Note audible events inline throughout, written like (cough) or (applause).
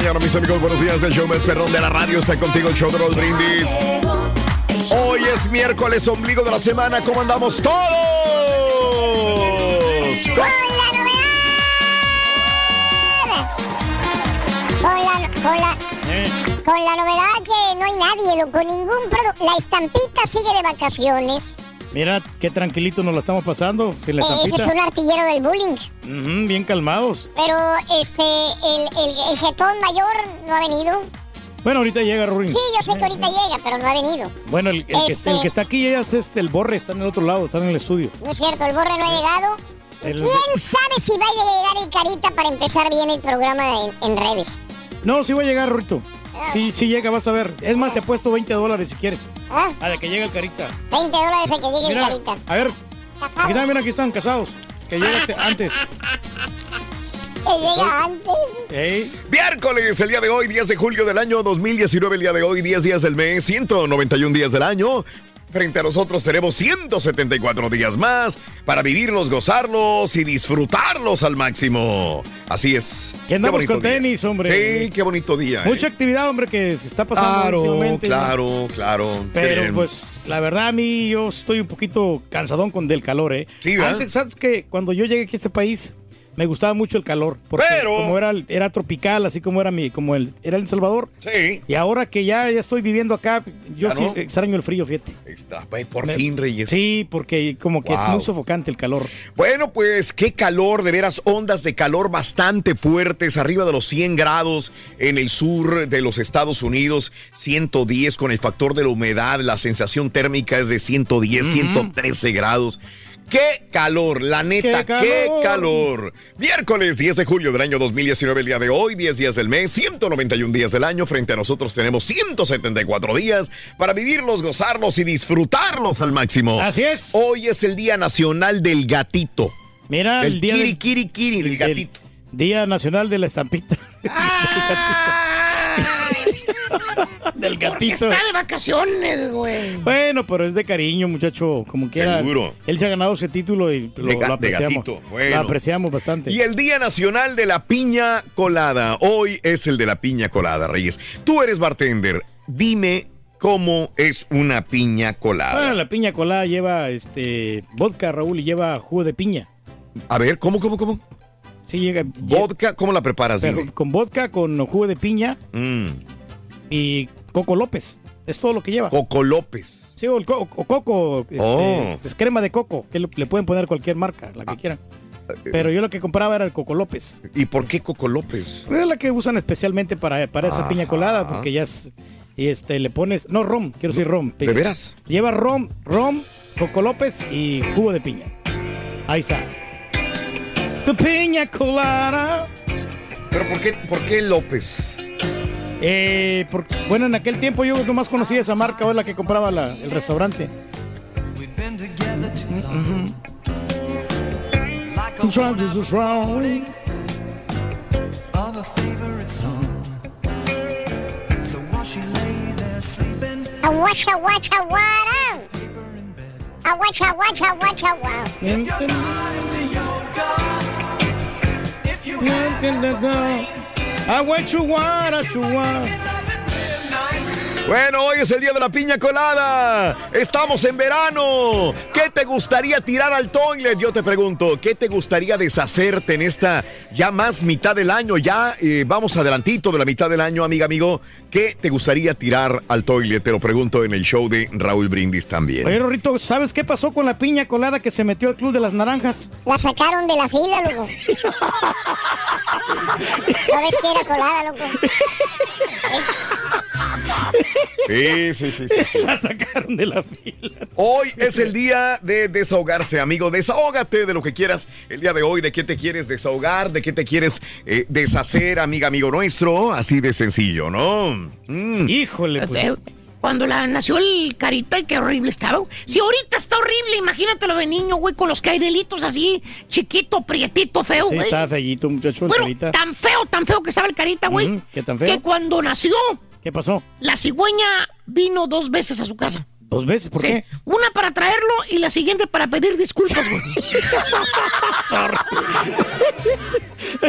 Mañana, mis amigos. Buenos días. El show más perrón de la radio está contigo, el show de los brindis. Hoy es miércoles, ombligo de la semana. ¿Cómo andamos todos? Con la novedad. Con la, con la, con la novedad que no hay nadie, loco, ningún producto. La estampita sigue de vacaciones. Mira, qué tranquilito nos lo estamos pasando. sin la Eh, ese es un artillero del bullying. Ujú, bien calmados. Pero este, el, el, el jetón mayor no ha venido. Bueno, ahorita llega Ruin. Sí, yo sé que ahorita llega, pero no ha venido. Bueno, el, el que, Este- el que está aquí ya es este, el Borre, está en el otro lado, está en el estudio. No es cierto, el borre no ha llegado. ¿Y El- quién sabe si va a llegar el carita para empezar bien el programa en, en redes? No, sí va a llegar, Rurito. Sí, sí llega, vas a ver. Es más, te he puesto 20 dólares si quieres. ¿Ah? A de que llegue el carita. 20 dólares a que llegue Mira, el carita. a ver, Casado. aquí están, mira, aquí están casados. Que llegue te- (laughs) antes. Que llega antes. Ey, Miércoles, el día de hoy, 10 de julio del año 2019, el día de hoy, 10 días del mes, 191 días del año. Frente a nosotros tenemos 174 días más para vivirlos, gozarlos y disfrutarlos al máximo. Así es. Que andamos bonito con día. tenis, hombre. Sí, qué bonito día. mucha eh. actividad, hombre, que se está pasando Claro, últimamente. claro, claro. Pero bien. pues la verdad a mí yo estoy un poquito cansadón con del calor, ¿eh? Sí, ¿verdad? Antes, ¿sabes que Cuando yo llegué aquí a este país me gustaba mucho el calor. Porque Pero- como era, era tropical, así como era mi, como el, era El Salvador. Sí. Y ahora que ya, ya estoy viviendo acá, yo Ya sí no. extraño el frío, fíjate. Ay, Por Me- fin, Reyes. Sí, porque como que es muy sofocante el calor. Bueno, pues qué calor, de veras, ondas de calor bastante fuertes, arriba de los 100 grados en el sur de los Estados Unidos, 110 con el factor de la humedad, la sensación térmica es de 110, 113 grados. ¡Qué calor! La neta, ¡Qué ¡qué calor! Miércoles 10 de julio del año 2019, el día de hoy, 10 días del mes, 191 días del año. Frente a nosotros tenemos 174 días para vivirlos, gozarlos y disfrutarlos al máximo. Así es. Hoy es el Día Nacional del Gatito. Mira, el, El día kiri, del- kiri, kiri, del gatito. Día Nacional de la Estampita. (laughs) del gatito. Está de vacaciones, güey. Bueno, pero es de cariño, muchacho. Como quiera. Seguro. Él se ha ganado ese título y lo, De lo apreciamos. bueno. Lo apreciamos bastante. Y el Día Nacional de la Piña Colada. Hoy es el de la piña colada, Reyes. Tú eres bartender. Dime cómo es una piña colada. Bueno, la piña colada lleva este vodka, Raúl, y lleva jugo de piña. A ver, ¿cómo, cómo, cómo? Sí, llega. Vodka, ¿cómo la preparas? Dime. con vodka, con jugo de piña Mm, y Coco López. Es todo lo que lleva. Coco López. Sí, o, el co- o coco, este, Oh. es crema de coco, que le, pueden poner cualquier marca, la que quieran. Pero yo lo que compraba era el Coco López. ¿Y por qué Coco López? Es la que usan especialmente para, para esa Ah. piña colada, porque ya es, Y este, le pones, no rom, quiero decir rom. ¿De veras? Lleva rom, rom, Coco López y jugo de piña. Ahí está. Tu piña colada. ¿Pero por qué, por qué López? Eh, porque, bueno, en aquel tiempo yo nomás conocía esa marca, o la que compraba la- el restaurante. Aguacha, guacha, guara. Aguacha, guacha, guacha, I went you one, I you one. Bueno, hoy es el día de la piña colada. Estamos en verano. ¿Qué te gustaría tirar al toilet? Yo te pregunto, ¿qué te gustaría deshacerte en esta ya más mitad del año? Ya eh, vamos adelantito de la mitad del año, amiga, amigo. ¿Qué te gustaría tirar al toilet? Te lo pregunto en el show de Raúl Brindis también. Oye, Rorrito, ¿sabes qué pasó con la piña colada que se metió al Club de las Naranjas? La sacaron de la fila, loco. (laughs) ¿Sabes qué era colada, loco? (laughs) (laughs) Sí, sí, sí, sí. sí. La sacaron de la fila. Hoy es el día de desahogarse, amigo. Desahógate de lo que quieras el día de hoy, de qué te quieres desahogar, de qué te quieres eh, deshacer, amiga, amigo nuestro. Así de sencillo, ¿no? Mm. Híjole, pues. Cuando la nació el carita, y qué horrible estaba. Si ahorita está horrible, imagínatelo de niño, güey, con los cairelitos así, chiquito, prietito, feo, Sí, güey. estaba fellito, muchacho, el bueno, carita. tan feo, tan feo que estaba el carita, güey. ¿qué tan feo? Que cuando nació, ¿Qué pasó? la cigüeña vino dos veces a su casa. ¿Dos veces? ¿Por Sí. qué? Una para traerlo y la siguiente para pedir disculpas, güey. (laughs)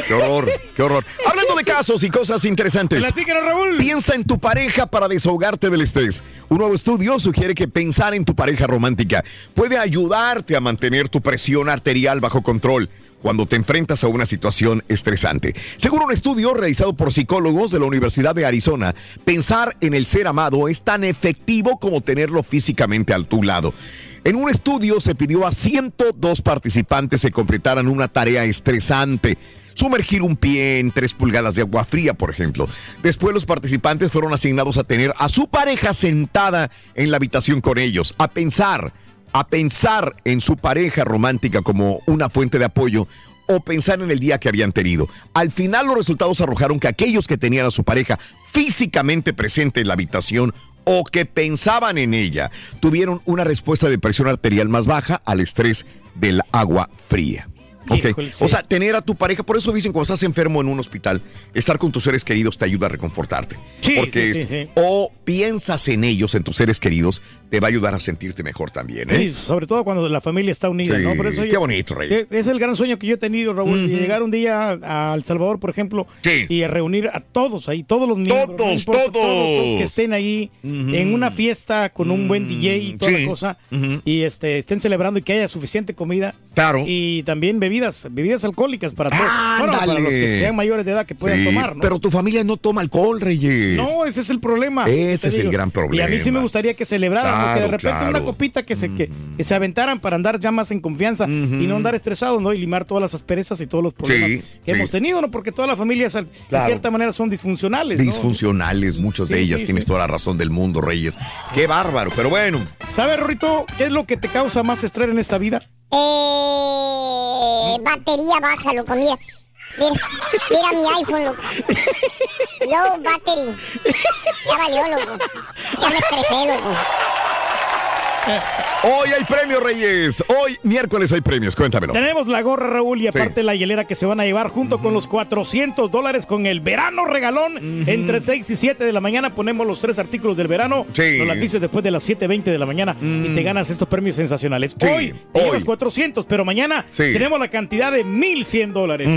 Qué horror, qué horror. Hablando de casos y cosas interesantes. Raúl. Piensa en tu pareja para desahogarte del estrés. Un nuevo estudio sugiere que pensar en tu pareja romántica puede ayudarte a mantener tu presión arterial bajo control cuando te enfrentas a una situación estresante. Según un estudio realizado por psicólogos de la Universidad de Arizona, pensar en el ser amado es tan efectivo como tenerlo físicamente a tu lado. En un estudio se pidió a 102 participantes que completaran una tarea estresante. Sumergir un pie en tres pulgadas de agua fría, por ejemplo. Después los participantes fueron asignados a tener a su pareja sentada en la habitación con ellos, a pensar, a pensar en su pareja romántica como una fuente de apoyo o pensar en el día que habían tenido. Al final los resultados arrojaron que aquellos que tenían a su pareja físicamente presente en la habitación o que pensaban en ella tuvieron una respuesta de presión arterial más baja al estrés del agua fría. Ok, Híjole, sí. O sea, tener a tu pareja, por eso dicen cuando estás enfermo en un hospital, estar con tus seres queridos te ayuda a reconfortarte. Sí, Porque sí, sí, sí. o piensas en ellos, en tus seres queridos, te va a ayudar a sentirte mejor también. ¿eh? Sí, sobre todo cuando la familia está unida, ¿no? Por eso qué bonito, Rey. Es el gran sueño que yo he tenido, Raúl, llegar un día a El Salvador, por ejemplo, y a reunir a todos ahí, todos los miembros, no Todos, importa, todos. todos que estén ahí en una fiesta con un buen DJ y toda la cosa, y este estén celebrando y que haya suficiente comida Claro. y también bebidas, bebidas alcohólicas para todos, bueno, para los que sean mayores de edad que puedan Sí, tomar, ¿no? Pero tu familia no toma alcohol, Reyes. No, ese es el problema. Ese es el gran problema. Y a mí sí me gustaría que celebraran, Claro, porque de repente claro. una copita que se, que, que se aventaran para andar ya más en confianza y no andar estresados, ¿no? Y limar todas las asperezas y todos los problemas Sí, que sí. hemos tenido, ¿no? Porque todas las familias, de cierta manera, son disfuncionales, ¿no? Disfuncionales, muchas de ellas. Tienes toda la razón del mundo, Reyes. Qué bárbaro, pero bueno. ¿Sabes, Rorrito, qué es lo que te causa más estrés en esta vida? Eh, batería baja, loco, mira. Mira, mira mi iPhone, loco. Low battery. Ya valió, loco. Ya me estresé, loco. Hoy hay premios, Reyes. Hoy, miércoles, hay premios. Cuéntamelo. Tenemos la gorra, Raúl, y aparte Sí. la hielera que se van a llevar junto con los 400 dólares con el verano regalón. Entre 6 y 7 de la mañana ponemos los tres artículos del verano. Sí. Nos las dices después de las 7.20 de la mañana y te ganas estos premios sensacionales. Sí, Hoy te hoy. llevas 400, pero mañana tenemos la cantidad de 1.100 dólares.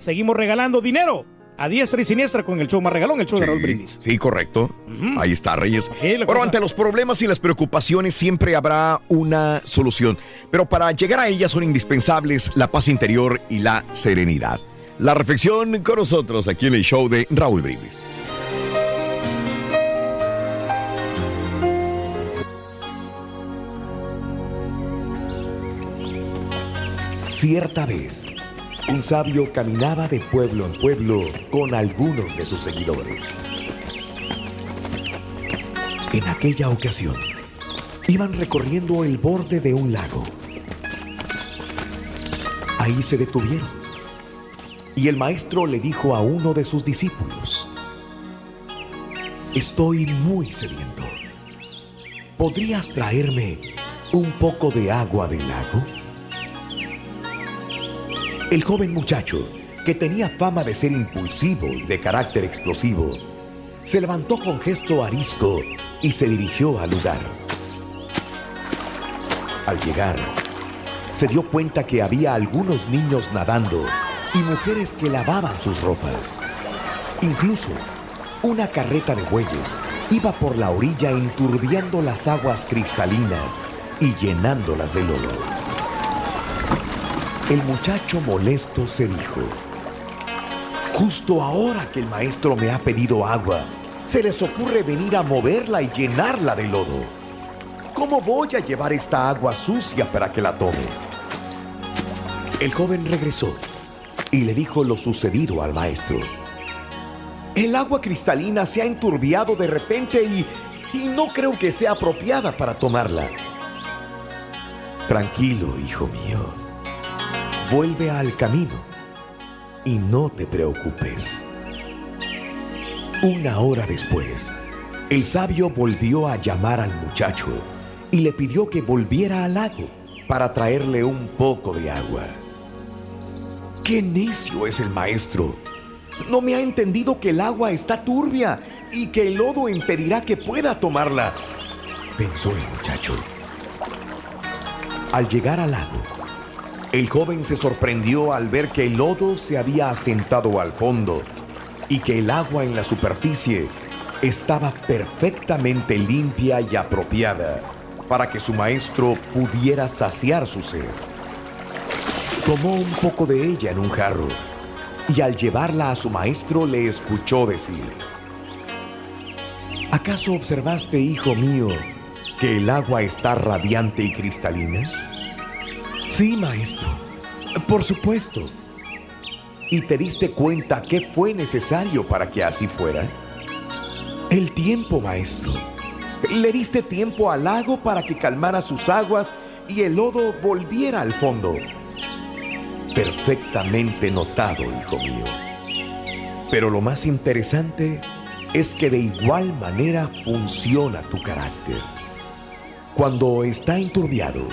Seguimos regalando dinero a diestra y siniestra con el show más regalón, el show de Raúl Brindis. Sí, correcto. Ahí está, Reyes. Es bueno, cosa. ante los problemas y las preocupaciones siempre habrá una solución, pero para llegar a ellas son indispensables la paz interior y la serenidad. La reflexión con nosotros aquí en el show de Raúl Brindis. Cierta vez, un sabio caminaba de pueblo en pueblo con algunos de sus seguidores. En aquella ocasión, iban recorriendo el borde de un lago. Ahí se detuvieron. Y el maestro le dijo a uno de sus discípulos, Estoy muy sediento. ¿Podrías traerme un poco de agua del lago? El joven muchacho, que tenía fama de ser impulsivo y de carácter explosivo, se levantó con gesto arisco y se dirigió al lugar. Al llegar, se dio cuenta que había algunos niños nadando y mujeres que lavaban sus ropas. Incluso una carreta de bueyes iba por la orilla enturbiando las aguas cristalinas y llenándolas de lodo. El muchacho molesto se dijo, justo ahora que el maestro me ha pedido agua, se les ocurre venir a moverla y llenarla de lodo. ¿Cómo voy a llevar esta agua sucia para que la tome? El joven regresó y le dijo lo sucedido al maestro. El agua cristalina se ha enturbiado de repente y, no creo que sea apropiada para tomarla. Tranquilo, hijo mío. Vuelve al camino y no te preocupes. Una hora después, el sabio volvió a llamar al muchacho y le pidió que volviera al lago para traerle un poco de agua. ¡Qué necio es el maestro! No me ha entendido que el agua está turbia y que el lodo impedirá que pueda tomarla, pensó el muchacho. Al llegar al lago, el joven se sorprendió al ver que el lodo se había asentado al fondo y que el agua en la superficie estaba perfectamente limpia y apropiada para que su maestro pudiera saciar su sed. Tomó un poco de ella en un jarro y al llevarla a su maestro le escuchó decir, ¿acaso observaste, hijo mío, que el agua está radiante y cristalina? Sí, maestro, por supuesto. ¿Y te diste cuenta qué fue necesario para que así fuera? El tiempo, maestro. Le diste tiempo al lago para que calmara sus aguas y el lodo volviera al fondo. Perfectamente notado, hijo mío. Pero lo más interesante es que de igual manera funciona tu carácter. Cuando está enturbiado,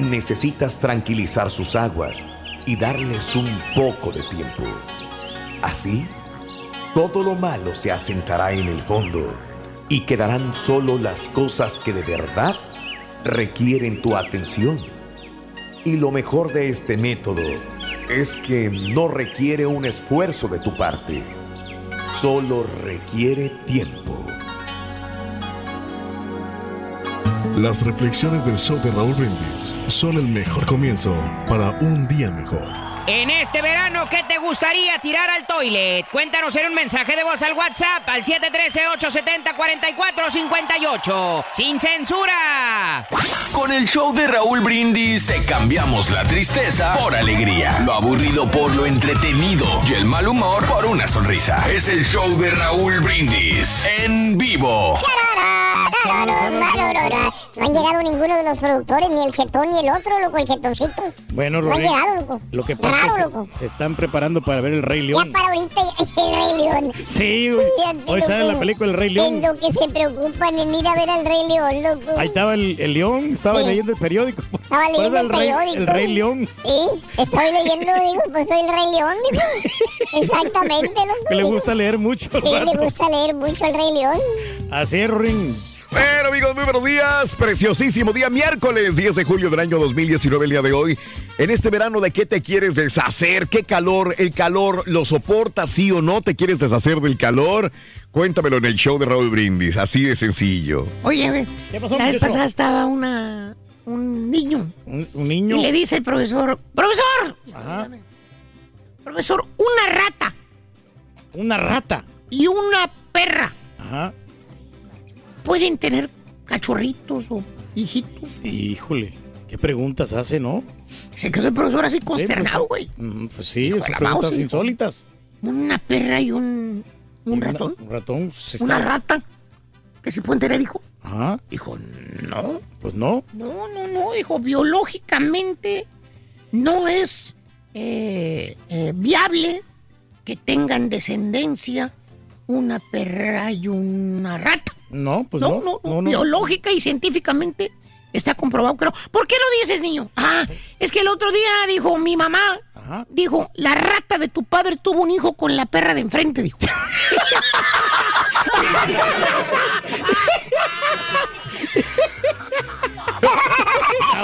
necesitas tranquilizar sus aguas y darles un poco de tiempo. Así, todo lo malo se asentará en el fondo y quedarán solo las cosas que de verdad requieren tu atención. Y lo mejor de este método es que no requiere un esfuerzo de tu parte, solo requiere tiempo. Las reflexiones del show de Raúl Brindis son el mejor comienzo para un día mejor. En este verano, ¿qué te gustaría tirar al toilet? Cuéntanos en un mensaje de voz al WhatsApp al 713-870-4458. ¡Sin censura! Con el show de Raúl Brindis te cambiamos la tristeza por alegría, lo aburrido por lo entretenido y el mal humor por una sonrisa. Es el show de Raúl Brindis en vivo. No han llegado ninguno de los productores, ni el jetón ni el otro, loco, el jetoncito. Bueno, No han llegado, loco. lo que pasa Raro, es que loco. se, se están preparando para ver el Rey Ya León. para ahorita (laughs) el Rey León. Sí, güey. Fíjate Hoy sale la película El Rey Es León. lo que se preocupan en ir a ver al Rey León, loco. Ahí estaba el, el león, estaba Sí. leyendo el periódico. Estaba leyendo el rey, periódico. el Rey León. Sí, estoy leyendo, digo, pues soy el Rey León, digo. (laughs) Exactamente, loco. Que le gusta leer mucho. Sí, le gusta leer mucho al Rey León. Así es, Ring. Bueno, amigos, muy buenos días. Preciosísimo día, miércoles 10 de julio del año 2019, el día de hoy. En este verano, ¿de qué te quieres deshacer? ¿Qué calor? ¿El calor lo soportas, sí o no? ¿Te quieres deshacer del calor? Cuéntamelo en el show de Raúl Brindis, así de sencillo. Oye. ¿Qué pasó, La vez pasada estaba una, un niño. Un, un niño. Y le dice el profesor, ¡Profesor! Ajá. Profesor, una rata Una rata. y una perra Ajá. Pueden tener cachorritos o hijitos. Híjole. ¿Qué preguntas hace, no? Se quedó el profesor así Sí, pues, consternado, güey. mm, Pues sí, Hijo de son preguntas mouse, hijo. insólitas. Una perra y un, ratón. Un ratón. se Una está- rata. que si pueden tener hijos. Ajá. Dijo, no. Pues no. No, no, no. Dijo, biológicamente no es eh, eh, viable que tengan descendencia una perra y una rata. No, pues no, no. no, no, Biológica y científicamente está comprobado que no. ¿Por qué lo dices, niño? Ah, es que el otro día dijo mi mamá, dijo, la rata de tu padre tuvo un hijo con la perra de enfrente, dijo. (laughs)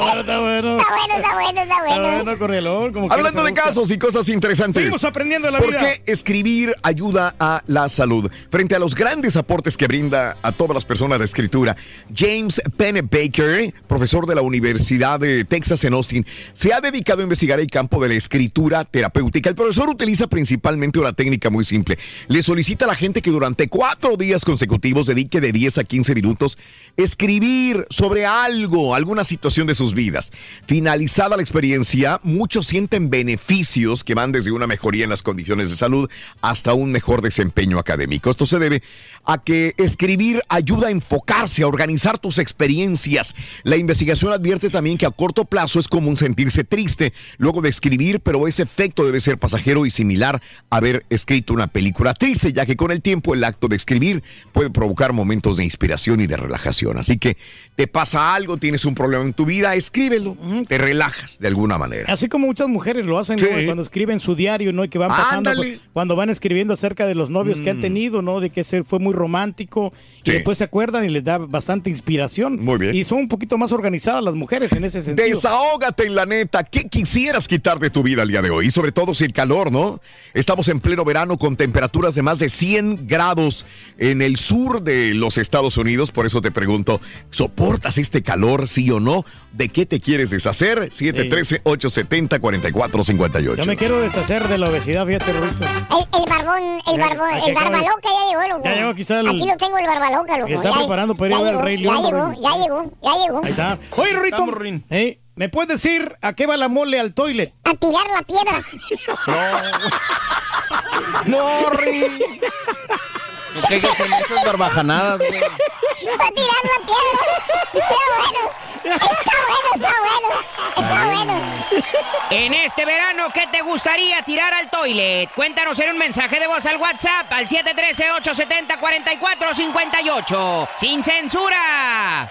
bueno, está bueno. Está bueno, está bueno, está bueno. Está bueno, correlón. Como Hablando de casos y cosas interesantes. Seguimos aprendiendo la ¿Por vida. qué escribir ayuda a la salud? Frente a los grandes aportes que brinda a todas las personas la escritura, James Pennebaker, profesor de la Universidad de Texas en Austin, se ha dedicado a investigar el campo de la escritura terapéutica. El profesor utiliza principalmente una técnica muy simple. Le solicita a la gente que durante cuatro días consecutivos dedique de 10 a 15 minutos escribir sobre algo, alguna situación de sus vidas. Finalizada la experiencia, muchos sienten beneficios que van desde una mejoría en las condiciones de salud hasta un mejor desempeño académico. Esto se debe a que escribir ayuda a enfocarse, a organizar tus experiencias. La investigación advierte también que a corto plazo es común sentirse triste luego de escribir, pero ese efecto debe ser pasajero y similar a haber escrito una película triste, ya que con el tiempo el acto de escribir puede provocar momentos de inspiración y de relajación. Así que te pasa algo, tienes un problema en tu vida, escríbelo, te relajas de alguna manera. Así como muchas mujeres lo hacen cuando escriben su diario, ¿no? Y que van pasando, Ándale. cuando van escribiendo acerca de los novios que han Mm. tenido, ¿no? De que se fue muy romántico y después se acuerdan y les da bastante inspiración. Muy bien. Y son un poquito más organizadas las mujeres en ese sentido. Desahógate en la neta. ¿Qué quisieras quitar de tu vida el día de hoy? Y sobre todo si el calor, ¿no? Estamos en pleno verano con temperaturas de más de 100 grados en el sur de los Estados Unidos. Por eso te pregunto, ¿soportas este calor, sí o no? ¿De qué te quieres deshacer? 713-870-4458. Yo me quiero deshacer de la obesidad, fíjate, Rorito. El, el barbón, el barbón, el barbaloca ya llegó, loco. Ya llegó, está el- Aquí lo tengo, el barbaloca, loco. Que está Ya- preparando para ir ya a ver al llegó, Rey León, Ya llegó, ya llegó, ya llegó. Ahí está. Oye, Rorito. ¿eh? ¿Me puedes decir a qué va la mole al toilet? A tirar la piedra. (laughs) No, Ri. (laughs) No caigas en esas barbajanadas, güey. A tirar la piedra. Está bueno. Está bueno, está bueno. Está bueno. En este verano, ¿qué te gustaría tirar al toilet? Cuéntanos en un mensaje de voz al WhatsApp al 713-870-4458. ¡Sin censura!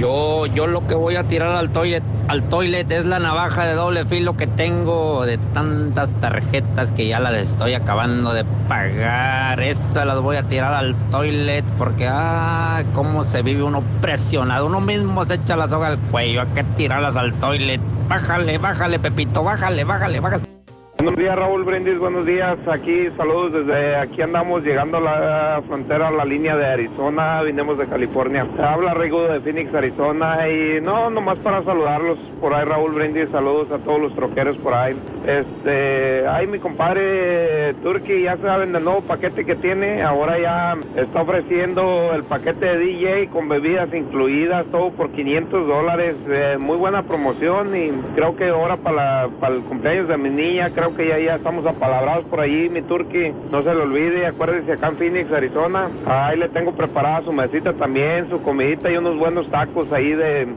Yo, yo lo que voy a tirar al toilet, al toilet es la navaja de doble filo que tengo de tantas tarjetas que ya las estoy acabando de pagar. Esas las voy a tirar al toilet porque, ah, cómo se vive uno presionado. Uno mismo se echa la soga al cuello. Hay que tirarlas al toilet. Bájale, bájale, Pepito, bájale, bájale, bájale. Buenos días, Raúl Brindis. Buenos días. Aquí, saludos desde aquí andamos llegando a la frontera, a la línea de Arizona. Vinimos de California. Habla Rigo de Phoenix, Arizona. Y no, nomás para saludarlos por ahí, Raúl Brindis. Saludos a todos los troqueros por ahí. Este, ahí mi compadre Turki, ya saben del nuevo paquete que tiene. Ahora ya está ofreciendo el paquete de DJ con bebidas incluidas, todo por 500 dólares. Eh, muy buena promoción y creo que ahora para, para el cumpleaños de mi niña, creo que ya, ya estamos apalabrados por allí, mi Turki. No se lo olvide, acuérdese acá en Phoenix, Arizona. Ahí le tengo preparada su mesita también, su comidita y unos buenos tacos ahí de... Rin.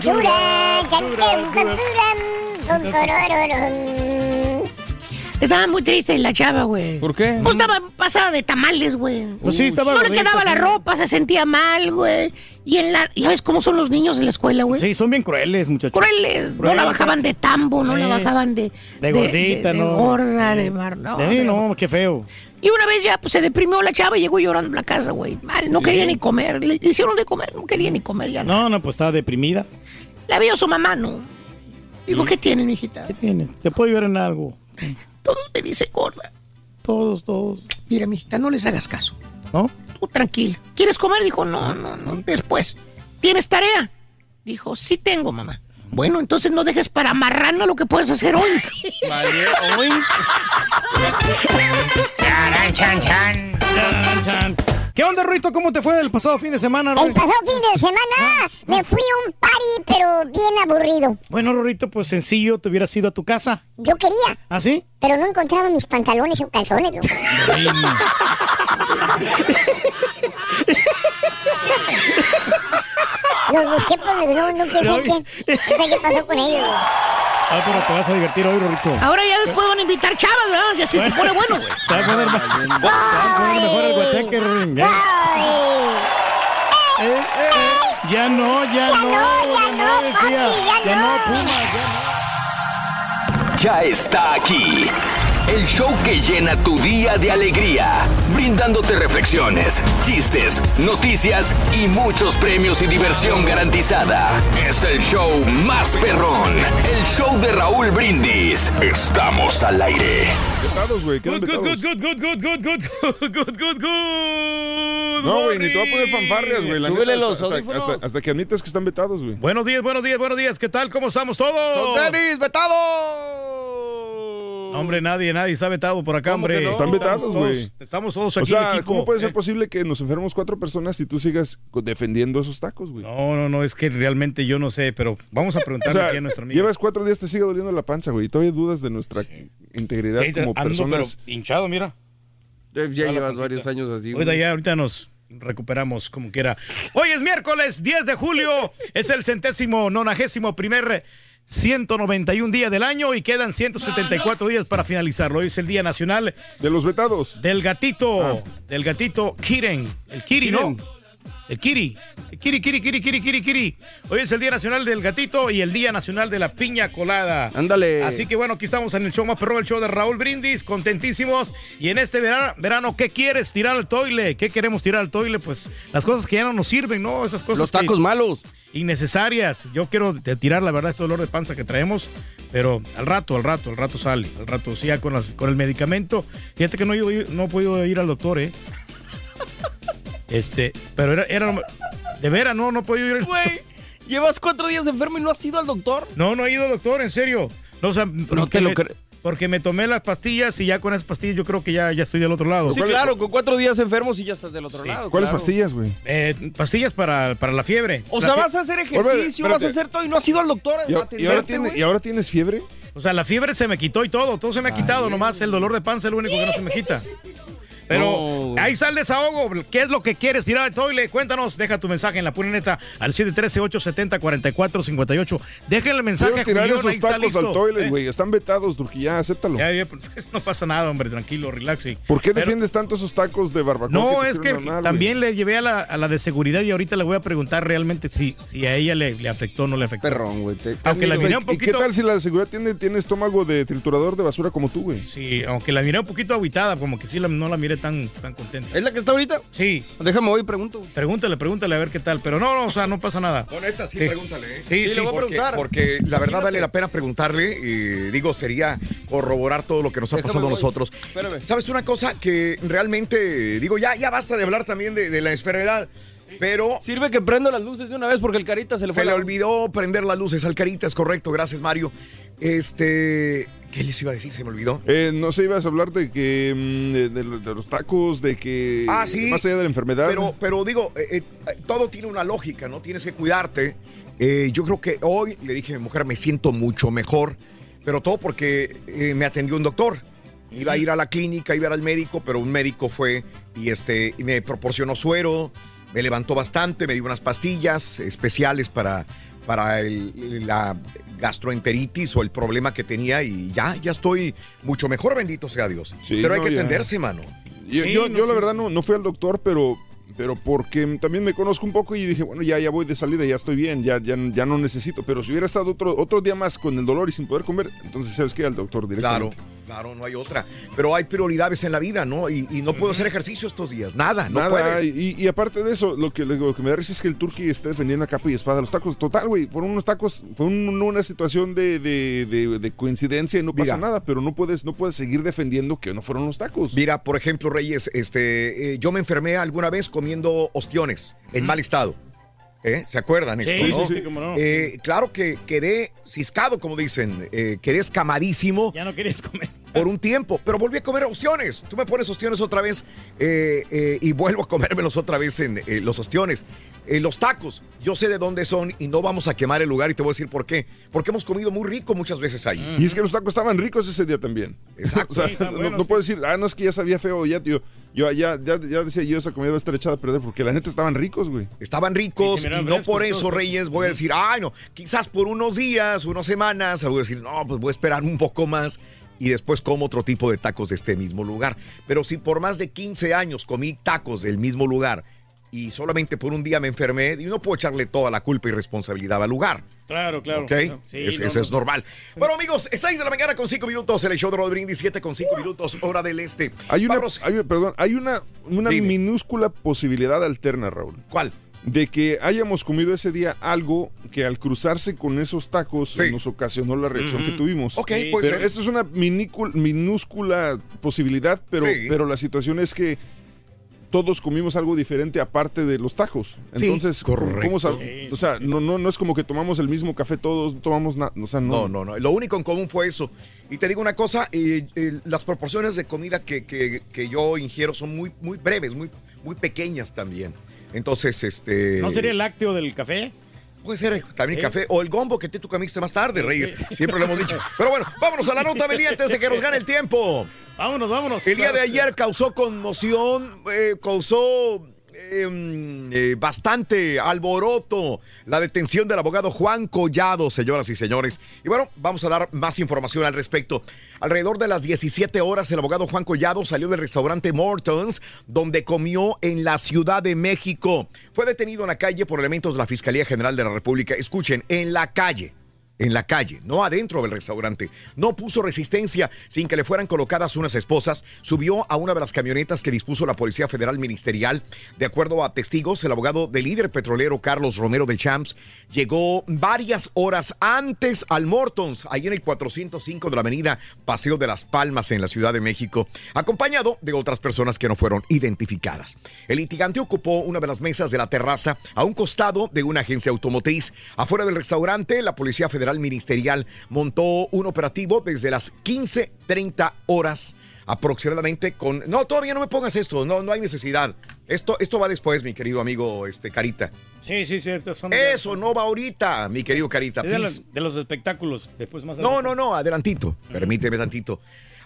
Dura, Estaba muy triste la chava, güey. ¿Por qué? Pues estaba pasada de tamales, güey. Pues sí, estaba No le quedaba la sí. ropa, se sentía mal, güey. Y en la... ¿Ya ves cómo son los niños en la escuela, güey? Sí, son bien crueles, muchachos. Crueles. No la bajaban de tambo, no la bajaban de... De gordita, de, ¿no? gorda, de mar... No, de mí, no, qué feo. Y una vez ya pues, se deprimió la chava y llegó llorando a la casa, güey. Mal, no quería ni comer. Le hicieron de comer, no quería ni comer ya. No, no, pues estaba deprimida. La vio su mamá, ¿no? Digo, ¿qué tiene, mijita? ¿Qué tiene? ¿Te puedo ayudar en algo? (laughs) Todos me dicen gorda. todos, todos. Mira, mijita, no les hagas caso. ¿No? Tú tranquila. ¿Quieres comer? Dijo, no, no, no. Después. ¿Tienes tarea? Dijo, sí tengo, mamá. Bueno, entonces no dejes para marrano lo que puedes hacer hoy. (laughs) Charan, chan, chan. Chan, chan. ¿Qué onda, Ruito? ¿Cómo te fue el pasado fin de semana, El Rorrito? pasado fin de semana me fui a un party, pero bien aburrido. Bueno, Rorrito, pues sencillo, te hubieras ido a tu casa. Yo quería, ¿Ah, sí? pero no encontraba mis pantalones o calzones, loco. (laughs) (laughs) Los busqué, pero no, no sé qué. No sé qué pasó con ellos. güey. Ah, pero te vas a divertir hoy, Rorrito. Ahora ya después van a invitar chavas, ¿verdad? Ya sí se pone bueno, güey. Se va a poner, ma- se va a poner mejor el guateque, Rorín. Ya. Eh, eh, eh, ya no, ya, no, ya no, decía. Ya no, Puma, ya Ya está aquí. El show que llena tu día de alegría, brindándote reflexiones, chistes, noticias y muchos premios y diversión garantizada. Es el show más perrón, el show de Raúl Brindis. Estamos al aire. Vetados, güey, Good, good, vetados. good, good, good, good, good, good, good, good. No, güey, ni te voy a poner fanfarrias, güey. la Súbele neta, los hasta- hasta, audífonos. hasta- hasta que admitas que están vetados, güey. Buenos días, buenos días, buenos días. ¿Qué tal? ¿Cómo estamos todos? ¡Con tenis, vetado! No, hombre, nadie, nadie está vetado por acá, ¿Cómo hombre. no? Están Estamos vetados, todos- güey. Estamos todos aquí. O sea. ¿cómo puede ser Eh, posible que nos enfermemos cuatro personas si tú sigas defendiendo esos tacos, güey? No, no, no, es que realmente yo no sé, pero vamos a (laughs) O preguntarle sea, aquí a nuestra amiga. llevas cuatro días, te sigue doliendo la panza, güey, y todavía dudas de nuestra integridad Sí, como ando, personas. pero hinchado, mira. Ya, llevas pancita. varios años así. Güey. ya, ahorita nos recuperamos como quiera. Hoy es miércoles 10 de julio, es el centésimo nonagésimo primer 191 día del año y quedan 174 días para finalizarlo. Hoy es el Día Nacional De los vetados. del gatito, Ah. del gatito Kiren, el Kiri, ¿no? El Kiri, el Kiri, Kiri, Kiri, Kiri, Kiri, Kiri. Hoy es el Día Nacional del Gatito y el Día Nacional de la Piña Colada. Ándale. Así que bueno, aquí estamos en el show más perro, el show de Raúl Brindis, contentísimos. Y en este verano, verano, ¿qué quieres? Tirar al toile. ¿Qué queremos tirar al toile? Pues las cosas que ya no nos sirven, ¿no? Esas cosas Los que- tacos malos. Innecesarias. Yo quiero tirar, la verdad, este dolor de panza que traemos, pero al rato, al rato, al rato sale. Al rato, sí, ya con, las- con el medicamento. Fíjate que no, no he podido ir al doctor, ¿eh? (laughs) Este, pero era, era de veras, no, no he podido ir al doctor. Güey, llevas cuatro días enfermo y no has ido al doctor. No, no he ido al doctor, en serio. No, o sea, porque te lo me- cre- Porque me tomé las pastillas y ya con esas pastillas yo creo que ya, ya estoy del otro lado. Sí, claro, con cuatro días enfermos y ya estás del otro lado. ¿Cuáles claro. pastillas, güey? Eh, pastillas para, para la fiebre. O La sea, fie- vas a hacer ejercicio, vas a hacer todo y no has ido al doctor. ¿Y, a a- y ahora güey. ¿Y ahora tienes fiebre? O sea, la fiebre se me quitó y todo, todo se me ha quitado, nomás el dolor de panza es lo único que no se me quita. Pero No. ahí sale desahogo. ¿Qué es lo que quieres tirar al toile? Cuéntanos, deja tu mensaje en la pura neta al 713-870-4458. Déjenle el mensaje Quiero a tirar Julián, esos tacos al toilet, Eh, güey. Están vetados, Durquilla, acéptalo. ya, ya, (laughs) pues, no pasa nada, hombre, tranquilo, relaxing. ¿Por qué Pero- defiendes tanto esos tacos de barbacoa? No, es que a también le llevé a la, a la de seguridad y ahorita le voy a preguntar realmente si, si a ella le, le afectó o no le afectó. Perrón, güey. Aunque la miré un ¿Y qué poquito... tal si la de seguridad tiene, tiene estómago de triturador de basura como tú, güey? Sí, aunque la miré un poquito aguitada, como que sí la- no la miré tan, tan contenta. ¿Es la que está ahorita? Sí. Déjame hoy, pregunto. Pregúntale, pregúntale a ver qué tal. Pero no, no, o sea, no pasa nada. No, neta, sí, Sí. pregúntale. ¿eh? Sí, sí, le voy a porque, preguntar. porque la verdad vale la pena preguntarle. Y digo, sería corroborar todo lo que nos ha Déjame pasado a nosotros. Espérame. ¿Sabes una cosa? Que realmente, digo, ya, ya basta de hablar también de, de la enfermedad. Pero Sirve que prendo las luces de una vez porque el carita se le fue se le olvidó prender las luces al Caritas, correcto. Gracias, Mario. Este. ¿Qué les iba a decir? Se me olvidó. Eh, no sé, ibas a hablar de que mm, de, de los- de los tacos, de que Ah, sí. más allá de la enfermedad. Pero, pero digo, eh, eh, todo tiene una lógica, ¿no? Tienes que cuidarte. Yo creo que hoy le dije a mi mujer, me siento mucho mejor, pero todo porque me atendió un doctor. Iba a ir a la clínica, iba a ir al médico, pero un médico fue y, este, y me proporcionó suero, me levantó bastante, me dio unas pastillas especiales para, para el- la gastroenteritis o el problema que tenía y ya, ya estoy mucho mejor, bendito sea Dios. Sí, pero hay no, que ya. atenderse, mano. Yo, Sí, yo, no, yo la verdad no, no fui al doctor, pero, pero porque también me conozco un poco y dije, bueno, ya, ya voy de salida, ya estoy bien, ya, ya, ya no necesito. Pero si hubiera estado otro, otro día más con el dolor y sin poder comer, entonces, ¿sabes qué? Al doctor directamente. Claro, no hay otra. Pero hay prioridades en la vida, ¿no? Y, y no puedo hacer ejercicio estos días. Nada, no Nada, puedes. y, y aparte de eso, lo que, lo que me da risa es que el Turqui esté defendiendo a capa y espada los tacos. Total, güey, fueron unos tacos, fue un- una situación de, de- de- de coincidencia y no pasa Mira. nada, pero no puedes, no puedes seguir defendiendo que no fueron los tacos. Mira, por ejemplo, Reyes, este, eh, yo me enfermé alguna vez comiendo ostiones en mal estado. ¿Eh? ¿Se acuerdan? Sí, esto, sí, sí, cómo no. Eh, claro que quedé ciscado, como dicen, eh, quedé escamadísimo. Ya no querías comer. Por un tiempo, pero volví a comer ostiones. Tú me pones ostiones otra vez eh, eh, y vuelvo a comérmelos otra vez en eh, los ostiones. Eh, los tacos, yo sé de dónde son y no vamos a quemar el lugar y te voy a decir por qué. Porque hemos comido muy rico muchas veces ahí. Y es que los tacos estaban ricos ese día también. Exacto. (laughs) O sea, Sí, están no, buenos, no sí. puedo decir, ah, no es que ya sabía feo, ya, tío. Yo ya, ya, ya decía yo, esa comida va a estar echada a perder porque la neta estaban ricos, güey. Estaban ricos y, no por eso, Reyes, voy a decir, ay, no, quizás por unos días, unas semanas, voy a decir, no, pues voy a esperar un poco más y después como otro tipo de tacos de este mismo lugar. Pero si por más de 15 años comí tacos del mismo lugar y solamente por un día me enfermé, y no puedo echarle toda la culpa y responsabilidad al lugar. Claro, claro. ¿Ok? claro. Sí, Es- no, eso no. es normal. Bueno, amigos, 6 de la mañana con 5 minutos. El show de Rod Brindis, 7 con 5 minutos, hora del este. Hay una, hay, perdón, hay una, una minúscula posibilidad alterna, Raúl. ¿Cuál? De que hayamos comido ese día algo que al cruzarse con esos tacos nos ocasionó la reacción que tuvimos. Ok, puede pero ser. eso es una minúscula posibilidad, pero, Sí. pero la situación es que todos comimos algo diferente aparte de los tacos. Sí, Entonces, ¿cómo correcto. sab- o sea, no, no, no es como que tomamos el mismo café todos, no tomamos nada. O sea, No, no, no. Lo único en común fue eso. Y te digo una cosa, eh, eh, las proporciones de comida que, que- que yo ingiero son muy, muy breves, muy, muy pequeñas también. Entonces, este... ¿No sería el lácteo del café? Puede ser también café o el gombo que te tú comiste más tarde, Reyes. Siempre lo hemos dicho. Pero bueno, vámonos a la nota, Beli, antes de que nos gane el tiempo. Vámonos, vámonos. El día de ayer causó conmoción, eh, causó mm, eh, bastante alboroto la detención del abogado Juan Collado, señoras y señores. Y bueno, vamos a dar más información al respecto. Alrededor de las 17 horas, el abogado Juan Collado salió del restaurante Mortons, donde comió en la Ciudad de México. Fue detenido en la calle por elementos de la Fiscalía General de la República. Escuchen, en la calle en la calle, no adentro del restaurante. No puso resistencia sin que le fueran colocadas unas esposas. Subió a una de las camionetas que dispuso la Policía Federal Ministerial. De acuerdo a testigos, el abogado del líder petrolero Carlos Romero de Champs llegó varias horas antes al Mortons, ahí en el 405 de la avenida Paseo de las Palmas en la Ciudad de México, acompañado de otras personas que no fueron identificadas. El litigante ocupó una de las mesas de la terraza a un costado de una agencia automotriz. Afuera del restaurante, la Policía Federal Ministerial montó un operativo desde las 15:30 horas aproximadamente con no todavía no me pongas esto no no hay necesidad esto esto va después mi querido amigo este Carita Sí, sí, sí. son eso no va ahorita mi querido Carita Es de, los, de los espectáculos. Después más No, adelante. no, no, adelantito. Permíteme tantito.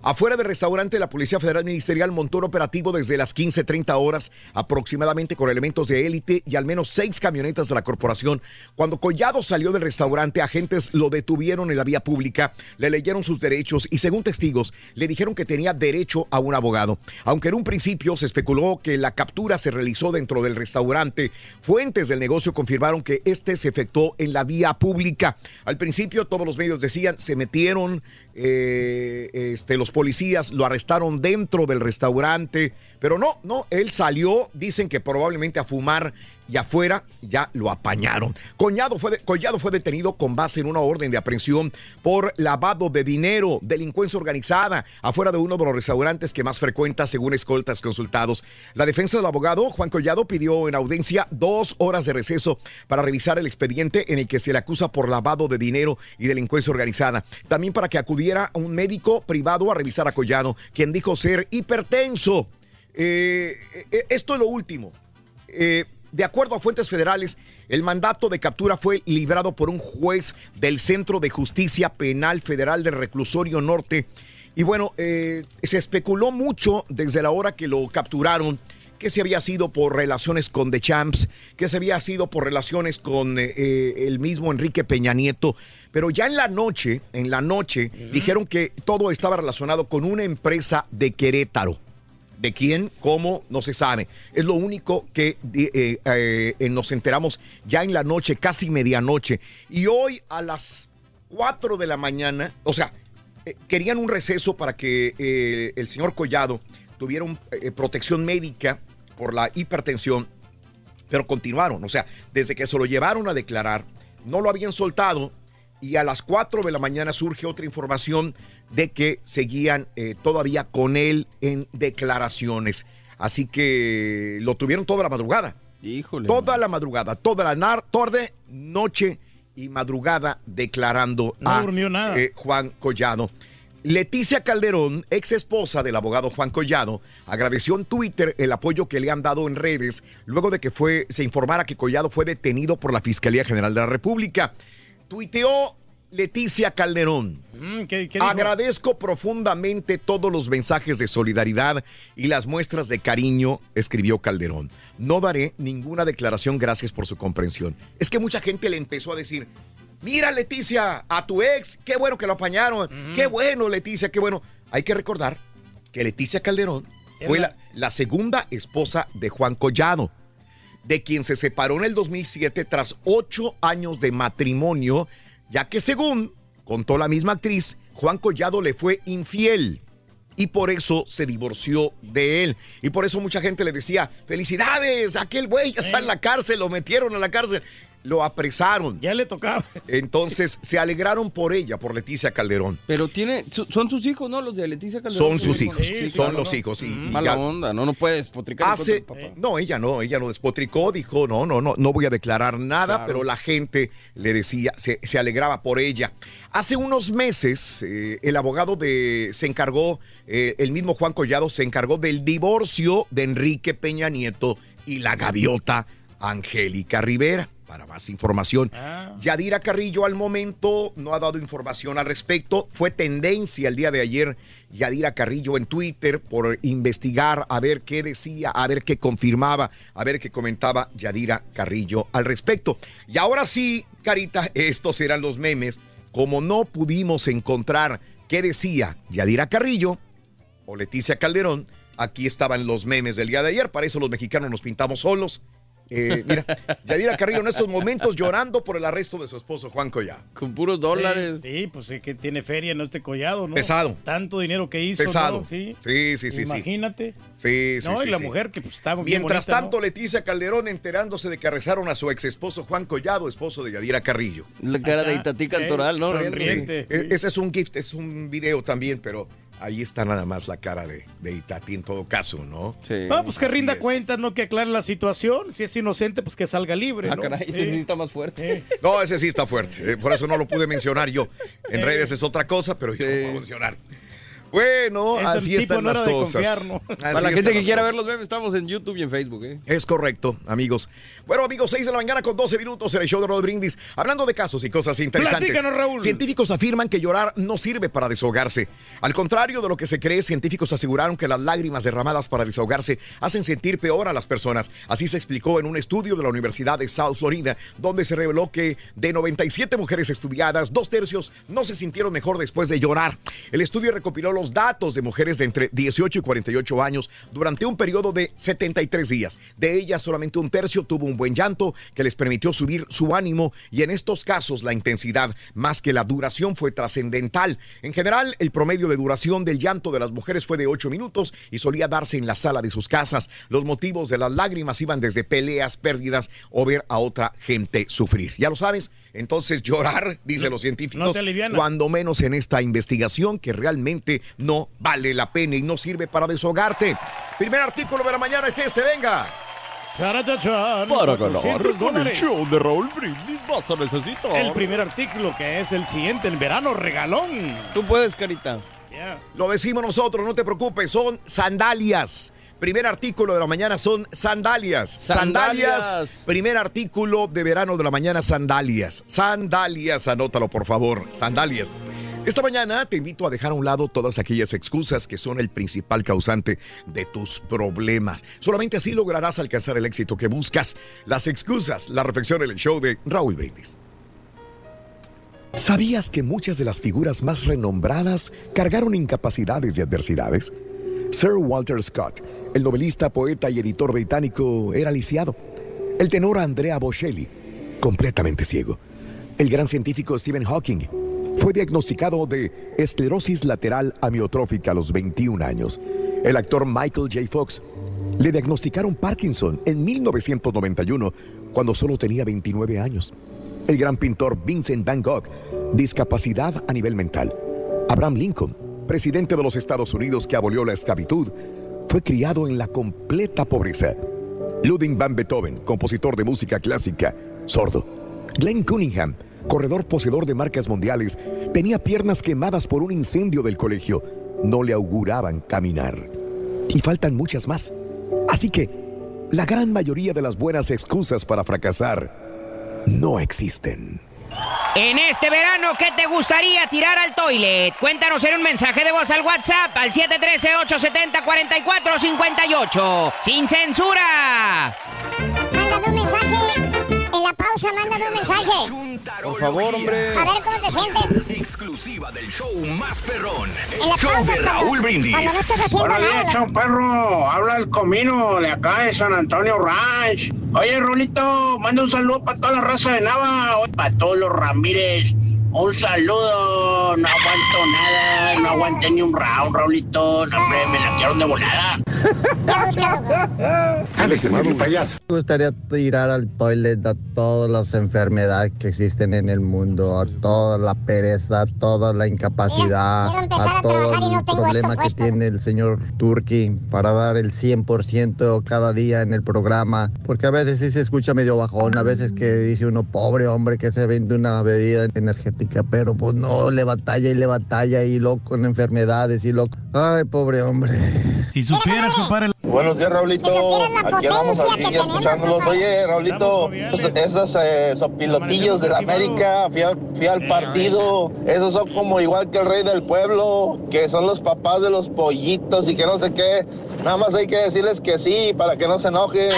Afuera del restaurante, la Policía Federal Ministerial montó un operativo desde las 15.30 horas aproximadamente con elementos de élite y al menos seis camionetas de la corporación. Cuando Collado salió del restaurante, agentes lo detuvieron en la vía pública, le leyeron sus derechos y según testigos le dijeron que tenía derecho a un abogado. Aunque en un principio se especuló que la captura se realizó dentro del restaurante, fuentes del negocio confirmaron que este se efectuó en la vía pública. Al principio todos los medios decían se metieron eh, este, los policías, lo arrestaron dentro del restaurante, pero no, no, él salió, dicen que probablemente a fumar y afuera ya lo apañaron. Collado fue, Collado fue detenido con base en una orden de aprehensión por lavado de dinero, delincuencia organizada, afuera de uno de los restaurantes que más frecuenta según escoltas consultados. La defensa del abogado, Juan Collado, pidió en audiencia dos horas de receso para revisar el expediente en el que se le acusa por lavado de dinero y delincuencia organizada. También para que acudiera un médico privado a revisar a Collado, quien dijo ser hipertenso. Eh, eh, esto es lo último. Eh, de acuerdo a fuentes federales, el mandato de captura fue librado por un juez del Centro de Justicia Penal Federal del Reclusorio Norte. Y bueno, eh, se especuló mucho desde la hora que lo capturaron que se había sido por relaciones con The Champs, que se había sido por relaciones con eh, eh, el mismo Enrique Peña Nieto. Pero ya en la noche, en la noche, dijeron que todo estaba relacionado con una empresa de Querétaro. ¿De quién? ¿Cómo? No se sabe. Es lo único que eh, eh, nos enteramos ya en la noche, casi medianoche. Y hoy a las 4 de la mañana, o sea, eh, querían un receso para que el señor Collado tuviera protección médica por la hipertensión, pero continuaron. O sea, desde que se lo llevaron a declarar, no lo habían soltado y a las 4 de la mañana surge otra información de que seguían eh, todavía con él en declaraciones. Así que lo tuvieron toda la madrugada. Híjole. Toda la madrugada, toda la tarde, noche y madrugada declarando No a durmió nada. eh, Juan Collado. Leticia Calderón, ex esposa del abogado Juan Collado, agradeció en Twitter el apoyo que le han dado en redes luego de que fue, se informara que Collado fue detenido por la Fiscalía General de la República. Tuiteó Leticia Calderón. Mm, ¿qué- qué dijo? Agradezco profundamente todos los mensajes de solidaridad y las muestras de cariño, escribió Calderón. No daré ninguna declaración, gracias por su comprensión. Es que mucha gente le empezó a decir, mira Leticia, a tu ex, qué bueno que lo apañaron, qué bueno Leticia, qué bueno. Hay que recordar que Leticia Calderón fue la, la segunda esposa de Juan Collado, de quien se separó en el 2007 tras ocho años de matrimonio, ya que según contó la misma actriz, Juan Collado le fue infiel y por eso se divorció de él. Y por eso mucha gente le decía, felicidades, aquel güey ya está en la cárcel, lo metieron a la cárcel. Lo apresaron. Ya le tocaba. Entonces se alegraron por ella, por Leticia Calderón. Pero tiene, son sus hijos, ¿no? Los de Leticia Calderón. Son sus hijos, sí, son claro, los ¿no? hijos. Y, y Mala ya- onda, no, no puedes potricar en Hace, contra del papá. no, ella no, ella no despotricó, dijo, no, no, no, no voy a declarar nada, Claro. pero la gente le decía, se, se alegraba por ella. Hace unos meses, eh, el abogado de, se encargó, eh, el mismo Juan Collado se encargó del divorcio de Enrique Peña Nieto y la gaviota Angélica Rivera. Para más información, Yadira Carrillo al momento no ha dado información al respecto. Fue tendencia el día de ayer Yadira Carrillo en Twitter por investigar a ver qué decía, a ver qué confirmaba, a ver qué comentaba Yadira Carrillo al respecto. Y ahora sí, Carita, estos eran los memes. Como no pudimos encontrar qué decía Yadira Carrillo o Leticia Calderón, aquí estaban los memes del día de ayer. Para eso los mexicanos nos pintamos solos. Eh, mira, Yadira Carrillo en estos momentos llorando por el arresto de su esposo Juan Collado. Con puros dólares. Sí, sí, pues es que tiene feria, no este collado, ¿no? Pesado. Tanto dinero que hizo. Pesado. ¿no? Sí, Sí, sí, sí. Imagínate. Sí, sí, No, sí, y la sí. mujer que pues estaba bien Mientras bonita, tanto, Leticia Calderón enterándose de que arrestaron a su ex esposo Juan Collado, esposo de Yadira Carrillo. La cara de Itatí Cantoral, ¿no? sonriente. Sí, e- Ese es un gift, es un video también, pero ahí está nada más la cara de, de Itati en todo caso, ¿no? Sí. No, pues que Así rinda es. cuentas, no que aclare la situación. Si es inocente, pues que salga libre. Ah, ¿no? caray, ese sí está más fuerte. No, ese sí está fuerte. eh, Por eso no lo pude mencionar yo. En redes es otra cosa, pero yo lo puedo mencionar. Bueno, así tipo están las cosas. Para la gente que quiera cosas. ver los memes, estamos en YouTube y en Facebook, ¿eh? Es correcto, amigos. Bueno, amigos, 6 de la mañana con 12 minutos en el show de Rod Brindis. Hablando de casos y cosas interesantes. Platícanos, Raúl. Científicos afirman que llorar no sirve para desahogarse. Al contrario de lo que se cree, científicos aseguraron que las lágrimas derramadas para desahogarse hacen sentir peor a las personas. Así se explicó en un estudio de la Universidad de South Florida, donde se reveló que de 97 mujeres estudiadas, dos tercios no se sintieron mejor después de llorar. El estudio recopiló los datos de mujeres de entre 18 y 48 años durante un periodo de 73 días. De ellas, solamente un tercio tuvo un buen llanto que les permitió subir su ánimo y en estos casos la intensidad más que la duración fue trascendental. En general, el promedio de duración del llanto de las mujeres fue de 8 minutos y solía darse en la sala de sus casas. Los motivos de las lágrimas iban desde peleas, pérdidas o ver a otra gente sufrir. Ya lo sabes, entonces llorar, dicen los científicos, no cuando menos en esta investigación que realmente no vale la pena y no sirve para desahogarte. Primer artículo de la mañana es este, venga. Para 400 ganar con el show de Raúl Brindis vas a necesitar. El primer artículo que es el siguiente, el verano regalón. Tú puedes, Carita. Ya. Lo decimos nosotros, no te preocupes, son sandalias. Primer artículo de la mañana son sandalias. Sandalias. Sandalias. Primer artículo de verano de la mañana, sandalias. Sandalias, anótalo por favor. Sandalias. Esta mañana te invito a dejar a un lado todas aquellas excusas que son el principal causante de tus problemas. Solamente así lograrás alcanzar el éxito que buscas. Las excusas, la reflexión en el show de Raúl Brindis. ¿Sabías que muchas de las figuras más renombradas cargaron incapacidades y adversidades? Sir Walter Scott, el novelista, poeta y editor británico, era lisiado. El tenor Andrea Bocelli, completamente ciego. El gran científico Stephen Hawking, fue diagnosticado de esclerosis lateral amiotrófica a los 21 años. El actor Michael J. Fox le diagnosticaron Parkinson en 1991 cuando solo tenía 29 años. El gran pintor Vincent Van Gogh, discapacidad a nivel mental. Abraham Lincoln, presidente de los Estados Unidos que abolió la esclavitud, fue criado en la completa pobreza. Ludwig van Beethoven, compositor de música clásica, sordo. Glenn Cunningham, corredor poseedor de marcas mundiales, tenía piernas quemadas por un incendio del colegio. No le auguraban caminar. Y faltan muchas más. Así que la gran mayoría de las buenas excusas para fracasar no existen. En este verano, ¿qué te gustaría tirar al toilet? Cuéntanos en un mensaje de voz al WhatsApp al 713-870-4458. ¡Sin censura! Mándame un mensaje. Pausa, mándame un mensaje. Por favor, hombre. A ver cómo te sientes. Exclusiva del show más perrón. En la El show pausa, de Raúl Brindis. Cuando no estás haciendo nada. perro. Habla el comino de acá de San Antonio Ranch. Oye, Rolito, manda un saludo para toda la raza de Nava, para todos los Ramírez. Un saludo. No aguanto nada, no aguanté ni un round, Raulito. No, hombre, me la tiraron de volada. (laughs) Alex, el payaso. Me gustaría tirar al toilet a todas las enfermedades que existen en el mundo, a toda la pereza, a toda la incapacidad, quiero empezar a a todo trabajar y no el tengo problema que tiene el señor Turki para dar el 100% cada día en el programa, porque a veces sí se escucha medio bajón, a veces que dice uno, pobre hombre que se vende una bebida energética, pero pues no, le batalla y le batalla y loco con enfermedades y loco. Ay, pobre hombre. Si supieras, compadre. Buenos días, Raulito. Aquí andamos al fin escuchándolos. Oye, Raulito, esos, esos, eh, sopilotillos de la América, fui, a- fui al partido. Esos son como igual que el rey del pueblo, que son los papás de los pollitos y que no sé qué. Nada más hay que decirles que sí, para que no se enojen.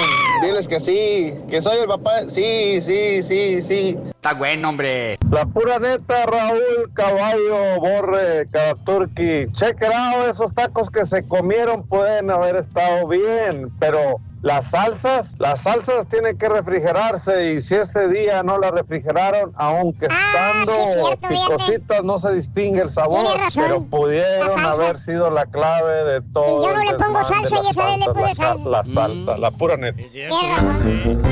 Diles que sí, que soy el papá. Sí, sí, sí, sí. Está bueno, hombre. La pura neta, Raúl, caballo, borre, turqui. Check it out, esos tacos que se comieron pueden haber estado bien, pero las salsas, las salsas tienen que refrigerarse y si ese día no las refrigeraron, aunque estando sí es cierto, fíjate. picositas no se distingue el sabor, pero pudieron haber sido la clave de todo. Y yo no el le pongo salsa y las esa vez le salsas, puse la, salsa. la salsa, la pura neta. Razón.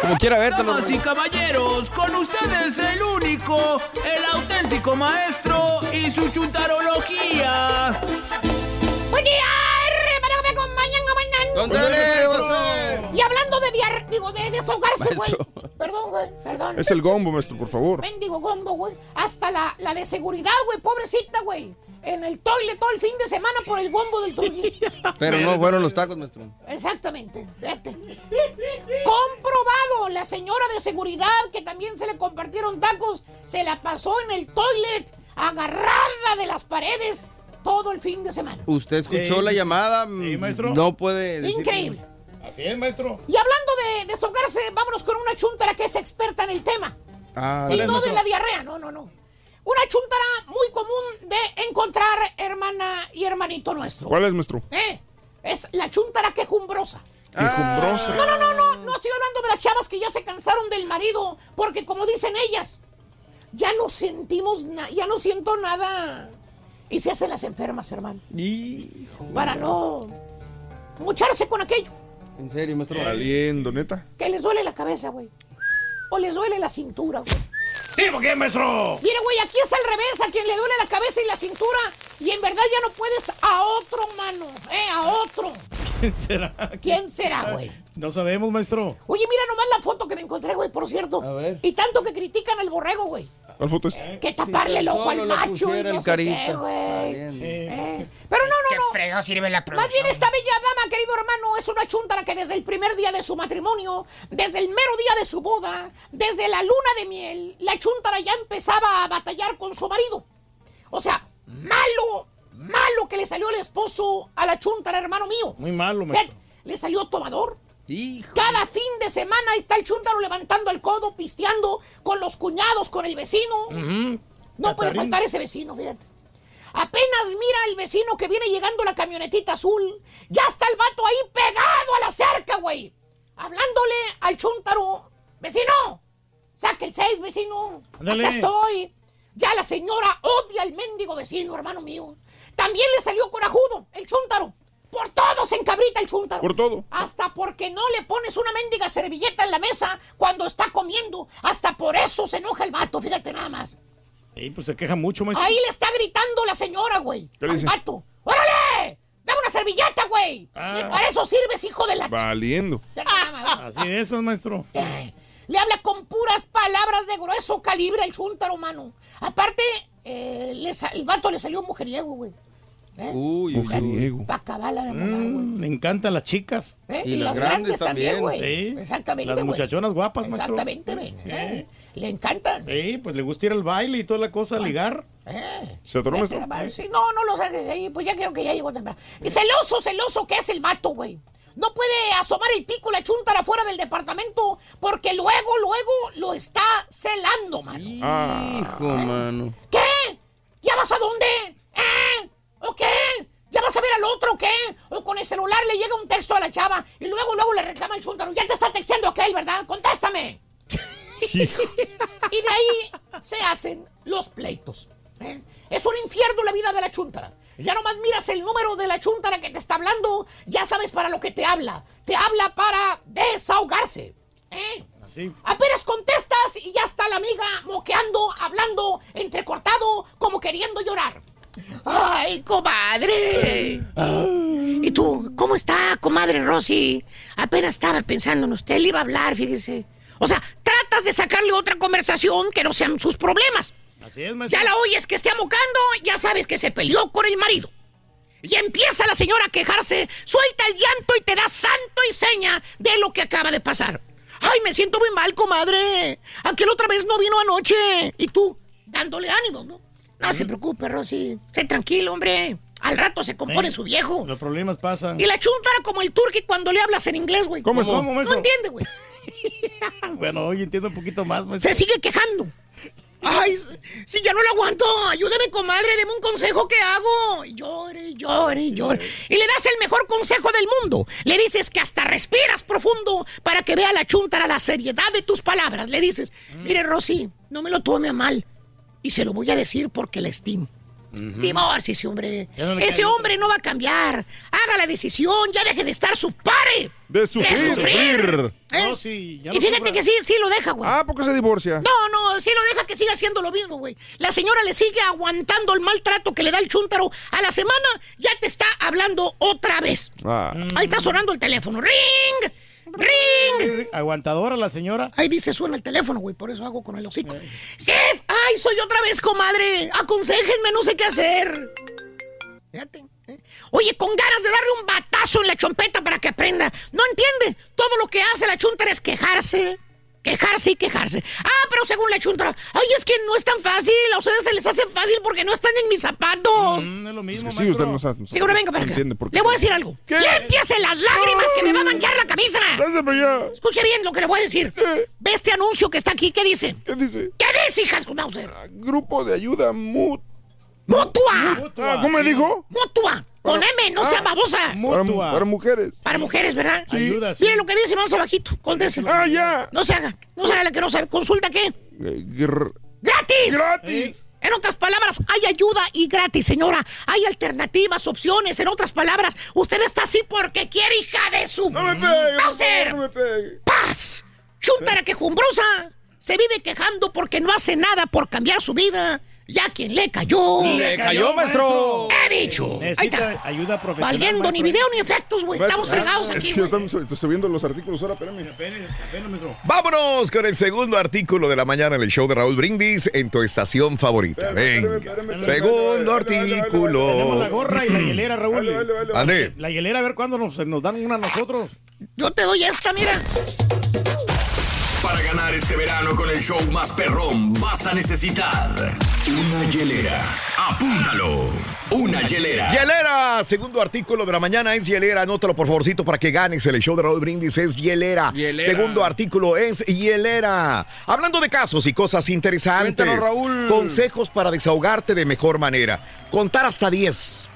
Como quiera ver, Damas y caballeros, con ustedes el único, el auténtico maestro y su chuntarología. Buen día, hermano, que me acompañan a mañana. Don Tele, what's Y hablando de diar... digo, de desahogarse, güey. Perdón, güey, perdón. Es el gombo, maestro, por favor. Mendigo gombo, güey. Hasta la, la de seguridad, güey, pobrecita, güey. En el toile todo el fin de semana por el gombo del turqui. (laughs) Pero no fueron los tacos, maestro. Exactamente. Fíjate. Comprobado, la señora de seguridad que también se le compartieron tacos, se la pasó en el toilet, agarrada de las paredes, todo el fin de semana. Usted escuchó Sí. la llamada. Sí, maestro. No puede. decir- Increíble. Así es, maestro. Y hablando de desahogarse, vámonos con una chuntara que es experta en el tema. Ah, Y no de la diarrea, no, no, no. Una chuntara muy común de encontrar, hermana y hermanito nuestro. ¿Cuál es, maestro? ¿Eh? Es la chuntara quejumbrosa. Quejumbrosa. No, no, no, no, no estoy hablando de las chavas que ya se cansaron del marido, porque como dicen ellas, ya no sentimos, na- ya no siento nada. Y se hacen las enfermas, hermano. Para no mucharse con aquello, En serio, maestro. Valiendo, neta. que les duele la cabeza, güey. O les duele la cintura, güey. ¿Sí, por qué, maestro? Mire, güey, aquí es al revés, a quien le duele la cabeza y la cintura. Y en verdad ya no puedes a otro, mano. ¿Eh? A otro. ¿Quién será? ¿Quién será, güey? No sabemos, maestro. Oye, mira nomás la foto que me encontré, güey, por cierto. A ver. Y tanto que critican al borrego, güey. ¿Cuál foto es? Que taparle el ojo al macho y no el sé qué, güey. Eh, Pero no, no, ¿Qué no. frego sirve la Más producción? bien esta bella dama, querido hermano, es una chuntara que desde el primer día de su matrimonio, desde el mero día de su boda, desde la luna de miel, la chuntara ya empezaba a batallar con su marido. O sea, malo, malo que le salió el esposo a la chuntara, hermano mío. Muy malo, maestro. Le salió tomador. Hijo. Cada fin de semana ahí está el chúntaro levantando el codo, pisteando con los cuñados, con el vecino. No puede faltar ese vecino, fíjate. Apenas mira el vecino que viene llegando la camionetita azul. Ya está el vato ahí pegado a la cerca, güey. Hablándole al chúntaro ¡Vecino! ¡Saque el 6, vecino! Acá estoy. Ya la señora odia al mendigo vecino, hermano mío. También le salió corajudo, el chúntaro. Por todo se encabrita el chúntaro. Por todo. Hasta porque no le pones una mendiga servilleta en la mesa cuando está comiendo. Hasta por eso se enoja el vato, fíjate nada más. Sí, pues se queja mucho, maestro. Ahí le está gritando la señora, güey. ¿Qué le Al dice? vato. ¡Órale! ¡Dame una servilleta, güey! Ah. Y para eso sirves, hijo de la... Valiendo. Ah, Así de esas, maestro. Le habla con puras palabras de grueso calibre al chúntaro, mano. Aparte, eh, el vato le salió mujeriego, güey. ¿Eh? Uy, Mujeriego. Pa' acabarla de molar, güey. Mm, me encantan las chicas. ¿Eh? Y, las grandes, también, güey. Sí. Exactamente, Las güey. muchachonas guapas, maestro. Exactamente, ven. ¿eh? Le encantan. Sí, pues le gusta ir al baile y toda la cosa, ligar. ¿Se atoró, madre. Sí, no, no lo saques ahí, pues ya creo que ya llegó temprano. Y celoso, celoso que es el vato, güey. No puede asomar el pico la chuntara fuera del departamento porque luego, luego lo está celando, mano. Hijo, mano. ¿Qué? ¿Ya vas a dónde? ¿Eh? ¿O qué? ¿Ya vas a ver al otro o qué? O con el celular le llega un texto a la chava y luego, luego le reclama el chúntaro. Ya te está texteando aquel, ¿verdad? ¡Contéstame! (laughs) y de ahí se hacen los pleitos. ¿eh? Es un infierno la vida de la chúntara. Ya nomás miras el número de la chúntara que te está hablando, ya sabes para lo que te habla. Te habla para desahogarse. ¿eh? Así. Apenas contestas y ya está la amiga moqueando, hablando, entrecortado, como queriendo llorar. ¡Ay, comadre! ¿Y tú? ¿Cómo está, comadre Rosy? Apenas estaba pensando en usted, le iba a hablar, fíjese. O sea, tratas de sacarle otra conversación que no sean sus problemas. Así es, maestro. Ya la oyes que esté amocando, ya sabes que se peleó con el marido. Y empieza la señora a quejarse, suelta el llanto y te da santo y seña de lo que acaba de pasar. Ay, me siento muy mal, comadre. Aquel otra vez no vino anoche. Y tú, dándole ánimo, ¿no? No se preocupe, Rosy. Esté tranquilo, hombre. Al rato se compone Sí. su viejo. Los problemas pasan. Y la chuntara como el turqui cuando le hablas en inglés, güey. ¿Cómo está? No ¿Cómo, maestro? entiende, güey. (laughs) Bueno, hoy entiendo un poquito más, maestro. Se sigue quejando. Ay, si ya no lo aguanto, ayúdeme, comadre, deme un consejo que hago. Y Llore, llore, llore. Y le das el mejor consejo del mundo. Le dices que hasta respiras profundo para que vea la chuntara la seriedad de tus palabras. Le dices, mire, Rosy, no me lo tome a mal. Y se lo voy a decir porque la estimo. Divórciese, hombre. No Ese hombre no va a cambiar. Haga la decisión, ya deje de estar su pare. De sufrir. ¿Eh? No, sí, ya y fíjate sufra. que sí, sí lo deja, güey. Ah, ¿por qué se divorcia? No, no, sí lo deja que siga haciendo lo mismo, güey. La señora le sigue aguantando el maltrato que le da el chúntaro. A la semana ya te está hablando otra vez. Ah. Ahí está sonando el teléfono. ¡Ring! ¡Ring! Aguantadora la señora. Ahí dice suena el teléfono, güey, por eso hago con el hocico. ¡Steve! ¡Ay, soy otra vez, comadre! Aconséjenme, no sé qué hacer. Fíjate. ¿eh? Oye, con ganas de darle un batazo en la chompeta para que aprenda. No entiende. Todo lo que hace la chuntara es quejarse. Quejarse y quejarse. Ah, pero según la chuntara, ay, es que no es tan fácil. A ustedes se les hace fácil porque no están en mis zapatos. Mm, es lo mismo, Sí, usted no sabe. Seguro, venga para acá. qué. Le voy a decir algo. ¿Qué? Límpiase las lágrimas que me va a manchar la camisa. Pásame ya. Escuche bien lo que le voy a decir. Ve este anuncio que está aquí. ¿Qué dice? ¿Qué dice? ¿Qué dice, hijas con Mauser? Grupo de ayuda mut. ¡Mutua! Ah, ¿Cómo me dijo? ¡Mutua! Con M, no sea babosa. Para, mu- para mujeres. Para mujeres, ¿verdad? Sí. Ayuda, sí. Mire lo que dice más abajito. Contéselo. Ah, ya. No se haga. No se haga la que no sabe. ¿Consulta qué? Eh, gr- ¡Gratis! Gratis. En otras palabras, hay ayuda y gratis, señora. Hay alternativas, opciones. En otras palabras, usted está así porque quiere, hija de su... No me pegue. ¡Mauser! No me pegue. ¡Paz! ¡Chuntara quejumbrosa! Se vive quejando porque no hace nada por cambiar su vida. Ya quien le cayó... Le cayó, maestro. ¡He dicho! Ahí Necesita está. ayuda profesional. Valiendo ni video ni efectos, güey. Estamos fregados aquí, güey. estamos estoy subiendo los artículos ahora, espérame. Vámonos con el segundo artículo de la mañana en el show de Raúl Brindis en tu estación favorita. Venga. Segundo Tenemos la artículo. gorra y la hielera, Raúl. Ande. La hielera, a ver cuándo nos, nos dan una a nosotros. Yo te doy esta, mira. Para ganar este verano con el show más perrón vas a necesitar una hielera. Apúntalo. Una hielera. Hielera, segundo artículo de la mañana es hielera. Anótalo por favorcito para que ganes el show de Raúl Brindis. Es hielera. Hielera. Segundo artículo es hielera. Hablando de casos y cosas interesantes. Cuéntanos, Raúl. Consejos para desahogarte de mejor manera. Contar hasta 10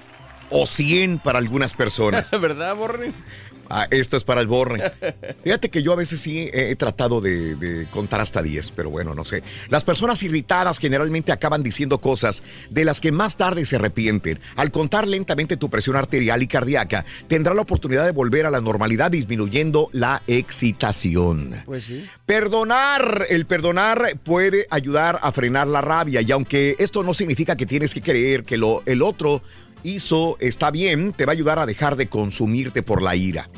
o 100 para algunas personas. (laughs) ¿Verdad, Borre? Ah, esto es para el borre. Fíjate que yo a veces sí he, he tratado de, de contar hasta 10, pero bueno, no sé. Las personas irritadas generalmente acaban diciendo cosas de las que más tarde se arrepienten. Al contar lentamente tu presión arterial y cardíaca, tendrá la oportunidad de volver a la normalidad disminuyendo la excitación. Pues sí. Perdonar, el perdonar puede ayudar a frenar la rabia y aunque esto no significa que tienes que creer que lo, el otro hizo está bien, te va a ayudar a dejar de consumirte por la ira.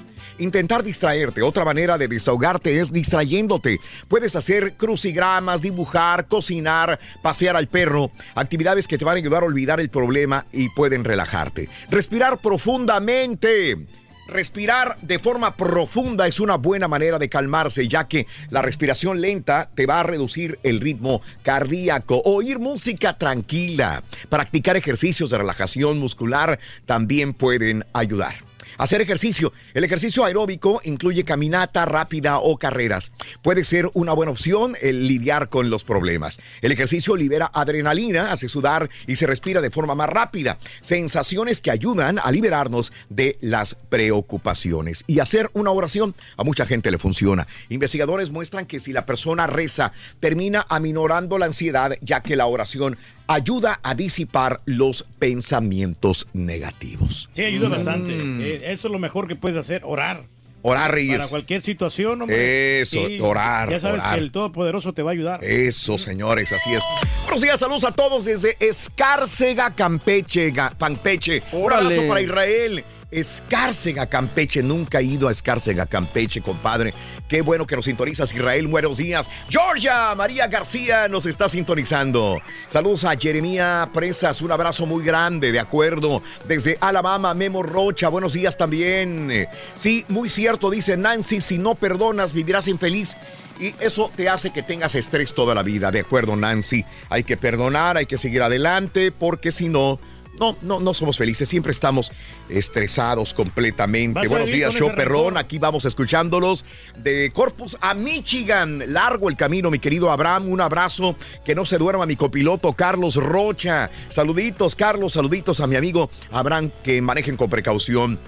Intentar distraerte. Otra manera de desahogarte es distrayéndote. Puedes hacer crucigramas, dibujar, cocinar, pasear al perro. Actividades que te van a ayudar a olvidar el problema y pueden relajarte. Respirar profundamente. Respirar de forma profunda es una buena manera de calmarse, ya que la respiración lenta te va a reducir el ritmo cardíaco. Oír música tranquila, practicar ejercicios de relajación muscular también pueden ayudar. Hacer ejercicio. El ejercicio aeróbico incluye caminata rápida o carreras. Puede ser una buena opción el lidiar con los problemas. El ejercicio libera adrenalina, hace sudar y se respira de forma más rápida. Sensaciones que ayudan a liberarnos de las preocupaciones. Y hacer una oración a mucha gente le funciona. Investigadores muestran que si la persona reza, termina aminorando la ansiedad, ya que la oración ayuda a disipar los pensamientos negativos. Sí, ayuda Mm. bastante. Eh, eso es lo mejor que puedes hacer, orar. Orar, Reyes. Para cualquier situación, hombre. Eso, orar, Ya sabes orar. que el Todopoderoso te va a ayudar. Eso, señores, así es. Buenos días, saludos a todos desde Escárcega, Campeche, Campeche. Un abrazo para Israel. Escárcega, Campeche. Nunca he ido a Escárcega, Campeche, compadre. Qué bueno que nos sintonizas, Israel. Buenos días. Georgia María García nos está sintonizando. Saludos a Jeremía Presas. Un abrazo muy grande, de acuerdo. Desde Alabama, Memo Rocha. Buenos días también. Sí, muy cierto, dice Nancy. Si no perdonas, vivirás infeliz. Y eso te hace que tengas estrés toda la vida. De acuerdo, Nancy. Hay que perdonar, hay que seguir adelante, porque si no, no, no, no somos felices. Siempre estamos estresados completamente. Buenos días, show perrón. Aquí vamos escuchándolos de Corpus a Michigan. Largo el camino, mi querido Abraham. Un abrazo. Que no se duerma mi copiloto Carlos Rocha. Saluditos, Carlos. Saluditos a mi amigo Abraham. Que manejen con precaución.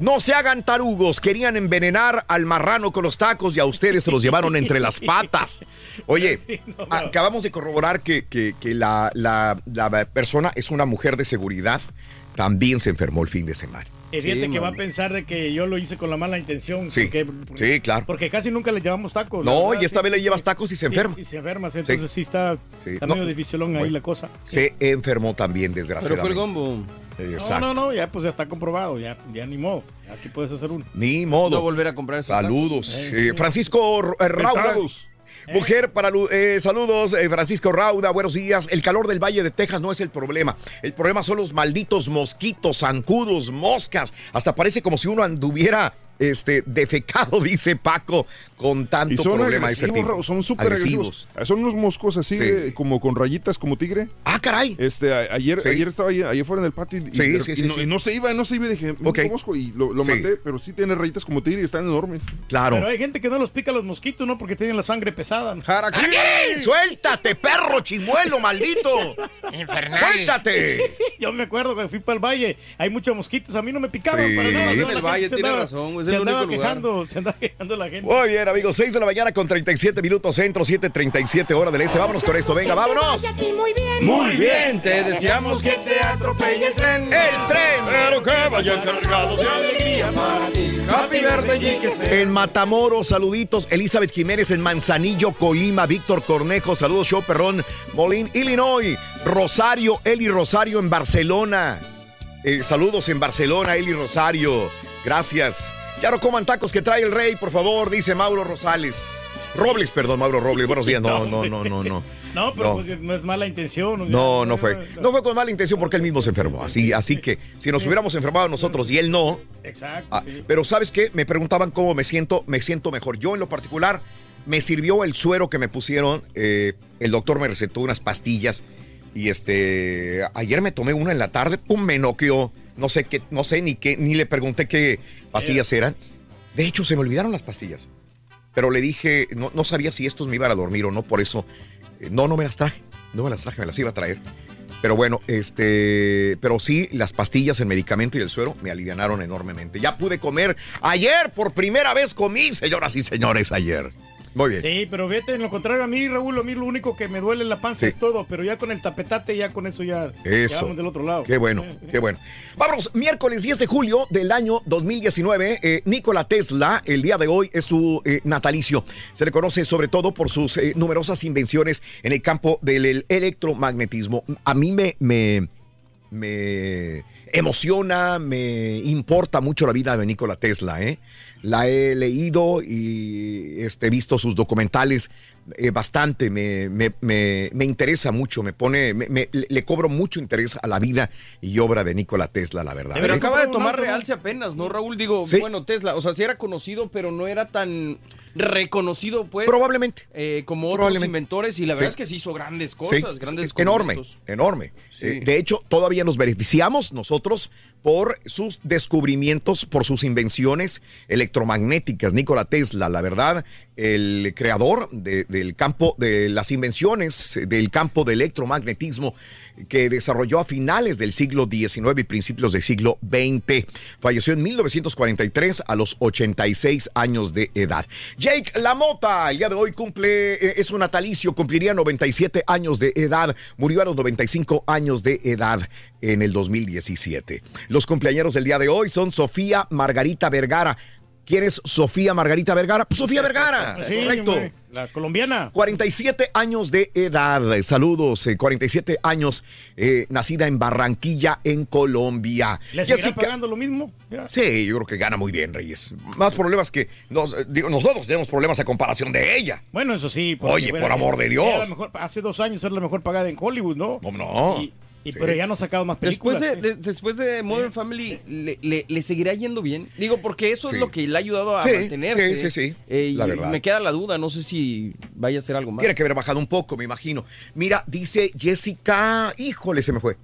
No se hagan tarugos, querían envenenar al marrano con los tacos y a ustedes se los llevaron entre las patas. Oye, acabamos de corroborar que, que- que la, la- la persona es una mujer de seguridad, también se enfermó el fin de semana. Y fíjate Sí, que va a pensar de que yo lo hice con la mala intención. Sí, porque, sí, claro. Porque casi nunca le llevamos tacos. No, verdad, y esta sí, vez le llevas tacos y se Sí, enferma. Y se enferma, entonces sí, está, está No. medio dificilón ahí la cosa. Se enfermó también, desgraciadamente. gombo. Exacto. No, no, no, ya pues ya está comprobado, ya, ya ni modo. Aquí puedes hacer uno. Ni modo. No volver a comprar Saludos. tacos. Eh, Francisco eh, Rauda. Mujer para lu- eh, saludos, eh, Francisco Rauda, buenos días. El calor del Valle de Texas no es el problema. El problema son los malditos mosquitos, zancudos, moscas. Hasta parece como si uno anduviera este, defecado, (laughs) dice Paco, con tanto Y son problema de ese agresivos, son súper agresivos. Son unos moscos así, Sí. de- como con rayitas, como tigre. Ah, caray. Este, a- ayer, Sí. ayer estaba ayer, ayer fuera en el patio y, y Sí, de- sí, y sí, no, sí. y no se iba, no se iba. y Dije, Ok. "Un mosco", y lo, lo Sí. maté, pero sí tiene rayitas como tigre y están enormes. Claro. Pero hay gente que no los pica los mosquitos, ¿no? Porque tienen la sangre pesada. ¡Aquí! ¡Suéltate, perro chimuelo, maldito! Infernal. ¡Suéltate! (laughs) Yo me acuerdo que fui para el valle, hay muchos mosquitos, a mí no me picaban Sí. para nada. En el valle tiene razón, güey, es Se el andaba único lugar. quejando, se andaba quejando la gente. Muy bien, amigos, 6 de la mañana con 37 minutos centro, 7:37 hora del este. Vámonos con esto, venga, vámonos. Muy bien. Muy bien, te deseamos que te atropelle el tren. El tren. Pero que vaya cargado de alegría para ti. Happy birthday y que sea. En Matamoros, saluditos. Elizabeth Jiménez en Manzanillo, Colima. Víctor Cornejo, saludos. Show Perrón, Molín, Illinois. Rosario, Eli Rosario en Barcelona. Eh, saludos en Barcelona, Eli Rosario. Gracias. Ya no coman tacos que trae el rey, por favor, dice Mauro Rosales. Robles, perdón, Mauro Robles. Buenos días. No, no, no, no, no. (laughs) No, pero No. pues no es mala intención. No, no fue. No fue con mala intención porque él mismo se enfermó. Así, así que si nos hubiéramos enfermado nosotros y él no. Exacto. ah, sí. Pero ¿sabes qué? Me preguntaban cómo me siento. Me siento mejor. Yo en lo particular me sirvió el suero que me pusieron. eh, el doctor me recetó unas pastillas y este ayer me tomé una en la tarde. Pum, me noqueó. No sé qué, no sé ni qué, ni le pregunté qué pastillas eran. De hecho, se me olvidaron las pastillas. Pero le dije, no, no sabía si estos me iban a dormir o no, por eso, eh, no, no me las traje. No me las traje, me las iba a traer. Pero bueno, este, pero sí, las pastillas, el medicamento y el suero me alivianaron enormemente. Ya pude comer ayer, por primera vez comí, señoras y señores, ayer. Muy bien. Sí, pero vete, en lo contrario a mí, Raúl, a mí lo único que me duele en la panza Sí. es todo, pero ya con el tapetate, ya con eso ya, ya Eso. vamos del otro lado. Qué bueno, qué bueno. Vámonos, miércoles 10 de julio del año 2019, eh, Nikola Tesla, el día de hoy es su eh, natalicio. Se le conoce sobre todo por sus eh, numerosas invenciones en el campo del el electromagnetismo. A mí me, me, me emociona, me importa mucho la vida de Nikola Tesla, ¿eh? La he leído y este, he visto sus documentales eh, bastante, me, me- me- me interesa mucho, me pone, me- me- le le cobro mucho interés a la vida y obra de Nikola Tesla, la verdad. Pero ¿eh? acaba de tomar realce apenas, ¿no, Raúl? Digo, Sí. bueno, Tesla, o sea, sí era conocido, pero no era tan reconocido, pues. Probablemente. eh, como otros Probablemente. inventores, y la Sí. verdad es que sí hizo grandes cosas, Sí, grandes sí, enorme, enorme. Sí. Eh, de hecho, todavía nos beneficiamos nosotros por sus descubrimientos, por sus invenciones electromagnéticas. Nikola Tesla, la verdad, el creador de- del campo de las invenciones del campo de electromagnetismo que desarrolló a finales del siglo XIX y principios del siglo XX. Falleció en 1943 a los 86 años de edad. Jake LaMotta, el día de hoy cumple, eh, es un natalicio, cumpliría 97 años de edad, murió a los 95 años de edad en el 2017. Los cumpleaños del día de hoy son Sofía Margarita Vergara. ¿Quién es Sofía Margarita Vergara? Pues Sofía Vergara, Sí, correcto. hombre, la colombiana. 47 años de edad, eh, saludos, eh, 47 años, eh, nacida en Barranquilla, en Colombia. ¿Le seguirá pagando lo mismo? Ya. Sí, yo creo que gana muy bien, Reyes. Más problemas que nos, eh, digo, nosotros tenemos problemas a comparación de ella. Bueno, eso sí. Oye, por amor de Dios. mejor- hace dos años era la mejor pagada en Hollywood, ¿no? ¿Cómo no? Y, y- Sí. Pero ya no ha sacado más Después películas. de, de- después de Modern Family, le, le- le seguirá yendo bien? Digo, porque eso Sí. es lo que le ha ayudado a Sí, mantenerse. sí, sí, sí. Eh, y La verdad. me queda la duda, no sé si vaya a ser algo más. Tiene que haber bajado un poco, me imagino. Mira, dice Jessica, híjole, se me fue.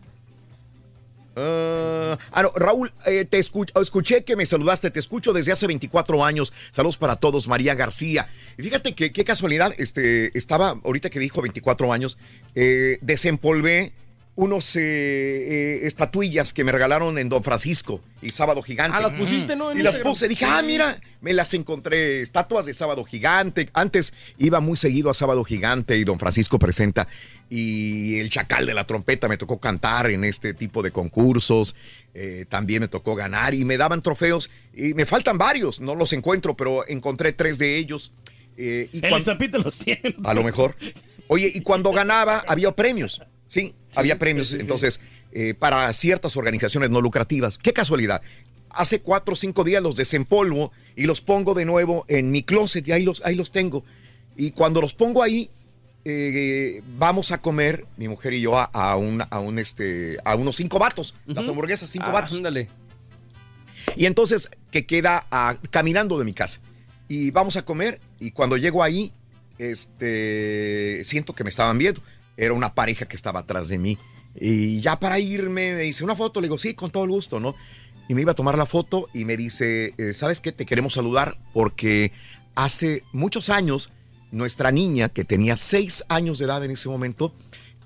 Ah, ah, no, Raúl, eh, te escu- escuché que me saludaste, te escucho desde hace 24 años. Saludos para todos, María García. Y fíjate que qué casualidad, este, estaba, ahorita que dijo 24 años, eh, desempolvé unos eh, eh, estatuillas que me regalaron en Don Francisco y Sábado Gigante. Ah, las pusiste, ¿no? En Y las puse, dije, ah, mira, me las encontré, estatuas de Sábado Gigante. Antes iba muy seguido a Sábado Gigante y Don Francisco presenta. Y el Chacal de la Trompeta me tocó cantar en este tipo de concursos. eh, también me tocó ganar y me daban trofeos. Y me faltan varios, no los encuentro, pero encontré tres de ellos. y El cuan- Zampito los tiene. a lo mejor. Oye, y cuando ganaba había premios, sí, había premios. Entonces, eh, para ciertas organizaciones no lucrativas, qué casualidad. Hace cuatro o cinco días los desempolvo y los pongo de nuevo en mi closet y ahí los, ahí los tengo. Y cuando los pongo ahí, eh, vamos a comer, mi mujer y yo, a, a un, a, un, este, a unos cinco vatos, las hamburguesas, cinco Ah, vatos. ándale. Y entonces que queda ah, caminando de mi casa. Y vamos a comer y cuando llego ahí, este, siento que me estaban viendo. Era una pareja que estaba atrás de mí. Y ya para irme me dice una foto, le digo, sí, con todo el gusto, ¿no? Y me iba a tomar la foto y me dice, eh, ¿sabes qué? Te queremos saludar porque hace muchos años nuestra niña, que tenía seis años de edad en ese momento,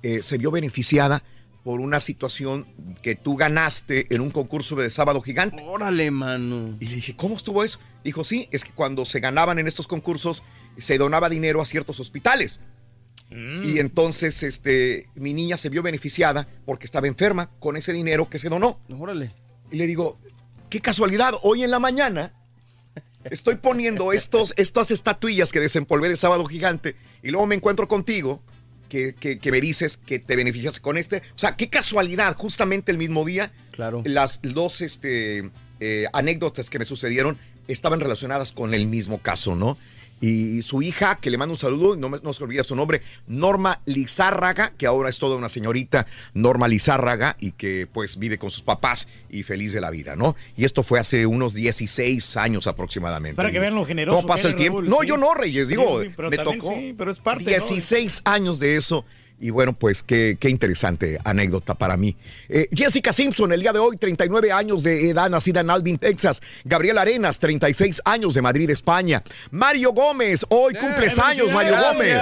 eh, se vio beneficiada por una situación que tú ganaste en un concurso de sábado gigante. Órale, mano. Y le dije, ¿cómo estuvo eso? Dijo, sí, es que cuando se ganaban en estos concursos, se donaba dinero a ciertos hospitales. Y entonces este, mi niña se vio beneficiada porque estaba enferma con ese dinero que se donó. Órale. Y le digo, qué casualidad, hoy en la mañana estoy poniendo estos, estas estatuillas que desempolvé de sábado gigante y luego me encuentro contigo que, que- que me dices que te beneficias con este. O sea, qué casualidad, justamente el mismo día, Claro. las dos este, eh, anécdotas que me sucedieron estaban relacionadas con el mismo caso, ¿no? Y su hija, que le mando un saludo, no, me- no se olvida su nombre, Norma Lizárraga, que ahora es toda una señorita, Norma Lizárraga, y que pues vive con sus papás y feliz de la vida, ¿no? Y esto fue hace unos 16 años aproximadamente. Para que vean lo generoso ¿Cómo pasa que el tiempo? Raúl, no, sí. yo no, Reyes, digo, Sí, me tocó sí, pero es parte, ¿no? 16 años de eso. Y bueno, pues qué, qué interesante anécdota para mí. Eh, Jessica Simpson, el día de hoy, 39 años de edad, nacida en Alvin, Texas. Gabriel Arenas, 36 años de Madrid, España. Mario Gómez, hoy cumples años, Mario Gómez.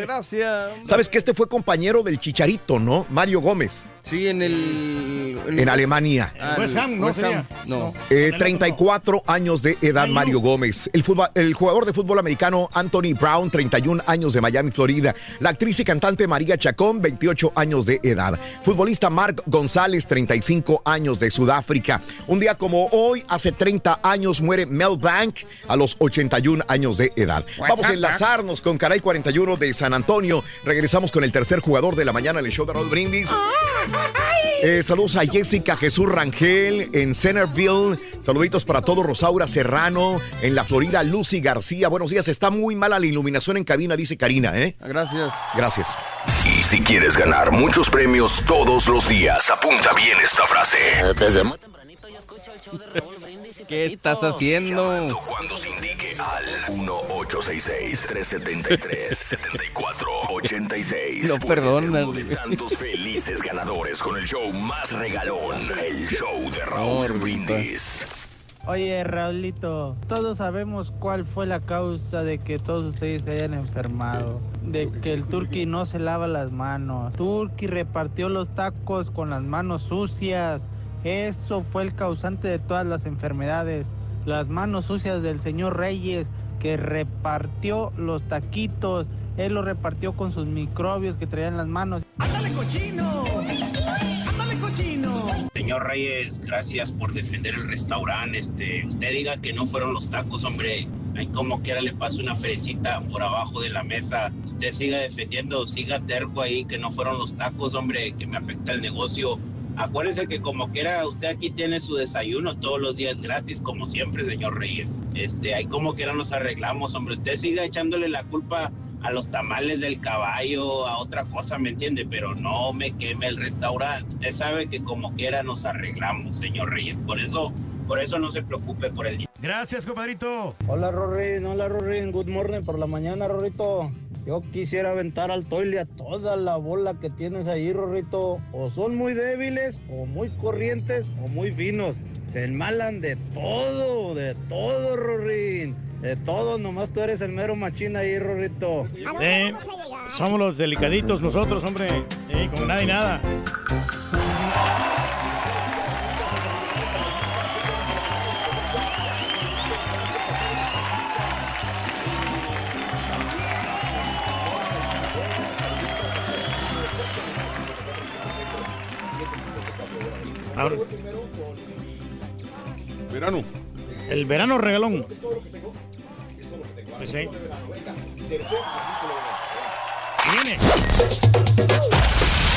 Gracias. Sabes que este fue compañero del Chicharito, ¿no? Mario Gómez. Sí, en el. En Alemania. West Ham, ¿no West? Ham. No. Eh, 34 años de edad, Mario Gómez. El, fútbol- el jugador de fútbol americano Anthony Brown, 31 años de Miami, Florida. La actriz y cantante María Chacón, 28 años de edad. Futbolista Mark González, 35 años de Sudáfrica. Un día como hoy, hace 30 años, muere Mel Blanc a los 81 años de edad. Vamos a enlazarnos con Caray 41 de San Antonio. Regresamos con el tercer jugador de la mañana en el show de Raúl Brindis. Eh, saludos a Jessica Jesús Rangel en Centerville. Saluditos para todo Rosaura Serrano en la Florida. Lucy García. Buenos días. Está muy mala la iluminación en cabina, dice Karina. ¿eh? Gracias. Gracias. Y si quieres ganar muchos premios todos los días, apunta bien esta frase. Desde muy ¿Qué estás haciendo? Cuando se indique al 1-866-373-7486. No perdonan. de tantos felices ganadores con el show más regalón, el show de Raúl Brindis. Oye, Raulito, todos sabemos cuál fue la causa de que todos ustedes se hayan enfermado. De que el Turqui no se lava las manos. Turqui repartió los tacos con las manos sucias. Eso fue el causante de todas las enfermedades. Las manos sucias del señor Reyes, que repartió los taquitos. Él los repartió con sus microbios que traían las manos. ¡Ándale, cochino! Señor Reyes, gracias por defender el restaurante. Este, usted diga que no fueron los tacos, hombre. Ahí como quiera le pasa una fresita por abajo de la mesa. Usted siga defendiendo, siga terco ahí que no fueron los tacos, hombre, que me afecta el negocio. Acuérdese que como quiera, usted aquí tiene su desayuno todos los días gratis, como siempre, señor Reyes. Este, ahí como quiera nos arreglamos, hombre. Usted siga echándole la culpa a los tamales del caballo, a otra cosa, ¿me entiende? Pero no me queme el restaurante. Usted sabe que como quiera nos arreglamos, señor Reyes. Por eso, por eso no se preocupe por el dinero. Gracias, compadrito. Hola Rorín, hola Rorín, good morning por la mañana Rorrito. Yo quisiera aventar al toile a toda la bola que tienes ahí, Rorrito. O son muy débiles, o muy corrientes, o muy finos. Se enmalan de todo, de todo, Rorín. De todo, nomás tú eres el mero machín ahí, Rorrito. Eh, somos los delicaditos nosotros, hombre. Eh, como nada y nada. Ahora, Verano. el verano regalón. Pues. Viene.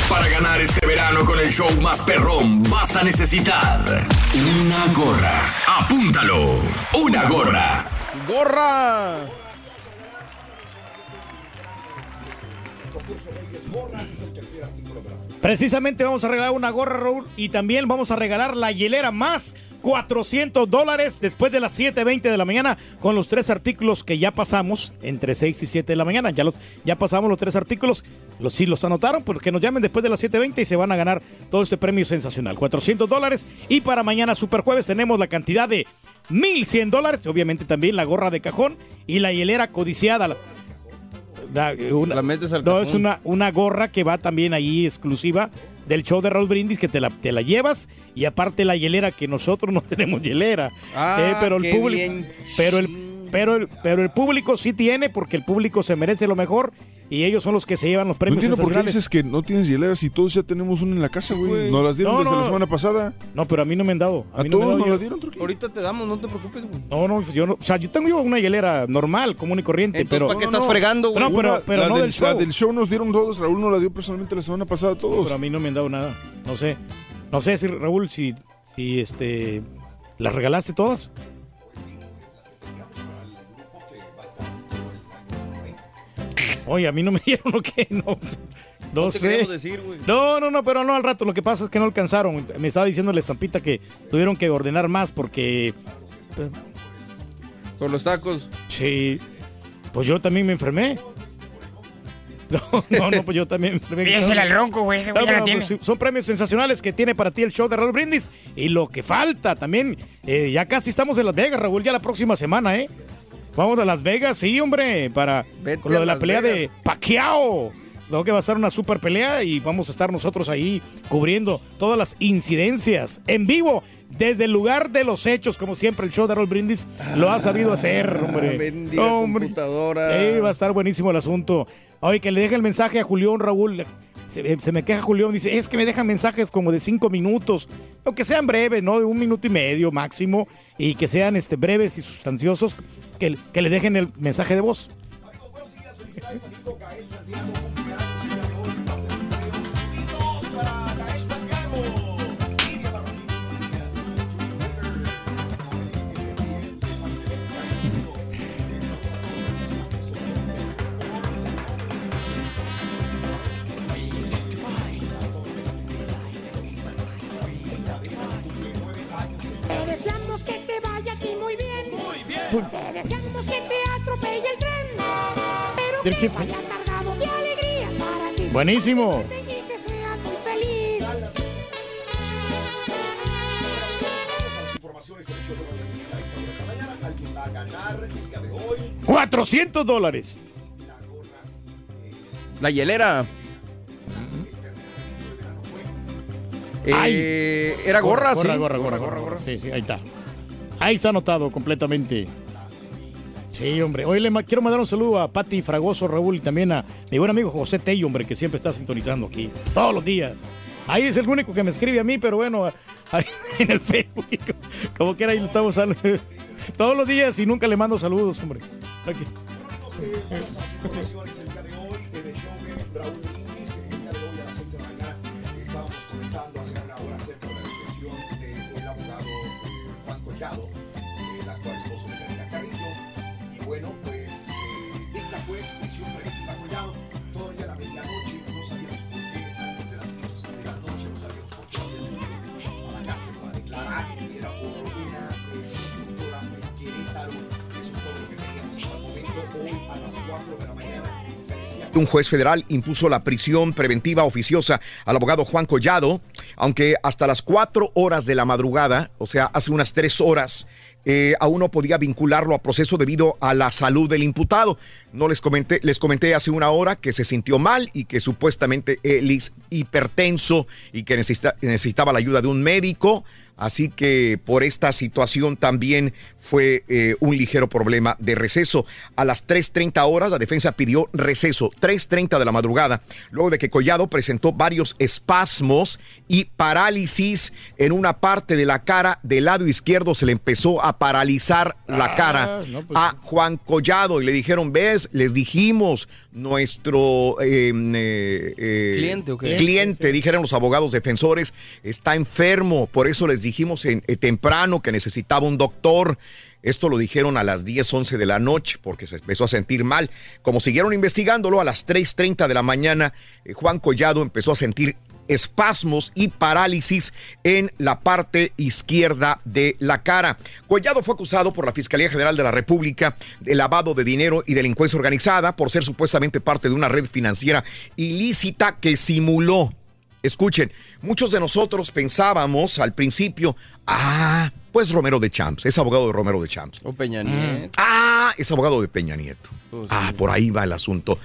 Para ganar este verano con el show más perrón, vas a necesitar una gorra. Apúntalo. Una gorra. ¡Gorra! Precisamente vamos a regalar una gorra, Raúl, y también vamos a regalar la hielera más 400 dólares después de las 7.20 de la mañana con los tres artículos que ya pasamos entre 6 y 7 de la mañana. Ya, los, ya pasamos los tres artículos. Los, si los anotaron, pues que nos llamen después de las 7.20 y se van a ganar todo este premio sensacional. 400 dólares. Y para mañana, Super Jueves, tenemos la cantidad de 1.100 dólares. Obviamente también la gorra de cajón y la hielera codiciada. La- la- una- La metes al no, es una, una gorra que va también ahí exclusiva del show de Raúl Brindis que te la, te la llevas y aparte la hielera que nosotros (laughs) no tenemos hielera. Eh, Ah, pero el público bien. pero el pero el pero el público sí tiene porque el público se merece lo mejor y ellos son los que se llevan los No premios entiendo por qué dices que no tienes hieleras y todos ya tenemos una en la casa, güey. Nos las dieron No, desde no. la semana pasada. No, pero a mí no me han dado. A mí no me todos han nos dado. la dieron, Turquía. Ahorita te damos, no te preocupes, güey. No, no, yo no, o sea, yo tengo yo una hielera normal, común y corriente, Entonces, pero ¿para qué estás fregando, güey? No, pero, pero la no del, del show. La del show nos dieron todos. Raúl nos la dio personalmente la semana pasada a todos. Pero a mí no me han dado nada. No sé. No sé si Raúl si si este las regalaste todas. Oye, a mí no me (laughs) dieron o qué, no. No, No te sé. queremos decir, güey. No, no, no, pero no al rato. Lo que pasa es que no alcanzaron. Me estaba diciendo la estampita que tuvieron que ordenar más porque. Por los tacos. Sí. Pues yo también me enfermé. (laughs) No, no, no, pues yo también. Pídesela (laughs) al ronco, güey, ese güey ya la tiene. pues, son premios sensacionales que tiene para ti el show de Raúl Brindis. Y lo que falta también, eh, ya casi estamos en Las Vegas, Raúl, ya la próxima semana, ¿eh? Vamos a Las Vegas, sí, hombre, para con lo de la Las pelea de. Pacquiao. Lo que va a ser una super pelea y vamos a estar nosotros ahí cubriendo todas las incidencias en vivo. Desde el lugar de los hechos, como siempre, el show de Raúl Brindis lo ha sabido hacer, hombre. Ah, bendiga Hombre. computadora. Eh, va a estar buenísimo el asunto. Oye, que le deje el mensaje a Julián, Raúl. Se, se me queja Julián, dice, es que me dejan mensajes como de cinco minutos, o que sean breves, ¿no? De un minuto y medio máximo, y que sean este, breves y sustanciosos, que, que le dejen el mensaje de voz. Te deseamos que te vaya aquí muy bien. Muy bien. Te deseamos que te atropelle el tren. Pero que que- vaya cargado de alegría para ti. Buenísimo. Y que seas muy feliz. 400 dólares. La hielera. Eh, era gorra, sí. Gorra, gorra, gorra, gorra, gorra. Sí, sí, ahí está. Ahí está anotado completamente. Sí, hombre. Hoy le ma- quiero mandar un saludo a Pati Fragoso, Raúl, y también a mi buen amigo José Tello, hombre, que siempre está sintonizando aquí, todos los días. Ahí es el único que me escribe a mí, pero bueno, ahí en el Facebook, como quiera, ahí lo estamos todos los días y nunca le mando saludos, hombre. Aquí. Eh, esposo de. Y bueno, pues eh, prisión preventiva Collado. Todavía a la medianoche no sabíamos por qué, antes de las 10 de la noche a la cárcel para declarar. Era por una eh, consultora en Querétaro. Eso es todo lo que teníamos hasta el momento. Hoy a las 4 de la mañana se decía un juez federal impuso la prisión preventiva oficiosa al abogado Juan Collado, aunque hasta las 4 horas de la madrugada, o sea, hace unas 3 horas, eh, aún no podía vincularlo a proceso debido a la salud del imputado. No les comenté, les comenté hace una hora que se sintió mal y que supuestamente él es hipertenso y que necesita- necesitaba la ayuda de un médico. Así que por esta situación también fue eh, un ligero problema de receso. A las 3.30 horas la defensa pidió receso, 3.30 de la madrugada, luego de que Collado presentó varios espasmos y parálisis en una parte de la cara. Del lado izquierdo se le empezó a paralizar la Ah, cara no, pues a Juan Collado y le dijeron, ves, les dijimos, nuestro eh, eh, ¿Cliente cliente, dijeron los abogados defensores, está enfermo, por eso les dijimos en- temprano que necesitaba un doctor. Esto lo dijeron a las 10, 11 de la noche porque se empezó a sentir mal. Como siguieron investigándolo, a las 3.30 de la mañana, eh, Juan Collado empezó a sentir espasmos y parálisis en la parte izquierda de la cara. Collado fue acusado por la Fiscalía General de la República de lavado de dinero y delincuencia organizada por ser supuestamente parte de una red financiera ilícita que simuló Escuchen, muchos de nosotros pensábamos al principio, ah, pues Romero de Champs, es abogado de Romero de Champs. O Peña Nieto. Ah, es abogado de Peña Nieto. Pues Ah, por ahí va el asunto.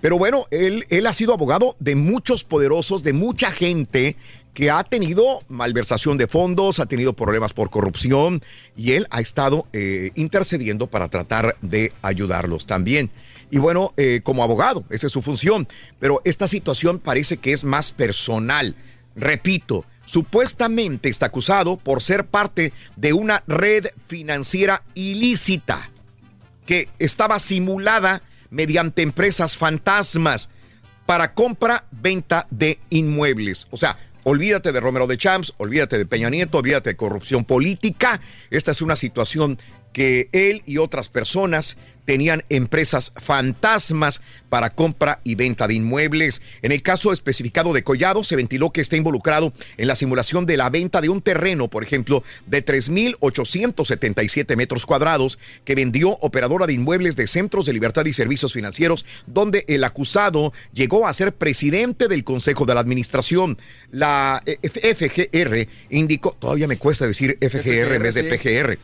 Pero bueno, él, él ha sido abogado de muchos poderosos, de mucha gente que ha tenido malversación de fondos, ha tenido problemas por corrupción y él ha estado eh, intercediendo para tratar de ayudarlos también. Y bueno, eh, como abogado, esa es su función. Pero esta situación parece que es más personal. Repito, supuestamente está acusado por ser parte de una red financiera ilícita que estaba simulada mediante empresas fantasmas para compra, venta de inmuebles. O sea, olvídate de Romero de Champs, olvídate de Peña Nieto, olvídate de corrupción política. Esta es una situación que él y otras personas tenían empresas fantasmas para compra y venta de inmuebles. En el caso especificado de Collado, se ventiló que está involucrado en la simulación de la venta de un terreno, por ejemplo, de 3.877 metros cuadrados que vendió operadora de inmuebles de Centros de Libertad y Servicios Financieros, donde el acusado llegó a ser presidente del Consejo de la Administración. La eh, FGR indicó, todavía me cuesta decir FGR en vez de PGR.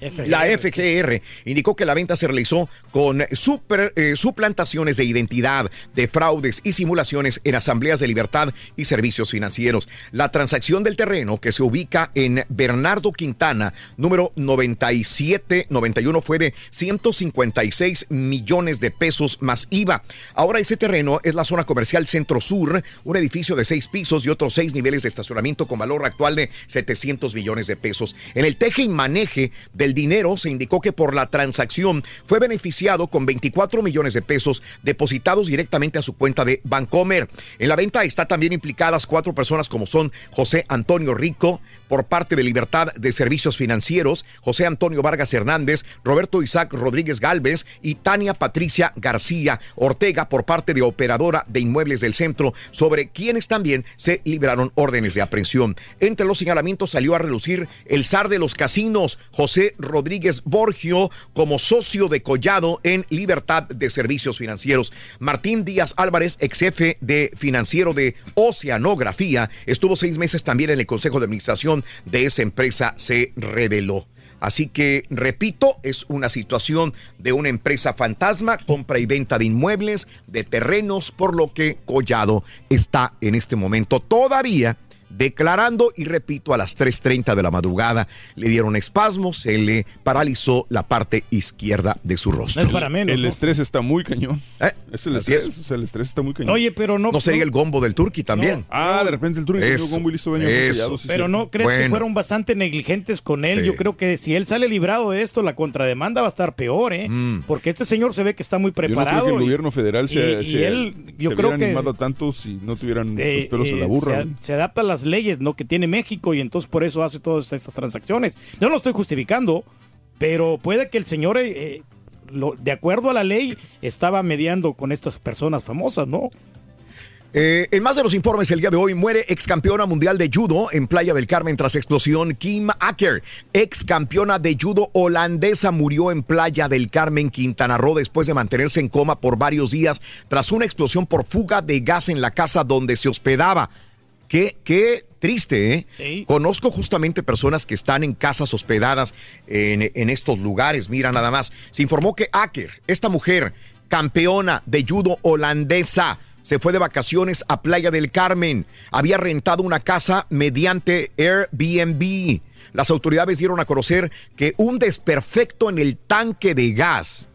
(laughs) La FGR indicó que la venta se realizó con super, eh, suplantaciones de identidad, de fraudes y simulaciones en asambleas de libertad y servicios financieros. La transacción del terreno que se ubica en Bernardo Quintana, número 9791, fue de 156 millones de pesos más IVA. Ahora ese terreno es la zona comercial Centro Sur, un edificio de seis pisos y otros seis niveles de estacionamiento con valor actual de 700 millones de pesos. En el teje y maneje del dinero se indicó que por la transacción fue beneficiado con 24 millones de pesos depositados directamente a su cuenta de Bancomer. En la venta está también implicadas cuatro personas como son José Antonio Rico por parte de Libertad de Servicios Financieros, José Antonio Vargas Hernández, Roberto Isaac Rodríguez Galvez y Tania Patricia García Ortega por parte de Operadora de Inmuebles del Centro, sobre quienes también se libraron órdenes de aprehensión. Entre los señalamientos salió a relucir el zar de los casinos, José Rodríguez Borgio, como socio de Collado en Libertad de Servicios Financieros. Martín Díaz Álvarez, ex jefe de financiero de Oceanografía, estuvo seis meses también en el Consejo de Administración de esa empresa, se reveló. Así que, repito, es una situación de una empresa fantasma, compra y venta de inmuebles, de terrenos, por lo que Collado está en este momento todavía declarando y repito a las 3.30 de la madrugada le dieron espasmos, se le paralizó la parte izquierda de su rostro. El estrés está muy cañón. Es el Así estrés, es. o sea, el estrés está muy cañón. Oye, pero no. ¿No sería el gombo del turqui también? Ah, de repente el turqui Eso, tenía gombo y listo, eso. Sí, Pero sí. no crees que fueron bastante negligentes con él. Sí. Yo creo que si él sale librado de esto, la contrademanda va a estar peor, ¿eh? Mm. Porque este señor se ve que está muy Yo no creo preparado. que el y- gobierno federal se, y- él, yo se creo hubiera que animado tanto si no tuvieran eh, los pelos en la eh, burra. se, se adapta a las leyes ¿no? que tiene México y entonces por eso hace todas estas transacciones. No lo estoy justificando, pero puede que el señor, eh, eh, de acuerdo a la ley, estaba mediando con estas personas famosas, ¿no? Eh, en más de los informes el día de hoy, muere ex campeona mundial de judo en Playa del Carmen tras explosión. Kim Acker, ex campeona de judo holandesa, murió en Playa del Carmen, Quintana Roo, después de mantenerse en coma por varios días tras una explosión por fuga de gas en la casa donde se hospedaba. Qué, qué triste, ¿eh? Sí. Conozco justamente personas que están en casas hospedadas en, en estos lugares. Mira, nada más. Se informó que Acker, esta mujer, campeona de judo holandesa, se fue de vacaciones a Playa del Carmen. Había rentado una casa mediante Airbnb. Las autoridades dieron a conocer que un desperfecto en el tanque de gas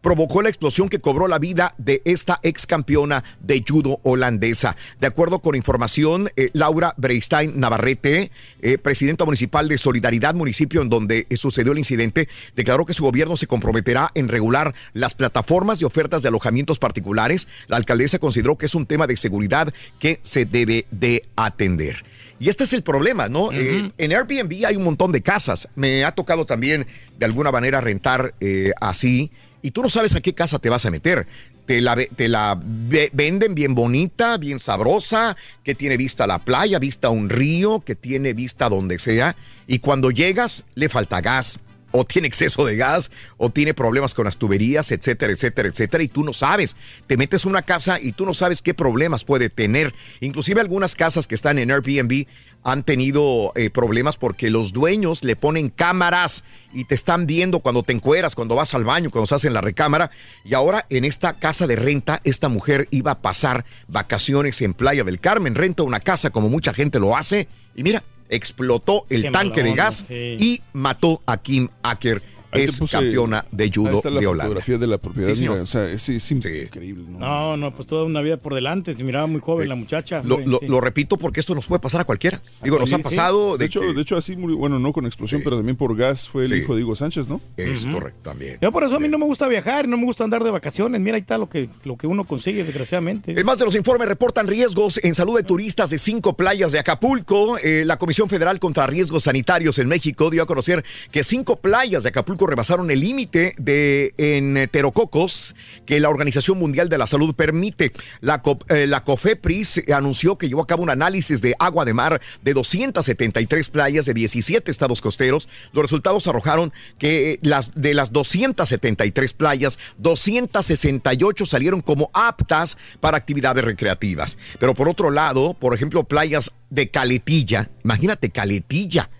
provocó la explosión que cobró la vida de esta ex campeona de judo holandesa. De acuerdo con información, eh, Laura Breistein Navarrete, eh, presidenta municipal de Solidaridad, municipio en donde sucedió el incidente, declaró que su gobierno se comprometerá en regular las plataformas de ofertas de alojamientos particulares. La alcaldesa consideró que es un tema de seguridad que se debe de atender. Y este es el problema, ¿no? Eh, en Airbnb hay un montón de casas. Me ha tocado también de alguna manera rentar eh, así y tú no sabes a qué casa te vas a meter. Te la, te la ve- venden bien bonita, bien sabrosa, que tiene vista a la playa, vista a un río, que tiene vista a donde sea. Y cuando llegas, le falta gas, o tiene exceso de gas, o tiene problemas con las tuberías, etcétera, etcétera, etcétera. Y tú no sabes. Te metes a una casa y tú no sabes qué problemas puede tener. Inclusive algunas casas que están en Airbnb han tenido eh, problemas porque los dueños le ponen cámaras y te están viendo cuando te encueras, cuando vas al baño, cuando estás en la recámara. Y ahora en esta casa de renta, esta mujer iba a pasar vacaciones en Playa del Carmen. Renta una casa como mucha gente lo hace. Y mira, explotó el Qué tanque de gas sí. y mató a Kim Acker. Ahí Es campeona de ahí judo está la de Holanda. fotografía de la propiedad. Sí, mira, señor. o sea, es, es increíble. ¿no? No, no, pues toda una vida por delante. Se miraba muy joven la muchacha. Lo, lo- sí. lo repito porque esto nos puede pasar a cualquiera. Digo, nos ha sí. pasado De de, hecho, que- de hecho, así murió, bueno, no con explosión, pero también por gas, fue el Sí. hijo de Hugo Sánchez, ¿no? Es correcto también. Yo por eso a mí no me gusta viajar, no me gusta andar de vacaciones. Mira, ahí está lo que, lo que uno consigue, desgraciadamente. En más de los informes reportan riesgos en salud de turistas de cinco playas de Acapulco. Eh, la Comisión Federal contra Riesgos Sanitarios en México dio a conocer que cinco playas de Acapulco Rebasaron el límite de enterococos que la Organización Mundial de la Salud permite. La, eh, la COFEPRIS anunció que llevó a cabo un análisis de agua de mar de 273 playas de 17 estados costeros. Los resultados arrojaron que eh, las, de las 273 playas, 268 salieron como aptas para actividades recreativas. Pero por otro lado, por ejemplo, playas de Caletilla, imagínate Caletilla,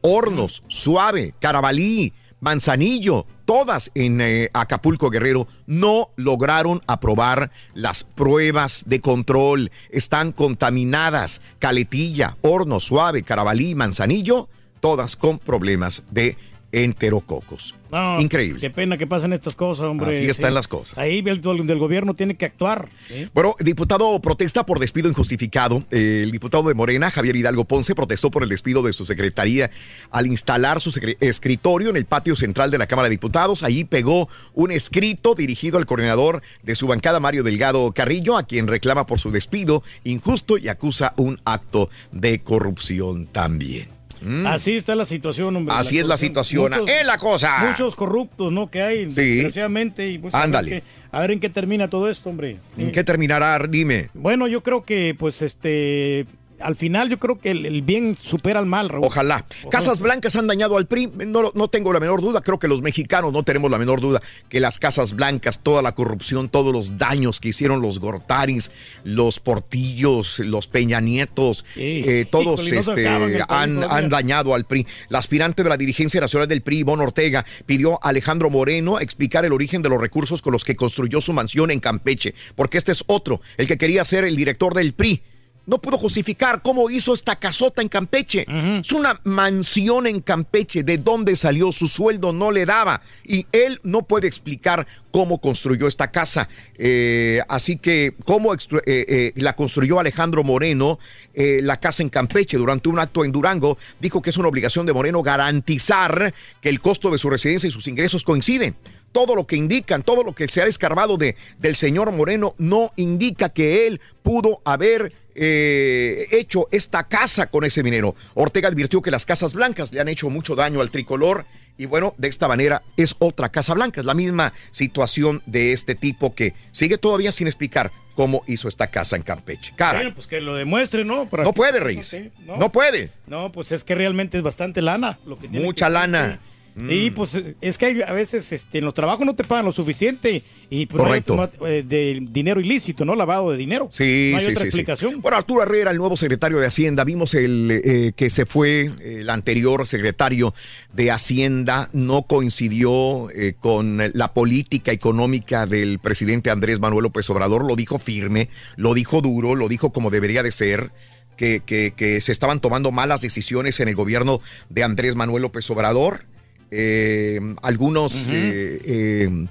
Hornos, Suave, Carabalí, Manzanillo, todas en eh, Acapulco Guerrero no lograron aprobar las pruebas de control. Están contaminadas. Caletilla, Horno, Suave, Carabalí, Manzanillo, todas con problemas de enterococos. No, Increíble. Qué pena que pasen estas cosas, hombre. Así están las cosas. Ahí el del gobierno tiene que actuar. ¿eh? Bueno, diputado protesta por despido injustificado. Eh, El diputado de Morena, Javier Hidalgo Ponce, protestó por el despido de su secretaría al instalar su escritorio en el patio central de la Cámara de Diputados. Allí pegó un escrito dirigido al coordinador de su bancada, Mario Delgado Carrillo, a quien reclama por su despido injusto y acusa un acto de corrupción también. Mm. Así está la situación, hombre. Así es la situación. ¡Es la cosa! Muchos corruptos, ¿no? Que hay, Sí. desgraciadamente. Y pues, Ándale. A ver en qué termina todo esto, hombre. ¿En qué terminará? Dime. Bueno, yo creo que, pues, este. Al final, yo creo que el, el bien supera al mal, Raúl. Ojalá. Casas Blancas han dañado al PRI. No, no tengo la menor duda. Creo que los mexicanos no tenemos la menor duda que las Casas Blancas, toda la corrupción, todos los daños que hicieron los Gortaris, los Portillos, los Peña Nietos, eh, todos este, han, han dañado al PRI. La aspirante de la dirigencia nacional del PRI, Ivonne Ortega, pidió a Alejandro Moreno explicar el origen de los recursos con los que construyó su mansión en Campeche, porque este es otro, el que quería ser el director del PRI no pudo justificar cómo hizo esta casota en Campeche. Es una mansión en Campeche. ¿De dónde salió? Su sueldo no le daba. Y él no puede explicar cómo construyó esta casa. Eh, así que, ¿cómo eh, eh, la construyó Alejandro Moreno, la casa en Campeche, durante un acto en Durango? Dijo que es una obligación de Moreno garantizar que el costo de su residencia y sus ingresos coinciden todo lo que indican, todo lo que se ha escarbado de, del señor Moreno no indica que él pudo haber eh, hecho esta casa con ese dinero. Ortega advirtió que las casas blancas le han hecho mucho daño al tricolor y bueno, de esta manera es otra casa blanca, es la misma situación de este tipo que sigue todavía sin explicar cómo hizo esta casa en Campeche. Cara, Bueno, pues que lo demuestre, ¿no? Para no que- puede, Reyes. No puede. No, pues es que realmente es bastante lana lo que tiene Mucha que- lana. Y Mm. pues es que hay- a veces este, en los trabajos no te pagan lo suficiente y pues, no hay Correcto. eh, de dinero ilícito, ¿no? Lavado de dinero. Sí, no hay sí, otra sí, sí. explicación. Bueno, Arturo Herrera, el nuevo secretario de Hacienda, vimos el eh, que se fue, eh, el anterior secretario de Hacienda, no coincidió eh, con la política económica del presidente Andrés Manuel López Obrador, lo dijo firme, lo dijo duro, lo dijo como debería de ser. Que, que- que se estaban tomando malas decisiones en el gobierno de Andrés Manuel López Obrador. Eh, algunos eh, eh,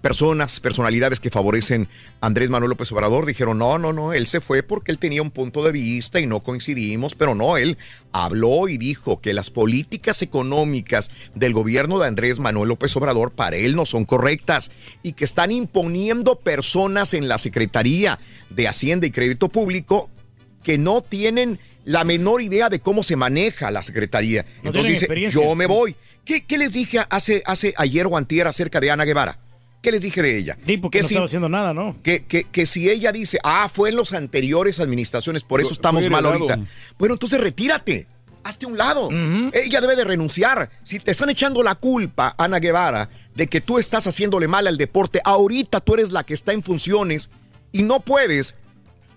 personas, personalidades que favorecen a Andrés Manuel López Obrador dijeron, no, no, no, él se fue porque él tenía un punto de vista y no coincidimos, pero no, él habló y dijo que las políticas económicas del gobierno de Andrés Manuel López Obrador para él no son correctas y que están imponiendo personas en la Secretaría de Hacienda y Crédito Público que no tienen la menor idea de cómo se maneja la Secretaría. No Entonces dice, yo me voy. ¿Qué, qué les dije hace, hace ayer o antier acerca de Ana Guevara? ¿Qué les dije de ella? Sí, porque que, no si, estaba haciendo nada, ¿no? que, que- que si ella dice, ah, fue en las anteriores administraciones, por eso estamos mal ahorita. Bueno, entonces retírate. Hazte a un lado. Ella debe de renunciar. Si te están echando la culpa, Ana Guevara, de que tú estás haciéndole mal al deporte, ahorita tú eres la que está en funciones y no puedes,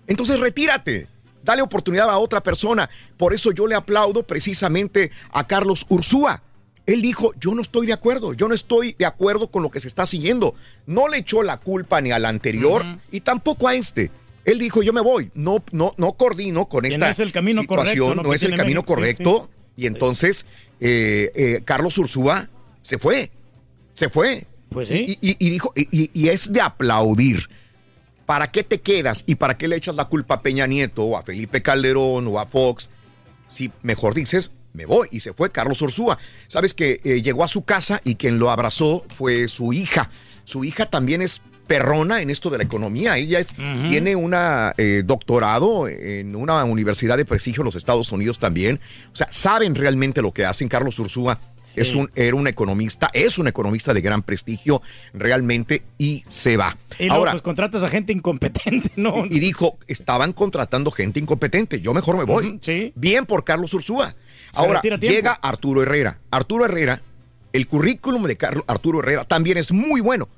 entonces retírate. Dale oportunidad a otra persona. Por eso yo le aplaudo precisamente a Carlos Ursúa. Él dijo, yo no estoy de acuerdo, yo no estoy de acuerdo con lo que se está siguiendo. No le echó la culpa ni al anterior y tampoco a este. Él dijo, yo me voy, no, no, no coordino con esta no es el camino situación, correcto, ¿no? es el camino México, sí, correcto. Y entonces eh, eh, Carlos Ursúa se fue, se fue. Pues sí. Y, y- y dijo, y, y- y es de aplaudir. ¿Para qué te quedas y para qué le echas la culpa a Peña Nieto o a Felipe Calderón o a Fox? Si mejor dices, me voy. Y se fue Carlos Ursúa. Sabes que eh, llegó a su casa y quien lo abrazó fue su hija. Su hija también es perrona en esto de la economía. Ella es, tiene un doctorado en una universidad de prestigio en los Estados Unidos también. O sea, saben realmente lo que hacen. Carlos Ursúa Es un, era un economista, es un economista de gran prestigio realmente y se va. Y luego, pues contratas a gente incompetente, ¿no? Y dijo, estaban contratando gente incompetente, yo mejor me voy. sí. Bien por Carlos Ursúa. Ahora, llega Arturo Herrera. Arturo Herrera, el currículum de Carlos Arturo Herrera también es muy bueno.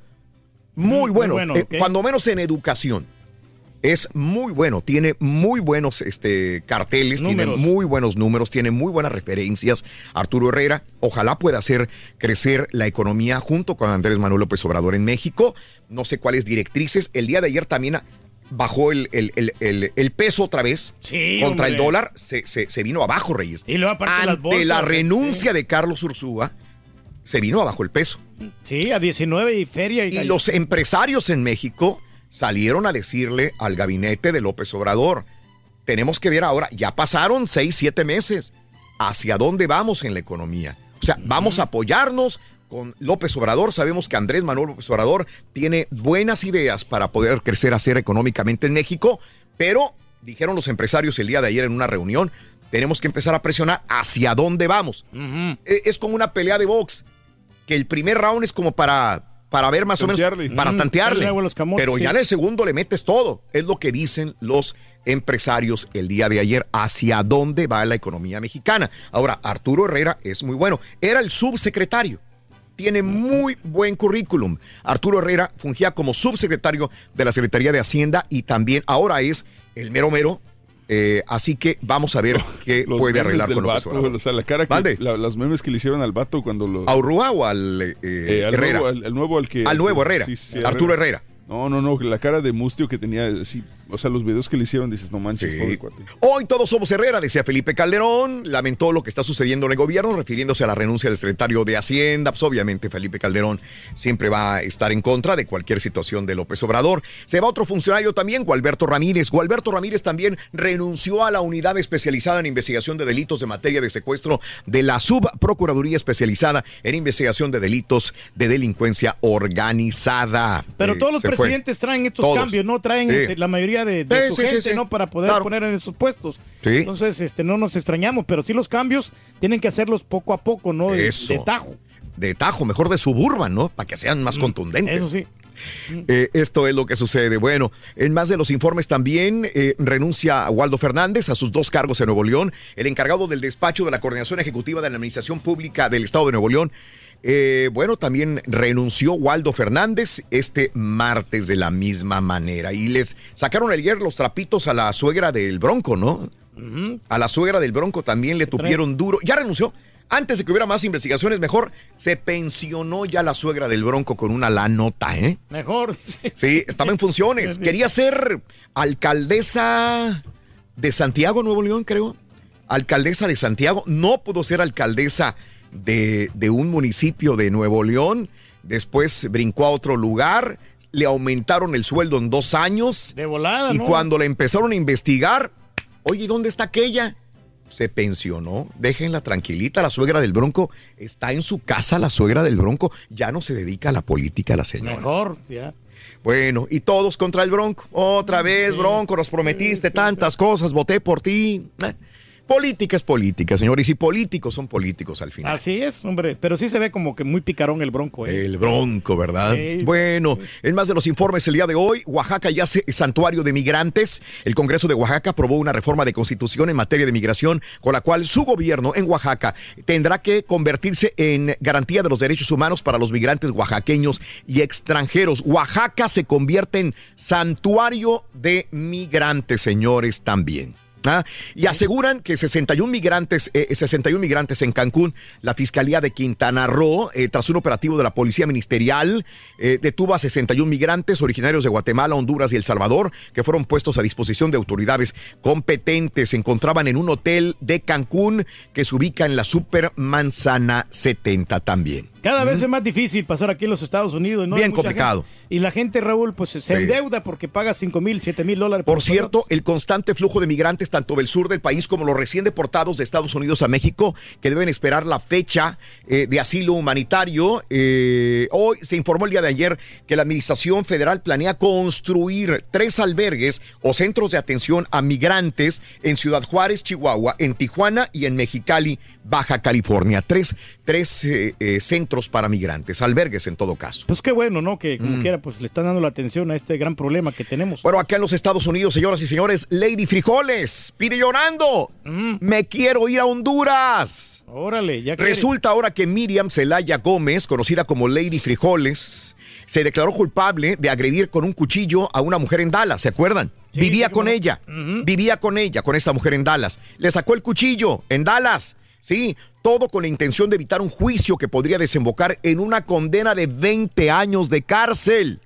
Muy Mm, bueno. muy bueno, Eh. Cuando menos en educación. Es muy bueno, tiene muy buenos este, carteles, Números. tiene muy buenos números, tiene muy buenas referencias. Arturo Herrera, ojalá pueda hacer crecer la economía junto con Andrés Manuel López Obrador en México. No sé cuáles directrices. El día de ayer también bajó el, el- el- el- peso otra vez Sí, contra el dólar, se, se- se vino abajo, Reyes. Y luego aparte las Ante bolsas, la sí. renuncia de Carlos Ursúa, se vino abajo el peso. Sí, a 19 y feria. Y, Y los empresarios en México salieron a decirle al gabinete de López Obrador, tenemos que ver ahora, ya pasaron seis, siete meses, hacia dónde vamos en la economía. O sea, vamos a apoyarnos con López Obrador. Sabemos que Andrés Manuel López Obrador tiene buenas ideas para poder crecer, hacer económicamente en México, pero dijeron los empresarios el día de ayer en una reunión, tenemos que empezar a presionar hacia dónde vamos. E- Es como una pelea de box, que el primer round es como para, para ver más Tantearle. o menos, para Mm, tantearle. camotes, pero ya en el segundo le metes todo. Es lo que dicen los empresarios el día de ayer, hacia dónde va la economía mexicana. Ahora, Arturo Herrera es muy bueno. Era el subsecretario. Tiene muy buen currículum. Arturo Herrera fungía como subsecretario de la Secretaría de Hacienda y también ahora es el mero mero. eh, así que vamos a ver (laughs) qué Los puede arreglar del con López vato, o sea, la cara que, la- las memes que le hicieron al vato cuando lo... ¿A Urrua o al eh, Eh, al Herrera? Nuevo, al, al nuevo al que... Al nuevo Herrera. Sí, sí, Arturo Herrera. No, no, no, la cara de mustio que tenía, sí, o sea, los videos que le hicieron, dices, no manches, Sí. pobre cuate. Hoy todos somos Herrera, decía Felipe Calderón. Lamentó lo que está sucediendo en el gobierno, refiriéndose a la renuncia del secretario de Hacienda. Pues obviamente Felipe Calderón siempre va a estar en contra de cualquier situación de López Obrador. Se va otro funcionario también, Gualberto Ramírez. Gualberto Ramírez también renunció a la unidad especializada en investigación de delitos de materia de secuestro de la Subprocuraduría especializada en investigación de delitos de delincuencia organizada. Pero Eh, todos los fue. presidentes traen estos Todos. cambios, ¿no? Traen Sí. la mayoría de, de Sí, su sí, gente, sí. ¿no? Para poder Claro. poner en esos puestos. Entonces, este, no nos extrañamos, pero sí los cambios tienen que hacerlos poco a poco, ¿no? De, Eso. de tajo. De tajo, mejor de suburban, ¿no? Para que sean más contundentes. Eso sí. Eh, esto es lo que sucede. Bueno, en más de los informes también eh, renuncia Waldo Fernández a sus dos cargos en Nuevo León. El encargado del despacho de la Coordinación Ejecutiva de la Administración Pública del Estado de Nuevo León. Eh, bueno, también renunció Waldo Fernández este martes de la misma manera. Y les sacaron ayer los trapitos a la suegra del Bronco, ¿no? A la suegra del Bronco también le tupieron duro. Ya renunció. Antes de que hubiera más investigaciones, mejor se pensionó ya la suegra del Bronco con una la nota, ¿eh? Mejor. (laughs) Sí, estaba en funciones. Quería ser alcaldesa de Santiago, Nuevo León, creo. Alcaldesa de Santiago. No pudo ser alcaldesa de, de un municipio de Nuevo León. Después brincó a otro lugar. Le aumentaron el sueldo en dos años. De volada, Y ¿no? cuando la empezaron a investigar, oye, ¿dónde está aquella? Se pensionó. Déjenla tranquilita. La suegra del Bronco está en su casa. La suegra del Bronco ya no se dedica a la política, la señora. Mejor, ya. Bueno, y todos contra el Bronco. Otra vez, Bronco, nos prometiste tantas cosas, voté por ti. Política es política, señores, y políticos son políticos al final. Así es, hombre. Pero sí se ve como que muy picarón el bronco, ¿eh? El Bronco, ¿verdad? Sí. Bueno, en más de los informes el día de hoy, Oaxaca ya es santuario de migrantes. El Congreso de Oaxaca aprobó una reforma de constitución en materia de migración, con la cual su gobierno en Oaxaca tendrá que convertirse en garantía de los derechos humanos para los migrantes oaxaqueños y extranjeros. Oaxaca se convierte en santuario de migrantes, señores, también. ¿Ah? Y aseguran que 61 migrantes, eh, 61 migrantes en Cancún, la Fiscalía de Quintana Roo, eh, tras un operativo de la Policía Ministerial, eh, detuvo a 61 migrantes originarios de Guatemala, Honduras y El Salvador, que fueron puestos a disposición de autoridades competentes. Se encontraban en un hotel de Cancún que se ubica en la Super Manzana 70 también. Cada vez es más difícil pasar aquí en los Estados Unidos, ¿no? Bien complicado. gente- y la gente, Raúl, pues se Sí. endeuda porque paga 5 mil, 7 mil dólares. Por cierto, el constante flujo de migrantes tanto del sur del país como los recién deportados de Estados Unidos a México, que deben esperar la fecha eh, de asilo humanitario. Eh, hoy se informó el día de ayer que la Administración Federal planea construir tres albergues o centros de atención a migrantes en Ciudad Juárez, Chihuahua, en Tijuana y en Mexicali, Baja California. Tres, tres eh, eh, centros para migrantes, albergues en todo caso. Pues qué bueno, ¿no? Que como Mm. quiera, pues le están dando la atención a este gran problema que tenemos. Bueno, acá en los Estados Unidos, señoras y señores, Lady Frijoles pide llorando. Me quiero ir a Honduras. Órale, ya quiere. Resulta ahora que Miriam Celaya Gómez, conocida como Lady Frijoles, se declaró culpable de agredir con un cuchillo a una mujer en Dallas, ¿se acuerdan? Sí, Vivía sí, con ella, vivía con ella, con esta mujer en Dallas. Le sacó el cuchillo en Dallas, sí, todo con la intención de evitar un juicio que podría desembocar en una condena de 20 años de cárcel.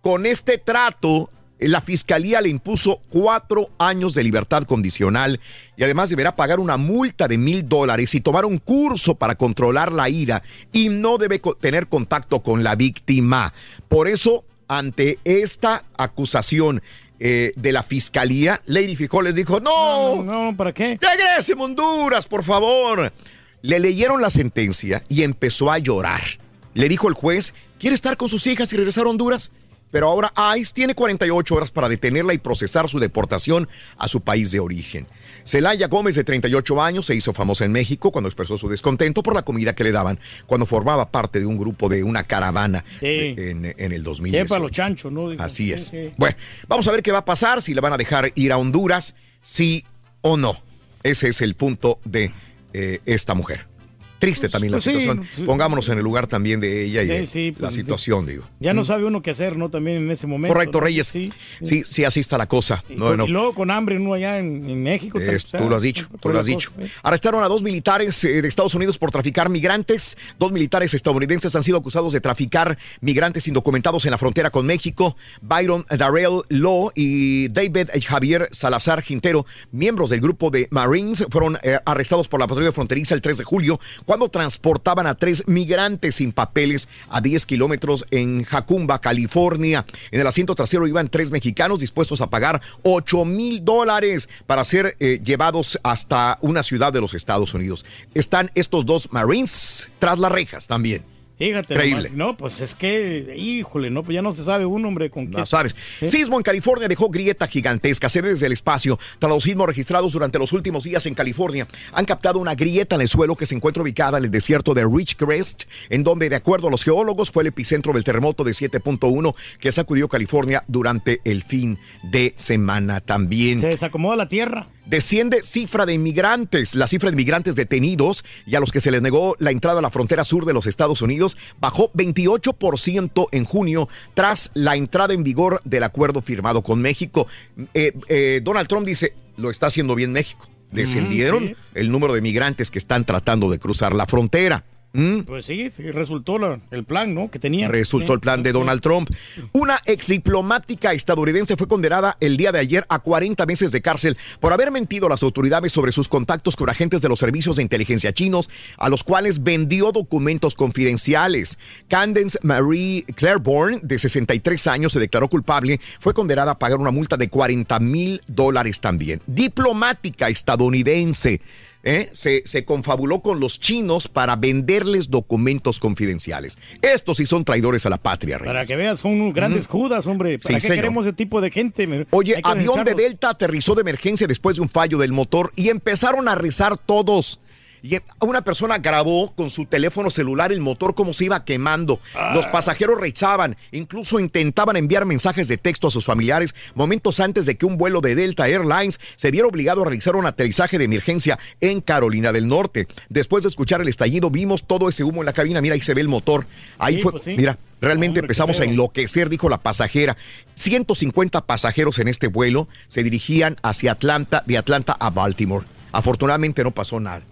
Con este trato, la fiscalía le impuso cuatro años de libertad condicional y además deberá pagar una multa de mil dólares y tomar un curso para controlar la ira y no debe tener contacto con la víctima. Por eso, ante esta acusación eh, de la fiscalía, Lady Frijoles dijo, no, no, ¿para qué? Regrese, Honduras, por favor. Le leyeron la sentencia y empezó a llorar. Le dijo el juez, ¿quiere estar con sus hijas y regresar a Honduras? Pero ahora ICE tiene 48 horas para detenerla y procesar su deportación a su país de origen. Celaya Gómez, de 38 años, se hizo famosa en México cuando expresó su descontento por la comida que le daban cuando formaba parte de un grupo de una caravana Sí. de- en, en el Lleva 2018. los chanchos, ¿no? Digo, Así sí, es. sí. Bueno, vamos a ver qué va a pasar, si la van a dejar ir a Honduras, sí o no. Ese es el punto de eh, esta mujer. Triste también pues la sí, situación. sí. Pongámonos en el lugar también de ella y Sí, de sí, la pues, situación, digo. Ya no Mm. sabe uno qué hacer, ¿no? También en ese momento. Correcto, ¿no? Reyes. Sí, sí, así está la cosa. Y, No, con- no. y luego con hambre uno allá en, en México. Es- o sea, tú lo has dicho, tú lo has dicho. cosa, ¿eh? Arrestaron a dos militares eh, de Estados Unidos por traficar migrantes. Dos militares estadounidenses han sido acusados de traficar migrantes indocumentados en la frontera con México. Byron Darrell Law y David Javier Salazar Quintero, miembros del grupo de Marines, fueron eh, arrestados por la patrulla fronteriza el 3 de julio cuando transportaban a tres migrantes sin papeles a 10 kilómetros en Jacumba, California. En el asiento trasero iban tres mexicanos dispuestos a pagar 8 mil dólares para ser eh, llevados hasta una ciudad de los Estados Unidos. Están estos dos Marines tras las rejas también. Fíjate, Increíble. nomás. no, pues es que, híjole, no, pues ya no se sabe un hombre con qué. No sabes. ¿Eh? Sismo en California dejó grieta gigantesca. Se ve desde el espacio. Tras los sismos registrados durante los últimos días en California, han captado una grieta en el suelo que se encuentra ubicada en el desierto de Ridgecrest, en donde, de acuerdo a los geólogos, fue el epicentro del terremoto de 7.1 que sacudió California durante el fin de semana también. Se desacomoda la tierra. Desciende cifra de inmigrantes. La cifra de inmigrantes detenidos y a los que se les negó la entrada a la frontera sur de los Estados Unidos bajó 28% en junio tras la entrada en vigor del acuerdo firmado con México. Eh, eh, Donald Trump dice, lo está haciendo bien México. Descendieron sí. el número de migrantes que están tratando de cruzar la frontera. ¿Mm? Pues sí, sí, resultó la- el plan, ¿no? Que tenía. Resultó el plan de Donald Trump. Una ex diplomática estadounidense fue condenada el día de ayer a 40 meses de cárcel por haber mentido a las autoridades sobre sus contactos con agentes de los servicios de inteligencia chinos, a los cuales vendió documentos confidenciales. Candence Marie Claiborne, de 63 años, se declaró culpable. Fue condenada a pagar una multa de 40 mil dólares también. Diplomática estadounidense. ¿Eh? Se, se confabuló con los chinos para venderles documentos confidenciales. Estos sí son traidores a la patria, Reyes. Para que veas, son grandes judas, hombre. ¿Para Sí, qué señor. queremos ese tipo de gente? Oye, avión de. Delta aterrizó de emergencia después de un fallo del motor y empezaron a rezar todos. Y una persona grabó con su teléfono celular el motor como se iba quemando. Los pasajeros rezaban, incluso intentaban enviar mensajes de texto a sus familiares momentos antes de que un vuelo de Delta Airlines se viera obligado a realizar un aterrizaje de emergencia en Carolina del Norte. Después de escuchar el estallido, vimos todo ese humo en la cabina. Mira, ahí se ve el motor. Ahí Sí, fue, pues sí. mira, realmente Hombre, empezamos a enloquecer, dijo la pasajera. 150 pasajeros en este vuelo se dirigían hacia Atlanta, de Atlanta a Baltimore. Afortunadamente no pasó nada.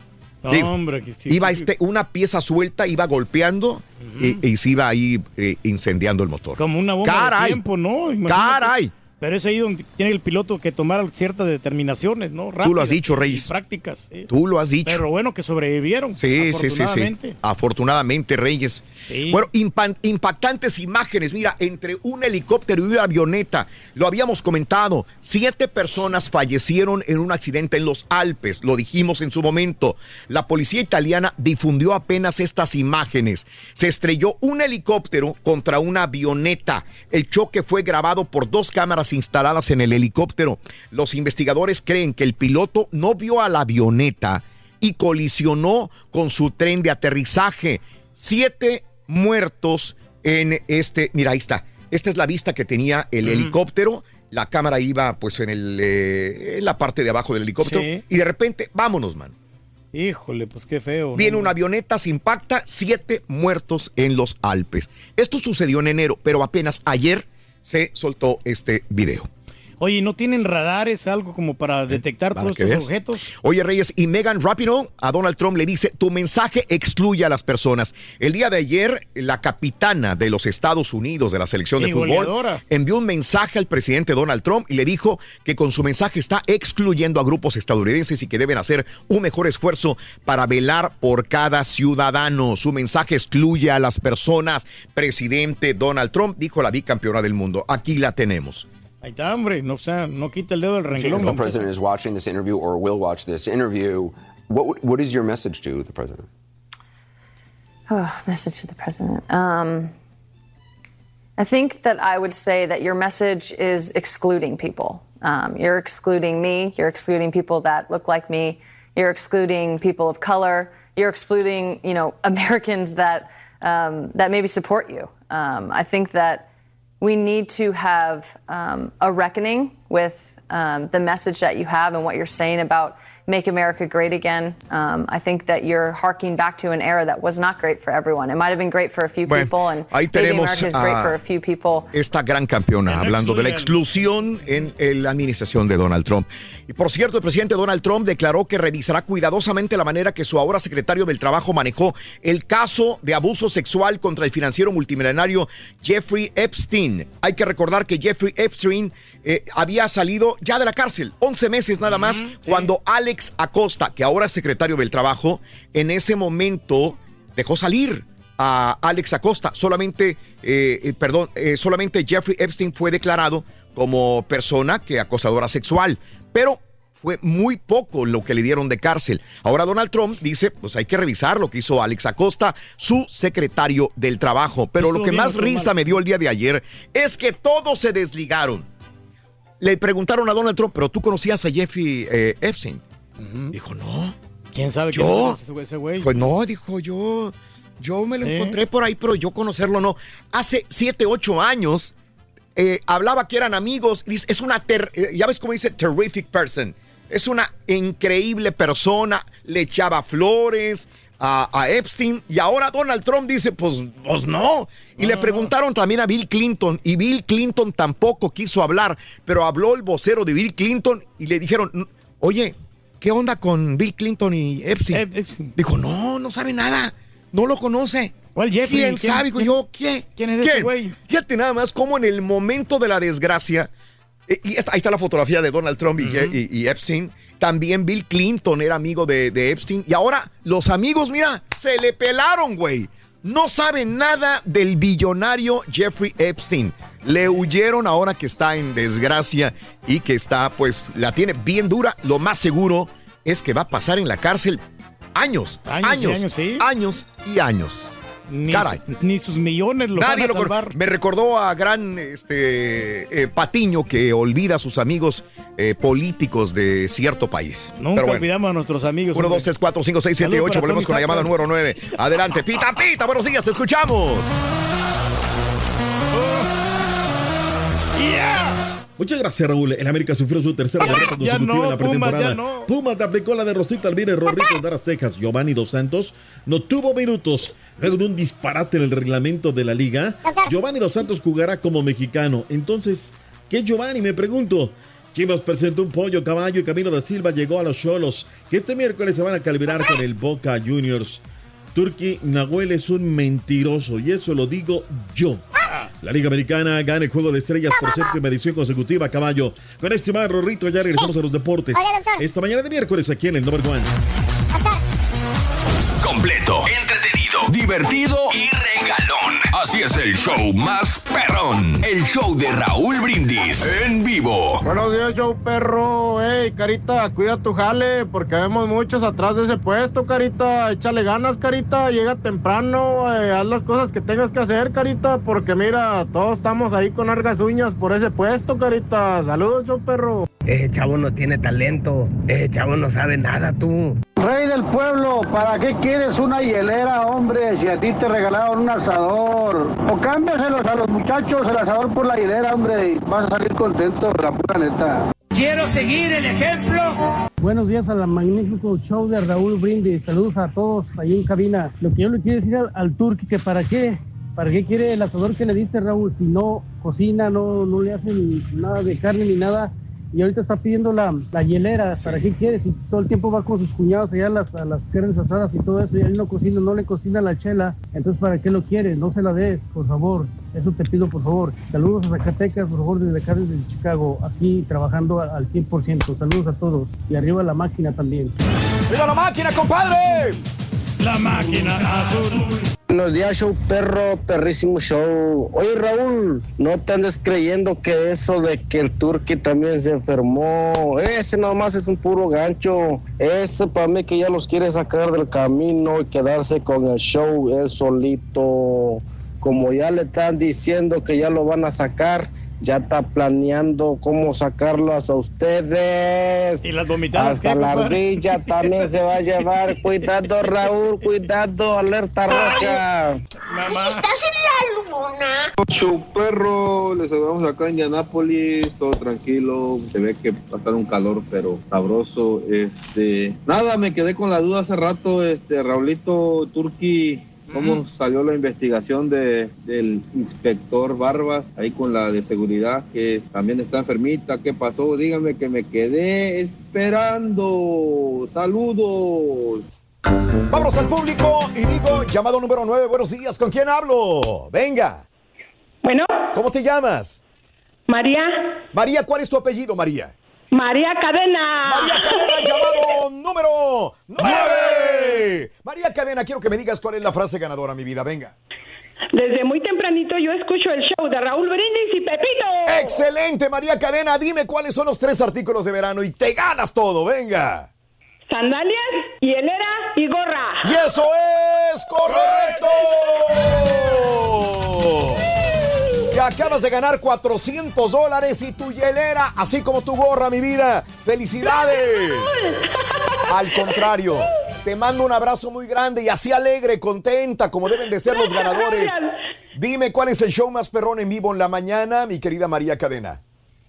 No, Digo, hombre, que- que- iba este, una pieza suelta, iba golpeando y, y se iba ahí eh, incendiando el motor. Como una bomba Caray. de tiempo, ¿no? Imagínate. Caray. Pero es ahí donde tiene el piloto que tomar ciertas determinaciones, ¿no? Tú lo has dicho, Reyes. y prácticas. sí. Tú lo has dicho. Pero bueno, que sobrevivieron. Sí, sí, sí, sí. afortunadamente. Reyes. Sí. Bueno, impactantes imágenes. Mira, entre un helicóptero y una avioneta, lo habíamos comentado. Siete personas fallecieron en un accidente en los Alpes. Lo dijimos en su momento. La policía italiana difundió apenas estas imágenes. Se estrelló un helicóptero contra una avioneta. El choque fue grabado por dos cámaras instaladas en el helicóptero. Los investigadores creen que el piloto no vio a la avioneta y colisionó con su tren de aterrizaje. Siete muertos en este, mira, ahí está. Esta es la vista que tenía el helicóptero. La cámara iba pues en, el, eh, en la parte de abajo del helicóptero. Sí. Y de repente, vámonos, man. Híjole, pues qué feo. ¿no? Viene una avioneta, se impacta, siete muertos en los Alpes. Esto sucedió en enero, pero apenas ayer se soltó este video. Oye, ¿no tienen radares, algo como para detectar para todos estos objetos? Oye, Reyes, y Megan Rapinoe a Donald Trump le dice, tu mensaje excluye a las personas. El día de ayer, la capitana de los Estados Unidos de la selección de fútbol goleadora. envió un mensaje al presidente Donald Trump y le dijo que con su mensaje está excluyendo a grupos estadounidenses y que deben hacer un mejor esfuerzo para velar por cada ciudadano. Su mensaje excluye a las personas. Presidente Donald Trump dijo la bicampeona del mundo. Aquí la tenemos. Ahí está, hombre. No, o sea, no quita el dedo del If renglón. the president is watching this interview or will watch this interview, what would- what is your message to the president? Oh, message to the president. Um, I think that I would say that your message is excluding people. Um, you're excluding me. You're excluding people that look like me. You're excluding people of color. You're excluding, you know, (laughs) Americans that um, that maybe support you. Um, I think that we need to have um, a reckoning with um, the message that you have and what you're saying about make America great again. Um, I think that you're harking back to an era that was not great for everyone. It might have been great for a few Bueno, people, and ahí maybe tenemos America is great for a few people. esta gran campeona, hablando de la exclusión en, en la administración de Donald Trump. Y por cierto, el presidente Donald Trump declaró que revisará cuidadosamente la manera que su ahora secretario del Trabajo manejó el caso de abuso sexual contra el financiero multimillonario Jeffrey Epstein. Hay que recordar que Jeffrey Epstein eh, había salido ya de la cárcel, 11 meses nada más, cuando Alex Acosta, que ahora es secretario del Trabajo, en ese momento dejó salir a Alex Acosta. Solamente, eh, eh, perdón, eh, solamente Jeffrey Epstein fue declarado como persona que acosadora sexual, pero fue muy poco lo que le dieron de cárcel. Ahora Donald Trump dice, pues hay que revisar lo que hizo Alex Acosta, su secretario del trabajo. Pero lo que más risa mal. me dio el día de ayer es que todos se desligaron. Le preguntaron a Donald Trump, pero tú conocías a Jeffrey eh, Epstein. Dijo, no. ¿Quién sabe ¿Yo? quién es ese güey-? Pues no, dijo yo. Yo me lo encontré por ahí, pero yo conocerlo no. Hace siete, ocho años eh, hablaba que eran amigos. Dice, es una, ter- eh, ya ves cómo dice, terrific person. Es una increíble persona. Le echaba flores a, a Epstein. Y ahora Donald Trump dice, pues, pues no. Y le preguntaron también a Bill Clinton. Y Bill Clinton tampoco quiso hablar. Pero habló el vocero de Bill Clinton y le dijeron, oye, ¿qué onda con Bill Clinton y Epstein? Dijo, no, no sabe nada. No lo conoce. ¿Cuál Jeffrey? ¿Quién, ¿Quién- sabe? Quién- yo, ¿qué? quién es ese güey? Fíjate nada más cómo en el momento de la desgracia, eh, y esta- ahí está la fotografía de Donald Trump y, y- y Epstein, también Bill Clinton era amigo de, de Epstein, y ahora los amigos, mira, se le pelaron, güey. No saben nada del billonario Jeffrey Epstein. Le huyeron ahora que está en desgracia y que está, pues, la tiene bien dura. Lo más seguro es que va a pasar en la cárcel años, Años y años, años, sí. años y años. Ni, Caray. ni sus millones lo Nadie van a lo salvar. Me recordó a gran este, eh, Patiño que olvida a sus amigos eh, políticos de cierto país. Nunca Pero bueno. olvidamos a nuestros amigos. 1, hombre. 2, 3, 4, 5, 6, 7, Saludos 8. para Volvemos con la llamada número 9. Adelante. Pita, pita. Buenos días. Te escuchamos. Muchas gracias, Raúl. El América sufrió su tercera derrota Ya consecutiva no, en la pretemporada. ya no. Pumas te aplicó la de Rosita Alvírez, Rorrito, Dallas, Texas. Giovanni Dos Santos no tuvo minutos. Luego de un disparate en el reglamento de la liga, Giovanni Dos Santos jugará como mexicano. Entonces, ¿qué Giovanni? Me pregunto. Chivas presentó un pollo caballo y Camilo da Silva llegó a los Cholos, que este miércoles se van a calibrar con el Boca Juniors. Turki Nahuel es un mentiroso y eso lo digo yo. La Liga Americana gana el juego de estrellas por séptima edición consecutiva, caballo. Con este más Rorrito ya regresamos a los deportes. Esta mañana de miércoles aquí en el Number One. Completo, divertido y galón. Así es el show más perrón. El show de Raúl Brindis en vivo. Buenos días, show perro. Ey, Carita, cuida tu jale, porque vemos muchos atrás de ese puesto, Carita. Échale ganas, Carita. Llega temprano, eh, haz las cosas que tengas que hacer, Carita, porque mira, todos estamos ahí con largas uñas por ese puesto, Carita. Saludos, show perro. Ese chavo no tiene talento. Ese chavo no sabe nada, tú. Rey del pueblo, ¿para qué quieres una hielera, hombre? Si a ti te regalaron un asador. O cámbiaselos a los muchachos el asador por la hielera, hombre, y vas a salir contento, la pura neta. Quiero seguir el ejemplo. Buenos días a la magnífico show de Raúl Brindis. Saludos a todos ahí en cabina. Lo que yo le quiero decir al, al Turqui que para qué, para qué quiere el asador que le diste Raúl si no cocina, no, no le hacen nada de carne ni nada. Y ahorita está pidiendo la, la hielera, ¿para qué quiere? Si todo el tiempo va con sus cuñados allá a las, a las carnes asadas y todo eso, y él no cocina, no le cocina la chela, entonces ¿para qué lo quiere? No se la des, por favor. Eso te pido, por favor. Saludos a Zacatecas, por favor, desde acá, desde Chicago, aquí trabajando al, al 100%. Saludos a todos. Y arriba la máquina también. ¡Viva la máquina, compadre! La máquina azul. Buenos días, show perro, perrísimo show. Oye, Raúl, no te andes creyendo que eso de que el Turqui también se enfermó, ese nomás es un puro gancho. Ese para mí que ya los quiere sacar del camino y quedarse con el show él solito. Como ya le están diciendo que ya lo van a sacar, ya está planeando cómo sacarlos a ustedes. Y las vomitadas, Hasta ¿qué, la ardilla también se va a llevar. (laughs) Cuidado, Raúl, cuidado, alerta roja. ¿Estás en la luna? Show perro, les saludamos acá en Indianápolis, todo tranquilo, se ve que va a estar un calor pero sabroso, este, nada, me quedé con la duda hace rato, este, Raulito Turki, cómo salió la investigación de, del inspector Barbas, ahí con la de seguridad, que también está enfermita, ¿qué pasó? Dígame que me quedé esperando, saludos. Vámonos al público y digo, llamado número 9, buenos días, ¿con quién hablo? Venga. Bueno. ¿Cómo te llamas? María. María, ¿cuál es tu apellido, María? María Cadena. María Cadena, llamado número 9. María Cadena, quiero que me digas cuál es la frase ganadora, mi vida, venga. Desde muy tempranito yo escucho el show de Raúl Brindis y Pepito. Excelente, María Cadena, dime cuáles son los tres artículos de verano y te ganas todo, venga. Sandalias, hielera y gorra. Y eso es correcto. Te acabas de ganar 400 dólares y tu hielera, así como tu gorra, mi vida. ¡Felicidades! Al contrario, te mando un abrazo muy grande y así alegre, contenta, como deben de ser los ganadores. Dime cuál es el show más perrón en vivo en la mañana, mi querida María Cadena.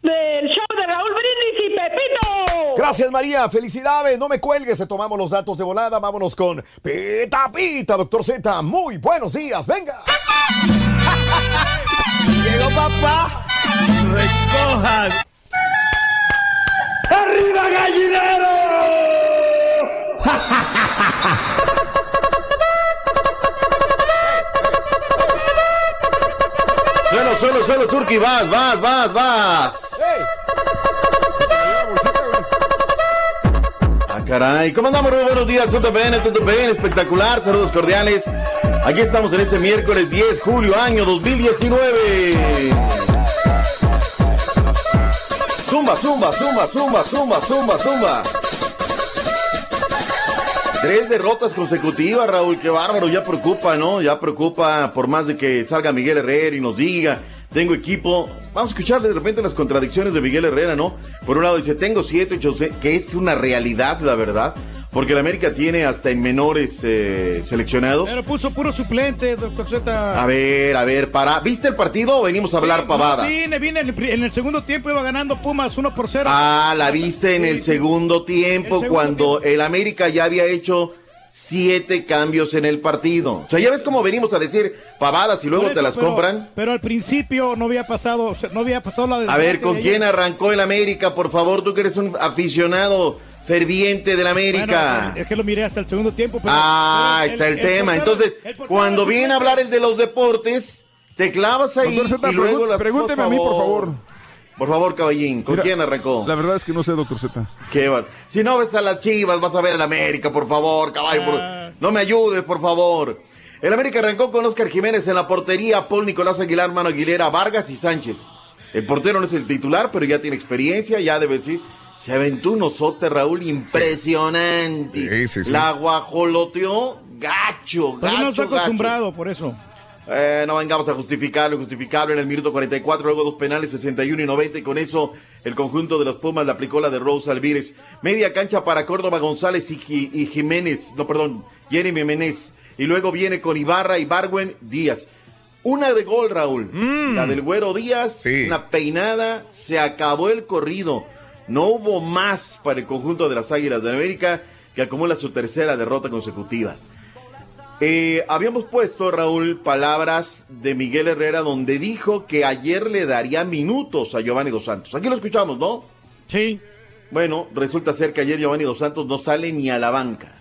Del show de Raúl Brindis y Pepito. Gracias, María. Felicidades. No me cuelgues. Te tomamos los datos de volada. Vámonos con Pita Pita, doctor Z. Muy buenos días. Venga. (laughs) Llegó papá. Recojan. ¡Arriba, gallinero! (laughs) Suelo, suelo, suelo, Turki, vas, vas, vas, vas. Ah, caray. ¿Cómo andamos, Rubén? Buenos días, todo bien, todo bien, espectacular, saludos cordiales. Aquí estamos en este miércoles 10 julio, año 2019. Zumba, zumba, zumba, zumba, zumba, zumba, zumba. Tres derrotas consecutivas, Raúl, qué bárbaro, ya preocupa, ¿no? Ya preocupa por más de que salga Miguel Herrera y nos diga, tengo equipo. Vamos a escuchar de repente las contradicciones de Miguel Herrera, ¿no? Por un lado dice, tengo siete, ocho, que es una realidad, la verdad, porque la América tiene hasta en menores eh, seleccionados. Pero puso puro suplente, doctor Z. A ver, a ver, para, ¿viste el partido o venimos a hablar Sí, pavadas? no, Vine, vine, en el, en el segundo tiempo iba ganando Pumas 1 por 0. Ah, la viste en el segundo tiempo, El segundo cuando el América ya había hecho siete cambios en el partido. O sea, ya ves cómo venimos a decir pavadas y luego te las pero- compran. Pero al principio no había pasado, o sea, no había pasado la A ver, ¿con quién arrancó el América? Por favor, tú que eres un aficionado ferviente del América. Bueno, es que lo miré hasta el segundo tiempo. Pero, ah, pero está el, tema. portero- Entonces, el cuando suplente- viene a hablar el de los deportes, te clavas ahí Doctor Z, y luego las- pregúnteme a mí, por favor. Por favor, caballín, ¿con Mira, quién arrancó? La verdad es que no sé, doctor Z. Qué bar- Si no ves a las chivas, vas a ver al América, por favor, caballo. por- Ah. No me ayudes, por favor. El América arrancó con Oscar Jiménez en la portería, Paul Nicolás Aguilar, Mano Aguilera, Vargas y Sánchez. El portero no es el titular, pero ya tiene experiencia, ya debe decir. Se aventó un osote, Raúl, impresionante. Sí, sí, sí. La guajoloteó gacho, Pero no gacho, está gacho. acostumbrado, por eso. Eh, no vengamos a justificarlo, justificarlo en el minuto 44, luego dos penales, 61 y 90, y con eso el conjunto de los Pumas le aplicó la de Rose Alvírez. Media cancha para Córdoba González y, Ji- y Jiménez, no, perdón, Jeremy Menez. Y luego viene con Ibarra y Barwen Díaz. Una de gol, Raúl. La del Güero Díaz, una peinada, se acabó el corrido. No hubo más para el conjunto de las Águilas de América, que acumula su tercera derrota consecutiva. Eh, habíamos puesto, Raúl, palabras de Miguel Herrera donde dijo que ayer le daría minutos a Giovanni Dos Santos. Aquí lo escuchamos, ¿no? Sí. Bueno, resulta ser que ayer Giovanni Dos Santos no sale ni a la banca.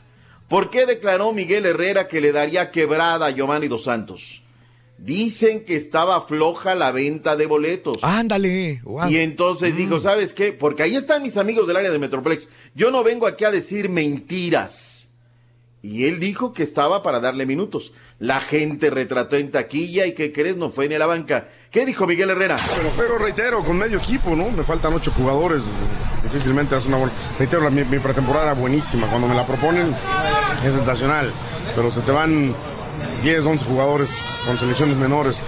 ¿Por qué declaró Miguel Herrera que le daría quebrada a Giovanni Dos Santos? Dicen que estaba floja la venta de boletos. Ándale. wow. Y entonces dijo, ¿sabes qué? Porque ahí están mis amigos del área de Metroplex. Yo no vengo aquí a decir mentiras. Y él dijo que estaba para darle minutos. La gente retrató en taquilla y que crees no fue ni a la banca. ¿Qué dijo Miguel Herrera? Pero, pero reitero, con medio equipo, ¿no? Me faltan ocho jugadores. Difícilmente hace una buena. Reitero, mi, mi pretemporada era buenísima. Cuando me la proponen, es sensacional. Pero se te van 10, 11 jugadores con selecciones menores,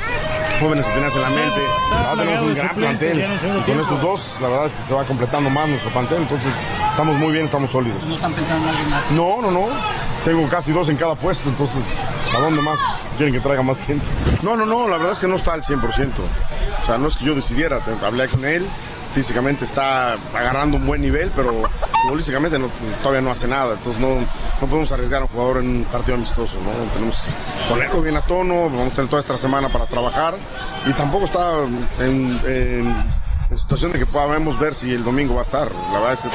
jóvenes que tenías en la mente. Ahora tenemos un gran plantel. Y con estos dos, la verdad es que se va completando más nuestro plantel. Entonces, estamos muy bien, estamos sólidos. ¿No están pensando en alguien más? No, no, no. Tengo casi dos en cada puesto, entonces, ¿a dónde más quieren que traiga más gente? No, no, no, la verdad es que no está al 100%. O sea, no es que yo decidiera, hablé con él, físicamente está agarrando un buen nivel, pero futbolísticamente no- todavía no hace nada, entonces no, no podemos arriesgar a un jugador en un partido amistoso, ¿no? Tenemos que ponerlo bien a tono, vamos a tener toda esta semana para trabajar y tampoco está en, en- en situación de que podamos ver si el domingo va a estar. La verdad es que...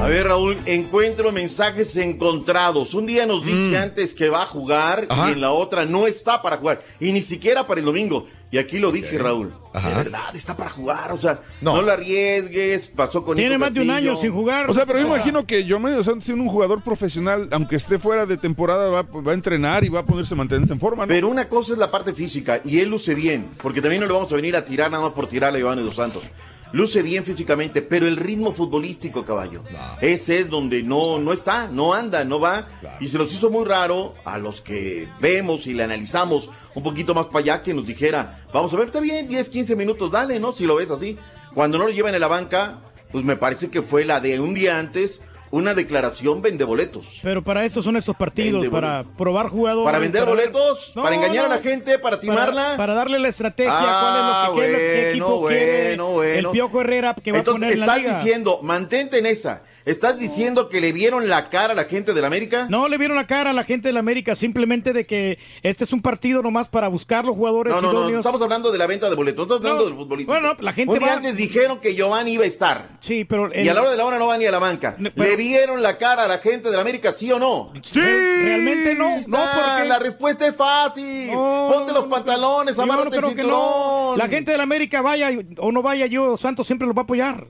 A ver, Raúl, encuentro mensajes encontrados. Un día nos dice antes que va a jugar y en la otra no está para jugar. Y ni siquiera para el domingo. Y aquí lo dije, Raúl. De verdad, está para jugar. O sea, no, lo arriesgues. Pasó con Tiene Nico más de un año sin jugar. O sea, pero yo imagino que Giovanni Dos Santos siendo un jugador profesional, aunque esté fuera de temporada, va, va a entrenar y va a ponerse a mantenerse en forma, ¿no? Pero una cosa es la parte física y él luce bien, porque también no le vamos a venir a tirar nada más por tirarle a Giovanni Dos Santos. Luce bien físicamente, pero el ritmo futbolístico, caballo, ese es donde no, no está, no anda, no va. Y se nos hizo muy raro a los que vemos y le analizamos un poquito más para allá que nos dijera, vamos a ver, está bien, 10, 15 minutos, dale, ¿no? Si lo ves así. Cuando no lo llevan en la banca, pues me parece que fue la de un día antes, una declaración vende boletos. Pero para esto son estos partidos, para probar jugadores. ¿Para vender boletos? No, ¿Para engañar no. a la gente? ¿Para timarla? Para, para darle la estrategia, Ah, cuál es lo que, qué, qué bueno, equipo quiere bueno, bueno. el Piojo Herrera que va Entonces, a poner en la estás liga. diciendo, mantente en esa. ¿Estás diciendo que le vieron la cara a la gente del América? No le vieron la cara a la gente del América, simplemente de que este es un partido nomás para buscar los jugadores No, no, no, idóneos. estamos hablando de la venta de boletos, no estamos hablando No, del futbolista. bueno, la gente Un día va- antes dijeron que Giovanni iba a estar. Sí, pero... Y a la hora de la hora no va ni a la banca. ¿Le vieron la cara a la gente del América, sí o no? Sí. Realmente no, no, porque... La respuesta es fácil. Ponte los pantalones, no amárrate el cinturón. no. La gente del América vaya o no vaya, yo Santos siempre los va a apoyar.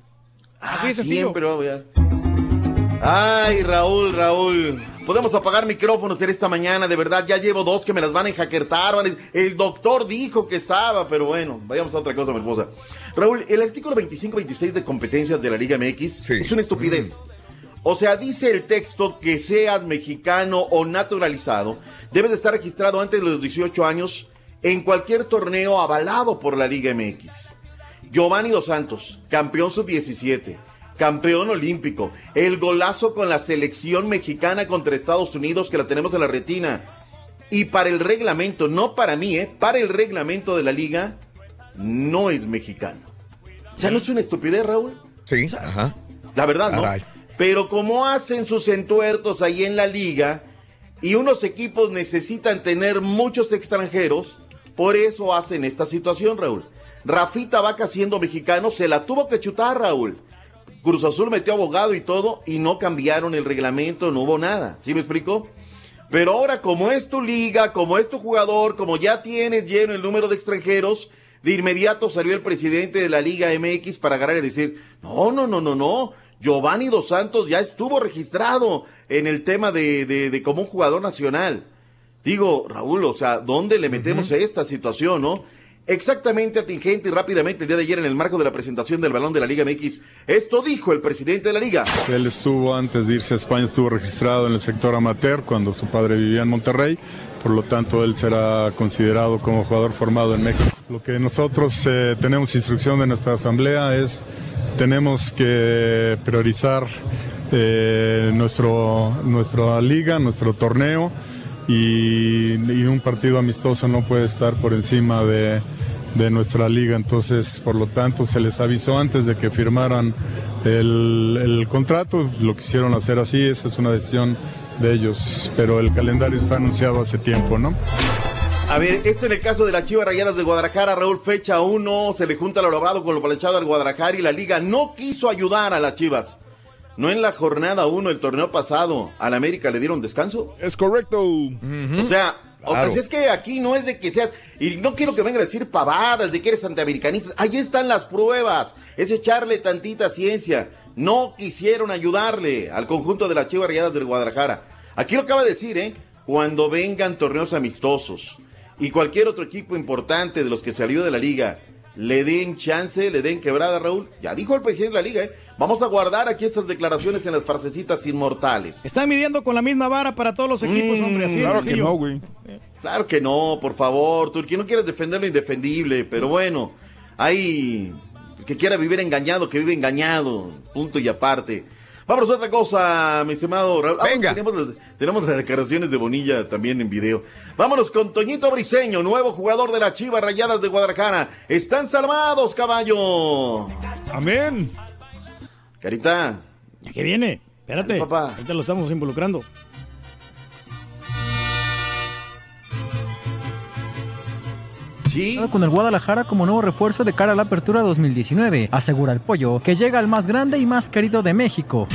Así de sencillo. Ah, Siempre va a apoyar. Ay, Raúl, Raúl. Podemos apagar micrófonos en esta mañana, de verdad. Ya llevo dos que me las van a enjaquertar. El doctor dijo que estaba, pero bueno, vayamos a otra cosa, mi esposa. Raúl, el artículo 25-26 de competencias de la Liga MX es una estupidez. O sea, dice el texto que seas mexicano o naturalizado, debes de estar registrado antes de los 18 años en cualquier torneo avalado por la Liga MX. Giovanni Dos Santos, campeón sub-17, campeón olímpico, el golazo con la selección mexicana contra Estados Unidos que la tenemos en la retina. Y para el reglamento, no para mí, ¿eh? para el reglamento de la liga, no es mexicano. O sea, ¿no es una estupidez, Raúl? Sí, ajá. La verdad, ¿no? Caray. Pero como hacen sus entuertos ahí en la liga y unos equipos necesitan tener muchos extranjeros, por eso hacen esta situación, Raúl. Rafita Vaca siendo mexicano se la tuvo que chutar, Raúl. Cruz Azul metió abogado y todo y no cambiaron el reglamento, no hubo nada. ¿Sí me explico? Pero ahora, como es tu liga, como es tu jugador, como ya tienes lleno el número de extranjeros, de inmediato salió el presidente de la Liga MX para agarrar y decir, no, no, no, no, no, Giovanni Dos Santos ya estuvo registrado en el tema de, de, de como un jugador nacional. Digo, Raúl, o sea, ¿dónde le metemos a esta situación, no? Exactamente atingente y rápidamente el día de ayer en el marco de la presentación del balón de la Liga MX. Esto dijo el presidente de la Liga. Él estuvo, antes de irse a España, estuvo registrado en el sector amateur cuando su padre vivía en Monterrey. Por lo tanto, él será considerado como jugador formado en México. Lo que nosotros eh, tenemos instrucción de nuestra asamblea es tenemos que priorizar eh, nuestro, nuestra liga, nuestro torneo y, y un partido amistoso no puede estar por encima de, de nuestra liga. Entonces, por lo tanto, se les avisó antes de que firmaran el, el contrato. Lo quisieron hacer así, esa es una decisión de ellos. Pero el calendario está anunciado hace tiempo, ¿no? A ver, esto en el caso de las Chivas Rayadas de Guadalajara, Raúl, fecha 1, se le junta lo logrado con lo planchado del Guadalajara y la liga no quiso ayudar a las Chivas. ¿No en la jornada 1 el torneo pasado al América le dieron descanso? Es correcto. O sea, Claro. si es que aquí no es de que seas, y no quiero que vengan a decir pavadas de que eres antiamericanista, ahí están las pruebas, es echarle tantita ciencia. No quisieron ayudarle al conjunto de las Chivas Rayadas del Guadalajara. Aquí lo acaba de decir, ¿eh? Cuando vengan torneos amistosos y cualquier otro equipo importante de los que salió de la liga le den chance, le den quebrada, Raúl. Ya dijo el presidente de la liga, ¿eh? Vamos a guardar aquí estas declaraciones en las farcecitas inmortales. Están midiendo con la misma vara para todos los equipos, Mm, hombre. Así claro es que no, güey. Claro que no, por favor, Turquía, no quieres defender lo indefendible, pero bueno, hay el que quiera vivir engañado, que vive engañado, punto y aparte. Vámonos a otra cosa, mi estimado Raúl. Ah, Venga. Tenemos, las- tenemos las declaraciones de Bonilla también en video. Vámonos con Toñito Briseño, nuevo jugador de las Chivas Rayadas de Guadalajara. Están salvados, caballo. Amén. Carita. ¿Ya qué viene? Espérate. papá. Ahorita lo estamos involucrando. Sí. Con el Guadalajara como nuevo refuerzo de cara a la apertura 2019, asegura el pollo que llega al más grande y más querido de México.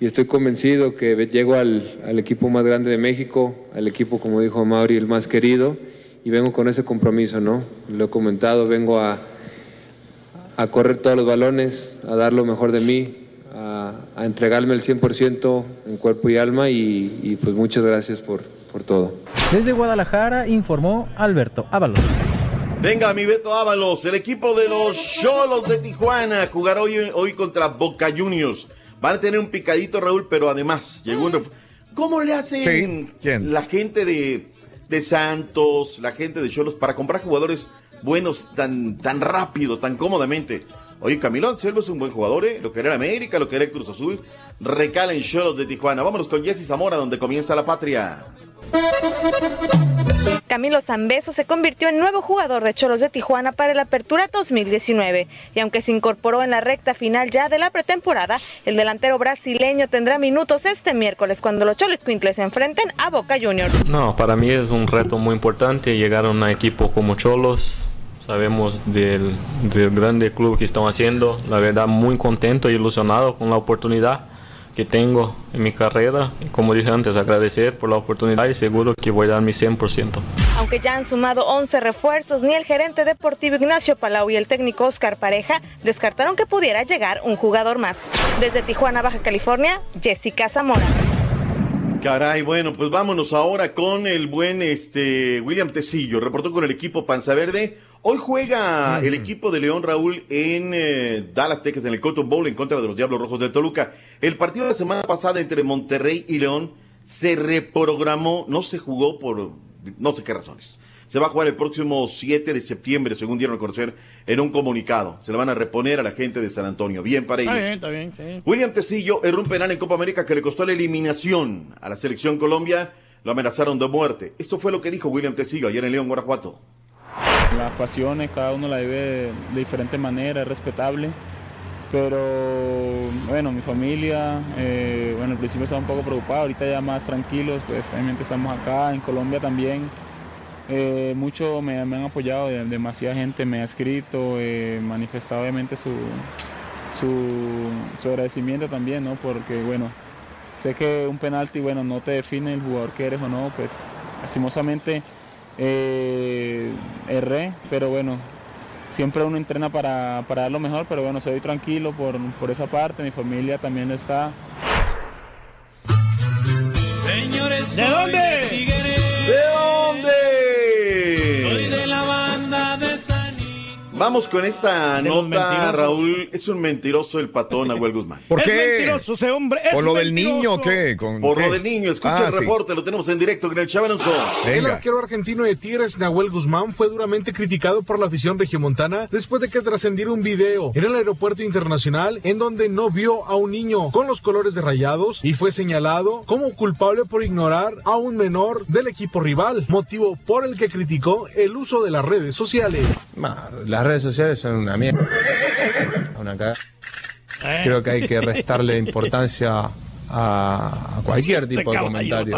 y estoy convencido que llego al, al equipo más grande de México, al equipo, como dijo Mauri, el más querido, y vengo con ese compromiso, ¿no? Lo he comentado, vengo a, a correr todos los balones, a dar lo mejor de mí, a, a entregarme el 100% en cuerpo y alma, y, y pues muchas gracias por, por todo. Desde Guadalajara informó Alberto Ábalos. Venga, mi Beto Ábalos, el equipo de los Cholos de Tijuana jugará hoy, hoy contra Boca Juniors. Van a tener un picadito, Raúl, pero además llegó un ¿Cómo le hacen la gente de, de Santos, la gente de Cholos, para comprar jugadores buenos tan, tan rápido, tan cómodamente? Oye, Camilo Anselmo es un buen jugador, ¿eh? Lo que era el América, lo que era el Cruz Azul. Recala en Cholos de Tijuana. Vámonos con Jesse Zamora, donde comienza la patria. Camilo Zambeso se convirtió en nuevo jugador de Cholos de Tijuana para la Apertura 2019 y aunque se incorporó en la recta final ya de la pretemporada, el delantero brasileño tendrá minutos este miércoles cuando los Cholos Quintles se enfrenten a Boca Juniors. No, para mí es un reto muy importante llegar a un equipo como Cholos. Sabemos del, del grande club que están haciendo. La verdad, muy contento y ilusionado con la oportunidad que tengo en mi carrera. Y como dije antes, agradecer por la oportunidad y seguro que voy a dar mi 100%. Aunque ya han sumado 11 refuerzos, ni el gerente deportivo Ignacio Palau y el técnico Oscar Pareja descartaron que pudiera llegar un jugador más. Desde Tijuana, Baja California, Jessica Zamora. Caray, bueno, pues vámonos ahora con el buen este William Tecillo. Reportó con el equipo Panza Verde. Hoy juega el equipo de León Raúl en eh, Dallas, Texas, en el Cotton Bowl en contra de los Diablos Rojos de Toluca. El partido de la semana pasada entre Monterrey y León se reprogramó, no se jugó por no sé qué razones. Se va a jugar el próximo 7 de septiembre, según dieron a conocer en un comunicado. Se le van a reponer a la gente de San Antonio. Bien para ellos. Está bien, está bien, sí. William Tecillo erró un penal en Copa América que le costó la eliminación a la selección Colombia. Lo amenazaron de muerte. Esto fue lo que dijo William Tecillo ayer en León, Guanajuato. Las pasiones, cada uno la vive de, de diferente manera, es respetable. Pero bueno, mi familia, eh, bueno, al principio estaba un poco preocupado, ahorita ya más tranquilos, pues obviamente estamos acá, en Colombia también. Eh, mucho me, han apoyado, de- demasiada gente me ha escrito, eh, manifestado obviamente su, su, su agradecimiento también, ¿no? Porque bueno, sé que un penalti, bueno, no te define el jugador que eres o no, pues lastimosamente eh, erré, pero bueno, siempre uno entrena para, para dar lo mejor, pero bueno, soy tranquilo por, por esa parte, mi familia también está. Señores, ¿De dónde? ¡De Vamos con esta De nota. Raúl. Es un mentiroso el patón, Nahuel Guzmán. ¿Por Es qué? mentiroso ese hombre. es ¿Por lo del niño o qué? ¿Con Por qué? lo del niño, escucha Ah, el sí. reporte, lo tenemos en directo en el. El arquero argentino de Tigres, Nahuel Guzmán, fue duramente criticado por la afición regiomontana después de que trascendiera un video en el aeropuerto internacional en donde no vio a un niño con los colores de rayados y fue señalado como culpable por ignorar a un menor del equipo rival, motivo por el que criticó el uso de las redes sociales. Redes sociales son una mierda. Una cagada. Creo que hay que restarle importancia a, cualquier tipo de comentario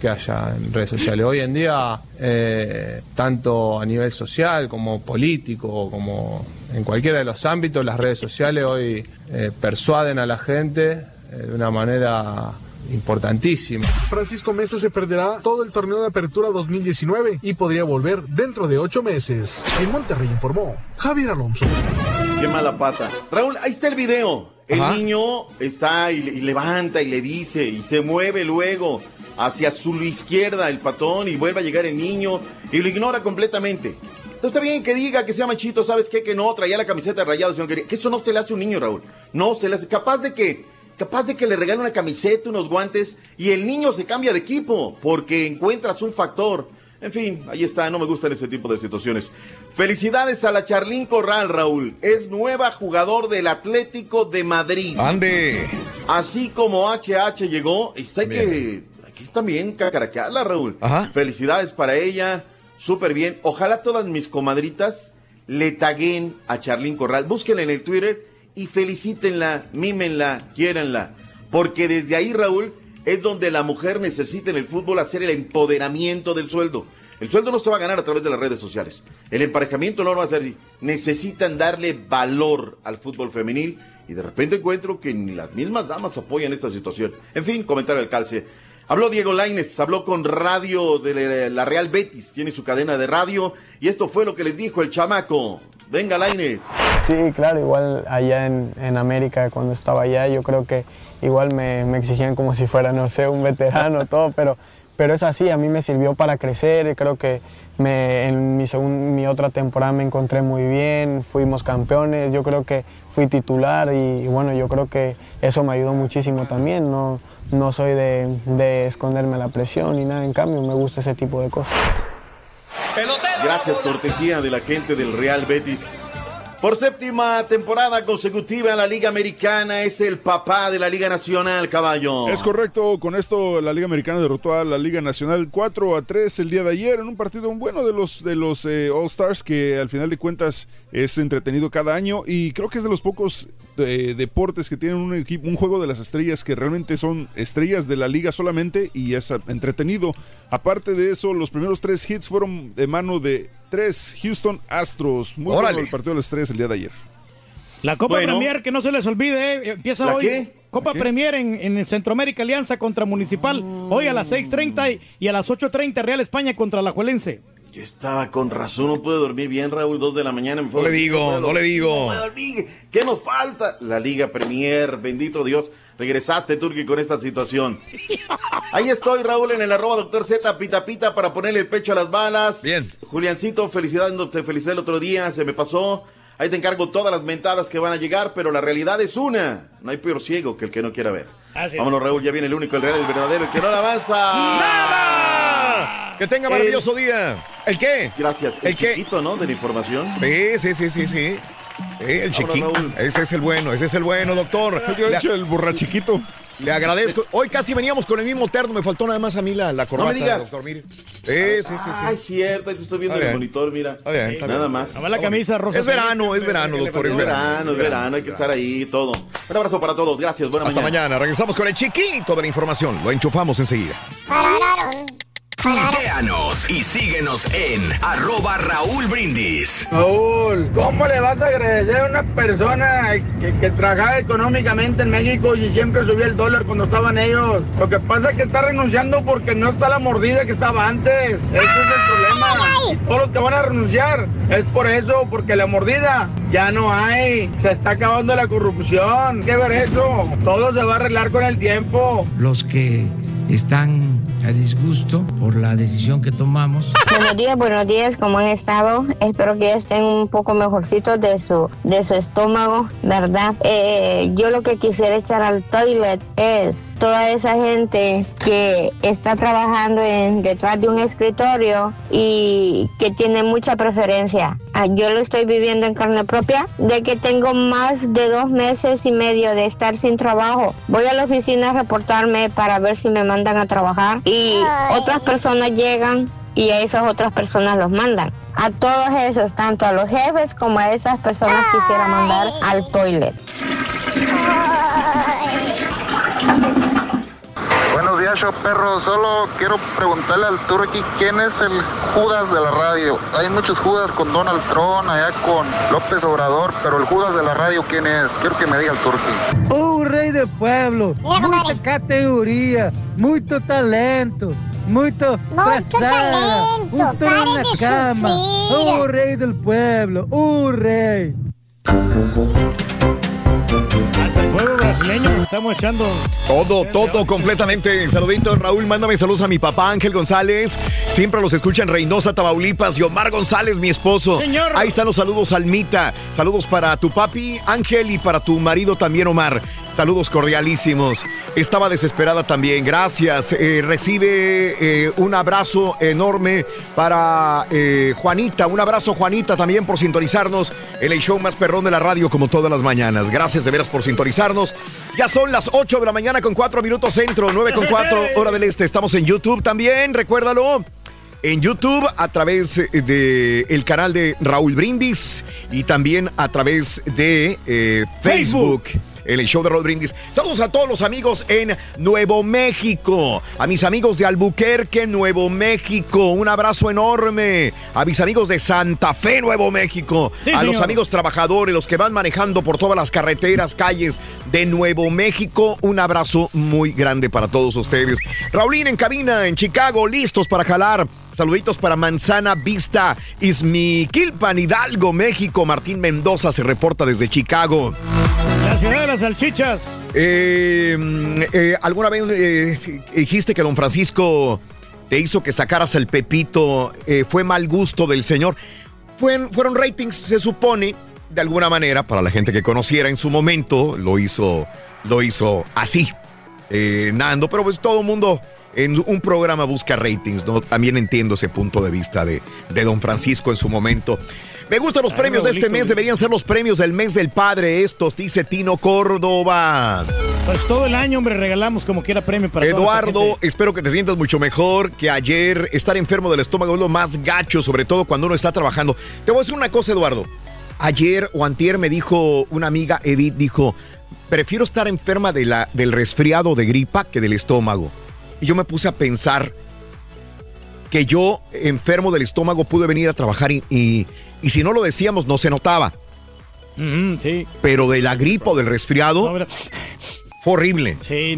que haya en redes sociales. Hoy en día, eh, tanto a nivel social como político, como en cualquiera de los ámbitos, las redes sociales hoy eh, persuaden a la gente eh, de una manera importantísima. Francisco Mesa se perderá todo el torneo de apertura 2019 y podría volver dentro de ocho meses. En Monterrey informó Javier Alonso. Qué mala pata. Raúl, ahí está el video. El Ajá. niño está y, le- y levanta y le dice y se mueve luego hacia su izquierda el patón y vuelve a llegar el niño y lo ignora completamente. Entonces está bien que diga que sea machito, ¿sabes qué? Que no, traía la camiseta de rayados, que eso no se le hace a un niño, Raúl. No se le hace. Capaz de que, capaz de que le regale una camiseta, unos guantes y el niño se cambia de equipo porque encuentras un factor. En fin, ahí está, no me gustan ese tipo de situaciones. Felicidades a la Charlín Corral, Raúl. Es nueva jugador del Atlético de Madrid. Ande. Así como HH llegó, está que aquí también cacaraquearla, Raúl. Ajá. Felicidades para ella, súper bien. Ojalá todas mis comadritas le taguen a Charlín Corral. Búsquenla en el Twitter y felicítenla, mímenla, quiéranla. Porque desde ahí, Raúl, es donde la mujer necesita en el fútbol hacer el empoderamiento del sueldo. El sueldo no se va a ganar a través de las redes sociales. El emparejamiento no lo va a hacer así. Necesitan darle valor al fútbol femenil y de repente encuentro que ni las mismas damas apoyan esta situación. En fin, comentario del calce. Habló Diego Laines, habló con radio de la Real Betis, tiene su cadena de radio y esto fue lo que les dijo el chamaco. Venga Laines. Sí, claro, igual allá en, en América, cuando estaba allá, yo creo que igual me, me exigían como si fuera, no sé, un veterano, (laughs) todo, pero, pero es así, a mí me sirvió para crecer, creo que me, en mi, segun- mi otra temporada me encontré muy bien, fuimos campeones, yo creo que fui titular y, y bueno, yo creo que eso me ayudó muchísimo también, no, no soy de, de esconderme la presión ni nada, en cambio me gusta ese tipo de cosas. Gracias, cortesía de la gente del Real Betis. Por séptima temporada consecutiva la Liga Americana es el papá de la Liga Nacional, caballo. Es correcto, con esto la Liga Americana derrotó a la Liga Nacional 4 a 3 el día de ayer en un partido bueno de los de los eh, All Stars que al final de cuentas es entretenido cada año y creo que es de los pocos eh, deportes que tienen un equipo, un juego de las estrellas que realmente son estrellas de la liga solamente y es entretenido. Aparte de eso, los primeros tres hits fueron de mano de tres Houston Astros. Muy bueno el partido de las estrellas el día de ayer. La Copa Bueno. Premier, que no se les olvide, eh, empieza ¿La hoy. qué? Copa. Premier en, en Centroamérica Alianza contra Municipal. Hoy a las 6.30 y, y a las 8.30 Real España contra la Juelense. Yo estaba con razón, no pude dormir bien, Raúl, dos de la mañana. Me fue No le digo, puedo no le digo. no dormir. ¿Qué nos falta? La Liga Premier, bendito Dios. Regresaste, Turki, con esta situación. Ahí estoy, Raúl, en el arroba doctor Z, pita pita, para ponerle el pecho a las balas. Bien. Juliancito, felicidades, no te felicité el otro día, se me pasó. Ahí te encargo todas las mentadas que van a llegar, pero la realidad es una. No hay peor ciego que el que no quiera ver. Así es. Vámonos, Raúl, ya viene el único, el real, el verdadero, el que no la avanza. Que tenga maravilloso día. ¿El qué? Gracias. El, ¿El qué? chiquito, ¿no? De la información. Sí, sí, sí, sí, sí. Eh, el chiquito. Ese es el bueno, ese es el bueno, doctor. Yo he hecho el borrachiquito. le agradezco. Hoy casi veníamos con el mismo terno, me faltó nada más a mí la, la corbata, digas. doctor. Mire. Sí, sí, sí, sí. Ay, cierto, ahí te estoy viendo en el monitor, mira. Está bien, está Nada bien. más. Nada más la camisa rosa. Es verano, es verano, doctor, es Es verano. verano, es verano, hay que estar ahí, todo. Un abrazo para todos, gracias, buena Hasta mañana. mañana. Regresamos con el chiquito de la información. Lo enchufamos enseguida. Tuiteanos y síguenos en arroba Raúl Brindis. Raúl, ¿cómo le vas a agradecer a una persona que, que trabajaba económicamente en México y siempre subía el dólar cuando estaban ellos? Lo que pasa es que está renunciando porque no está la mordida que estaba antes. Ese es el problema. Y todos los que van a renunciar es por eso, porque la mordida ya no hay. Se está acabando la corrupción. ¿Qué ver eso? Todo se va a arreglar con el tiempo. los que están a disgusto por la decisión que tomamos. Buenos días, buenos días, ¿cómo han estado? Espero que estén un poco mejorcitos de su, de su estómago, ¿verdad? Eh, yo lo que quisiera echar al toilet es toda esa gente que está trabajando en, detrás de un escritorio y que tiene mucha preferencia. Ah, Yo lo estoy viviendo en carne propia, de que tengo más de dos meses y medio de estar sin trabajo. Voy a la oficina a reportarme para ver si me mandan a trabajar y otras personas llegan y a esas otras personas los mandan. A todos esos, tanto a los jefes como a esas personas quisiera mandar al toilet. Días, show perro. Solo quiero preguntarle al Turqui quién es el Judas de la radio. Hay muchos Judas con Donald Trump, allá con López Obrador, pero el Judas de la radio, ¿quién es? Quiero que me diga el Turqui. Un rei del pueblo, muita categoria, muito talento, muito passada, talento, um pelo na de cama, sufrir. o rei del pueblo, un rey. Hasta el pueblo brasileño nos estamos echando. Todo, todo completamente. Saludito, Raúl. Mándame saludos a mi papá Ángel González. Siempre los escucha en Reynosa, Tamaulipas. Y Omar González, mi esposo. Señor. Ahí están los saludos, Almita. Saludos para tu papi Ángel y para tu marido también, Omar. Saludos cordialísimos. Estaba desesperada también. Gracias. Eh, recibe eh, un abrazo enorme para eh, Juanita. Un abrazo, Juanita, también por sintonizarnos en el show más perrón de la radio, como todas las mañanas. Gracias de veras por sintonizarnos. Ya son las 8 de la mañana con 4 minutos centro, 9 con 4 (laughs) hora del este. Estamos en YouTube también, recuérdalo. En YouTube a través de el canal de Raúl Brindis y también a través de eh, Facebook. El show de Raúl Brindis. Saludos a todos los amigos en Nuevo México. A mis amigos de Albuquerque, Nuevo México. Un abrazo enorme. A mis amigos de Santa Fe, Nuevo México. Sí, a los amigos trabajadores, los que van manejando por todas las carreteras, calles de Nuevo México. Un abrazo muy grande para todos ustedes. Raulín en cabina en Chicago, listos para jalar. Saluditos para Manzana Vista, Izmiquilpan, Hidalgo, México. Martín Mendoza se reporta desde Chicago. La ciudad de las salchichas. Eh, eh, ¿Alguna vez eh, dijiste que don Francisco te hizo que sacaras el pepito? Eh, ¿Fue mal gusto del señor? Fueron ratings, se supone, de alguna manera, para la gente que conociera en su momento, lo hizo, lo hizo así, Nando, pero pues todo el mundo en un programa busca ratings, ¿no? También entiendo ese punto de vista de, de don Francisco en su momento. Me gustan los premios de este mes, deberían ser los premios del mes del padre estos, dice Tino Córdoba. Pues todo el año, hombre, regalamos como quiera premio para Eduardo, espero que te sientas mucho mejor que ayer. Estar enfermo del estómago es lo más gacho, sobre todo cuando uno está trabajando. Te voy a decir una cosa, Eduardo. Ayer o antier me dijo una amiga, Edith, dijo, prefiero estar enferma de la, del resfriado de gripa que del estómago. Y yo me puse a pensar que yo, enfermo del estómago, pude venir a trabajar y, y- y si no lo decíamos, no se notaba. Ujú, sí. Pero de la gripa o del resfriado, No, fue horrible. sí.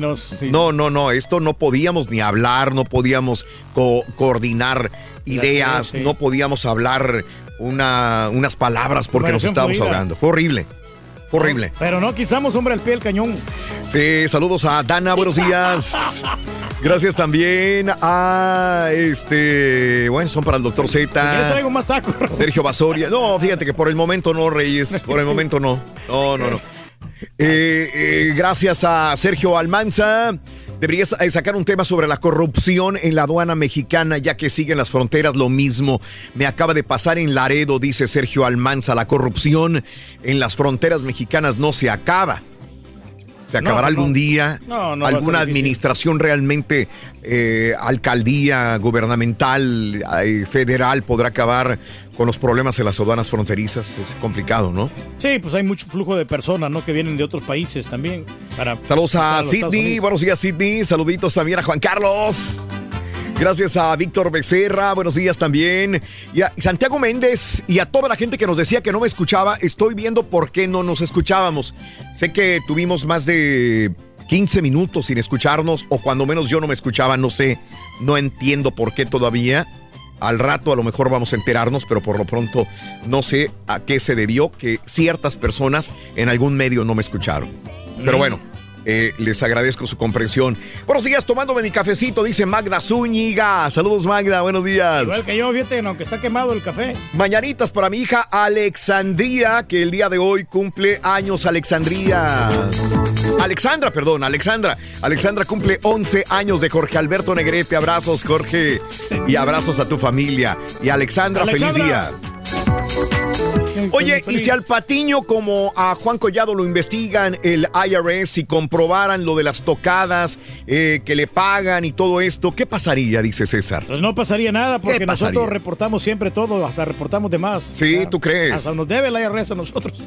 No, no, no, esto no podíamos ni hablar, no podíamos co- coordinar ideas, sí. no podíamos hablar una- unas palabras porque nos estábamos fluida. ahogando. Fue horrible, horrible. Pero no quizamos, hombre, al pie del cañón. Sí, saludos a Dana, buenos días. (laughs) Gracias también a este, bueno, son para el doctor ¿Quieres Z. algo más taco? Sergio Basoria. No, fíjate que por el momento no, Reyes. Por el momento no. No, no, no. (laughs) Eh, eh, gracias a Sergio Almanza. Deberías eh, sacar un tema sobre la corrupción en la aduana mexicana, ya que siguen las fronteras lo mismo. Me acaba de pasar en Laredo, dice Sergio Almanza. La corrupción en las fronteras mexicanas no se acaba. ¿Se acabará no. algún día? No, ¿Alguna administración realmente, eh, alcaldía gubernamental, eh, federal, podrá acabar con los problemas en las aduanas fronterizas? Es complicado, ¿no? Sí, pues hay mucho flujo de personas, ¿no? Que vienen de otros países también. Para Saludos a Sidney, buenos días Sidney, saluditos también a Juan Carlos. Gracias a Víctor Becerra, buenos días también. Y a Santiago Méndez y a toda la gente que nos decía que no me escuchaba, estoy viendo por qué no nos escuchábamos. Sé que tuvimos más de 15 minutos sin escucharnos, o cuando menos yo no me escuchaba, no sé, no entiendo por qué todavía. Al rato a lo mejor vamos a enterarnos, pero por lo pronto no sé a qué se debió que ciertas personas en algún medio no me escucharon. Pero bueno, Eh, les agradezco su comprensión. Buenos días, tomándome mi cafecito, dice Magda Zúñiga. Saludos, Magda, buenos días. Igual que yo, fíjate, aunque está quemado el café. Mañanitas para mi hija Alexandría, que el día de hoy cumple años Alexandría. Alexandra, perdón, Alexandra. Alexandra cumple 11 años de Jorge Alberto Negrete. Abrazos, Jorge, y abrazos a tu familia. Y Alexandra, feliz Alexandra. día. Oye, y si al Patiño como a Juan Collado lo investigan el IRS y comprobaran lo de las tocadas eh, que le pagan y todo esto, ¿qué pasaría? Dice César. Pues no pasaría nada porque nosotros reportamos siempre todo, hasta reportamos de más. Sí, ¿tú crees? Hasta nos debe la IRS a nosotros.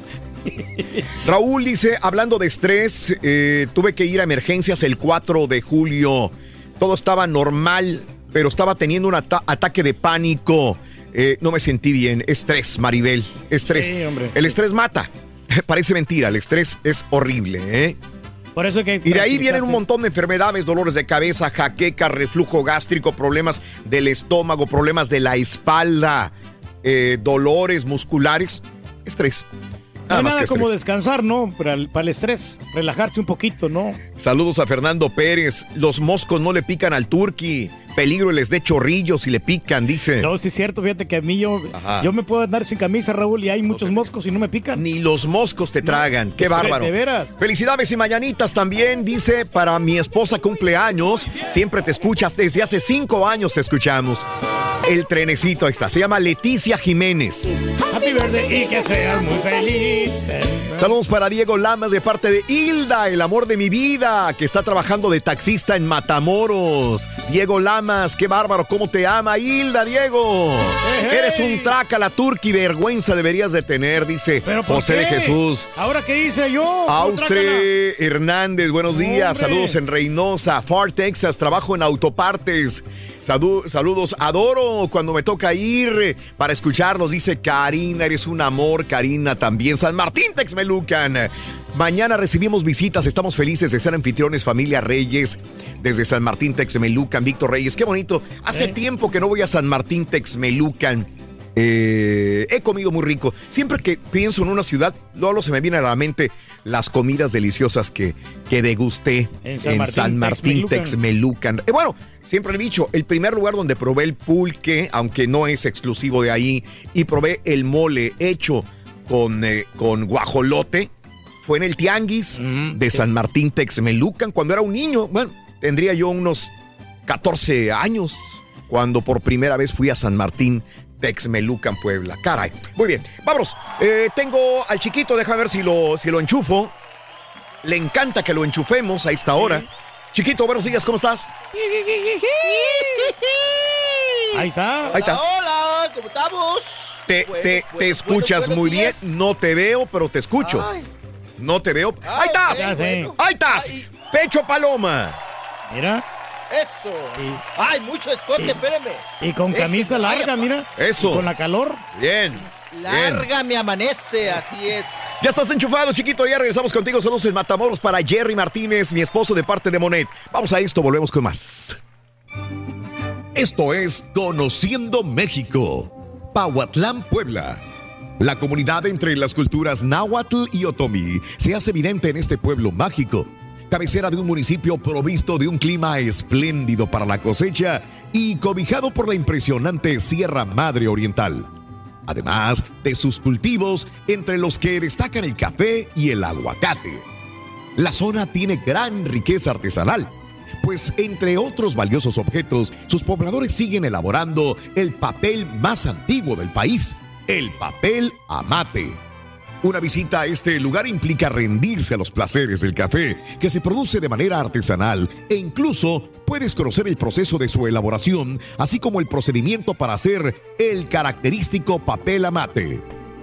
(laughs) Raúl dice, hablando de estrés, eh, tuve que ir a emergencias el 4 de julio. Todo estaba normal, pero estaba teniendo un ata- ataque de pánico. Eh, no me sentí bien. Estrés, Maribel. Estrés. Sí, hombre. El estrés mata. (laughs) Parece mentira, el estrés es horrible, ¿eh? Por eso que Y de ahí vienen un montón de enfermedades, dolores de cabeza, jaqueca, reflujo gástrico, problemas del estómago, problemas de la espalda, eh, dolores musculares, estrés. No Nada más que como descansar, ¿no? Para el, para el estrés, relajarse un poquito, ¿no? Saludos a Fernando Pérez. Los moscos no le pican al turqui. Peligro les dé chorrillos si le pican, dice. No, sí es cierto, fíjate que a mí yo, Ajá. yo me puedo andar sin camisa, Raúl, y hay muchos moscos y no me pican. Ni los moscos te tragan. Qué bárbaro. de veras. Felicidades y mañanitas también. Dice, para mi esposa cumpleaños, siempre te escuchas. Desde hace cinco años te escuchamos. El trenecito, ahí está. Se llama Leticia Jiménez. Happy birthday y que seas muy feliz. Saludos para Diego Lamas de parte de Hilda, el amor de mi vida, que está trabajando de taxista en Matamoros. Diego Lamas, qué bárbaro, cómo te ama Hilda, Diego. Ejé. Eres un traca, la turqui, vergüenza deberías de tener, dice ¿Pero por José de? Jesús. ¿Ahora qué hice yo? Austre Hernández, buenos días. Hombre. Saludos en Reynosa, Far Texas. Trabajo en autopartes. Sadu- saludos, adoro cuando me toca ir eh, para escucharlos. Dice Karina, eres un amor, Karina también. San Martín Texmelucan. Mañana recibimos visitas. Estamos felices de ser anfitriones, familia Reyes. Desde San Martín Texmelucan, Víctor Reyes. Qué bonito. Hace Eh. tiempo que no voy a San Martín Texmelucan. Eh, he comido muy rico. Siempre que pienso en una ciudad, luego se me vienen a la mente las comidas deliciosas que, que degusté En en San San, Martín, Martín Texmelucan. Texmelucan. Eh, bueno, siempre he dicho, el primer lugar donde probé el pulque, aunque no es exclusivo de ahí, y probé el mole hecho con, eh, con guajolote, fue en el Tianguis de San Martín Texmelucan cuando era un niño. Bueno, tendría yo unos 14 años cuando por primera vez fui a San Martín Texmelucan, Puebla. Caray. Muy bien, vámonos. Eh, tengo al chiquito, déjame ver si lo, si lo enchufo. Le encanta que lo enchufemos a esta hora. Chiquito, buenos días, ¿cómo estás? Ahí está. Ahí está. Hola, ¿cómo estamos? Te, Buenos, te- buenos, te escuchas buenos muy días. bien. No te veo, pero te escucho. Ay. No te veo. ¡Ahí estás! Ya sé. ¡Ahí estás! Pecho Paloma. Mira. Eso. Ay, mucho escote, espérame. Y con camisa larga, vaya, mira. Eso. Y con la calor. Bien. bien. Larga me amanece, así es. Ya estás enchufado, chiquito. Ya regresamos contigo. Saludos en Matamoros para Jerry Martínez, mi esposo de parte de Monet. Vamos a esto, volvemos con más. Esto es Conociendo México. Pahuatlán, Puebla. La comunidad entre las culturas náhuatl y otomí se hace evidente en este pueblo mágico. Cabecera de un municipio provisto de un clima espléndido para la cosecha y cobijado por la impresionante Sierra Madre Oriental además de sus cultivos, entre los que destacan el café y el aguacate. La zona tiene gran riqueza artesanal, pues entre otros valiosos objetos, sus pobladores siguen elaborando el papel más antiguo del país, el papel amate. Una visita a este lugar implica rendirse a los placeres del café, que se produce de manera artesanal, e incluso puedes conocer el proceso de su elaboración, así como el procedimiento para hacer el característico papel amate.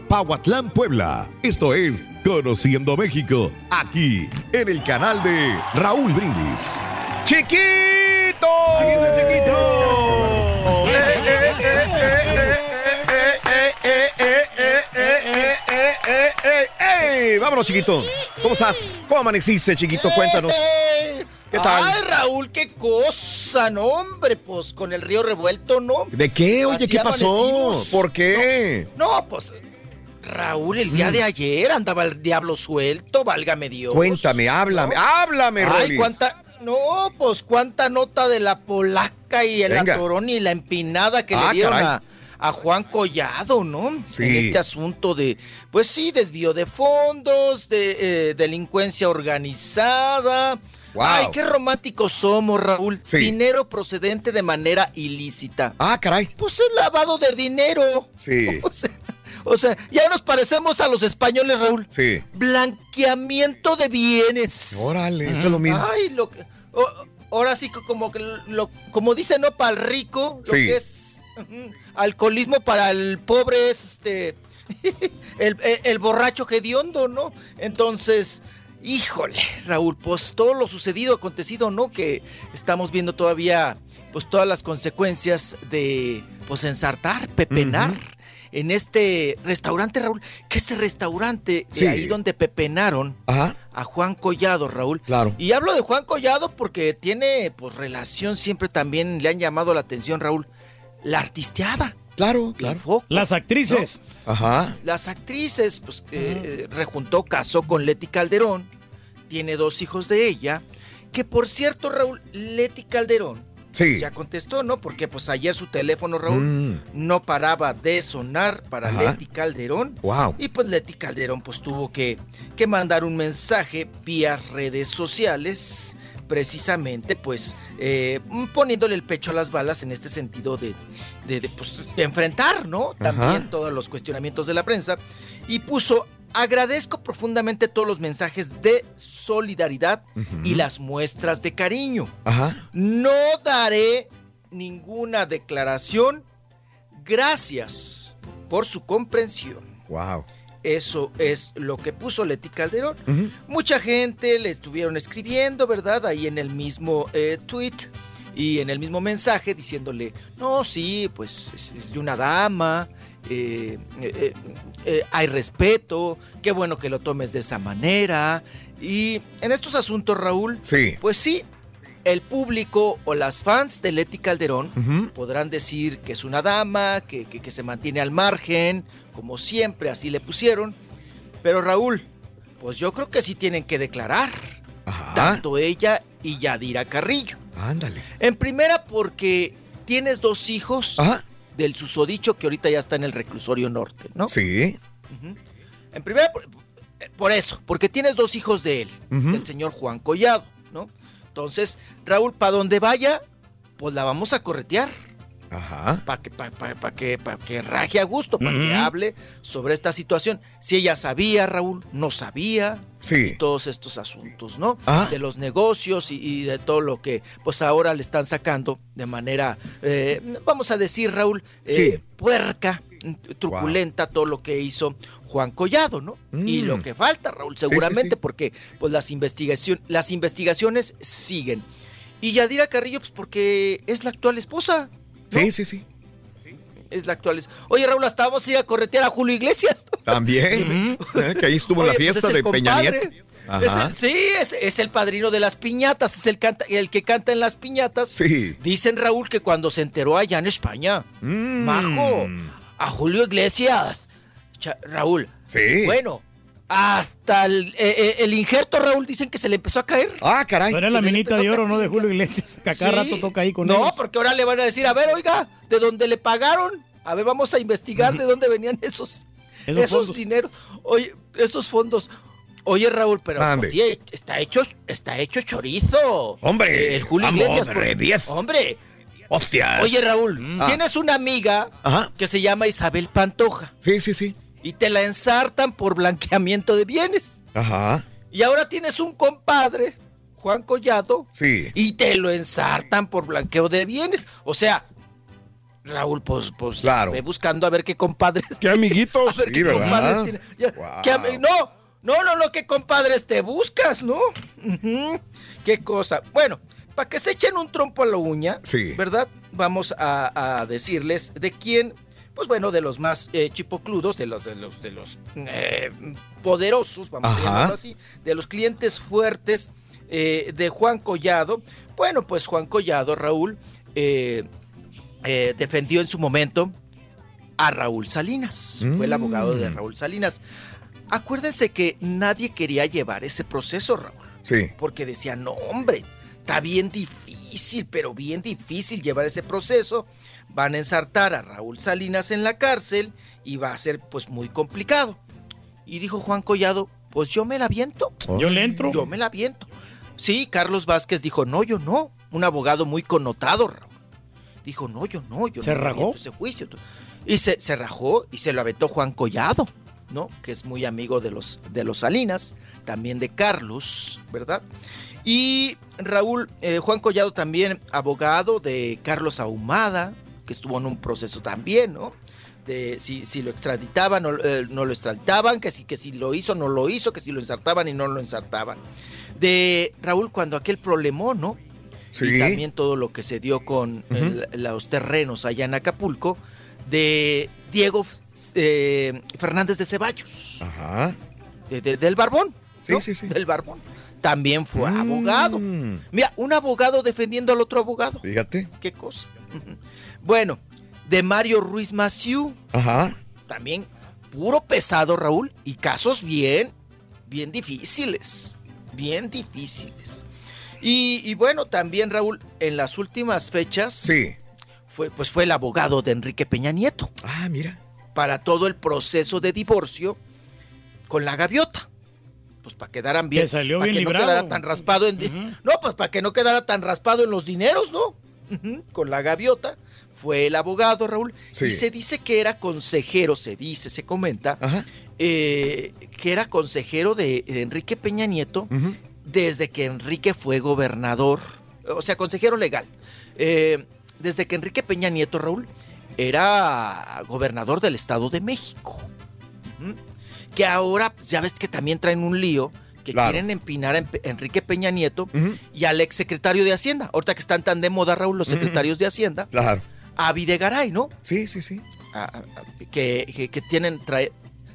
Pahuatlán, Puebla. Esto es Conociendo México, aquí en el canal de Raúl Brindis. ¡Chiquito! Vámonos, chiquito. ¿Cómo estás? ¿Cómo amaneciste, chiquito? Cuéntanos. ¿Qué tal? Ay, Raúl, qué cosa, no, hombre, pues con el río revuelto, ¿no? ¿De qué? Oye, Así ¿qué pasó? ¿Por qué? No, pues Raúl, el día de ayer andaba el diablo suelto, válgame Dios. Cuéntame, háblame, háblame, Ay, Rolis. cuánta. No, pues cuánta nota de la polaca y el atorón y la empinada que Ah, le dieron caray. a, a Juan Collado, ¿no? Sí. En este asunto de, pues sí, desvío de fondos, de eh, delincuencia organizada. Wow. Ay, qué románticos somos, Raúl. Dinero procedente de manera ilícita. Ah, caray. Pues es lavado de dinero. Sí. (laughs) O sea, o sea, ya nos parecemos a los españoles, Raúl. Sí. Blanqueamiento de bienes. Órale, es lo mismo. Ay, lo que. ahora sí como que lo, como dice, ¿no? Para el rico, lo Sí. que es (laughs) alcoholismo para el pobre es este. (laughs) el, el- el borracho hediondo, ¿no? Entonces. Híjole, Raúl, pues todo lo sucedido, acontecido, ¿no? Que estamos viendo todavía, pues todas las consecuencias de, pues ensartar, pepenar en este restaurante, Raúl. Que ese restaurante, eh, Sí. ahí donde pepenaron Ajá. a Juan Collado, Raúl. Claro. Y hablo de Juan Collado porque tiene, pues, relación, siempre también le han llamado la atención, Raúl, la artisteada. Claro, claro. Las actrices. Ajá. Las actrices, pues, que eh, rejuntó, casó con Leti Calderón, tiene dos hijos de ella, que por cierto, Raúl, Leti Calderón, Sí. ya contestó, ¿no? Porque pues ayer su teléfono, Raúl, Mm. no paraba de sonar para Ajá. Leti Calderón. Wow. Y pues Leti Calderón pues tuvo que, que mandar un mensaje vía redes sociales, precisamente pues eh, poniéndole el pecho a las balas en este sentido de, de, de, pues, de enfrentar, ¿no? También Ajá. todos los cuestionamientos de la prensa. Y puso, agradezco profundamente todos los mensajes de solidaridad y las muestras de cariño. Ajá. No daré ninguna declaración. Gracias por su comprensión. Wow. Eso es lo que puso Leti Calderón. Mucha gente le estuvieron escribiendo, ¿verdad? Ahí en el mismo eh, tweet y en el mismo mensaje diciéndole, no, sí, pues es, es de una dama, eh, eh, hay respeto, qué bueno que lo tomes de esa manera. Y en estos asuntos, Raúl, Sí. pues sí, el público o las fans de Leti Calderón podrán decir que es una dama, que, que- que se mantiene al margen, como siempre, así le pusieron. Pero Raúl, pues yo creo que sí tienen que declarar, tanto ella y Yadira Carrillo. Ándale. En primera, porque tienes dos hijos del susodicho que ahorita ya está en el reclusorio norte, ¿no? Sí. En primera, por, por eso, porque tienes dos hijos de él, Ujú. del señor Juan Collado, ¿no? Entonces, Raúl, para donde vaya, pues la vamos a corretear. Ajá. Para que, pa- pa- pa que, que raje a gusto, para que hable sobre esta situación. Si ella sabía, Raúl, no sabía. Sí. todos estos asuntos, ¿no? De los negocios y, y de todo lo que, pues ahora le están sacando de manera, eh, vamos a decir, Raúl, eh, Sí. puerca, truculenta, todo lo que hizo Juan Collado, ¿no? Y Mm. lo que falta, Raúl, Sí, sí, seguramente, sí. porque pues las, investigación, las investigaciones siguen. Y Yadira Carrillo, pues porque es la actual esposa. Sí, sí, sí. Es la actual. Oye, Raúl, hasta vamos a ir a corretear a Julio Iglesias. También. (laughs) Eh, que ahí estuvo Oye, la pues fiesta de Peña compadre. Nieto. Es Ajá. el- sí, es, es el padrino de las piñatas, es el, canta, el que canta en las piñatas. Sí. Dicen, Raúl, que cuando se enteró allá en España, Mm. Majo, a Julio Iglesias, Cha- Raúl. Sí. Bueno, hasta el, eh, eh, el injerto, Raúl, dicen que se le empezó a caer. Ah, caray. Pero es la minita de oro. ¿no? De Julio Iglesias. Que a cada Sí. rato toca ahí con No, él. porque ahora le van a decir, a ver, oiga, ¿de dónde le pagaron? A ver, vamos a investigar de dónde venían esos, (laughs) Esos dineros. Oye, esos fondos. Oye, Raúl, pero oye, está hecho, está hecho chorizo. Hombre, el Julio vamos, Iglesias. por- re diez. Hombre. Hostias. Oye, Raúl, Ah. tienes una amiga Ajá. que se llama Isabel Pantoja Sí, sí, sí. Y te la ensartan por blanqueamiento de bienes. Ajá. Y ahora tienes un compadre, Juan Collado, Sí. y te lo ensartan por blanqueo de bienes. O sea, Raúl, pues, pues Claro. ve buscando a ver qué compadres. Qué amiguitos. (laughs) A ver Sí, qué ¿verdad? compadres tiene. Ya, Wow. qué ami- no, no, no, no, qué compadres te buscas, ¿no? Qué cosa. Bueno, para que se echen un trompo a la uña, Sí. ¿verdad? Vamos a, a decirles de quién, pues bueno, de los más eh, chipocludos, de los, de los, de los eh, poderosos, vamos Ajá. a llamarlo así, de los clientes fuertes eh, de Juan Collado. Bueno, pues Juan Collado, Raúl, eh, eh, defendió en su momento a Raúl Salinas. Fue el abogado de Mm. Raúl Salinas. Acuérdense que nadie quería llevar ese proceso, Raúl. Sí. Porque decían, no, hombre, está bien difícil, pero bien difícil llevar ese proceso. Van a ensartar a Raúl Salinas en la cárcel y va a ser pues muy complicado. Y dijo Juan Collado, pues yo me la viento. Yo le entro. Yo me la viento. Sí, Carlos Vázquez dijo, no, yo no. Un abogado muy connotado, Raúl. Dijo, no, yo no, yo ¿Se no rajó? ese juicio. Y se, se rajó y se lo aventó Juan Collado, ¿no? Que es muy amigo de los, de los Salinas, también de Carlos, ¿verdad? Y Raúl, eh, Juan Collado también abogado de Carlos Ahumada, que estuvo en un proceso también, ¿no? De si, si lo extraditaban o eh, no lo extraditaban, que si, que si lo hizo no lo hizo, que si lo ensartaban y no lo ensartaban. De Raúl cuando aquel problemón, ¿no? Sí. Y también todo lo que se dio con el- los terrenos allá en Acapulco, de Diego eh, Fernández de Ceballos, Ajá. de- de- del Barbón. Sí, ¿no? sí, sí. Del Barbón. También fue abogado. Mira, un abogado defendiendo al otro abogado. Fíjate. Qué cosa. Bueno, de Mario Ruiz Maciú, Ajá. también puro pesado, Raúl, y casos bien, bien difíciles, bien difíciles. Y, y bueno, también Raúl, en las últimas fechas, sí. fue, pues fue el abogado de Enrique Peña Nieto. Ah, mira. Para todo el proceso de divorcio con la gaviota. Pues para quedaran bien, Que salió para bien que no librado. quedara tan raspado en, no, pues para que no quedara tan raspado en los dineros, ¿no? Con la gaviota fue el abogado Raúl Sí. y se dice que era consejero, se dice, se comenta, eh, que era consejero de, de Enrique Peña Nieto desde que Enrique fue gobernador, o sea, consejero legal. Eh, desde que Enrique Peña Nieto, Raúl, era gobernador del Estado de México. Ujú. Que ahora, pues, ya ves que también traen un lío, que Claro. quieren empinar a Enrique Peña Nieto y al ex secretario de Hacienda. Ahorita que están tan de moda, Raúl, los secretarios de Hacienda. Claro. A Videgaray, ¿no? Sí, sí, sí. A- a- a- que, que- que tienen, trae-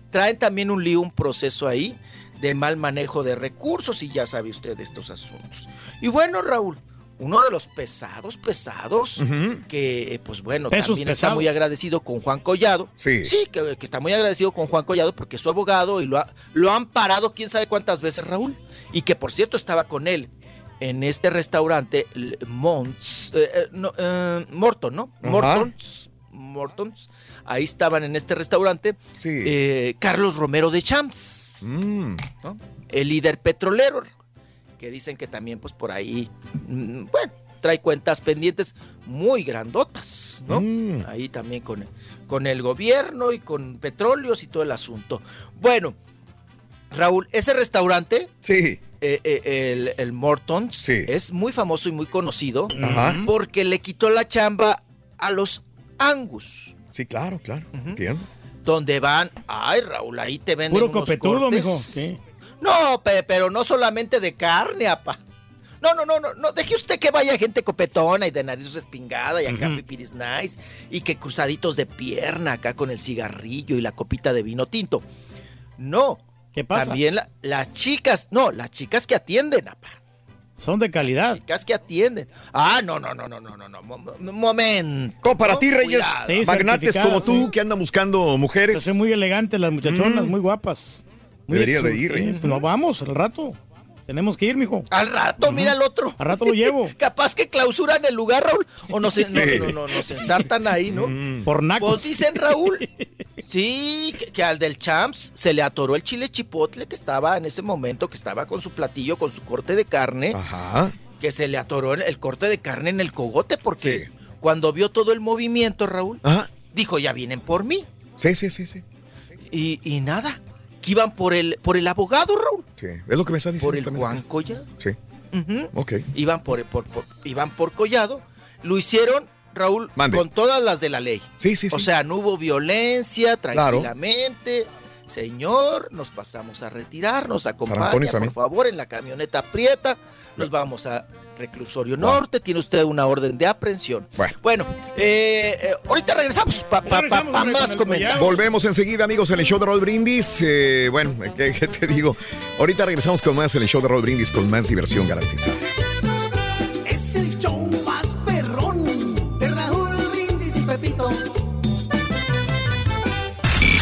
traen también un lío, un proceso ahí de mal manejo de recursos y ya sabe usted de estos asuntos. Y bueno, Raúl, uno de los pesados, pesados, que pues bueno, Pesos también está muy agradecido con Juan Collado. Sí. Sí, que, que está muy agradecido con Juan Collado porque es su abogado y lo, ha- lo han parado quién sabe cuántas veces, Raúl. Y que por cierto estaba con él en este restaurante, el Monts, eh, eh, no, eh, Morton, ¿no? Ajá. Mortons. Mortons. Ahí estaban en este restaurante eh, Carlos Romero de Champs, Mm. ¿no? el líder petrolero, que dicen que también pues por ahí, mm, bueno, trae cuentas pendientes muy grandotas, ¿no? Mm. Ahí también con, con el gobierno y con petróleos y todo el asunto. Bueno, Raúl, ese restaurante, sí. Eh, eh, el, el Mortons, es muy famoso y muy conocido Ajá. porque le quitó la chamba a los Angus. Sí, claro, claro. Entiendo. Donde van, ay Raúl, ahí te venden Puro unos copetudo, cortes. mijo. Sí. No, pe- pero no solamente de carne, apa. No, no, no, no, no, deje usted que vaya gente copetona y de nariz respingada y acá Ujú. pipiris nice y que cruzaditos de pierna acá con el cigarrillo y la copita de vino tinto. No. ¿Qué pasa? También la- las chicas, no, las chicas que atienden, apa. Son de calidad. Chicas que atienden. Ah, no, no, no, no, no, no, no, mo- mo- momento. Como para ti, Reyes, Cuidado. magnates como tú que andan buscando mujeres. Son muy elegantes las muchachonas, Mm. muy guapas. Muy Deberías de ir, Reyes. Sí, pues nos vamos al rato. Tenemos que ir, mijo. Al rato, mira el otro. Al rato lo llevo. (laughs) Capaz que clausuran el lugar, Raúl. O no se, no, Sí. no, no, nos ensartan ahí, ¿no? Por nacos. Pues dicen, Raúl, (laughs) sí, que, que al del Champs se le atoró el chile chipotle que estaba en ese momento, que estaba con su platillo, con su corte de carne. Ajá. Que se le atoró el, corte de carne en el cogote, porque cuando vio todo el movimiento, Raúl, Ajá. dijo, ya vienen por mí. Sí, sí, sí, sí. Y, y nada, que iban por el, por el abogado, Raúl. Sí, es lo que me está diciendo. Por el también. Juan Collado. Sí. Ujú. Ok. Iban por, por- por- iban por Collado. Lo hicieron, Raúl, Mande. con todas las de la ley. Sí, sí, O sí. sea, no hubo violencia, Claro. tranquilamente. Señor, nos pasamos a retirar, nos acompaña, por favor, en la camioneta prieta. Nos vamos a Reclusorio Norte. Tiene usted una orden de aprehensión. Bueno, eh, eh, ahorita regresamos para más comentarios. Volvemos enseguida, amigos, en el show de Roll Brindis. Eh, bueno, ¿qué, qué te digo? Ahorita regresamos con más en el show de Roll Brindis, con más diversión garantizada. Es el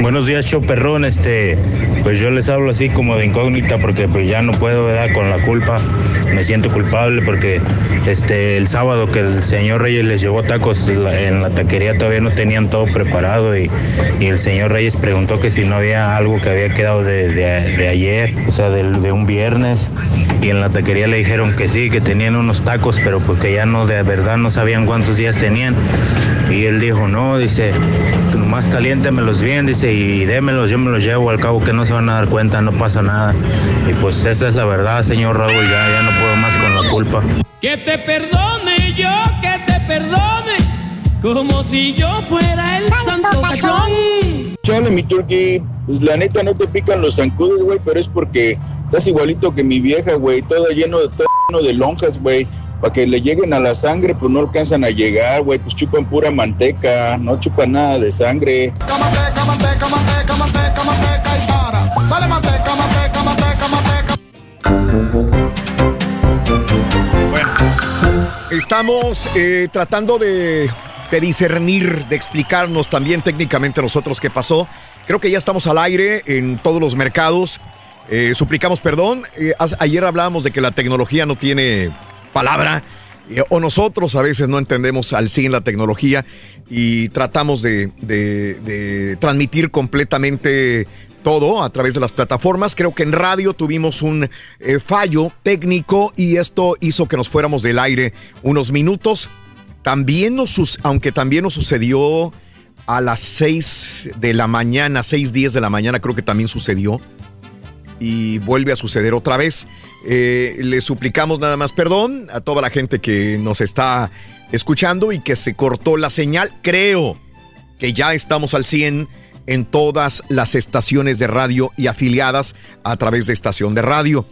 Buenos días, show perrón. Este, pues yo les hablo así como de incógnita porque pues ya no puedo, ¿verdad? Con la culpa. Me siento culpable porque este el sábado que el señor Reyes les llevó tacos en la taquería todavía no tenían todo preparado y, el señor Reyes preguntó que si no había algo que había quedado de, de- ayer, o sea, de, un viernes. Y en la taquería le dijeron que sí, que tenían unos tacos, pero porque ya no, de verdad no sabían cuántos días tenían. Y él dijo, no, dice, más caliéntemelos bien, dice, y démelos, yo me los llevo, al cabo que no se van a dar cuenta, no pasa nada. Y pues esa es la verdad, señor Raúl, ya, ya no puedo más con la culpa. Que te perdone yo, que te perdone, como si yo fuera el santo cachón. Chale, mi turqui, pues la neta no te pican los zancudos, güey, pero es porque estás igualito que mi vieja, güey, todo lleno de, todo lleno de lonjas, güey. Para que le lleguen a la sangre, pues no alcanzan a llegar, güey, pues chupan pura manteca, no chupan nada de sangre. Manteca, manteca, manteca, manteca y para. Dale manteca, manteca, manteca, manteca. Estamos eh, tratando de, de discernir, de explicarnos también técnicamente nosotros qué pasó. Creo que ya estamos al aire en todos los mercados. Eh, suplicamos perdón. Eh, ayer hablábamos de que la tecnología no tiene palabra. eh, o nosotros a veces no entendemos al 100 la tecnología y tratamos de, transmitir completamente todo a través de las plataformas. Creo que en radio tuvimos un fallo técnico y esto hizo que nos fuéramos del aire unos minutos. También aunque también nos sucedió a las 6 de la mañana, 6, 10 de la mañana, creo que también sucedió. Y vuelve a suceder otra vez. Eh, le suplicamos nada más perdón a toda la gente que nos está escuchando y que se cortó la señal. Creo que ya estamos al 100 en todas las estaciones de radio y afiliadas a través de estación de radio.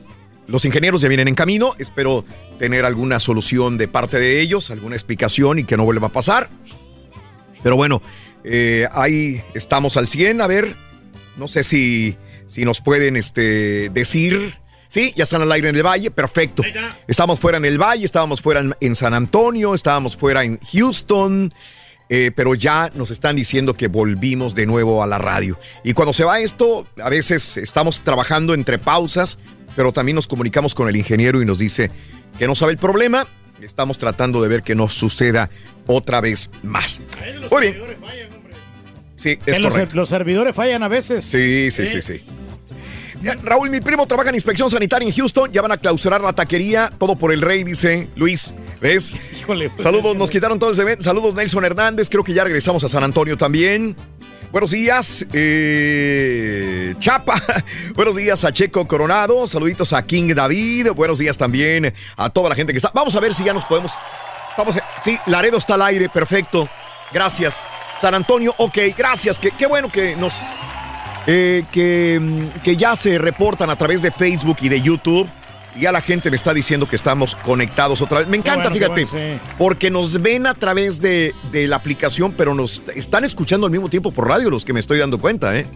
Los ingenieros ya vienen en camino, espero tener alguna solución de parte de ellos, alguna explicación y que no vuelva a pasar. Pero bueno, eh, ahí estamos al 100, a ver, no sé si, si nos pueden este, decir. Sí, ya están al aire en el Valle, perfecto. Estamos fuera en el Valle, estábamos fuera en, en San Antonio, estábamos fuera en Houston, eh, pero ya nos están diciendo que volvimos de nuevo a la radio. Y cuando se va esto, a veces estamos trabajando entre pausas, pero también nos comunicamos con el ingeniero y nos dice que no sabe el problema. Estamos tratando de ver que no suceda otra vez más. Muy bien. Sí, es los, servidores fallan a veces. Sí, sí, sí, sí. Ya, Raúl, mi primo trabaja en inspección sanitaria en Houston. Ya van a clausurar la taquería. Todo por el rey, dice Luis. ¿Ves? (laughs) Híjole, pues, Saludos, nos quitaron todo ese evento. Saludos, Nelson Hernández. Creo que ya regresamos a San Antonio también. Buenos días, eh, Chapa. (laughs) Buenos días a Checo Coronado. Saluditos a King David. Buenos días también a toda la gente que está. Vamos a ver si ya nos podemos. Vamos a- sí, Laredo está al aire. Perfecto. Gracias. San Antonio, ok, gracias. Qué, qué bueno que nos. eh, que, mm, que ya se reportan a través de Facebook y de YouTube. Y ya la gente me está diciendo que estamos conectados otra vez. Me encanta, bueno, fíjate, bueno, sí. porque nos ven a través de, de la aplicación, pero nos están escuchando al mismo tiempo por radio, los que me estoy dando cuenta, ¿eh?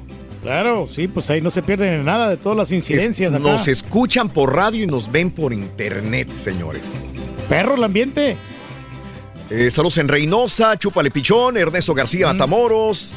Claro, sí, pues ahí no se pierden nada de todas las incidencias. Es- acá. nos escuchan por radio y nos ven por internet, señores. Perro el ambiente. Eh, saludos en Reynosa, Chúpale Pichón, Ernesto García Matamoros,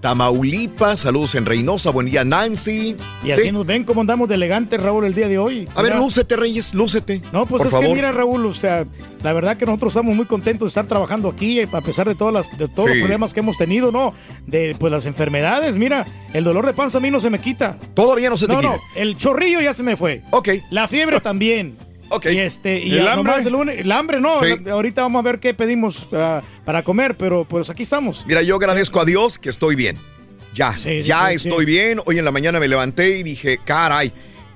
Tamaulipas, saludos en Reynosa, buen día Nancy. Y así Sí. nos ven cómo andamos de elegantes, Raúl, el día de hoy. A ver, lúcete, Reyes, lúcete. No, pues por es favor. que mira, Raúl, o sea, la verdad que nosotros estamos muy contentos de estar trabajando aquí, eh, a pesar de todas las, de todos Sí. los problemas que hemos tenido, ¿no? De pues las enfermedades, mira, el dolor de panza a mí no se me quita. Todavía no se te no, quita. No, el chorrillo ya se me fue. Ok. La fiebre también. Ok. Y este, y ¿El hambre? el, lunes- el hambre no, Sí. la- ahorita vamos a ver qué pedimos ah, para comer, pero pues aquí estamos. Mira, yo agradezco a Dios que estoy bien. Ya, Sí, ya sí, estoy sí. bien. Hoy en la mañana me levanté y dije, caray.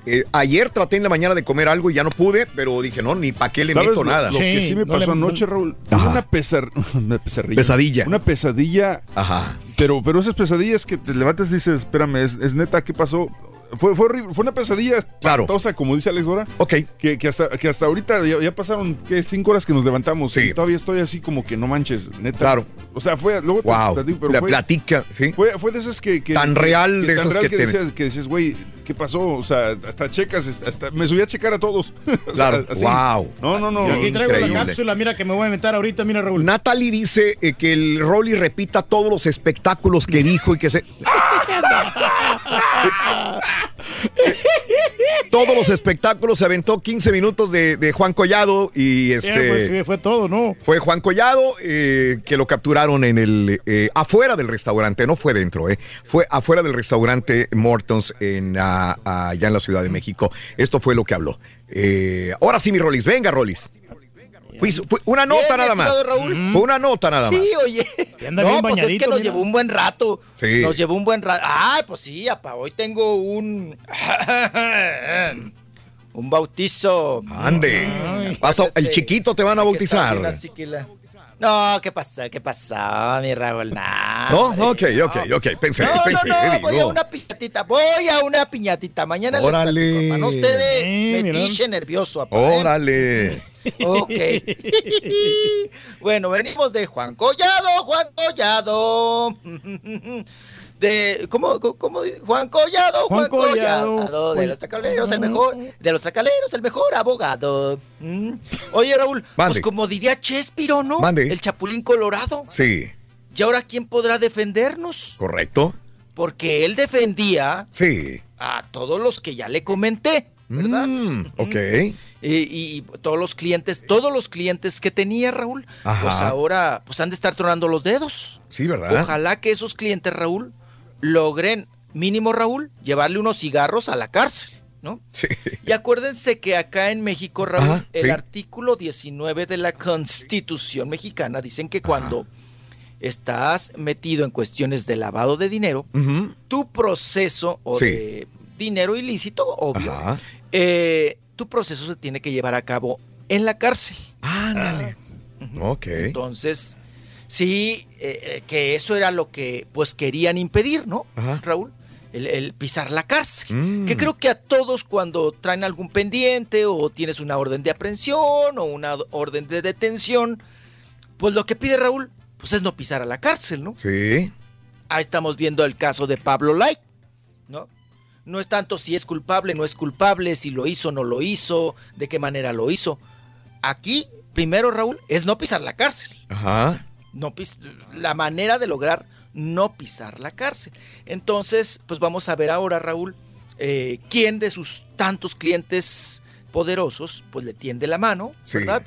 eh, ayer traté en la mañana de comer algo y ya no pude, pero dije, no, ni para qué le ¿Sabes meto lo- nada. Lo que sí me pasó anoche, Raúl. Una, pesar, (laughs) una. Pesadilla. Una pesadilla. Ajá. Pero, pero esas pesadillas que te levantas y dices, espérame, ¿es, es neta? ¿Qué pasó? Fue, fue horrible, fue una pesadilla Claro. espantosa, como dice Alex Dora. Ok. Que, que hasta, que hasta ahorita ya, ya pasaron, ¿qué? Cinco horas que nos levantamos. Y todavía estoy así como que no manches, neta. Claro. O sea, fue, luego te Wow. platico, pero La fue- platica, sí. Fue, fue de esas que, que- Tan que- real de tan esas real que te- decías, que decías, güey, ¿qué pasó? O sea, hasta checas, hasta me subí a checar a todos. (laughs) O sea, Claro, así. wow. No, no, no. Y aquí traigo la cápsula, mira que me voy a inventar ahorita, mira Raúl. Natalie dice eh, que el Rolly repita todos los espectáculos que dijo y que se. (laughs) todos los espectáculos se aventó 15 minutos de, de Juan Collado y este. pues, sí, fue todo, ¿no? Fue Juan Collado eh, que lo capturaron en el eh, afuera del restaurante, no fue dentro, eh, fue afuera del restaurante Mortons en ah, ah, allá en la Ciudad de México. Esto fue lo que habló. Eh, ahora sí, mi Rolis, venga, Rolis. Fue, fue una nota Bien, nada más. Raúl. Fue una nota nada más. Sí, oye. anda No, bien pues es que nos mira. llevó un buen rato. Sí. Nos llevó un buen rato. Ay, pues sí, apa, hoy tengo un. (laughs) un bautizo. Ande. Vas a- el Sí. chiquito te van a bautizar. No, ¿qué pasa? ¿Qué pasó, mi Raúl? Nah, No, ok, ok, ok, pensé, no, pensé, no, no, digo. voy a una piñatita, voy a una piñatita. Mañana Órale. les platico, para no usted de Sí, mira. metiche nervioso, apa, ¿eh? Órale. Ok. (laughs) bueno, venimos de Juan Collado, Juan Collado. (laughs) De, ¿cómo, cómo? Juan Collado, Juan, Juan Collado. Collado. De los tracaleros, el mejor, de los tracaleros, el mejor abogado. Mm. Oye, Raúl, Mande. pues como diría Chespiro, ¿no? Mande. El Chapulín Colorado. Sí, ¿Y ahora quién podrá defendernos? correcto. Porque él defendía Sí. a todos los que ya le comenté, ¿verdad? Mm, ok. Y, y todos los clientes, todos los clientes que tenía Raúl, Ajá. pues ahora pues han de estar tronando los dedos. Sí, ¿verdad? Ojalá que esos clientes, Raúl, logren, mínimo Raúl, llevarle unos cigarros a la cárcel, ¿no? Sí. Y acuérdense que acá en México, Raúl, Ajá, el sí. artículo 19 de la Constitución mexicana dicen que cuando estás metido en cuestiones de lavado de dinero, tu proceso o Sí. de dinero ilícito, obvio, eh, tu proceso se tiene que llevar a cabo en la cárcel. Ándale. Ok. Entonces, sí, eh, eh, que eso era lo que pues querían impedir, ¿no, Ajá. Raúl? El, el pisar la cárcel. Mm. Que creo que a todos cuando traen algún pendiente o tienes una orden de aprehensión o una orden de detención, pues lo que pide Raúl, pues es no pisar a la cárcel, ¿no? Sí. Ahí estamos viendo el caso de Pablo Light, ¿no? No es tanto si es culpable, no es culpable, si lo hizo, no lo hizo, de qué manera lo hizo. Aquí, primero, Raúl, es no pisar la cárcel. Ajá. No pis- la manera de lograr no pisar la cárcel. Entonces, pues vamos a ver ahora, Raúl, eh, quién de sus tantos clientes poderosos, pues le tiende la mano, Sí. ¿verdad?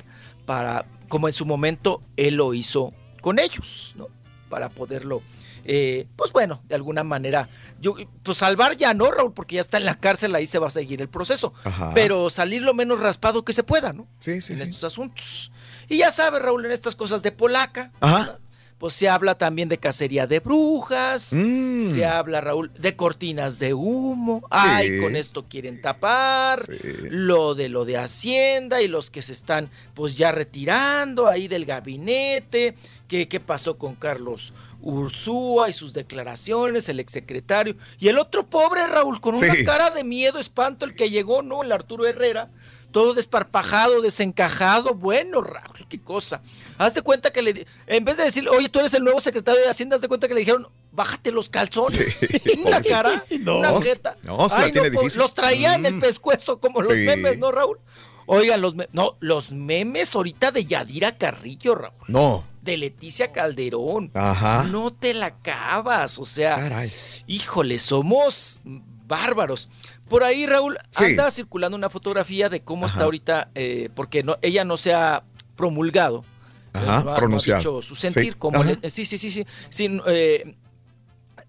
Para, como en su momento él lo hizo con ellos, ¿no? Para poderlo, eh, pues bueno, de alguna manera, yo, pues salvar ya no, Raúl, porque ya está en la cárcel, ahí se va a seguir el proceso. Ajá. Pero salir lo menos raspado que se pueda, ¿no? Sí, sí, en sí. estos asuntos. Y ya sabe, Raúl, en estas cosas de polaca, Ajá. pues se habla también de cacería de brujas, Mm. se habla, Raúl, de cortinas de humo. Ay, con esto quieren tapar lo de lo de Hacienda y los que se están pues ya retirando ahí del gabinete. ¿Qué, qué pasó con Carlos Ursúa y sus declaraciones, el exsecretario? Y el otro pobre Raúl, con una cara de miedo, espanto, el que llegó, ¿no? El Arturo Herrera todo desparpajado, desencajado. Bueno, Raúl, qué cosa. Haz de cuenta que le, en vez de decir, oye, tú eres el nuevo secretario de Hacienda, haz de cuenta que le dijeron, bájate los calzones. Sí, (laughs) una pobre. cara, No, una jeta. no, se la tiene po- difícil. Los traía en el Mm. pescuezo como los Sí. memes, ¿no, Raúl? Oigan, los memes, no, los memes ahorita de Yadira Carrillo, Raúl. No. De Leticia Calderón. Ajá. No te la acabas, o sea, híjole, somos bárbaros. Por ahí, Raúl, Sí. anda circulando una fotografía de cómo Ajá. está ahorita, eh, porque no, ella no se ha promulgado. Ajá, eh, no ha- no ha pronunciado. dicho su sentir, Sí. como le- sí, sí, sí, sí, sí, eh,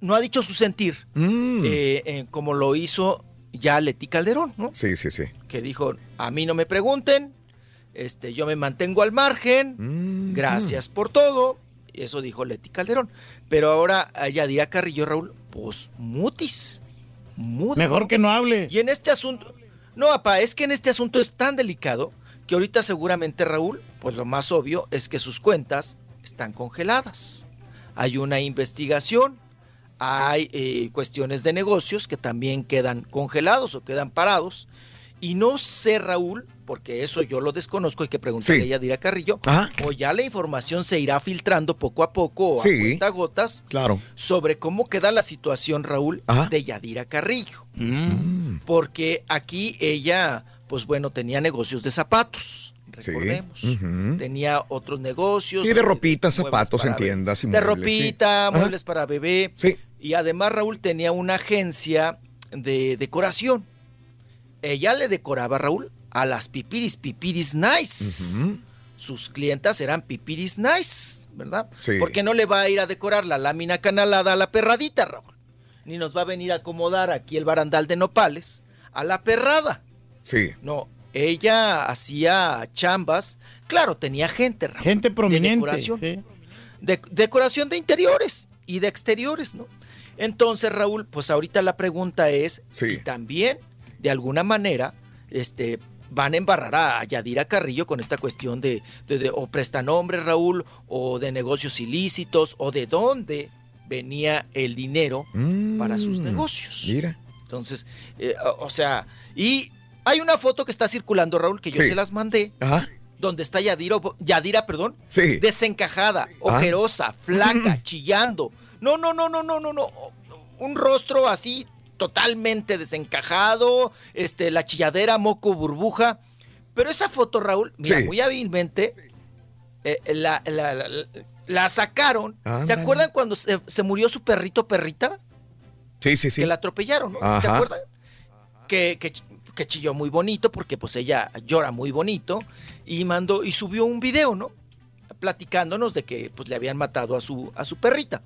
no ha dicho su sentir, Mm. eh, eh, como lo hizo ya Leti Calderón, ¿no? Sí, sí, sí. que dijo, a mí no me pregunten, este, yo me mantengo al margen, Mm. gracias por todo, eso dijo Leti Calderón. Pero ahora Yadira Carrillo, Raúl, pues mutis, mudo. Mejor que no hable. Y en este asunto, no, papá, es que en este asunto es tan delicado que ahorita seguramente Raúl, pues lo más obvio es que sus cuentas están congeladas. Hay una investigación, hay eh, cuestiones de negocios que también quedan congelados o quedan parados. Y no sé, Raúl, porque eso yo lo desconozco, hay que preguntarle Sí. a Yadira Carrillo, Ajá. o ya la información se irá filtrando poco a poco o Sí. a gotas Claro. sobre cómo queda la situación, Raúl, Ajá. de Yadira Carrillo. Mm. Porque aquí ella, pues bueno, tenía negocios de zapatos. Sí. Recordemos. Tenía otros negocios. Sí, de ropita, zapatos en tiendas y De muebles, ropita, Ajá. muebles para bebé. Sí. Y además Raúl tenía una agencia de decoración. Ella le decoraba, Raúl, a las pipiris, pipiris nice. Sus clientas eran pipiris nice, ¿verdad? Sí. Porque no le va a ir a decorar la lámina canalada a la perradita, Raúl. Ni nos va a venir a acomodar aquí el barandal de nopales a la perrada. Sí. No, ella hacía chambas. Claro, tenía gente, Raúl. Gente de prominente. decoración. sí. De- decoración de interiores y de exteriores, ¿no? Entonces, Raúl, pues ahorita la pregunta es Sí. si también, de alguna manera, este, van a embarrar a Yadira Carrillo con esta cuestión de, de, de- o prestanombres, Raúl, o de negocios ilícitos, o de dónde venía el dinero para sus Mm, negocios. Mira. Entonces, eh, o, o sea, y hay una foto que está circulando, Raúl, que yo Sí. se las mandé, Ajá. donde está Yadira, Yadira, perdón, Sí. desencajada, Ah. ojerosa, flaca, chillando. No, no, no, no, no, no, no. Un rostro así totalmente desencajado, este, la chilladera, moco, burbuja. Pero esa foto, Raúl, mira, Sí. muy hábilmente eh, la, la- la- sacaron. ¿Se acuerdan cuando se, se murió su perrito perrita? Sí, sí, sí. Que la atropellaron, ¿no? ¿Se acuerdan? Que, que, que chilló muy bonito porque pues ella llora muy bonito y mandó y subió un video, ¿no? Platicándonos de que pues le habían matado a su, a su perrita.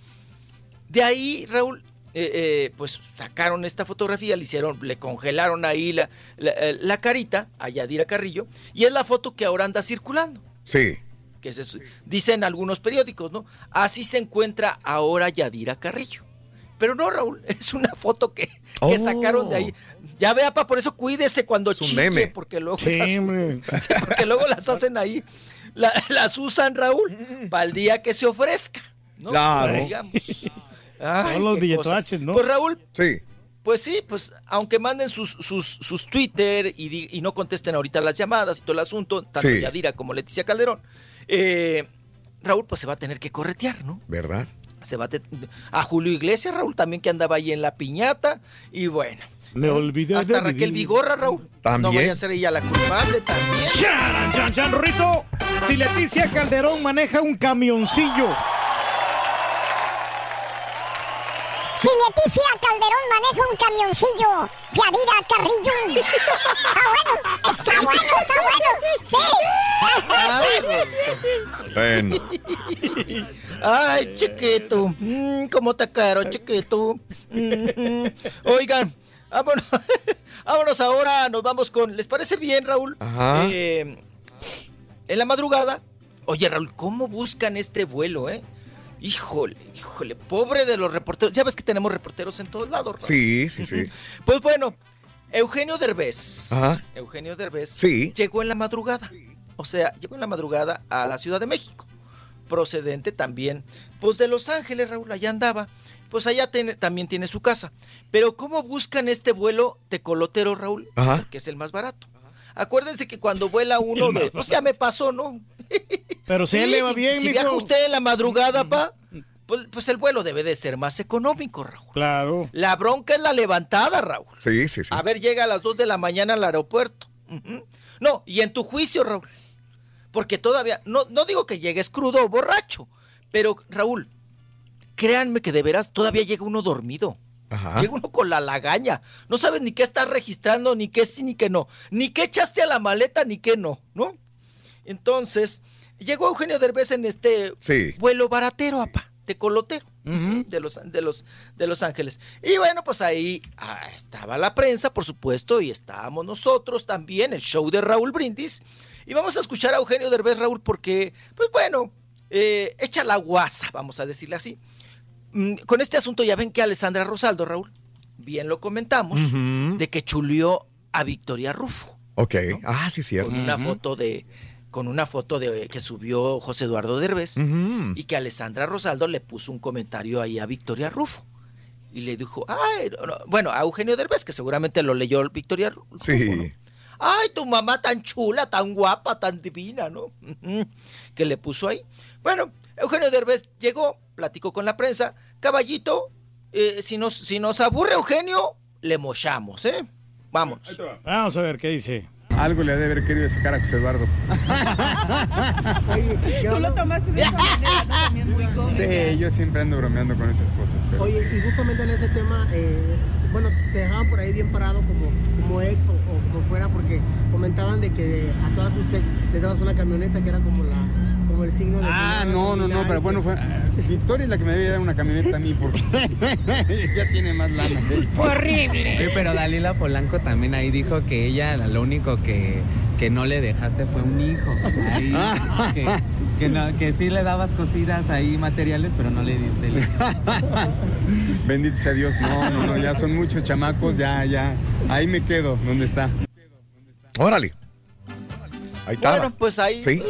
De ahí, Raúl, eh, eh, pues sacaron esta fotografía, le hicieron, le congelaron ahí la, la, eh, la carita a Yadira Carrillo y es la foto que ahora anda circulando Sí. que se dicen algunos periódicos, ¿no? Así se encuentra ahora Yadira Carrillo. Pero no, Raúl, (laughs) es una foto que, que Oh. sacaron de ahí. Ya vea, pa, por eso cuídese cuando un chille, meme. porque luego, esas- (laughs) porque luego las hacen ahí, la- las usan, Raúl, para el día que se ofrezca, ¿no? Claro. Digamos. Ay, Todos los billetoaches. ¿no? Pues Raúl, Sí. pues sí, pues aunque manden sus, sus, sus Twitter y, di- y no contesten ahorita las llamadas y todo el asunto, tanto Sí. Yadira como Leticia Calderón, eh, Raúl pues se va a tener que corretear, ¿no? ¿Verdad? Se va a, a Julio Iglesias, Raúl también que andaba ahí en la piñata y bueno. Me olvidé Hasta de Raquel vivir. Vigorra, Raúl. No También. vaya a ser ella la culpable también. ¡Charan, chan, chan, Rorrito! Si Leticia Calderón maneja un camioncillo, Si Leticia Calderón maneja un camioncillo, Yadira Carrillo. Está bueno, está bueno, está bueno. Sí. Bueno. Ay, chiquito. Mm, ¿Cómo te caro, chiquito? Mm, mm. Oigan, vámonos, vámonos ahora. Nos vamos con. ¿Les parece bien, Raúl? Ajá. Eh, en la madrugada. Oye, Raúl, ¿cómo buscan este vuelo, eh? Híjole, híjole, pobre de los reporteros. Ya ves que tenemos reporteros en todos lados, Raúl. Sí, sí, sí. Pues bueno, Eugenio Derbez. Ajá. Eugenio Derbez. Sí. Llegó en la madrugada. O sea, llegó en la madrugada a la Ciudad de México. Procedente también, pues de Los Ángeles, Raúl, allá andaba. Pues allá también tiene su casa. Pero ¿cómo buscan este vuelo tecolotero, Raúl? Ajá. Porque es el más barato. Acuérdense que cuando vuela (laughs) uno de... Pues ya me pasó, ¿no? Pero si Sí, él le va si, bien, si mijo. viaja usted en la madrugada, pa, pues, pues el vuelo debe de ser más económico, Raúl. Claro. La bronca es la levantada, Raúl. Sí, sí, sí. A ver, llega a las 2 de la mañana al aeropuerto. No, y en tu juicio, Raúl. Porque todavía, no, no digo que llegues crudo o borracho, pero Raúl, créanme que de veras todavía llega uno dormido. Ajá. Llega uno con la lagaña. No sabes ni qué estás registrando, ni qué sí, ni qué no. Ni qué echaste a la maleta, ni qué no, ¿no? Entonces, llegó Eugenio Derbez en este Sí. vuelo baratero, apa, de colotero, de, los, de, los, de Los Ángeles. Y bueno, pues ahí ah, estaba la prensa, por supuesto, y estábamos nosotros también, el show de Raúl Brindis. Y vamos a escuchar a Eugenio Derbez, Raúl, porque, pues bueno, eh, echa la guasa, vamos a decirle así. Mm, Con este asunto ya ven que Alessandra Rosaldo, Raúl, bien lo comentamos, de que chulió a Victoria Rufo Ok. Ah, sí, cierto. con una foto de con una foto de que subió José Eduardo Derbez y que Alessandra Rosaldo le puso un comentario ahí a Victoria Rufo. y le dijo, ay, no, no", bueno, a Eugenio Derbez, que seguramente lo leyó Victoria Rufo, Sí. Ay, tu mamá tan chula, tan guapa, tan divina, ¿no? Que le puso ahí. Bueno, Eugenio Derbez llegó, platicó con la prensa. Caballito, eh, si, nos, si nos aburre Eugenio, le mochamos, ¿eh? Vamos. Vamos a ver qué dice. Algo le ha de haber querido sacar a José Eduardo. Tú lo tomaste de esa manera, ¿no? También muy cómica. Sí, yo siempre ando bromeando con esas cosas, pero Oye, y justamente en ese tema, eh, bueno, te dejaban por ahí bien parado como, como ex o, o como fuera, porque comentaban de que a todas tus ex les dabas una camioneta que era como la como el signo de... Ah, no, no, no, pero bueno, fue, Victoria es la que me debía dar una camioneta a mí porque (laughs) ya tiene más lana. Oye, pero Dalila Polanco también ahí dijo que ella lo único que, que no le dejaste fue un hijo. Ahí, (laughs) que, que, no- que sí le dabas cosidas ahí materiales, pero no le diste el hijo. (laughs) Bendito sea Dios. No, no, no, ya son muchos chamacos, ya, ya. Ahí me quedo, ¿dónde está? Órale. Ahí está. Bueno, pues ahí Sí.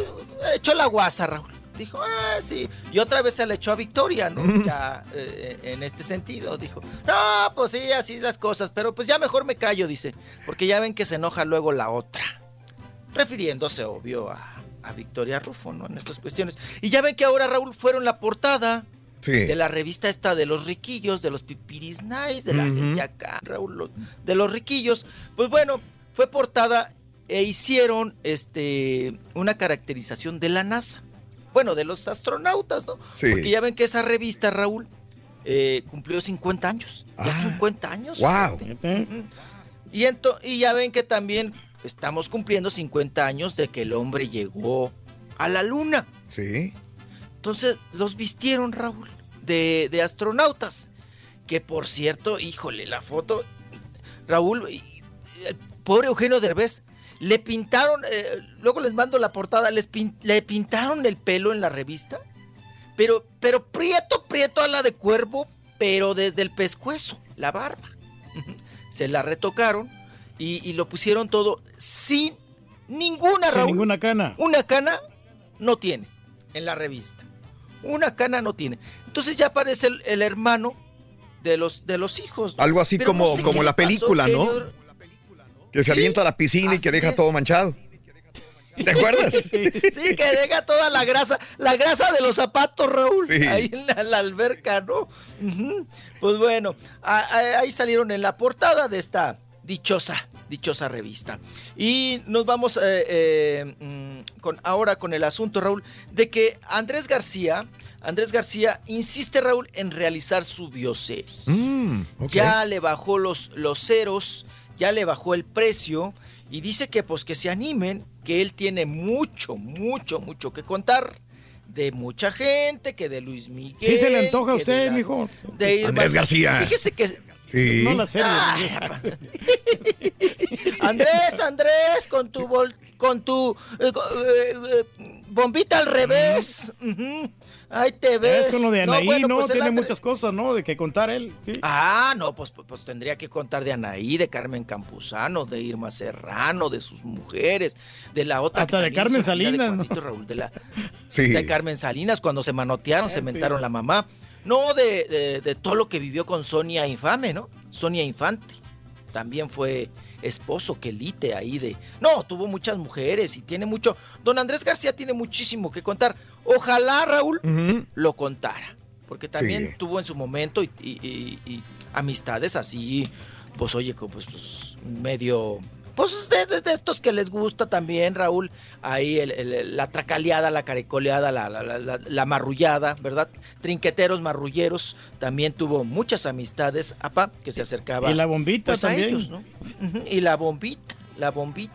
Echó la guasa, Raúl. Dijo, ah, sí. Y otra vez se le echó a Victoria, ¿no? Ya eh, en este sentido, dijo, no, pues sí, así las cosas, pero pues ya mejor me callo, dice, porque ya ven que se enoja luego la otra. Refiriéndose, obvio, a, a Victoria Rufo, ¿no? En estas cuestiones. Y ya ven que ahora, Raúl, fueron la portada Sí. de la revista esta de los riquillos, de los pipiris nice, de la Ujú. gente acá, Raúl, de los riquillos. Pues bueno, fue portada e hicieron este una caracterización de la NASA. Bueno, de los astronautas, ¿no? Sí. Porque ya ven que esa revista, Raúl, eh, cumplió 50 años. Ya Ah. 50 años. Wow. Y, y ya ven que también estamos cumpliendo 50 años de que el hombre llegó a la luna. Sí. Entonces los vistieron, Raúl, de, de astronautas. Que por cierto, híjole, la foto. Raúl, el pobre Eugenio Derbez, le pintaron, eh, luego les mando la portada, les pin- le pintaron el pelo en la revista. Pero, pero prieto, prieto a la de cuervo, pero desde el pescuezo, la barba. (laughs) Se la retocaron y, y lo pusieron todo sin ninguna, Sin Raúl. ninguna cana. Una cana no tiene en la revista. Una cana no tiene. Entonces ya aparece el, el hermano de los, de los hijos. ¿no? Algo así Pero como, no sé como la pasó, película, ¿no? Que se Sí, avienta a la piscina y que deja es. todo manchado. ¿Te acuerdas? (laughs) Sí, que deja toda la grasa, la grasa de los zapatos, Raúl, Sí. ahí en la, la alberca, ¿no? Pues bueno, a- a- ahí salieron en la portada de esta dichosa, dichosa revista. Y nos vamos eh, eh, mm, con, ahora con el asunto, Raúl, de que Andrés García, Andrés García insiste, Raúl, en realizar su bioserie. Mm. Ya le bajó los, los ceros, ya le bajó el precio y dice que pues que se animen, que él tiene mucho, mucho, mucho que contar. De mucha gente, que de Luis Miguel. Sí se le antoja a de usted, las- mijo. de Irma- Andrés García. Fíjese que... Sí. No la serie. Ay, (laughs) Andrés, Andrés, con tu bol- con tu eh, eh, eh, bombita al revés. Ujú. Ahí te ves. Es con lo de Anaí, ¿no? bueno, pues Tiene muchas cosas, ¿no? De que contar él. Sí. Ah, no, pues, pues, pues tendría que contar de Anaí, de Carmen Campuzano, de Irma Serrano, de sus mujeres, de la otra. Hasta de Carmen de Salinas, ¿no? Juanito Raúl, de, la, (laughs) Sí. de Carmen Salinas, cuando se manotearon, se sí. mentaron la mamá. No, de, de- de todo lo que vivió con Sonia Infame, ¿no? Sonia Infante. También fue esposo que lite ahí de... No, tuvo muchas mujeres y tiene mucho... Don Andrés García tiene muchísimo que contar. Ojalá, Raúl, lo contara. Porque también Sí. tuvo en su momento y, y- y- y amistades así, pues oye, pues, pues, medio... Pues de, de- de estos que les gusta también, Raúl. Ahí el- el- la tracaleada, la caricoleada, la, la, la- la- la marrullada, ¿verdad? Trinqueteros, marrulleros. También tuvo muchas amistades, apa, que se acercaba Y la bombita pues, a también. ellos, ¿no? Ujú, Y la bombita, la bombita.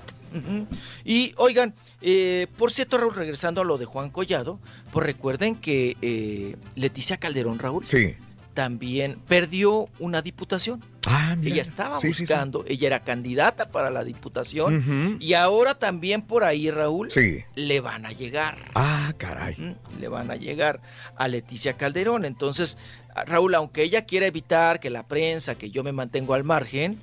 Y oigan, eh, por cierto, Raúl, regresando a lo de Juan Collado, pues recuerden que eh, Leticia Calderón, Raúl, Sí. también perdió una diputación. Ah, mira. Ella estaba Sí, sí, sí. buscando, ella era candidata para la diputación y ahora también por ahí, Raúl, Sí. le van a llegar. Ah, caray. Le van a llegar a Leticia Calderón. Entonces, Raúl, aunque ella quiera evitar que la prensa, que yo me mantengo al margen,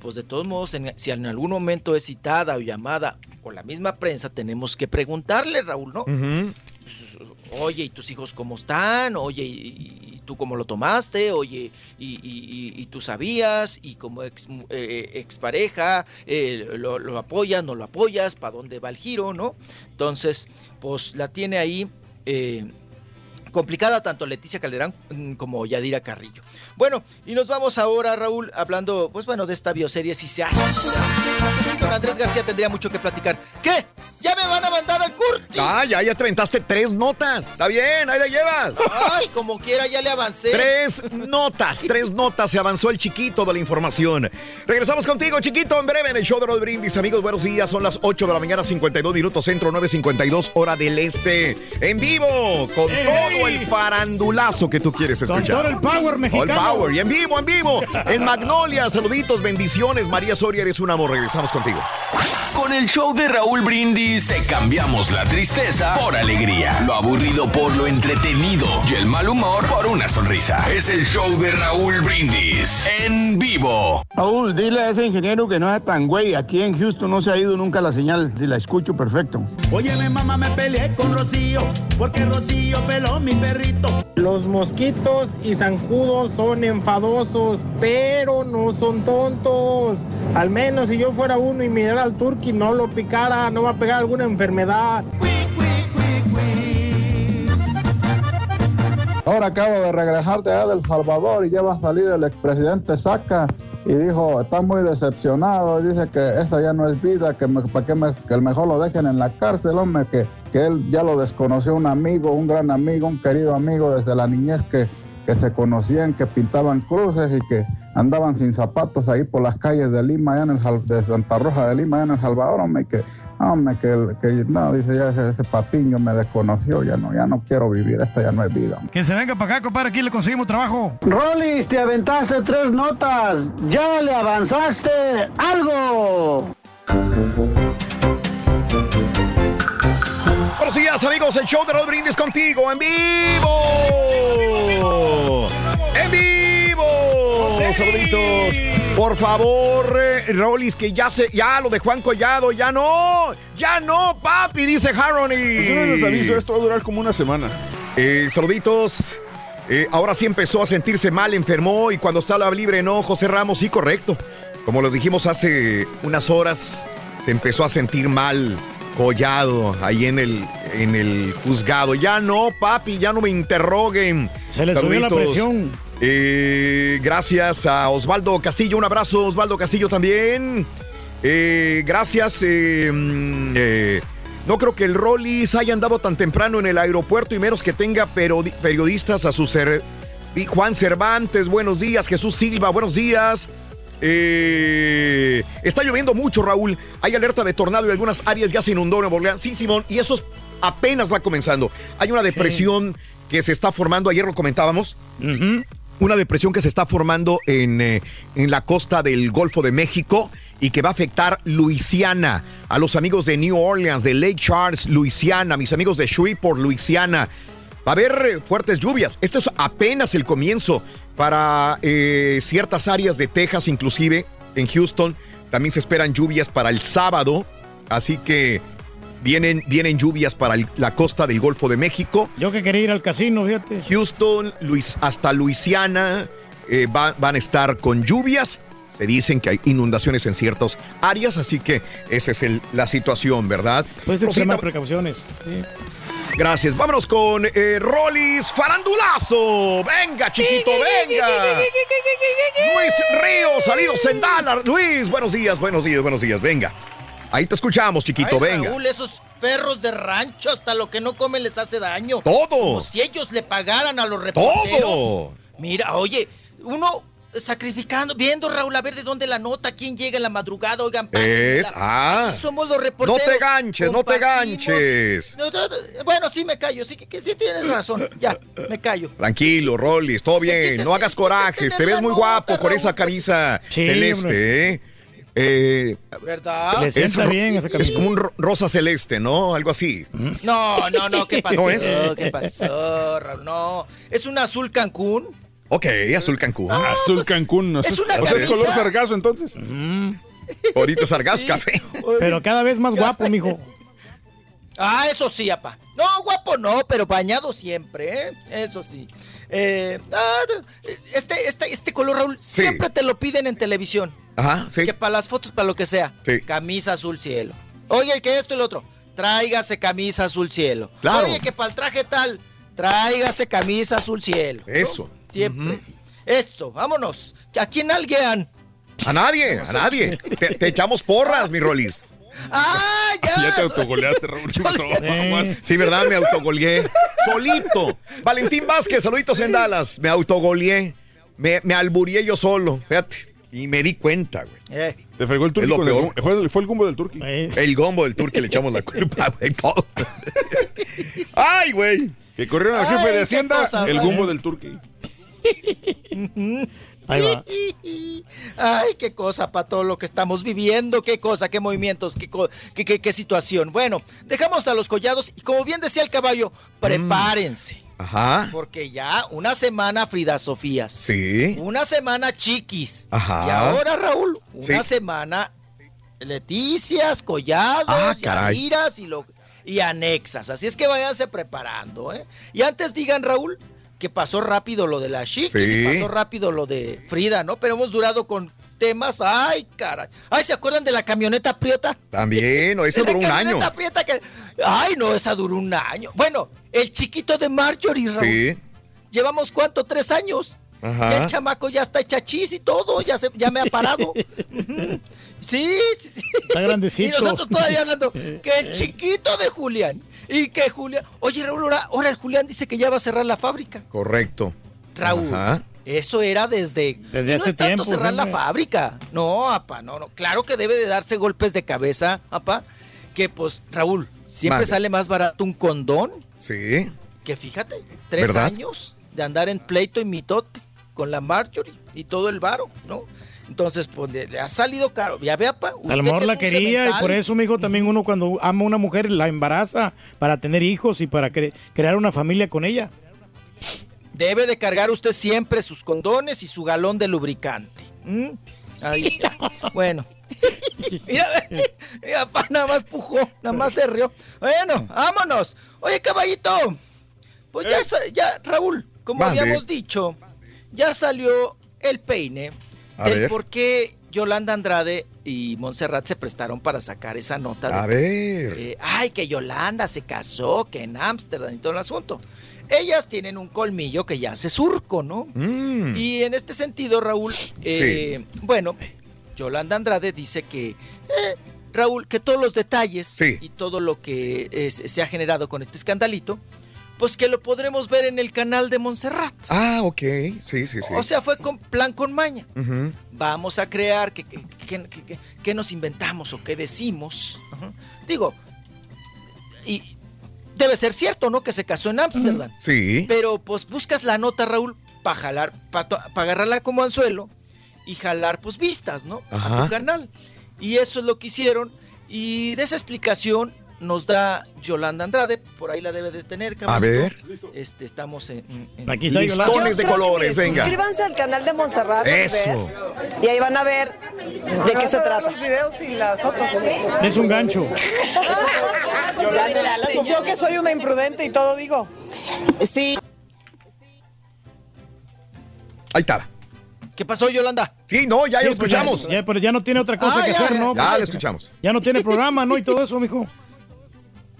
pues de todos modos, en- si en algún momento es citada o llamada por la misma prensa, tenemos que preguntarle, Raúl, ¿no? Ujú. Oye, ¿y tus hijos cómo están? Oye, ¿y, y tú cómo lo tomaste, oye, y, y- y- y tú sabías, y como ex, eh, expareja, eh, lo, lo apoyas, no lo apoyas, para dónde va el giro, ¿no? Entonces, pues la tiene ahí eh, complicada tanto Leticia Calderón mm, como Yadira Carrillo. Bueno, y nos vamos ahora, Raúl, hablando, pues bueno, de esta bioserie, si se hace. Sí, don Andrés García tendría mucho que platicar. ¿Qué? ¿Ya me van a mandar al Curti? Ah, ya, ya te aventaste tres notas. Está bien, ahí la llevas. Ay, como quiera, ya le avancé. Tres notas, tres notas. Se avanzó el chiquito de la información. Regresamos contigo, chiquito, en breve en el show de los brindis. Amigos, buenos días. Son las 8 de la mañana, 52 minutos centro, 9.52 hora del este. En vivo, con todo el farandulazo que tú quieres Con escuchar. todo el power mexicano. Y en vivo, en vivo. En Magnolia, saluditos, bendiciones. María Soria, eres un amor. Regresamos contigo. Con el show de Raúl Brindis te cambiamos la tristeza por alegría, lo aburrido por lo entretenido y el mal humor por una sonrisa. Es el show de Raúl Brindis en vivo. Raúl, dile a ese ingeniero que no es tan güey. Aquí en Houston no se ha ido nunca la señal. Si la escucho, perfecto. Óyeme, mamá, me peleé con Rocío, porque Rocío peló mi perrito. Los mosquitos y zancudos son enfadosos, pero no son tontos. Al menos si yo fuera uno y mirara al turqui no lo picara, no va a pegar alguna enfermedad. Ahora acabo de regresar de allá del Salvador y ya va a salir el expresidente Saca y dijo, está muy decepcionado, dice que esa ya no es vida, que, que el mejor lo dejen en la cárcel, hombre, que, que él ya lo desconoció un amigo, un gran amigo, un querido amigo desde la niñez que, que se conocían, que pintaban cruces y que andaban sin zapatos ahí por las calles de Lima, allá en el, de Santa Rosa de Lima, allá en El Salvador, hombre, que, hombre, que, que no, dice, ya ese, ese patiño me desconoció, ya no, ya no quiero vivir, esta ya no es vida. hombre. Que se venga para acá, compadre, aquí le conseguimos trabajo. Rolis, te aventaste tres notas. ¿Ya le avanzaste algo? Buenos días, amigos. El show de Rod Brindis contigo en vivo. Saluditos. Por favor, eh, Rolis, que ya se, ya lo de Juan Collado, ya no, ya no, papi, dice Harony. Pues yo les aviso, esto va a durar como una semana. Eh, saluditos. Eh, ahora sí empezó a sentirse mal, enfermó y cuando estaba libre, no, José Ramos, sí, correcto. Como los dijimos hace unas horas, se empezó a sentir mal, collado, ahí en el, en el juzgado. Ya no, papi, ya no me interroguen. Se le subió la presión. Eh, gracias a Osvaldo Castillo, un abrazo, Osvaldo Castillo también. Eh, gracias. eh, mm, no creo que el Rollis haya andado tan temprano en el aeropuerto y menos que tenga periodi- periodistas a su ser. Juan Cervantes, buenos días. Jesús Silva, buenos días. Eh, está lloviendo mucho, Raúl. Hay alerta de tornado y algunas áreas ya se inundó Nuevo Orleans. Sí, Simón, y eso es- apenas va comenzando. Hay una depresión que se está formando, ayer lo comentábamos. Una depresión que se está formando en, eh, en la costa del Golfo de México y que va a afectar Luisiana, a los amigos de New Orleans, de Lake Charles, Luisiana, mis amigos de Shreveport, Luisiana. Va a haber eh, fuertes lluvias. Esto es apenas el comienzo para eh, ciertas áreas de Texas, inclusive en Houston. También se esperan lluvias para el sábado. Así que vienen, vienen lluvias para el- la costa del Golfo de México. Yo que quería ir al casino, fíjate. Houston, Luis, hasta Luisiana eh, va- van a estar con lluvias. Se dicen que hay inundaciones en ciertas áreas, así que esa es el- la situación, ¿verdad? Pues extremar precauciones. Sí. Gracias. Vámonos con eh, Rolis Farandulazo. Venga, chiquito, venga. Luis Ríos, salidos en Dallas. Luis, buenos días, buenos días, buenos días. Venga. Ahí te escuchamos, chiquito, Ay, venga. Raúl, esos perros de rancho, hasta lo que no comen les hace daño. Todo. Como si ellos le pagaran a los reporteros. Todo. Mira, oye, uno sacrificando, viendo Raúl a ver de dónde la nota, quién llega en la madrugada, oigan, pásenmela. Es, ah. Así somos los No reporteros. te ganches, no te ganches. No, no, no, bueno, sí me callo, sí que, que sí tienes razón. Ya, me callo. Tranquilo, Rollis, todo bien. chiste No hagas corajes. Te ves muy guapo con esa camisa Sí, celeste, ¿eh? Eh, ¿Verdad? Le es, bien esa es como un ro- rosa celeste, ¿no? Algo así. No, no, no, ¿qué (laughs) pasó? ¿No es? ¿Qué pasó, Raúl? No, es un azul Cancún. Ok, azul Cancún. Azul Cancún. ¿no? es una o sea, es color sargazo entonces. Ahorita sargas café. Pero cada vez más guapo, mijo. Ah, eso sí, apa. No, guapo no, pero bañado siempre, ¿eh? Eso sí. Eh, ah, este, este, este color, Raúl, siempre te lo piden en televisión. Ajá, sí. Que para las fotos, para lo que sea. Sí. Camisa azul cielo. Oye, que esto y lo otro. Tráigase camisa azul cielo. Claro. Oye, que para el traje tal. Tráigase camisa azul cielo. ¿no? Eso. Siempre. Esto, vámonos. ¿A quién alguien? A nadie, a nadie. Te, te echamos porras, mi Rolis. ¡Ah, ya! Ya te autogoleaste, Raúl. ¿Qué pasó? (laughs) Aguas. Sí, ¿verdad? Me autogoleé. Solito. Valentín Vázquez, saluditos en Dallas. Me autogoleé. Me, me alburié yo solo. Fíjate. Y me di cuenta, güey. Eh, Te fregó el turqui. fue, fue el gumbo del turqui. El gombo del tour que le echamos la culpa, (laughs) güey. todo. (laughs) Ay, güey. Que corrieron al Ay, jefe de Hacienda, cosa, el gumbo del turqui. (laughs) Ahí va. Ay, qué cosa para todo lo que estamos viviendo, qué cosa, qué movimientos, qué, co- qué, qué- qué situación. Bueno, dejamos a los collados y como bien decía el caballo, prepárense. Ajá. Porque ya una semana Frida Sofías. Sí. Una semana Chiquis. Ajá. Y ahora, Raúl, una Sí. semana Leticias, Collados, Ah, caray. Yadiras y, lo, y anexas. Así es que váyanse preparando, ¿eh? Y antes digan, Raúl, que pasó rápido lo de la Chiquis Sí. y pasó rápido lo de Frida, ¿no? Pero hemos durado con temas, ay, caray. Ay, ¿se acuerdan de la camioneta prieta? También, no, la duró un año. camioneta prieta que... Ay, no, esa duró un año. Bueno, el chiquito de Marjorie, Raúl. Sí. Llevamos cuánto, tres años. Ajá. Ya el chamaco ya está chachis y todo, ya, se, ya me ha parado. (laughs) Sí, sí, sí. Está grandecito. Y nosotros todavía hablando que el (laughs) chiquito de Julián. Y que Julián. Oye, Raúl, ahora, ahora el Julián dice que ya va a cerrar la fábrica. Correcto. Raúl. Ajá. Eso era desde. Hace no es tanto tiempo, cerrar la fábrica. No, apa, no, no. Claro que debe de darse golpes de cabeza, apa. Que pues, Raúl, siempre sale más barato un condón Sí. que fíjate, tres ¿Verdad? años de andar en pleito y mitote con la Marjorie y todo el varo, ¿no? Entonces, pues le, le ha salido caro. Ya vea, pa. A usted lo mejor que la quería y por eso, mijo, también uno cuando ama a una mujer la embaraza para tener hijos y para cre- crear una familia con ella. Debe de cargar usted siempre sus condones y su galón de lubricante. ¿m? Ahí está. (laughs) Bueno. Mira, mira, pa, nada más pujó, nada más se rió. Bueno, vámonos. Oye, caballito. Pues ya, sa- ya, Raúl, como habíamos dicho, ya salió el peine A del ver. por qué Yolanda Andrade y Montserrat se prestaron para sacar esa nota. de A ver. eh, ay, que Yolanda se casó, que en Ámsterdam y todo el asunto. Ellas tienen un colmillo que ya hace surco, ¿no? Mm. Y en este sentido, Raúl, eh, bueno, Yolanda Andrade dice que, eh, Raúl, que todos los detalles Sí. y todo lo que eh, se ha generado con este escandalito, pues que lo podremos ver en el canal de Montserrat. Ah, ok. Sí, sí, sí. O sea, fue con plan con maña. Vamos a crear, que, que, que- nos inventamos o qué decimos? Digo, y debe ser cierto, ¿no? Que se casó en Ámsterdam. Sí. Pero pues buscas la nota, Raúl, para jalar, para agarrarla como anzuelo y jalar pues vistas, ¿no? A Ajá. tu canal. Y eso es lo que hicieron. Y de esa explicación nos da Yolanda Andrade, por ahí la debe de tener, A cabrón. ver. Este, estamos en... en- en- Aquí está Yolanda. Listones de colores, venga. Suscríbanse al canal de Montserrat Eso. Y ahí van a ver de qué se trata. los videos y las fotos. Es un gancho. Yo que soy una imprudente y todo digo. Sí. Ahí está. ¿Qué pasó, Yolanda? Sí, no, ya Sí, lo pues ya- escuchamos. Ya, pero ya no tiene otra cosa Ah, que ya, hacer, ya, ¿no? Ya lo escuchamos. Ya no tiene programa, ¿no? Y todo eso, mijo. (laughs)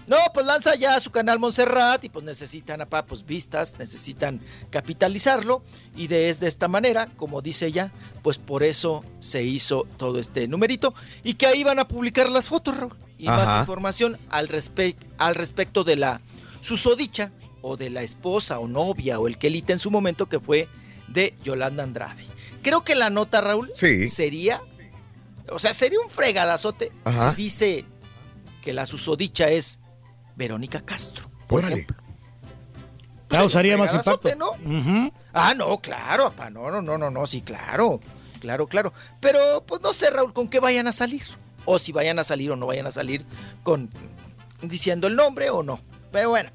No, pues lanza ya su canal Montserrat y pues necesitan, pues vistas, necesitan capitalizarlo y de, es de esta manera, como dice ella, pues por eso se hizo todo este numerito y que ahí van a publicar las fotos, Raúl, y más información al, respe- al respecto de la susodicha o de la esposa o novia o el quelite en su momento que fue de Yolanda Andrade. Creo que la nota, Raúl, Sí. sería, o sea, sería un fregadazote Ajá. si dice que la susodicha es Verónica Castro. por Órale. ejemplo. Causaría más impacto. fregadazote, ¿no? Ujú. Ah, no, claro, papá, no, no, no, no, no, sí, claro, claro, claro. Pero, pues no sé, Raúl, con qué vayan a salir. O si vayan a salir o no vayan a salir con diciendo el nombre o no. Pero bueno,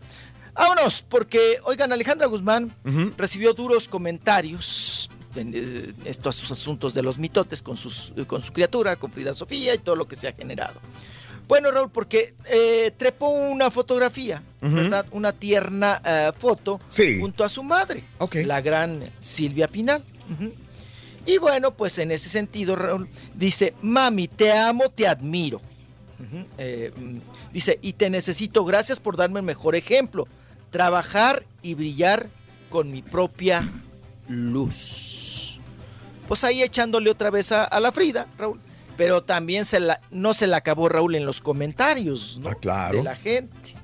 vámonos, porque, oigan, Alejandra Guzmán recibió duros comentarios en eh, estos asuntos de los mitotes con, sus, con su criatura, con Frida Sofía y todo lo que se ha generado. Bueno, Raúl, porque eh, trepó una fotografía. ¿verdad? Una tierna eh, foto Sí. junto a su madre, la gran Silvia Pinal. Y bueno, pues en ese sentido, Raúl, dice, mami, te amo, te admiro. Eh, mm, dice, y te necesito, gracias por darme el mejor ejemplo. Trabajar y brillar con mi propia luz. Pues ahí echándole otra vez a, a la Frida, Raúl. Pero también se la, no se la acabó Raúl en los comentarios, ¿no? Ah, claro. De la gente.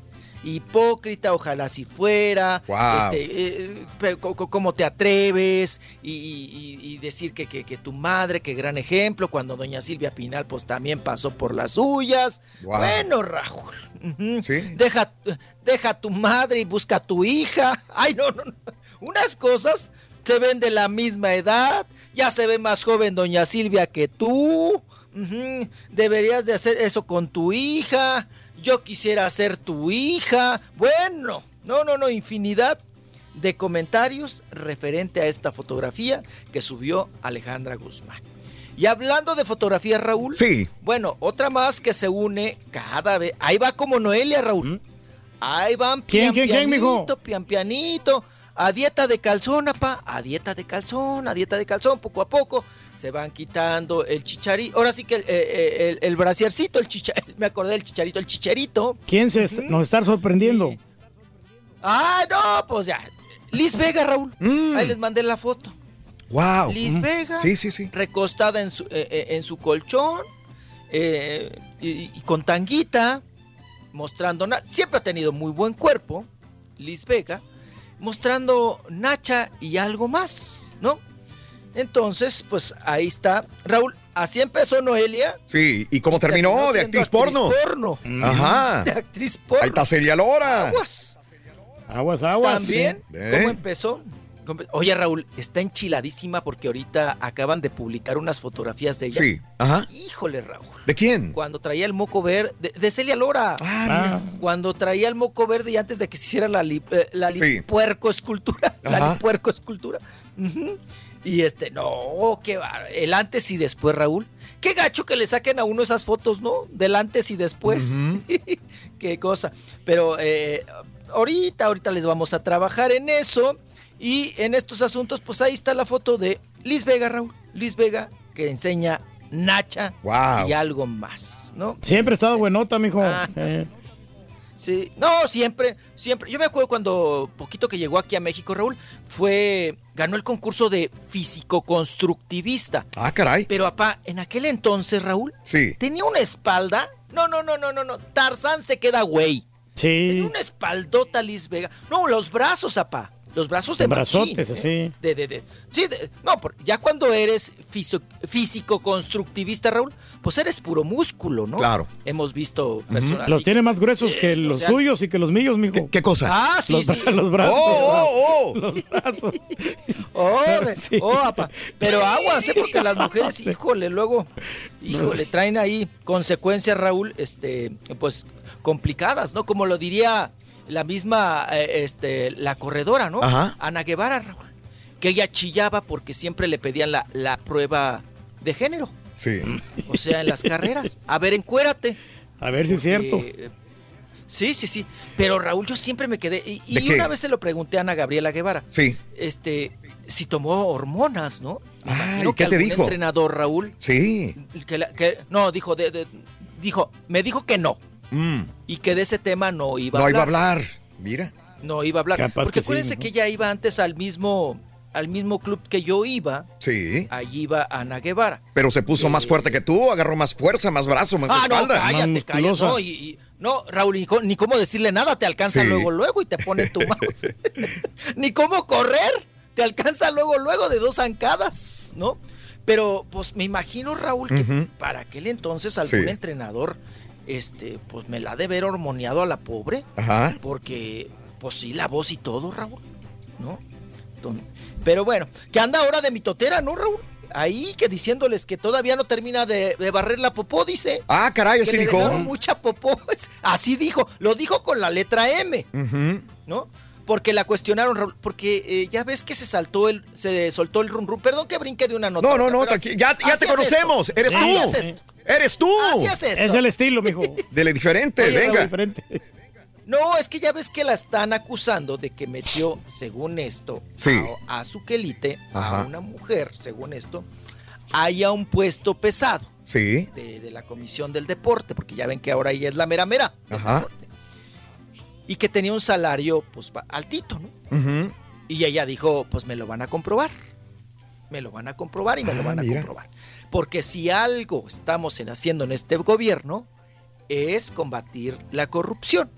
Hipócrita, ojalá si fuera. Guau. Este, eh, pero ¿Cómo te atreves? Y, y- y decir que, que- que tu madre, que gran ejemplo, cuando doña Silvia Pinal pues también pasó por las suyas. Bueno, Raúl. Deja, deja a tu madre y busca a tu hija. Ay, no, no, no. Unas cosas se ven de la misma edad. Ya se ve más joven doña Silvia que tú. Deberías de hacer eso con tu hija. Yo quisiera ser tu hija. Bueno, no, no, no, infinidad de comentarios referente a esta fotografía que subió Alejandra Guzmán. Y hablando de fotografía, Raúl. Sí. Bueno, otra más que se une cada vez. Ahí va como Noelia, Raúl. Ahí van ¿Quién, pian, quién, quién, mijo? pianito, pian, pianito. A dieta de calzón, apa. A dieta de calzón, a dieta de calzón. Poco a poco se van quitando el chicharito. Ahora sí que el, eh, eh, el, el el chicharito. (laughs) Me acordé del chicharito, el chicherito. ¿Quién se est- nos está sorprendiendo? Ah, no, pues ya. Liz Vega, Raúl. Ahí les mandé la foto. Wow. Liz Vega. Sí, sí, sí. Recostada en su, eh, en su colchón. eh, y, y con tanguita. Mostrando. na- Siempre ha tenido muy buen cuerpo. Liz Vega. Mostrando Nacha y algo más, ¿no? Entonces, pues ahí está. Raúl, así empezó Noelia. Sí, ¿y cómo terminó? terminó De siendo actriz porno. actriz porno. Ajá. De actriz porno. Ahí está Celia Lora. Aguas. Aguas, aguas. También, sí. ¿cómo empezó? ¿Cómo- Oye, Raúl, está enchiladísima porque ahorita acaban de publicar unas fotografías de ella. Sí, ajá. Híjole, Raúl. ¿De quién? Cuando traía el moco verde, de, de Celia Lora. Ah, mira. Cuando traía el moco verde y antes de que se hiciera la, li- eh, la Sí. lipuerco escultura. (laughs) La Ajá. lipuerco escultura. Y este, no, qué va. El antes y después, Raúl. Qué gacho que le saquen a uno esas fotos, ¿no? Del antes y después. (laughs) qué cosa. Pero eh, ahorita, ahorita les vamos a trabajar en eso. Y en estos asuntos, pues ahí está la foto de Liz Vega, Raúl. Liz Vega, que enseña Nacha Wow. y algo más, ¿no? Siempre ha estado buenota, mijo. Ah. Eh, Sí, no, siempre, siempre. Yo me acuerdo cuando poquito que llegó aquí a México, Raúl, fue, ganó el concurso de físico-constructivista. Ah, caray. Pero, apá, en aquel entonces, Raúl, Sí. tenía una espalda. No, no, no, no, no, no. Tarzán se queda güey. Sí. Tenía una espaldota Liz Vega. No, los brazos, apá. Los brazos de Brazotes, así. ¿eh? De, de, de- sí, de- no, por- ya cuando eres físico-constructivista, Raúl, pues eres puro músculo, ¿no? Claro. Hemos visto personas. Los así. tiene más gruesos Eh, que o los sea, suyos y que los míos, mijo. ¿Qué cosa? Ah, sí, los, sí. (laughs) los brazos. ¡Oh, oh, oh! Los brazos. (laughs) Oh, Sí. oh, apa. Pero aguas, ¿eh? Porque las mujeres, híjole, luego, híjole, traen ahí consecuencias, Raúl, este, pues, complicadas, ¿no? Como lo diría la misma, eh, este, la corredora, ¿no? Ajá. Ana Guevara, Raúl. Que ella chillaba porque siempre le pedían la, la prueba de género. Sí. O sea, en las carreras. A ver, encuérate. A ver si es cierto. Eh, Sí, sí, sí. Pero Raúl, yo siempre me quedé. Y, una vez se lo pregunté a Ana Gabriela Guevara. Sí. Este, si tomó hormonas, ¿no? Imagino ¿qué que te algún dijo? entrenador, Raúl, Sí. que, la- que- no, dijo, de, de- dijo, me dijo que no. Mm. Y que de ese tema no iba No a iba a hablar. hablar. Mira. No iba a hablar. Capaz Porque que sí, acuérdense ¿no? que ella iba antes al mismo, al mismo club que yo iba. Sí. Allí iba Ana Guevara. Pero se puso más fuerte que tú, agarró más fuerza, más brazo, más Ah, no, espalda. cállate, cállate. No, y- y- no, Raúl, ni, ni cómo decirle nada, te alcanza Sí. luego, luego y te pone tu mouse. (laughs) (laughs) ni cómo correr, te alcanza luego, luego de dos zancadas, ¿no? Pero, pues me imagino, Raúl, que para aquel entonces algún Sí. entrenador, este, pues me la ha de ver hormoneado a la pobre, Ajá. porque, pues sí, la voz y todo, Raúl, ¿no? Pero bueno, que anda ahora de mitotera, ¿no, Raúl? Ahí que diciéndoles que todavía no termina de, de barrer la popó, dice. Ah, caray, Que así le dijo. mucha popó. (laughs) Así dijo. Lo dijo con la letra M, Ujú. ¿no? Porque la cuestionaron, porque eh, ya ves que se saltó el, se soltó el rum rum. Perdón que brinque de una nota. No, no, no, ya, te conocemos. esto. Eres tú. Así es esto. Eres tú. Así es esto. Es el estilo, mijo. (laughs) Dele diferente, Oye, venga. Diferente. No, es que ya ves que la están acusando de que metió, según esto, Sí. a, a su quelite, Ajá. a una mujer, según esto, haya un puesto pesado Sí. de, de la Comisión del Deporte, porque ya ven que ahora ella es la mera mera, Ajá. Y que tenía un salario pues altito, ¿no? Y ella dijo, pues me lo van a comprobar. Me lo van a comprobar y me lo Ah, van a mira. comprobar. Porque si algo estamos en- haciendo en este gobierno es combatir la corrupción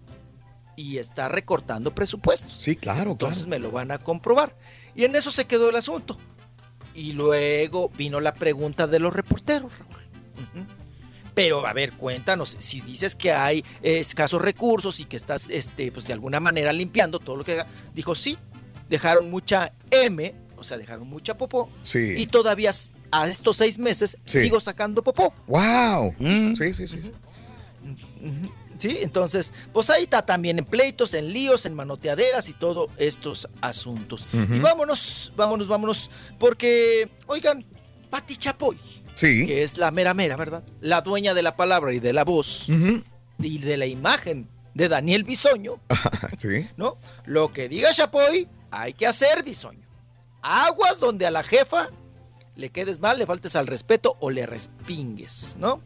y está recortando presupuestos. Sí, claro, Entonces me lo van a comprobar. Y en eso se quedó el asunto. Y luego vino la pregunta de los reporteros, Raúl. Pero a ver, cuéntanos, si dices que hay escasos recursos y que estás este, pues de alguna manera limpiando todo lo que haga, dijo sí, dejaron mucha M, o sea, dejaron mucha popó, Sí. y todavía a estos seis meses Sí. sigo sacando popó. Wow. Mm. Sí, sí, sí. sí. Entonces, pues ahí está también en pleitos, en líos, en manoteaderas y todos estos asuntos. Y vámonos, vámonos, vámonos, porque, oigan, Pati Chapoy, Sí. que es la mera mera, ¿verdad? La dueña de la palabra y de la voz y de la imagen de Daniel Bisoño, (laughs) Sí. ¿no? Lo que diga Chapoy, hay que hacer Bisoño. Aguas donde a la jefa le quedes mal, le faltes al respeto o le respingues, ¿no?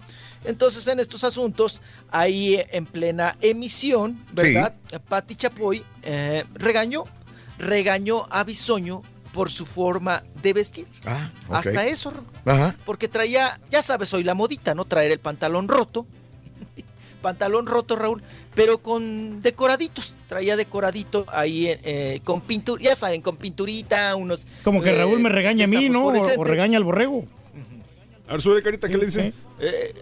Entonces, en estos asuntos, ahí eh, en plena emisión, ¿verdad? Pati Chapoy eh, regañó, regañó a Bisoño por su forma de vestir. Ah, ok. Hasta eso, Ajá. porque traía, ya sabes, hoy la modita, ¿no? Traer el pantalón roto. (laughs) pantalón roto, Raúl, pero con decoraditos. Traía decoradito ahí eh, con pintura, ya saben, con pinturita, unos. Como que eh, Raúl me regaña a mí, ¿no? O, regaña al borrego. A ver, sube carita, ¿qué le dice? Eh,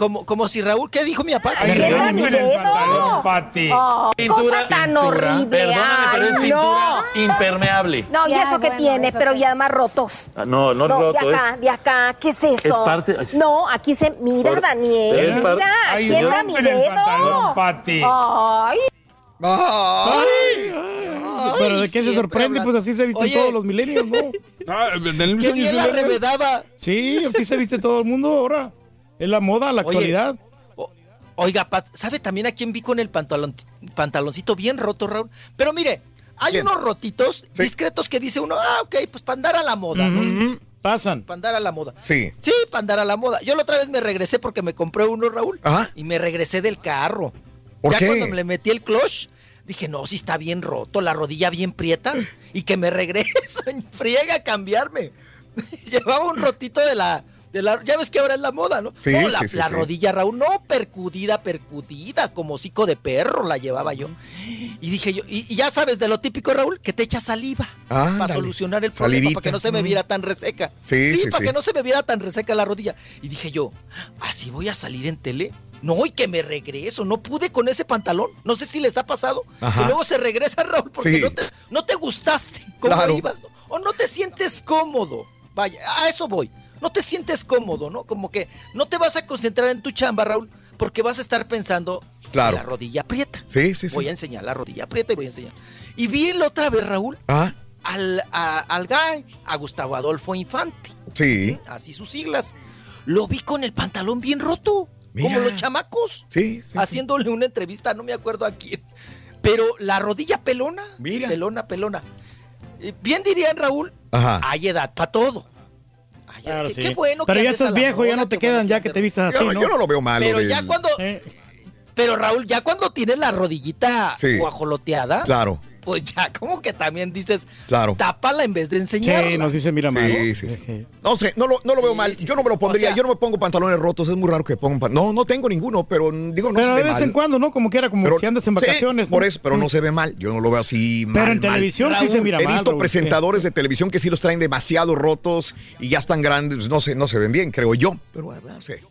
como, como si Raúl, ¿qué dijo mi papá? Ay, Que pantalón, Pati. Oh, cosa tan horrible. Perdóname, pero es Ay, pintura no. impermeable. No, y Ya, eso que bueno, tiene, eso pero que- y además rotos. Ah, No, no, No, roto, de acá, es... de acá, ¿qué es eso? es parte- No, aquí se. Mira, Por- Daniel, es par- mira, Ay, aquí entra mi dedo. pantalón, Pati. Ay. Pero ¿de qué se sorprende? Pues así se visten Oye. todos los milenios, ¿no? (laughs) Ah, Daniel Qué Bisoño es bien la remedaba. Sí, así se viste todo el mundo ahora. Es la moda, la Oye, actualidad. Oiga, Pat, ¿sabe también a quién vi con el pantalón, pantaloncito bien roto, Raúl? Pero mire, hay unos rotitos discretos que dice uno, ah, ok, pues para andar a la moda, ¿no? Pasan. Para andar a la moda. Sí. Sí, para andar a la moda. Yo la otra vez me regresé porque me compré uno, Raúl. Ajá. Y me regresé del carro. ¿Por ya qué? cuando me le metí el clutch, dije, no, si está bien roto, la rodilla bien prieta. Y que me (laughs) regreso friega a cambiarme. (laughs) Llevaba un rotito de la, de la. Ya ves que ahora es la moda, ¿no? Sí, No, la, sí, sí, la rodilla, Raúl, no percudida, percudida, como hocico de perro la llevaba yo. Y dije yo, y, y ya sabes de lo típico, Raúl, que te echa saliva para solucionar el problema, para que no se me viera tan reseca. Sí, sí, para que no se me viera tan reseca la rodilla. Y dije yo, ¿así voy a salir en tele? No, y que me regreso. No pude con ese pantalón. No sé si les ha pasado. Ajá. Que luego se regresa, Raúl, porque Sí. no, te, no te gustaste Claro. ibas. ¿no? O no te sientes cómodo. Vaya, a eso voy. No te sientes cómodo, ¿no? Como que no te vas a concentrar en tu chamba, Raúl, porque vas a estar pensando Claro. en la rodilla aprieta. Sí, sí, sí. Voy a enseñar la rodilla aprieta y voy a enseñar. Y vi la otra vez, Raúl, Ah, al, a- al guy, a Gustavo Adolfo Infante sí. así sus siglas. Lo vi con el pantalón bien roto, Mira. como los chamacos, Sí, sí. haciéndole una entrevista, no me acuerdo a quién. Pero la rodilla pelona, Mira. pelona, pelona. Eh, Bien dirían, Raúl, Ajá. hay edad para todo. Claro, qué, sí. qué bueno Pero que ya estás viejo, ya no te bueno quedan, ya que te vistas Yo, así, no- ¿no? yo no lo veo malo. Pero ya cuando, Eh, pero Raúl, ya cuando tienes la rodillita Sí. guajoloteada, Claro, pues ya como que también dices, claro. tápala en vez de enseñarla. sí, no, sí se mira mal. Sí, sí, sí. No sé, no lo, no lo Sí, veo mal. sí, yo no me lo pondría. O sea- yo no me pongo pantalones rotos. Es muy raro que pongan. pan- No, no tengo ninguno, pero digo, no Pero se de ve vez mal. en cuando, ¿no? Como que era como Pero- si andas en sí, vacaciones. ¿no? por eso, pero no Mm. se ve mal. Yo no lo veo así mal. Pero en mal. televisión sí se mira He mal. visto Raúl, presentadores de televisión que sí los traen demasiado rotos y ya están grandes. No sé, no se ven bien, creo yo. Pero bueno, no sé.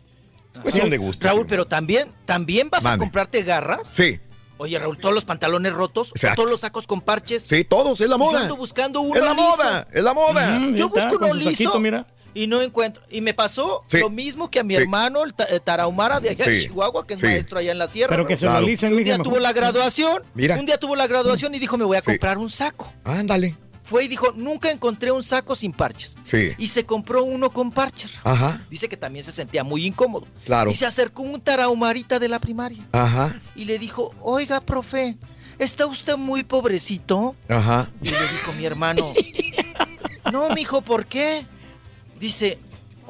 Es cuestión de gusto. Raúl, pero también, también vas a comprarte garras. Sí, Oye, Raúl, todos los pantalones rotos, Exacto. todos los sacos con parches. sí, todos. Es la Y Yo moda. ando buscando uno Es la liso. moda. Es la moda. Mm, Yo busco uno saquito, liso. mira. y no encuentro. Y me pasó Sí. lo mismo que a mi Sí. hermano, el ta- eh, Tarahumara de allá de Sí. Chihuahua, que es Sí. maestro allá en la sierra. Pero que se Claro. realicen, Que Un día mejor. tuvo la graduación. Mira. Un día tuvo la graduación y dijo, me voy a Sí. comprar un saco. Ándale. Fue y dijo, nunca encontré un saco sin parches. Sí. Y se compró uno con parches. Ajá. Dice que también se sentía muy incómodo. Claro. Y se acercó un tarahumarita de la primaria Ajá. y le dijo, oiga, profe, ¿está usted muy pobrecito? Ajá. Y le dijo mi hermano, (laughs) no, mijo, ¿por qué? Dice,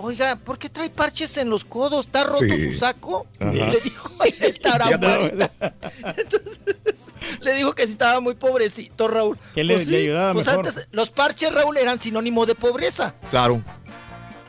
oiga, ¿por qué trae parches en los codos? ¿Está roto Sí. su saco? Ajá. Le dijo el (laughs) tarahumarita. Entonces, le dijo que sí estaba muy pobrecito, Raúl. Que le- Pues le ayudaba pues mejor. antes, los parches, Raúl, eran sinónimo de pobreza. Claro.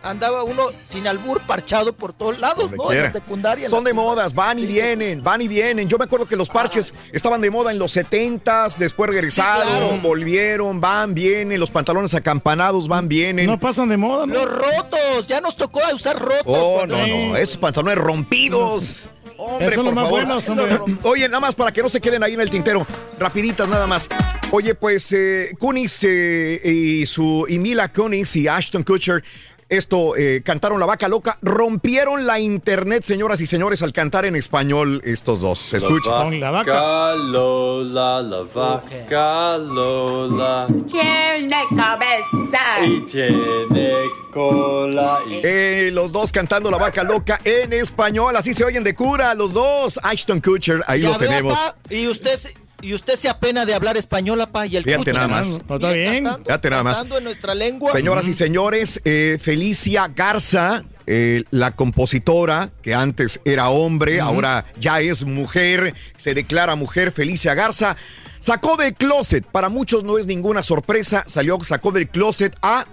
Andaba uno sin albur, parchado por todos lados, Donde ¿no? En la secundaria. Son la de modas, van y vienen, van y vienen. Yo me acuerdo que los parches estaban de moda en los 70s, después regresaron, claro. volvieron, van, vienen, los pantalones acampanados van, vienen. No pasan de moda, ¿no? Los rotos, ya nos tocó usar rotos. Oh, cuando- no, no, esos pantalones rompidos. Hombre, son por más favor. buenos, hombre. Oye, nada más para que no se queden ahí en el tintero, rapiditas nada más. Oye, pues eh, Kunis eh, y su y Mila Kunis y Ashton Kutcher esto eh, cantaron la vaca loca, rompieron la internet, señoras y señores, al cantar en español estos dos. ¿Se escucha? Con la vaca. Lola, la vaca Lola. Tiene cabeza. Y tiene cola. Y... Eh, los dos cantando la vaca loca en español, así se oyen de cura los dos. Ashton Kutcher, ahí Ya lo tenemos. y usted se- y usted se apena de hablar español, apá, y el Fíjate nada más. No, está bien. Fíjate nada más. Cantando en nuestra lengua. Señoras y señores, eh, Felicia Garza, eh, la compositora que antes era hombre, ahora ya es mujer, se declara mujer, Felicia Garza, sacó del closet, para muchos no es ninguna sorpresa, salió, sacó del closet a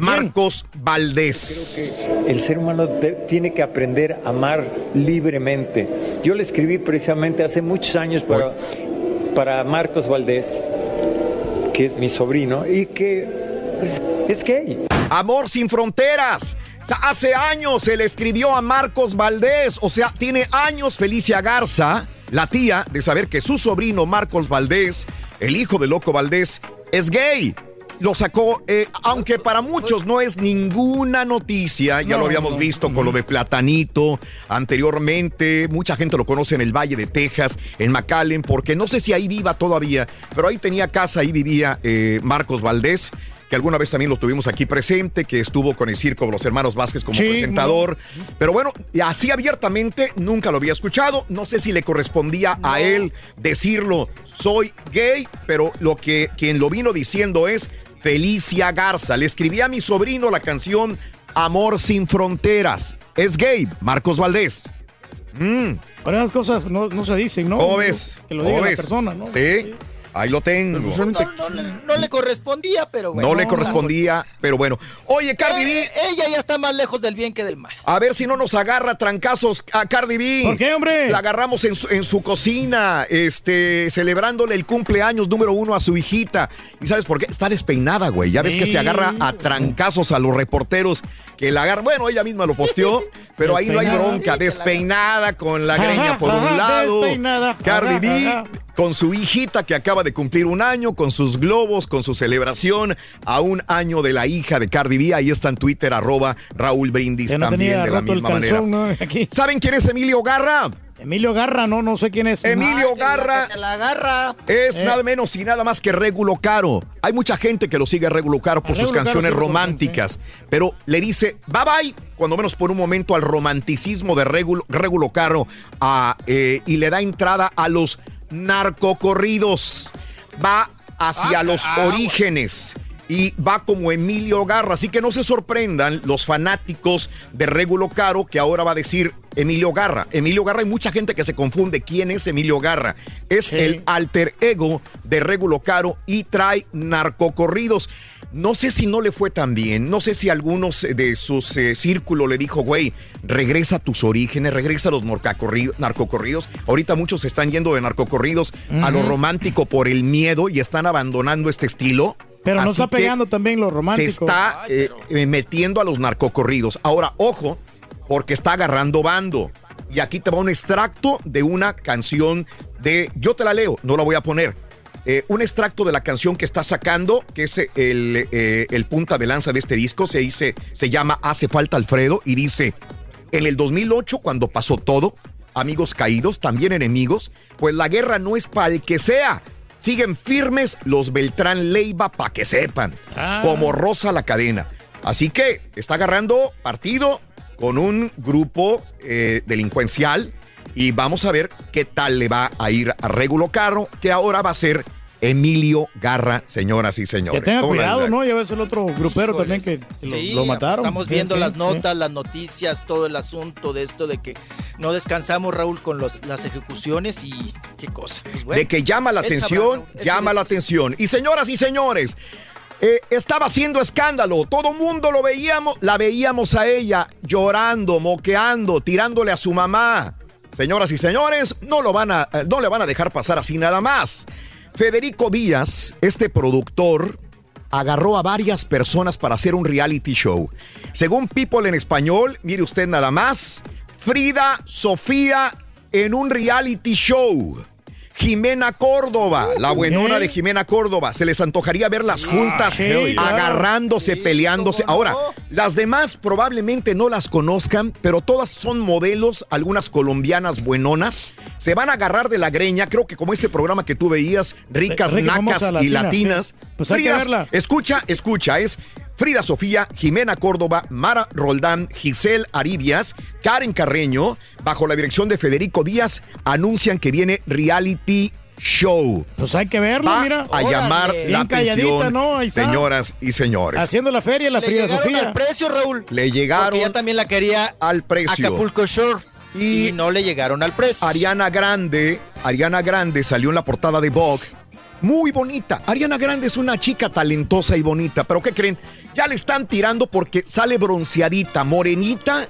Marcos Valdés. El ser humano de- tiene que aprender a amar libremente. Yo le escribí precisamente hace muchos años para, para Marcos Valdés, que es mi sobrino, y que pues, es gay. Amor sin fronteras. Hace años se le escribió a Marcos Valdés. O sea, tiene años Felicia Garza, la tía, de saber que su sobrino Marcos Valdés, el hijo de Loco Valdés, es gay. Lo sacó, eh, aunque para muchos no es ninguna noticia, ya No, lo habíamos no. visto con lo de Platanito anteriormente, mucha gente lo conoce en el Valle de Texas, en McAllen, porque no sé si ahí viva todavía, pero ahí tenía casa, ahí vivía eh, Marcos Valdés, que alguna vez también lo tuvimos aquí presente, que estuvo con el circo de los hermanos Vázquez como Sí, presentador. Pero bueno, así abiertamente nunca lo había escuchado. No sé si le correspondía a él decirlo, soy gay, pero lo que quien lo vino diciendo es Felicia Garza. Le escribí a mi sobrino la canción Amor sin fronteras. Es gay, Marcos Valdés. Mm, Pero esas cosas no, no se dicen, ¿no? ¿Cómo ves? Que lo ¿Cómo diga la ves? persona, ¿no? Sí, ahí lo tengo. No, no le- no le correspondía, pero bueno. No le correspondía, pero bueno. Oye, Cardi B. Eh, ella ya está más lejos del bien que del mal. A ver si no nos agarra trancazos a Cardi B. ¿Por qué, hombre? La agarramos en su, en su cocina, este, celebrándole el cumpleaños número uno a su hijita. ¿Y sabes por qué? Está despeinada, güey. Ya ves que se agarra a trancazos a los reporteros que la agarra. Bueno, ella misma lo posteó, (laughs) pero ahí no hay bronca. Despeinada con la greña por un lado. despeinada. Cardi B con su hijita que acaba de cumplir un año, con sus globos, con su celebración a un año de la hija de Cardi B. Ahí está en Twitter, arroba Raúl Brindis no también de la misma manera. (laughs) ¿Saben quién es Emilio Garra? Emilio Garra, no, no sé quién es. Emilio Garra Que la agarra. es Eh. nada menos y nada más que Regulo Caro. Hay mucha gente que lo sigue a Regulo Caro por A sus Regulo Caro canciones sí románticas, pero le dice bye bye, cuando menos por un momento, al romanticismo de Regulo, Regulo Caro a, eh, y le da entrada a los narcocorridos. Va hacia Ah, los ah, orígenes. Y va como Emilio Garra, así que no se sorprendan los fanáticos de Regulo Caro que ahora va a decir Emilio Garra. Emilio Garra, hay mucha gente que se confunde quién es Emilio Garra. Es Sí. el alter ego de Regulo Caro y trae narcocorridos. No sé si no le fue tan bien, no sé si algunos de sus eh, círculos le dijo, güey, regresa a tus orígenes, regresa a los narcocorridos. Ahorita muchos se están yendo de narcocorridos a lo romántico por el miedo y están abandonando este estilo. Pero no Así está que pegando también lo romántico. Se está eh, eh, metiendo a los narcocorridos. Ahora, ojo, porque está agarrando bando. Y aquí te va un extracto de una canción de, yo te la leo, no la voy a poner, eh, un extracto de la canción que está sacando, que es el, eh, el punta de lanza de este disco, se, dice, se llama Hace falta Alfredo, y dice, en el 2008, cuando pasó todo, amigos caídos, también enemigos, pues la guerra no es para el que sea. Siguen firmes los Beltrán Leiva para que sepan, Ah. como Rosa la cadena. Así que está agarrando partido con un grupo eh, delincuencial y vamos a ver qué tal le va a ir a Regulo Carro, que ahora va a ser Emilio Garra, señoras y señores. Que tenga ¿Cómo la cuidado, ¿no? Ya ves el otro grupero también que lo- Sí, lo, mataron. Estamos viendo sí, las sí. notas, las noticias, todo el asunto de esto de que no descansamos, Raúl, con los, las ejecuciones y qué cosa. Pues bueno, de que llama la atención, sabrá, llama es- la atención. Y señoras y señores, eh, estaba haciendo escándalo, todo mundo lo veíamos, la veíamos a ella llorando, moqueando, tirándole a su mamá. Señoras y señores, no, lo van a, eh, no le van a dejar pasar así nada más. Federico Díaz, este productor, agarró a varias personas para hacer un reality show. Según People en español, mire usted nada más, Frida Sofía en un reality show. Jimena Córdoba, la buenona de Jimena Córdoba. Se les antojaría verlas juntas, yeah. agarrándose, peleándose. Ahora, las demás probablemente no las conozcan, pero todas son modelos, algunas colombianas buenonas. Se van a agarrar de la greña, creo que como este programa que tú veías, ricas, Rica, nacas y latina, latinas. sí. Pues hay que Fridas- verla. Escucha, escucha, es Frida Sofía, Jimena Córdoba, Mara Roldán, Giselle Aribias, Karen Carreño, bajo la dirección de Federico Díaz, anuncian que viene reality show. Pues hay que verlo, Va mira. a llamar Órale. la atención, señoras y señores. Haciendo la feria, la Le Frida llegaron Sofía. al precio, Raúl. Le llegaron Porque ella también la quería al precio. Acapulco Shore. Y, no le llegaron al precio. Ariana Grande, Ariana Grande salió en la portada de Vogue. Muy bonita. Ariana Grande es una chica talentosa y bonita. Pero ¿qué creen? Ya le están tirando porque sale bronceadita, morenita.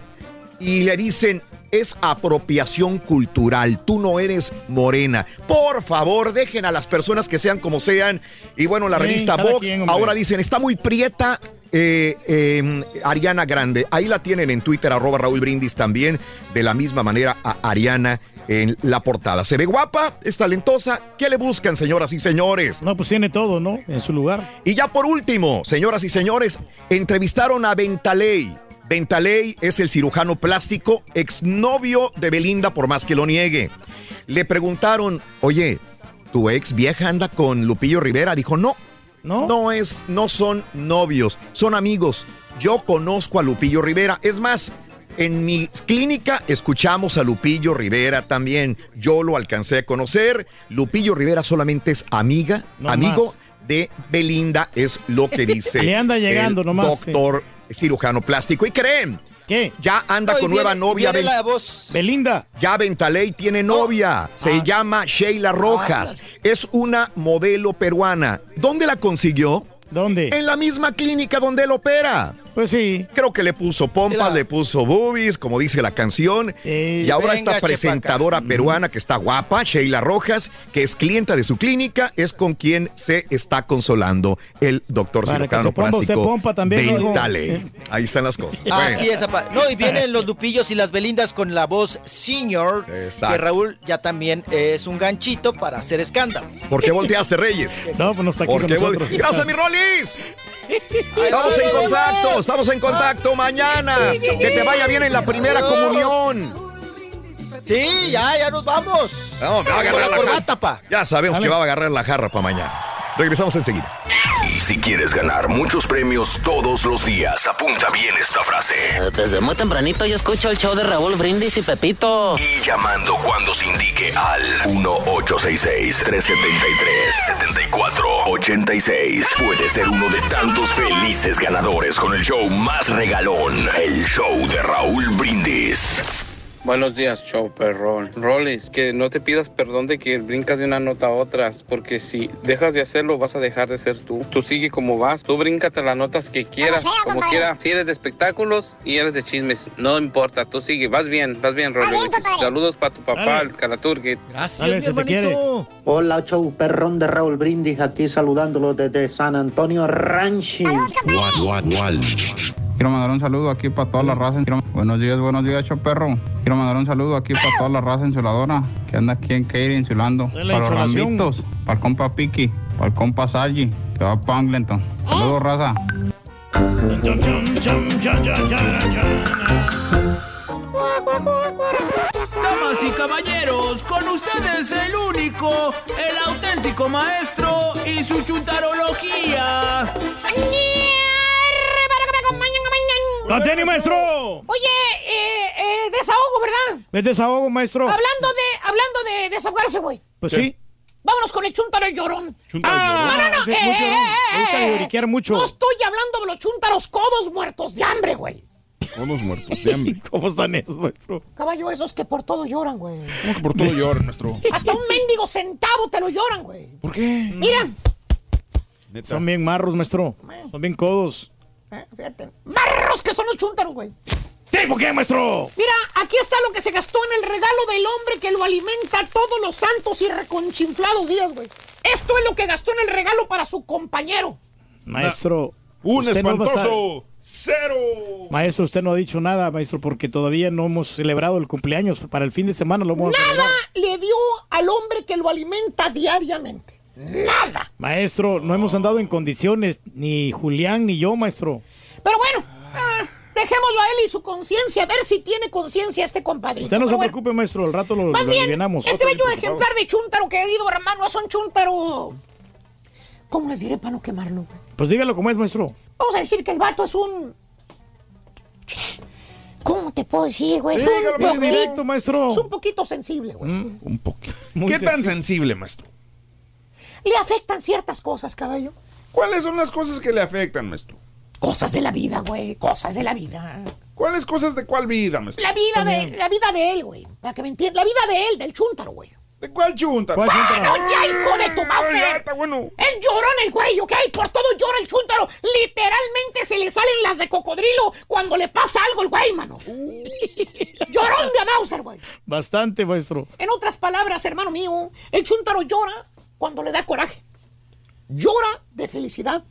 Y le dicen, es apropiación cultural. Tú no eres morena. Por favor, dejen a las personas que sean como sean. Y bueno, la Sí, revista Vogue ahora dicen, está muy prieta. eh, eh, Ariana Grande, ahí la tienen en Twitter, arroba Raúl Brindis también, de la misma manera a Ariana en la portada. Se ve guapa, es talentosa, ¿qué le buscan, señoras y señores? No, pues tiene todo, ¿no? En su lugar. Y ya por último, señoras y señores, entrevistaron a Bentaley. Bentaley es el cirujano plástico, exnovio de Belinda, por más que lo niegue. Le preguntaron, oye, ¿tu ex vieja anda con Lupillo Rivera? Dijo, no, no, es, no son novios, son amigos. Yo conozco a Lupillo Rivera. Es más, en mi clínica escuchamos a Lupillo Rivera también. Yo lo alcancé a conocer. Lupillo Rivera solamente es amiga, No amigo más. de Belinda, es lo que dice (laughs) Le anda llegando el nomás, sí. doctor cirujano plástico. ¿Y creen? ¿Qué? Ya anda con viene- nueva novia. viene la voz. Belinda. ya Bentaley tiene novia. Se Ah. llama Sheila Rojas. Es una modelo peruana. ¿Dónde la consiguió? ¿Dónde? En la misma clínica donde él opera. Pues sí. Creo que le puso pompas, Claro. le puso boobies, como dice la canción. y ahora Venga, esta presentadora peruana que está guapa, Sheila Rojas, que es clienta de su clínica, es con quien se está consolando el doctor Para cirujano plástico pompa también, ¿no? Bentaley. Ahí están las cosas. Bueno. Así es, apa. No, y vienen los Lupillos y las Belindas con la voz senior. Exacto. Que Raúl ya también es un ganchito para hacer escándalo. ¿Por qué volteaste, Reyes? No, pues no está aquí ¿Por con qué vol- nosotros. Gracias, mi Rolis. Estamos en contacto, estamos en contacto mañana. Que te vaya bien en la primera comunión. Sí, ya, ya nos vamos. No, me va a agarrar la la corbata, jarra. Ya sabemos que va a agarrar la jarra para mañana. Regresamos enseguida. Si quieres ganar muchos premios todos los días, apunta bien esta frase. Desde muy tempranito yo escucho el show de Raúl Brindis y Pepito. Y llamando cuando se indique al 1-866-373-7486. Puede ser uno de tantos felices ganadores con el show más regalón, el show de Raúl Brindis. Buenos días, show perrón. Rolis, que no te pidas perdón de que brincas de una nota a otra, porque si dejas de hacerlo vas a dejar de ser tú. Tú sigue como vas, tú bríncate las notas que quieras, como quiera. Si eres de espectáculos y eres de chismes, no importa, tú sigue, vas bien, vas bien, Rolis. Saludos para tu papá, el Calaturgue. Gracias, mi hermanito. Hola, show perrón de Raúl Brindis, aquí saludándolo desde San Antonio Ranchi. Quiero mandar un saludo aquí para toda la raza. Quiero- Buenos días, buenos días, show perro. Quiero mandar un saludo aquí para toda la raza insuladora que anda aquí en Katy insulando. Para los ramitos, para el compa Piki, para el compa Sargi, que va para Angleton. Saludos, raza. Damas y caballeros, con ustedes el único, el auténtico maestro y su chuntarología. ¡La tiene, maestro! Oye, eh, eh, desahogo, ¿verdad? ¿Es desahogo, maestro? Hablando de, hablando de desahogarse, güey. Pues sí. Vámonos con el chúntaro llorón. Ah, no, no, no. sí, eh, mucho, eh, ¿no? eh, Ahorita eh, lloriquear mucho. No estoy hablando de los chúntaros codos muertos de hambre, güey. Todos muertos de hambre. (laughs) ¿Cómo están esos, maestro? Caballo, esos que por todo lloran, güey. ¿Cómo que por todo lloran, maestro? Hasta un mendigo centavo te lo lloran, güey. ¿Por qué? Mira, Son bien marros, maestro. Son bien codos. Eh, fíjate. Marros que son los chúntaros, güey. ¿Sí, por qué, maestro? Mira, aquí está lo que se gastó en el regalo del hombre que lo alimenta todos los santos y reconchinflados días, güey. Esto es lo que gastó en el regalo para su compañero. Maestro. Un no espantoso cero. Maestro, usted no ha dicho nada, maestro, porque todavía no hemos celebrado el cumpleaños. Para el fin de semana lo vamos a Nada le dio al hombre que lo alimenta diariamente. Nada. Maestro, no hemos andado en condiciones, ni Julián ni yo, maestro. Pero bueno, ah, dejémoslo a él y su conciencia, a ver si tiene conciencia este compadrito. Usted no se bueno, preocupe, maestro, al rato lo, Más lo bien, este bello ejemplar de chúntaro, querido hermano, es un chúntaro. ¿Cómo les diré para no quemarlo? güey? Pues dígalo como es, maestro. Vamos a decir que el vato es un. ¿Cómo te puedo decir, güey? Es Dígalo un poquito- directo, maestro. Es un poquito sensible, güey. Un poquito. Muy ¿Qué tan sensible, maestro? Le afectan ciertas cosas, caballo. ¿Cuáles son las cosas que le afectan, maestro? Cosas de la vida, güey. Cosas de la vida. ¿Cuáles cosas de cuál vida, maestro? La vida de, la vida de él, güey. Para que me entiendan. La vida de él, del chúntaro, güey. ¿De cuál chúntaro? ¿Cuál chúntaro? ¡Bueno, ya, hijo de tu madre! Ay, ya, está bueno. Él lloró en el güey, ¿ok? Por todo llora el chúntaro. Literalmente se le salen las de cocodrilo cuando le pasa algo al güey, mano. Llorón de Mauser, güey. Bastante, maestro. En otras palabras, hermano mío, el chúntaro llora cuando le da coraje. Llora de felicidad.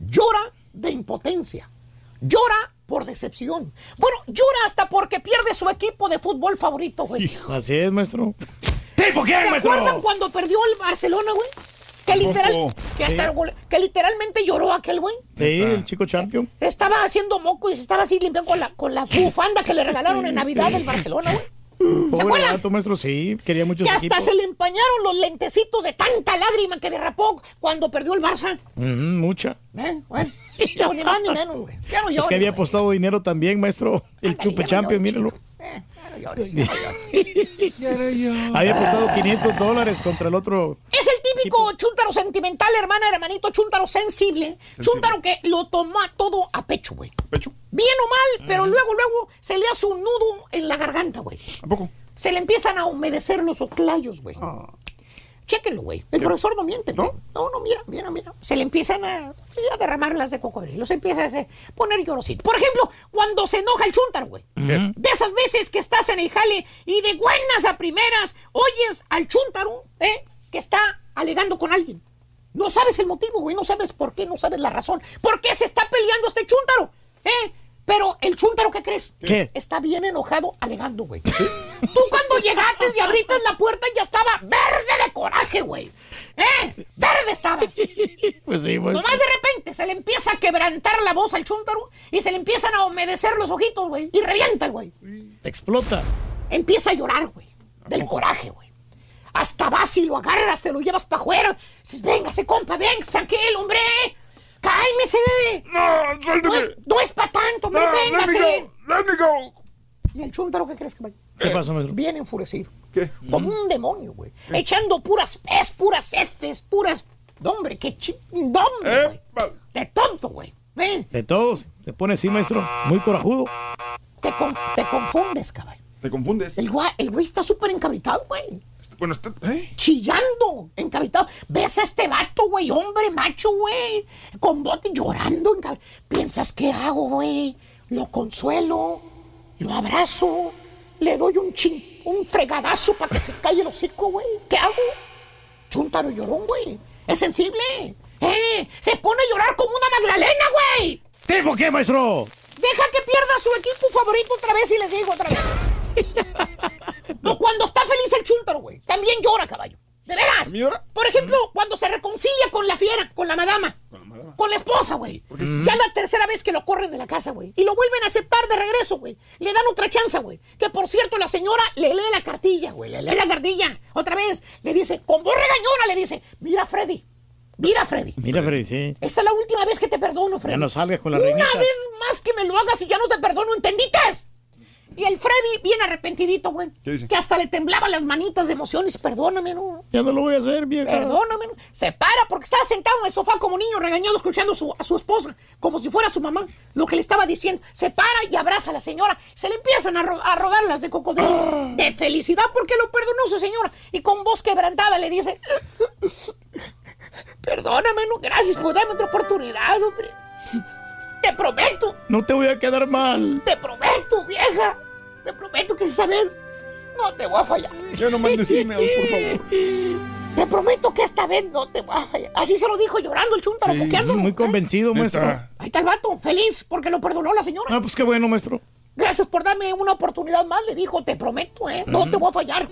Llora de impotencia. Llora por decepción. Bueno, llora hasta porque pierde su equipo de fútbol favorito, güey. Así es, maestro. ¿Se qué, maestro? acuerdan cuando perdió el Barcelona, güey? Que, literal, que, hasta Sí. que literalmente lloró aquel güey. Sí, el chico champion. Estaba haciendo moco y se estaba así limpiando con la, con la bufanda que le regalaron en Navidad del Barcelona, güey. Pobre gato, maestro, sí. Quería mucho Que hasta se le empañaron los lentecitos de tanta lágrima que derrapó cuando perdió el Barça. Ujú, mucha. ¿Eh? Bueno, no, ni más ni menos, güey. No Es que había apostado dinero también, maestro. El chupe champion, míralo. Ya no llores, ya no (laughs) llores. Había apostado 500 dólares contra el otro. Es el típico chúntaro sentimental, hermana, hermanito, chúntaro sensible. Chúntaro que lo tomó a todo a pecho, güey. ¿Pecho? Bien o mal, pero luego, luego se le hace un nudo en la garganta, güey. ¿A poco? Se le empiezan a humedecer los oclayos, güey. Chéquenlo, güey. El profesor no miente, ¿no? No, no, mira, mira, mira. Se le empiezan a, a derramar las de cocodrilo. Se empieza a hacer- poner llorosito. Por ejemplo, cuando se enoja el chúntaro, güey. De esas veces que estás en el jale y de buenas a primeras oyes al chúntaro, ¿eh? Que está alegando con alguien. No sabes el motivo, güey. No sabes por qué, no sabes la razón. ¿Por qué se está peleando este chúntaro? ¿Eh? Pero el chúntaro, ¿qué crees? ¿Qué? Está bien enojado alegando, güey. Tú cuando llegaste y abriste la puerta ya estaba verde de coraje, güey. ¿Eh? Verde estaba. Pues sí, maestro. Nomás de repente se le empieza a quebrantar la voz al chúntaro y se le empiezan a humedecer los ojitos, güey. Y revienta el güey. Explota. Empieza a llorar, güey. Del coraje, güey. Hasta vas y lo agarras, te lo llevas para afuera. Dices, véngase, compa, ven, tranquilo, hombre. Cálmese. No, suélteme. No es, no es para tanto, hombre, No, let me véngase. go, let me go. Y el chúntaro, ¿qué crees que va? ¿Qué pasó, maestro? Bien enfurecido. ¿Qué? Como un demonio, güey. Echando puras es, puras heces, puras. No, hombre, qué chingón, güey. De tonto, güey. ¿Eh? De todos. Se pone así, maestro. Muy corajudo. Te, con- te confundes, caballo. ¿Te confundes? El güey, el güey está súper encabritado, güey. Bueno, está... ¿eh? Chillando, encabritado. ¿Ves a este vato, güey? Hombre, macho, güey. Con bote llorando. encab- ¿Piensas qué hago, güey? Lo consuelo, lo abrazo, le doy un chin, un fregadazo para que se calle el hocico, güey. ¿Qué hago? Chúntaro llorón, güey. Es sensible. ¡Eh! Se pone a llorar como una magdalena, güey. ¿Tipo qué, maestro? deja que pierda su equipo favorito otra vez y les digo otra vez. (laughs) o cuando está feliz el chúntaro, güey. También llora, caballo. ¿De veras? Por ejemplo, cuando se reconcilia con la fiera, con la madama. Con la esposa, güey. Ya la tercera vez que lo corren de la casa, güey. Y lo vuelven a aceptar de regreso, güey. Le dan otra chance, güey. Que por cierto, la señora le lee la cartilla, güey. Le lee la cartilla. Otra vez. Le dice, con voz regañona, le dice, mira, Freddy. Mira, Freddy. Mira, Freddy, sí. Esta es la última vez que te perdono, Freddy. Ya no salgas con la Una reinita. vez más que me lo hagas y ya no te perdono, ¿entendiste? Y el Freddy, bien arrepentidito, güey. ¿Qué dice? Que hasta le temblaban las manitas de emociones. Perdóname, ¿no? Ya no lo voy a hacer, vieja. Perdóname. ¿no? Se para porque estaba sentado en el sofá como niño regañado escuchando a su, a su esposa, como si fuera su mamá, lo que le estaba diciendo. Se para y abraza a la señora. Se le empiezan a, ro- a rodar las de cocodrilo. De felicidad porque lo perdonó su señora. Y con voz quebrantada le dice... Perdóname, no, gracias por darme otra oportunidad, hombre. Te prometo, No te voy a quedar mal. te prometo, vieja. Te prometo que esta vez no te voy a fallar. Ya no mandes emails, por favor. Te prometo que esta vez no te voy a fallar. Así se lo dijo llorando el chúntaro, Sí, coqueando. muy convencido, maestro. Ahí está el vato, feliz porque lo perdonó la señora. Ah, pues qué bueno, maestro. Gracias por darme una oportunidad más, le dijo, te prometo, ¿eh? No te voy a fallar.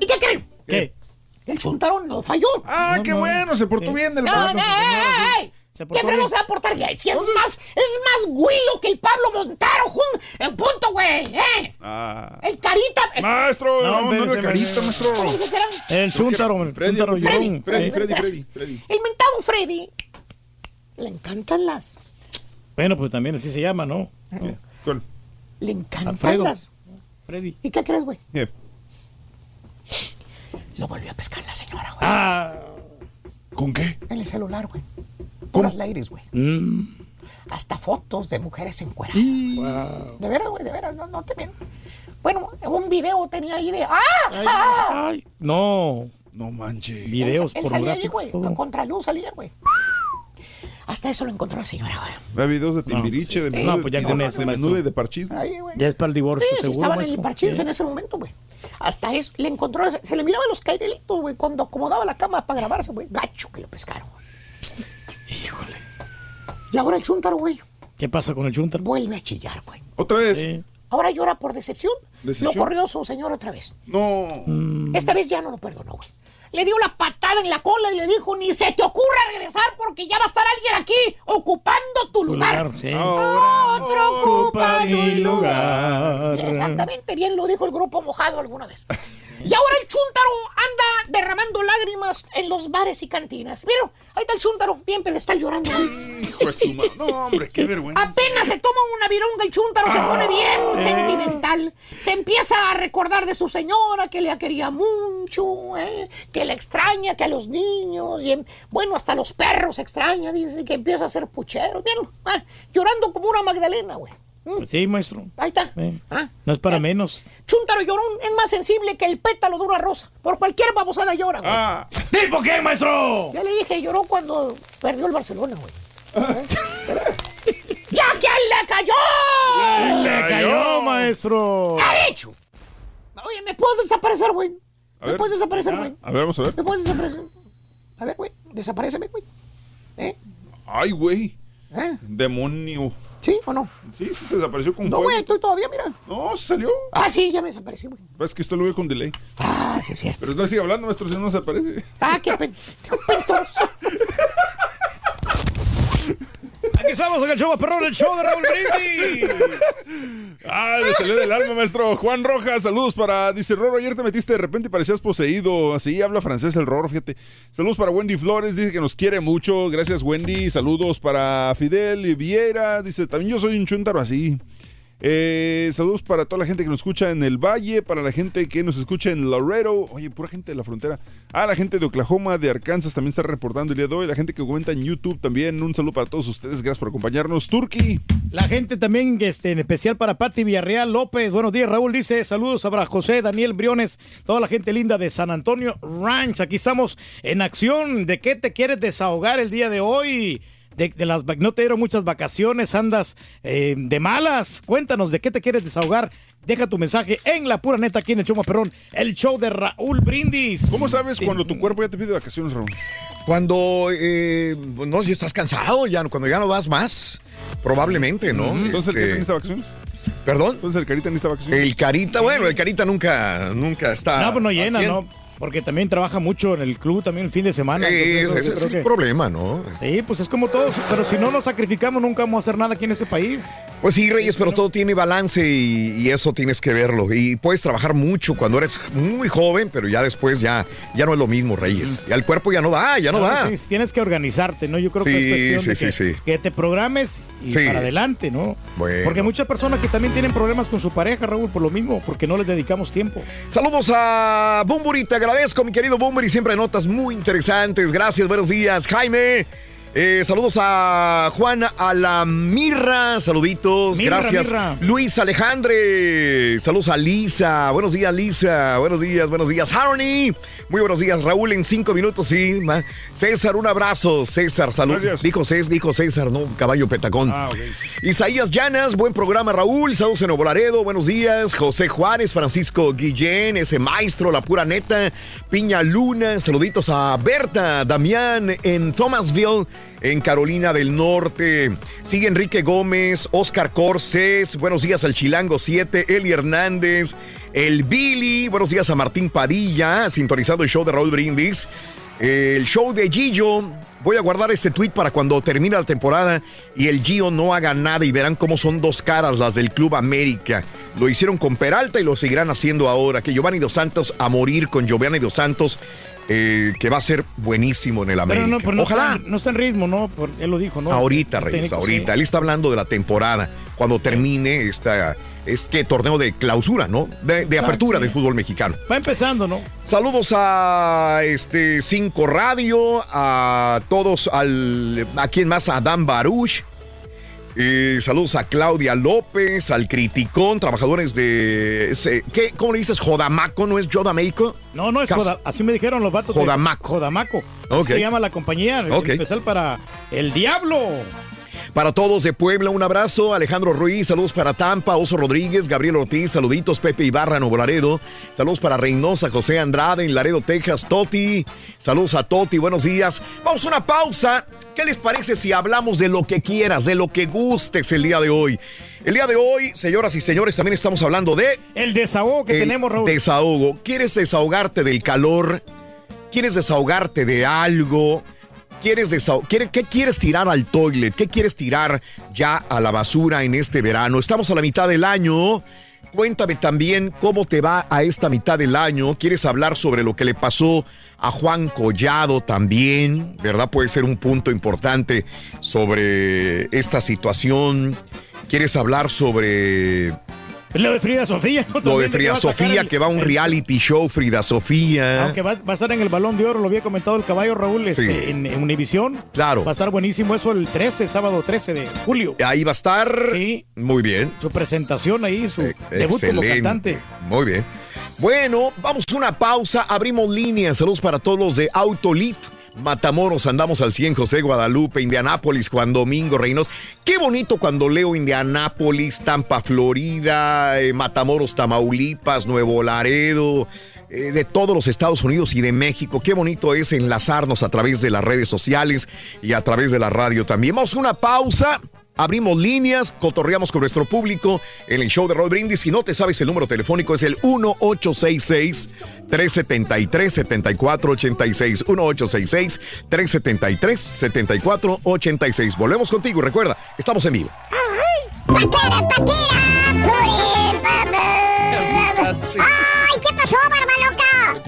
¿Y qué creen? ¿Qué? El chuntaro no falló. Ah, qué bueno, se portó bien del No, no, ey, ey, ey. Se ¿Qué bien. se va a portar bien? Si es más, es más güilo que el Pablo Montaro, jun, en punto, güey, ¿eh? Ah. El carita. el- Maestro, No, no, no, era carita, maestro. El chúntaro, el Freddy, Freddy. Freddy, Eh. Freddy. Freddy, Freddy. El mentado Freddy le encantan las. Bueno, pues también así se llama, ¿no? ¿Cuál? Le encantan Alfredo. las. Freddy. ¿Y qué crees, güey? Lo volvió a pescar la señora, güey. Ah. ¿Con qué? En el celular, güey. Puras ladies, güey. Mm. Hasta fotos de mujeres encueradas. De veras, güey, de veras, no, no te miento. Bueno, un video tenía ahí de. ¡Ah! ¡Ah! Ay, no. No manches. Videos Él salía ahí, güey. A contraluz salía, güey. Hasta eso lo encontró la señora, güey. Ve videos de Timbiriche, de No, menudo, pues ya de, con de eso, menudo maestro. y de parchís. Ahí, güey. Ya es para el divorcio, Sí, sí, seguro. estaban en el parchís Sí. en ese momento, güey. Hasta eso le encontró, se le miraban los cairelitos, güey, cuando acomodaba la cama para grabarse, güey. Gacho que lo pescaron. Híjole. Y ahora el chúntaro, güey, ¿Qué pasa con el chúntaro? vuelve a chillar, güey. ¿Otra vez? Sí. Ahora llora por decepción. ¿Decepción? Lo corrió su señor otra vez. No. Mm. Esta vez ya no lo perdonó, güey. Le dio la patada en la cola y le dijo, ni se te ocurra regresar porque ya va a estar alguien aquí ocupando tu lugar. lugar, sí. Otro ocupa mi lugar. lugar. Exactamente, bien lo dijo el grupo mojado alguna vez. Y ahora el chúntaro anda derramando lágrimas en los bares y cantinas. ¿Vieron? Ahí está el chúntaro, bien pedestal llorando. güey. Hijo de su madre. No, hombre, qué vergüenza. Apenas se toma una vironga el chúntaro, se pone bien sentimental. Se empieza a recordar de su señora, que le quería mucho, ¿eh? que le extraña, que a los niños, y en- bueno, hasta los perros extraña, dice, que empieza a ser puchero. ¿Vieron? Ah, llorando como una Magdalena, güey. Mm, Pues sí, maestro. Ahí está. Ah, No es para menos. Chúntaro llorón es más sensible que el pétalo de una rosa. Por cualquier babosada llora, güey. Ah, ¿Tipo qué, maestro? Ya le dije, lloró cuando perdió el Barcelona, güey. (laughs) ¡Ya que le cayó! Le cayó, maestro. ¿Qué ha hecho? Oye, ¿me puedes desaparecer, güey? A ¿Me ver. puedes desaparecer, güey? a ver, vamos a ver. ¿Me puedes desaparecer? A ver, güey, desapareceme, güey. ¿Eh? Ay, güey. ¿Eh? Demonio. ¿Sí o no? Sí, sí, se desapareció con No, güey, estoy todavía, mira. No, se salió. Ah, sí, ya me desaparecí, güey. Es que esto lo veo con delay. Ah, sí, es cierto. Pero no sigue hablando, maestro, si no se aparece. Ah, qué pen... (laughs) Aquí estamos en el show perrón, el show de Raúl Brindis. Ah, le salió del alma, maestro. Juan Rojas, saludos para. Dice Roro, ayer te metiste de repente y parecías poseído. Así habla francés el Roro, fíjate. Saludos para Wendy Flores, dice que nos quiere mucho. Gracias, Wendy. Saludos para Fidel Viera. Dice, también yo soy un chuntaro así. Eh, saludos para toda la gente que nos escucha en el Valle, para la gente que nos escucha en Laredo. Oye, pura gente de la frontera. Ah, la gente de Oklahoma, de Arkansas también está reportando el día de hoy. La gente que comenta en YouTube también. Un saludo para todos ustedes. Gracias por acompañarnos. Turkey. La gente también, este, en especial para Pati Villarreal López. Buenos días, Raúl. Dice saludos para José, Daniel Briones, toda la gente linda de San Antonio Ranch. Aquí estamos en acción. ¿De qué te quieres desahogar el día de hoy? De, de las, no te dieron muchas vacaciones, andas eh, de malas. Cuéntanos de qué te quieres desahogar. Deja tu mensaje en la pura neta aquí en el show perrón, el show de Raúl Brindis. ¿Cómo sabes cuando tu cuerpo ya te pide vacaciones, Raúl? Cuando eh, no, ya estás cansado, ya no- cuando ya no vas más, probablemente, ¿no? Entonces, ¿el Este, Carita necesita vacaciones? ¿Perdón? Entonces, el Carita necesita vacaciones. El Carita, bueno, el Carita nunca, nunca está. No, pues no llena, 100. ¿no? Porque también trabaja mucho en el club, también el fin de semana. Sí, entonces ese es el que- problema, ¿no? Sí, pues es como todos, pero si no nos sacrificamos nunca vamos a hacer nada aquí en ese país. Pues sí, Reyes, pero todo tiene balance y, y eso tienes que verlo. Y puedes trabajar mucho cuando eres muy joven, pero ya después ya, ya no es lo mismo, Reyes. Ya el cuerpo ya no da, ya no da. sí, tienes que organizarte, ¿no? Yo creo que es cuestión sí, de sí, que, sí. que te programes y para adelante, ¿no? Bueno. Porque muchas personas que también tienen problemas con su pareja, Raúl, por lo mismo, porque no les dedicamos tiempo. Saludos a Bumburi, te agradezco, mi querido Bumburi, siempre notas muy interesantes. Gracias, buenos días, Jaime. Eh, saludos a Juan Alamirra, saluditos, Mirra, gracias. Mirra. Luis Alejandre, saludos a Lisa, buenos días Lisa, buenos días, buenos días Harney, muy buenos días Raúl en cinco minutos, sí. ma. César, un abrazo, César, saludos. Dijo César, dijo César, no, caballo petacón. Isaías Llanas, buen programa Raúl, saludos en Nuevo Laredo, buenos días. José Juárez, Francisco Guillén, ese maestro, la pura neta. Piña Luna, saluditos a Berta, Damián en Thomasville, en Carolina del Norte. Sigue Enrique Gómez, Oscar Corces, buenos días al Chilango 7, Eli Hernández, el Billy, buenos días a Martín Padilla, sintonizando el show de Raúl Brindis. El show de Gillo. Voy a guardar este tweet para cuando termine la temporada y el Gio no haga nada y verán cómo son dos caras las del Club América. Lo hicieron con Peralta y lo seguirán haciendo ahora. Que Giovanni Dos Santos a morir con Giovanni Dos Santos, eh, que va a ser buenísimo en el América. no, no Ojalá. Está, no está en ritmo, ¿no? Por- él lo dijo, ¿no? Ahorita, Reyes, ahorita. sí. Él está hablando de la temporada, cuando termine esta, este torneo de clausura, ¿no? De, de apertura del fútbol mexicano. Va empezando, ¿no? Saludos a este 5 Radio, a todos, al, a quien más, a Dan Baruch. Eh, saludos a Claudia López, al Criticón, trabajadores de. ese- ¿qué, ¿Cómo le dices? ¿Jodamaco? ¿No es Jodameico? No, no es Joda- así me dijeron los vatos. de- Jodamaco. Jodamaco. Así Ok. se llama la compañía, Ok. especial para el diablo. Para todos de Puebla, un abrazo. Alejandro Ruiz, saludos para Tampa, Oso Rodríguez, Gabriel Ortiz, saluditos, Pepe Ibarra, Nuevo Laredo. Saludos para Reynosa, José Andrade, en Laredo, Texas, Toti. Saludos a Toti, buenos días. Vamos a una pausa. ¿Qué les parece si hablamos de lo que quieras, de lo que gustes el día de hoy? El día de hoy, señoras y señores, también estamos hablando de... El desahogo que el tenemos, Raúl. Desahogo. ¿Quieres desahogarte del calor? ¿Quieres desahogarte de algo? ¿Quieres ¿Qué quieres tirar al toilet? ¿Qué quieres tirar ya a la basura en este verano? Estamos a la mitad del año. Cuéntame también cómo te va a esta mitad del año. ¿Quieres hablar sobre lo que le pasó a Juan Collado también? ¿Verdad? Puede ser un punto importante sobre esta situación. ¿Quieres hablar sobre Lo de Frida Sofía. ¿no? lo de Frida Sofía, el- que va a un reality show, Frida Sofía? Aunque va, va a estar en el Balón de Oro, lo había comentado el caballo Raúl este, Sí. en, en Univisión. Claro. Va a estar buenísimo eso el 13, sábado 13 de julio. Ahí va a estar. Sí. Muy bien. Su presentación ahí, su debut como cantante. Muy bien. Bueno, vamos a una pausa. Abrimos líneas. Saludos para todos los de Autolift. Matamoros, andamos al 100, José Guadalupe, Indianápolis, Juan Domingo, Reynos. Qué bonito cuando leo Indianápolis, Tampa, Florida, eh, Matamoros, Tamaulipas, Nuevo Laredo, eh, de todos los Estados Unidos y de México. Qué bonito es enlazarnos a través de las redes sociales y a través de la radio también. Vamos a una pausa. Abrimos líneas, cotorreamos con nuestro público en el show de Roy Brindis. Si no te sabes el número telefónico, es el 1866-373-7486. 1866-373-7486. Volvemos contigo. Recuerda, estamos en vivo. ¡Ay,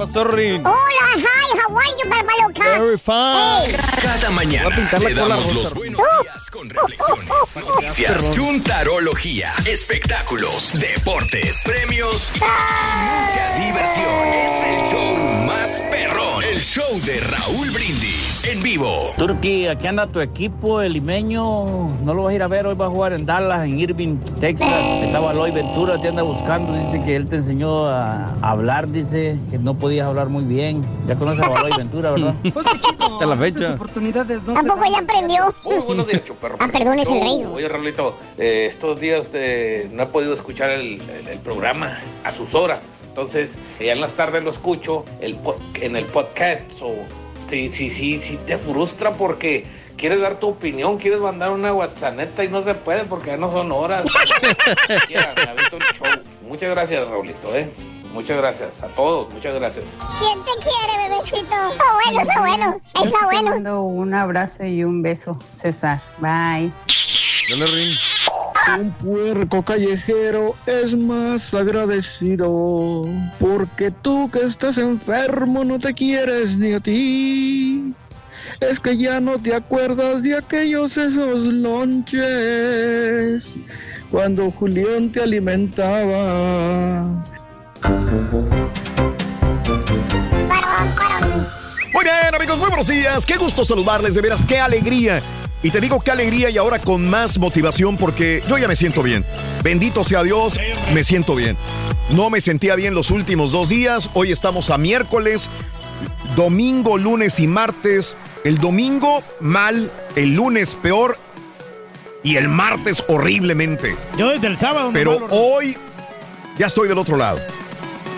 pasó, Rin? Hola, hi, how are you, barba loca? Very fine. Cada mañana pintar la te cola damos los buenos días con reflexiones, noticias, chuntarología, espectáculos, deportes, premios y mucha diversión. Es el show más perrón, el show de Raúl Brindis en vivo. Turki, aquí anda tu equipo, el limeño. No lo vas a ir a ver, hoy va a jugar en Dallas, en Irving, Texas. Estaba Loy Ventura, te anda buscando. Dice que él te enseñó a hablar, dice que no podías hablar muy bien. Ya conoces a Loy Ventura, ¿verdad? (laughs) Hasta la fecha. oportunidades no Tampoco ya aprendió. Muy buenos días, Chuperro. Ah, perdón, es el rey. Oye, Raulito, eh, estos días eh, no he podido escuchar el, el- el programa a sus horas. Entonces, ya en las tardes lo escucho el en el podcast o sí, sí, sí, sí te frustra porque quieres dar tu opinión, quieres mandar una WhatsApp y no se puede porque ya no son horas. (laughs) Show. Muchas gracias, Raulito, ¿eh? Muchas gracias a todos, muchas gracias. ¿Quién te quiere, bebecito? Está bueno, está bueno. Está Te bueno. mando un abrazo y un beso, César. Bye. Un puerco callejero es más agradecido porque tú que estás enfermo no te quieres ni a ti. Es que ya no te acuerdas de aquellos esos lonches cuando Julián te alimentaba. Muy bien, amigos, muy buenos días. Qué gusto saludarles, de veras, qué alegría. Y te digo qué alegría y ahora con más motivación porque yo ya me siento bien. Bendito sea Dios, me siento bien. No me sentía bien los últimos dos días. Hoy estamos a miércoles, domingo, lunes y martes. El domingo mal, el lunes peor y el martes horriblemente. Yo desde el sábado. Pero hoy ya estoy del otro lado.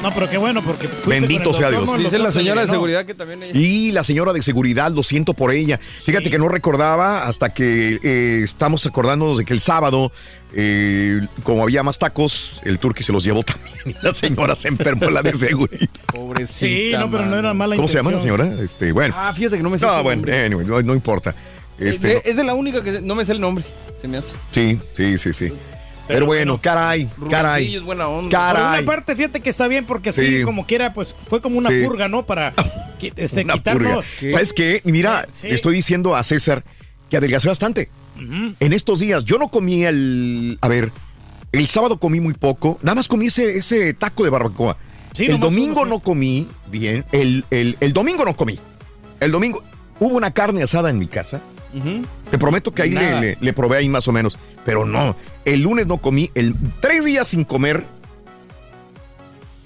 No, pero qué bueno, porque. Bendito sea Dios. Dice doctor la señora de seguridad que también ella... Y la señora de seguridad, lo siento por ella. Fíjate que no recordaba hasta que eh, estamos acordándonos de que el sábado, eh, como había más tacos, el turqui se los llevó también. Y la señora se enfermó la de seguridad. (laughs) Pobrecita. Sí, no, pero no era mala ¿Cómo se llama la señora? Este, bueno. Ah, fíjate que no me sé No, su bueno, anyway, no, no importa. Este, es, de, es de la única que no me sé el nombre. Se me hace. Sí, sí, sí, sí. Pero, bueno, caray, caray. Es buena onda. Por una Caray. parte, fíjate que está bien porque así Sí. como quiera, pues fue como una Sí. purga, ¿no? Para (laughs) este, Una quitarnos. purga. ¿Sabes qué? Mira, Sí. le estoy diciendo a César que adelgacé bastante. En estos días, yo no comí el. A ver, el sábado comí muy poco. Nada más comí ese, ese taco de barbacoa. Sí, el domingo no comí bien. El, el- el domingo no comí. El domingo. Hubo una carne asada en mi casa. Te prometo que ahí le, Nada. le- le probé ahí más o menos. Pero no. El lunes no comí. El, tres días sin comer.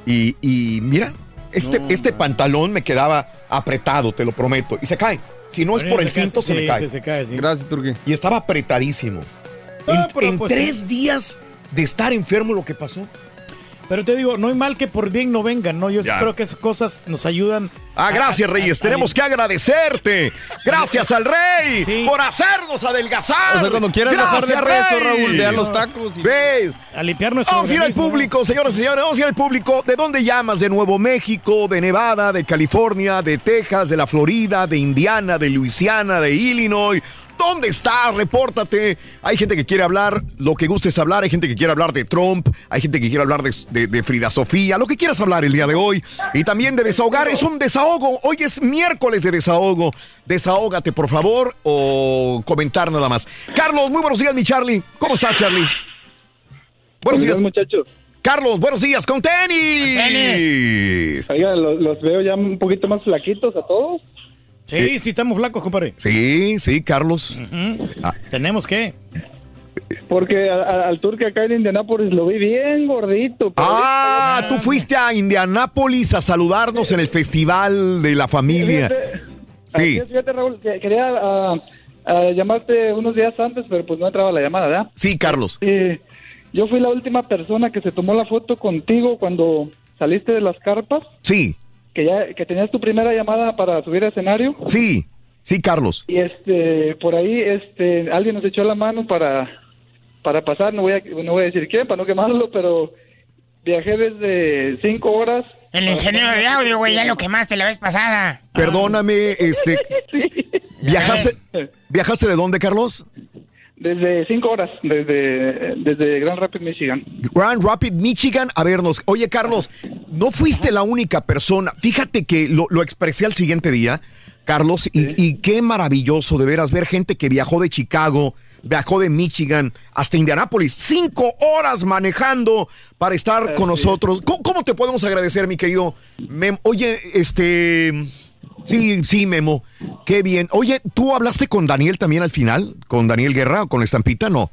Y, y mira, este, No, este pantalón me quedaba apretado, te lo prometo. Y se cae. Si no es por el cinto, se me cae. sí, se cae, sí. Gracias, Turquía. Y estaba apretadísimo. En, Ah, en pues tres sí. días de estar enfermo lo que pasó. Pero te digo, no hay mal que por bien no vengan, ¿no? Yo Ya. creo que esas cosas nos ayudan. Ah, gracias, a- a- Reyes. a- Tenemos que agradecerte. Gracias al Rey Sí. por hacernos adelgazar. O sea, cuando quieras de Gracias, peso, Rey. Raúl, ve a los tacos. y- ¿Ves? A limpiar nuestro Vamos a ir al público, señoras y señores, vamos a ir al público. ¿De dónde llamas? ¿De Nuevo México, de Nevada, de California, de Texas, de la Florida, de Indiana, de Luisiana, de Illinois? ¿Dónde estás? Repórtate. Hay gente que quiere hablar lo que gustes hablar. Hay gente que quiere hablar de Trump. Hay gente que quiere hablar de, de- de Frida Sofía. Lo que quieras hablar el día de hoy. Y también de desahogar. Es un desahogo. Hoy es miércoles de desahogo. Desahógate, por favor, o comentar nada más. Carlos, muy buenos días, mi Charlie. ¿Cómo estás, Charlie? Buenos días. muchachos. Carlos, buenos días, con tenis. Oiga, los, los veo ya un poquito más flaquitos a todos. Sí, sí, estamos flacos, compadre. Sí, sí, Carlos. Ah. Tenemos que. Porque a- a- al tour que acá en Indianápolis lo vi bien gordito. pero Ah, tú fuiste a Indianápolis a saludarnos en el festival de la familia. Sí, es, fíjate, Raúl, que quería ah, llamarte unos días antes, pero pues no entraba la llamada, ¿verdad? sí, Carlos. Yo fui la última persona que se tomó la foto contigo cuando saliste de las carpas, Sí, que ya que tenías tu primera llamada para subir al escenario. sí, sí, Carlos. Y este, por ahí, este, alguien nos echó la mano para, para pasar, no voy a, no voy a decir quién, para no quemarlo, pero viajé desde cinco horas. El ingeniero de audio, güey, ya lo quemaste la vez pasada. Perdóname, este, (laughs) ¿viajaste, ¿viajaste de dónde, Carlos? Desde cinco horas, desde, desde Grand Rapids, Michigan. Grand Rapid, Michigan, a vernos. Oye, Carlos, no fuiste la única persona. Fíjate que lo, lo expresé al siguiente día, Carlos, y, y qué maravilloso de veras ver gente que viajó de Chicago, viajó de Michigan hasta Indianápolis, cinco horas manejando para estar con nosotros. ¿Cómo, cómo te podemos agradecer, mi querido Memo? Oye, este... Sí, sí, Memo. Qué bien. Oye, ¿tú hablaste con Daniel también al final? ¿Con Daniel Guerra o con Estampita? No.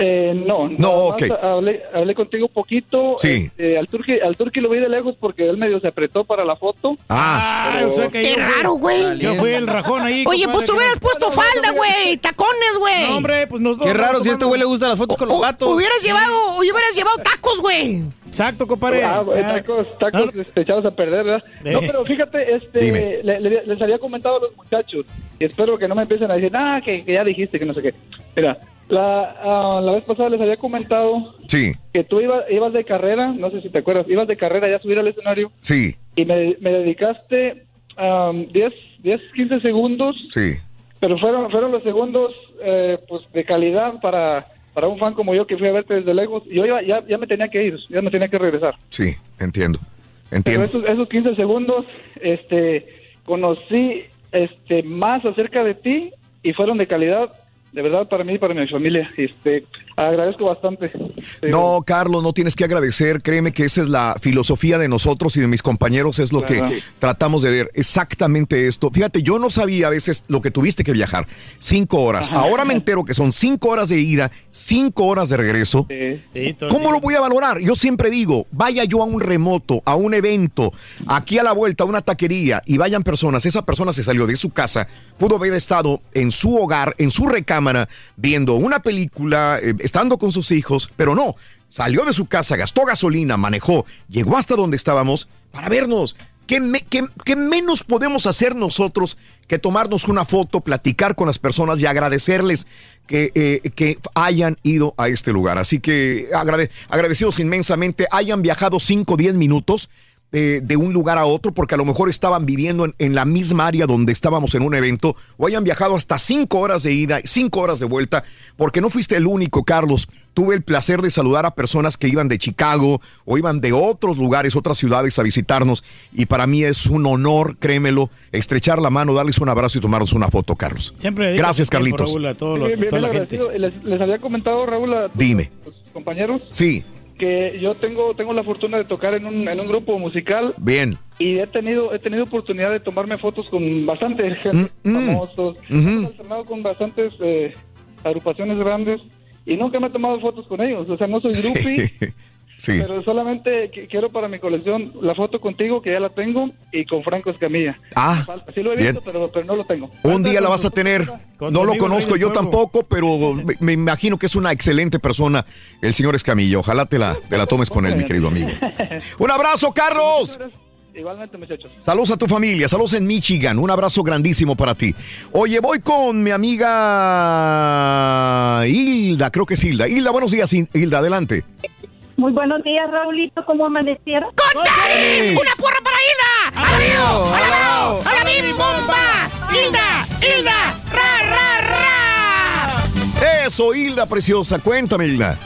Eh, no, No, nada más ok. Hablé, hablé contigo poquito. Sí. Este, al Turqui, al Turqui lo vi de lejos porque él medio se apretó para la foto. Ah, Pero- o sea que Qué raro, güey. Yo fui el rajón ahí. Oye, pues tú hubieras puesto falda, güey. Tacones, güey. No, hombre, pues nos Qué raro, si a este güey le gustan las fotos con los gatos. Hubieras llevado, hubieras llevado tacos, güey. Exacto, compadre. Ah, Ya. tacos, tacos este, echados a perder, ¿verdad? Eh. No, pero fíjate, este, Dime. le- le- les había comentado a los muchachos y espero que no me empiecen a decir, ah, que, que ya dijiste que no sé qué. Mira, la, ah, la vez pasada les había comentado Sí, que tú ibas, ibas de carrera, no sé si te acuerdas, ibas de carrera ya a subir al escenario sí, y me, me dedicaste um, 10, 10, 15 segundos, sí. Pero fueron, fueron los segundos eh, pues de calidad para, para un fan como yo que fui a verte desde lejos. Y yo iba, ya, ya me tenía que ir, ya me tenía que regresar. Sí, entiendo. Pero Entiendo. esos, esos 15 segundos, este, conocí este, más acerca de ti y fueron de calidad, de verdad, para mí y para mi familia. Este, agradezco bastante. No, Carlos, no tienes que agradecer. Créeme que esa es la filosofía de nosotros y de mis compañeros, es lo Claro. que tratamos de ver. Exactamente esto. Fíjate, yo no sabía a veces lo que tuviste que viajar. Cinco horas. Ajá. Ahora me entero que son cinco horas de ida, cinco horas de regreso. ¿Cómo lo voy a valorar? Yo siempre digo, vaya yo a un remoto, a un evento, aquí a la vuelta, a una taquería, y vayan personas, esa persona se salió de su casa, pudo haber estado en su hogar, en su recámara, viendo una película, eh, estando con sus hijos, pero no, salió de su casa, gastó gasolina, manejó, llegó hasta donde estábamos para vernos. ¿Qué, me- qué- qué menos podemos hacer nosotros que tomarnos una foto, platicar con las personas y agradecerles que, eh, hayan ido a este lugar? Así que agrade- agradecidos inmensamente, hayan viajado 5 o 10 minutos de un lugar a otro, porque a lo mejor estaban viviendo en, en la misma área donde estábamos en un evento, o hayan viajado hasta 5 horas de ida, 5 horas de vuelta, porque no fuiste el único, Carlos. Tuve el placer de saludar a personas que iban de Chicago o iban de otros lugares, otras ciudades a visitarnos. Y para mí es un honor, créemelo, estrechar la mano, darles un abrazo y tomarnos una foto, Carlos. Siempre Gracias, Carlitos. Raúl, a todo lo- Bien, bien toda la agradecido. gente. Les, les había comentado, Raúl, a tus Dime. compañeros, Sí, que yo tengo, tengo la fortuna de tocar en un, en un grupo musical bien. y he tenido, he tenido oportunidad de tomarme fotos con bastante gente, famosos, Ujú. he alternado con bastantes eh, agrupaciones grandes y nunca me he tomado fotos con ellos. O sea, no soy groupie, Sí. (laughs) pero solamente qui- quiero para mi colección la foto contigo, que ya la tengo, y con Franco Escamilla. Ah. Sí lo he bien. visto, pero, pero no lo tengo. Un día la vas a tener. No lo conozco yo tampoco, pero me, me imagino que es una excelente persona el señor Escamillo. Ojalá te la, te la tomes con él, mi querido amigo. (laughs) Un abrazo, Carlos. Igualmente, muchachos. Saludos a tu familia, saludos en Michigan. Un abrazo grandísimo para ti. Oye, voy con mi amiga Hilda, creo que es Hilda. Hilda, buenos días, Hilda, adelante. Muy buenos días, Raulito. ¿Cómo amanecieron? ¡Con! ¡Una porra para Hilda! ¡Alabío! ¡Alabao! ¡Alabim bomba! ¡Hilda! ¡Hilda! ¡Ra, ra, ra! Eso, Hilda preciosa, cuéntame, Hilda.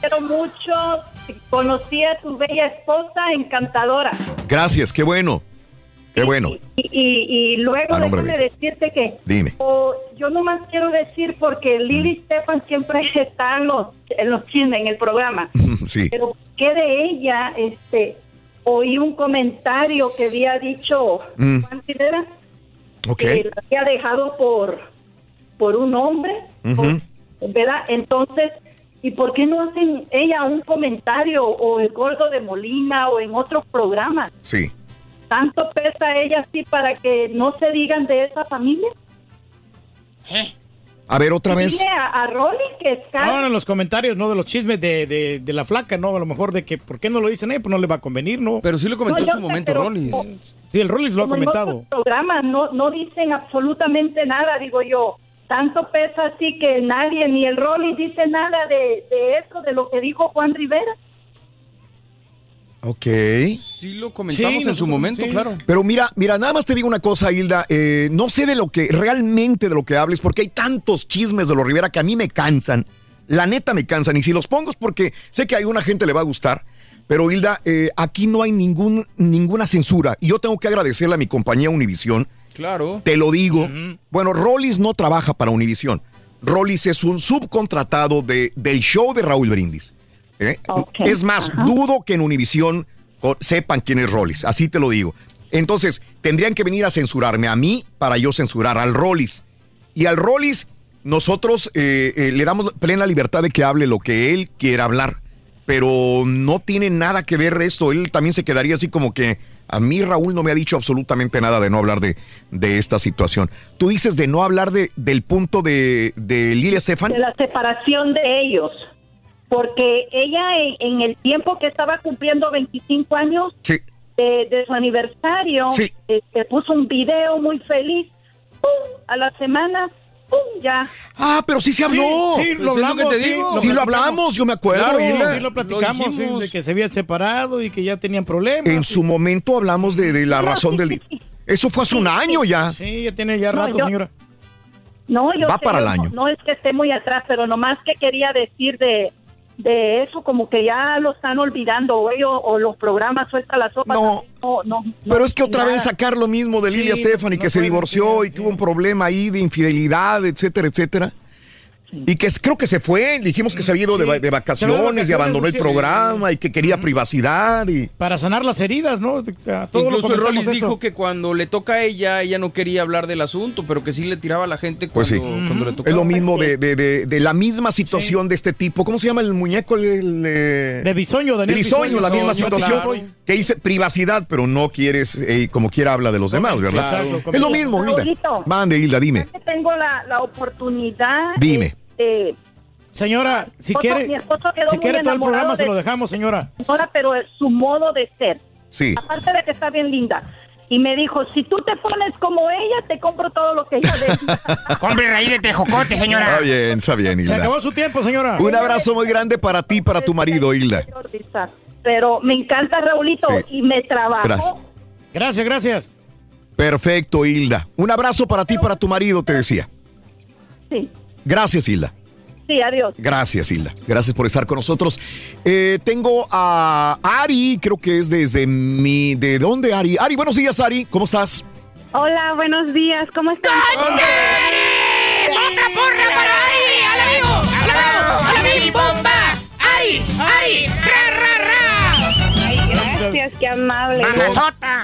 Quiero mucho. Conocí a tu bella esposa encantadora. Gracias, qué bueno. Qué bueno. Y, y, y luego déjame decirte que Dime. o yo nomás quiero decir porque Lili Stefan siempre (laughs) está en los, en los chismes, en el programa. (laughs) Sí. Pero que de ella, este, oí un comentario que había dicho Mm. Juan Rivera, Ok. que la había dejado por, por un hombre. ¿verdad? Entonces, ¿y por qué no hacen ella un comentario o el gordo de Molina o en otros programas? Sí. ¿Tanto pesa ella así para que no se digan de esa familia? A ver, otra vez. Dile a, a Rolly que es No, en los comentarios, no de los chismes de, de, de la flaca, no, a lo mejor de que, ¿por qué no lo dicen? Eh, pues no le va a convenir, ¿no? Pero sí lo comentó No, en su sé, momento, Rollis. Sí, el Rollis lo ha en comentado. programas no, no dicen absolutamente nada, digo yo. Tanto pesa así que nadie, ni el Rolly dice nada de, de eso, de lo que dijo Juan Rivera. Ok. Sí lo comentamos Sí, en su momento, sí. claro. Pero mira, mira, nada más te digo una cosa, Hilda. eh, no sé de lo que realmente de lo que hables, porque hay tantos chismes de los Rivera que a mí me cansan. La neta me cansan. Y si los pongo es porque sé que a alguna gente le va a gustar. Pero Hilda, eh, aquí no hay ningún, ninguna censura. Y yo tengo que agradecerle a mi compañía Univisión. Claro. Te lo digo. Bueno, Rollis no trabaja para Univisión. Rollis es un subcontratado de, del show de Raúl Brindis. ¿Eh? Es más, dudo que en Univisión sepan quién es Rollis. Así te lo digo. Entonces, tendrían que venir a censurarme a mí para yo censurar al Rollis. Y al Rollis, nosotros eh, eh, le damos plena libertad de que hable lo que él quiera hablar. Pero no tiene nada que ver esto. Él también se quedaría así como que a mí Raúl no me ha dicho absolutamente nada de no hablar de, de esta situación. Tú dices de no hablar de, del punto de, de Lilia Estefan. De la separación de ellos. Porque ella en, en el tiempo que estaba cumpliendo 25 años Sí. de, de su aniversario, Sí. este, puso un video muy feliz. ¡Pum! A la semana, ¡pum! ya. Ah, pero sí se habló. Sí, sí, lo hablamos, sí, Sí, lo hablamos, yo me acuerdo. Claro, sí, lo platicamos, dijimos. de que se habían separado y que ya tenían problemas. En su momento hablamos de, de la razón del... Eso fue hace un año ya. Sí, ya tiene ya No, rato, yo- señora. No, yo Va sé, para el año. No, no es que esté muy atrás, pero nomás que quería decir de, de eso, como que ya lo están olvidando, güey, o, o los programas suelta la sopa. No. no, no, no Pero es que otra nada. vez sacar lo mismo de Sí, Lilia Stephanie, no que se divorció y tuvo un problema ahí de infidelidad, etcétera, etcétera. Y que es- creo que se fue, dijimos que se había ido de, vacaciones y abandonó el sí. programa y que quería privacidad y... Para sanar las heridas, ¿no? A todos lo Incluso eso. dijo que cuando le toca a ella, ella no quería hablar del asunto, pero que sí le tiraba a la gente cuando, Pues sí. cuando le tocaba. Es lo mismo de, de- de- de la misma situación de este tipo. ¿Cómo se llama el muñeco? El, el, eh, De Bisoño, Daniel De Bisoño, la misma Bisoño, situación. claro. Que dice privacidad, pero no quieres, eh, como quiera habla de los demás, ¿verdad? Es lo mismo, Hilda. Mande, Hilda, dime. tengo la, la oportunidad. Dime. Este, Señora, si esposo- quiere, mi esposo quedó si muy quiere todo el programa se lo dejamos, señora. señora, pero su modo de ser. Sí. Aparte de que está bien linda. Y me dijo, si tú te pones como ella, te compro todo lo que ella (laughs) de. Compre raíz de tejocote, señora. Está bien, está bien, Se Hilda. acabó su tiempo, señora. Un abrazo muy grande para ti y para tu marido, Hilda. Pero me encanta Raulito Sí. y me trabajo. Gracias. Gracias, gracias. Perfecto, Hilda. Un abrazo para ti y para tu marido, te decía. Sí, Gracias, Hilda. sí, adiós. Gracias, Hilda. Gracias por estar con nosotros. Eh, tengo a Ari, creo que es desde mi... ¿De dónde, Ari? Ari, buenos días, Ari. ¿Cómo estás? Hola, buenos días, ¿cómo están? ¡Otra porra para Ari! ¡Al amigo! ¡Al amigo! ¡A la baby bomba! ¡Ari! ¡Ari! ¡Ra, ra, ra! Gracias, qué amable.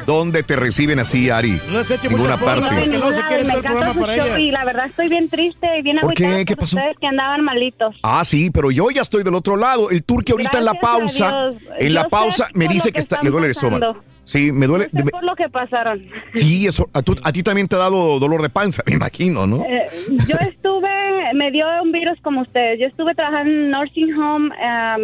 ¿Dónde te reciben así, Ari? Ninguna No, parte. en ningún lado, me encanta su show y la verdad estoy bien triste y bien ¿Por qué? agüitada ¿Qué por pasó? ustedes que andaban malitos. Ah, sí, pero yo ya estoy del otro lado. El turque ahorita en la Gracias pausa, en la pausa me dice que que está, le duele el estómago. Sí, me duele. Sé por lo que pasaron. sí, eso. A, tú- a ti también te ha dado dolor de panza, (laughs) me imagino, ¿no? Eh, yo estuve, me dio un virus como ustedes. Yo estuve trabajando en nursing home,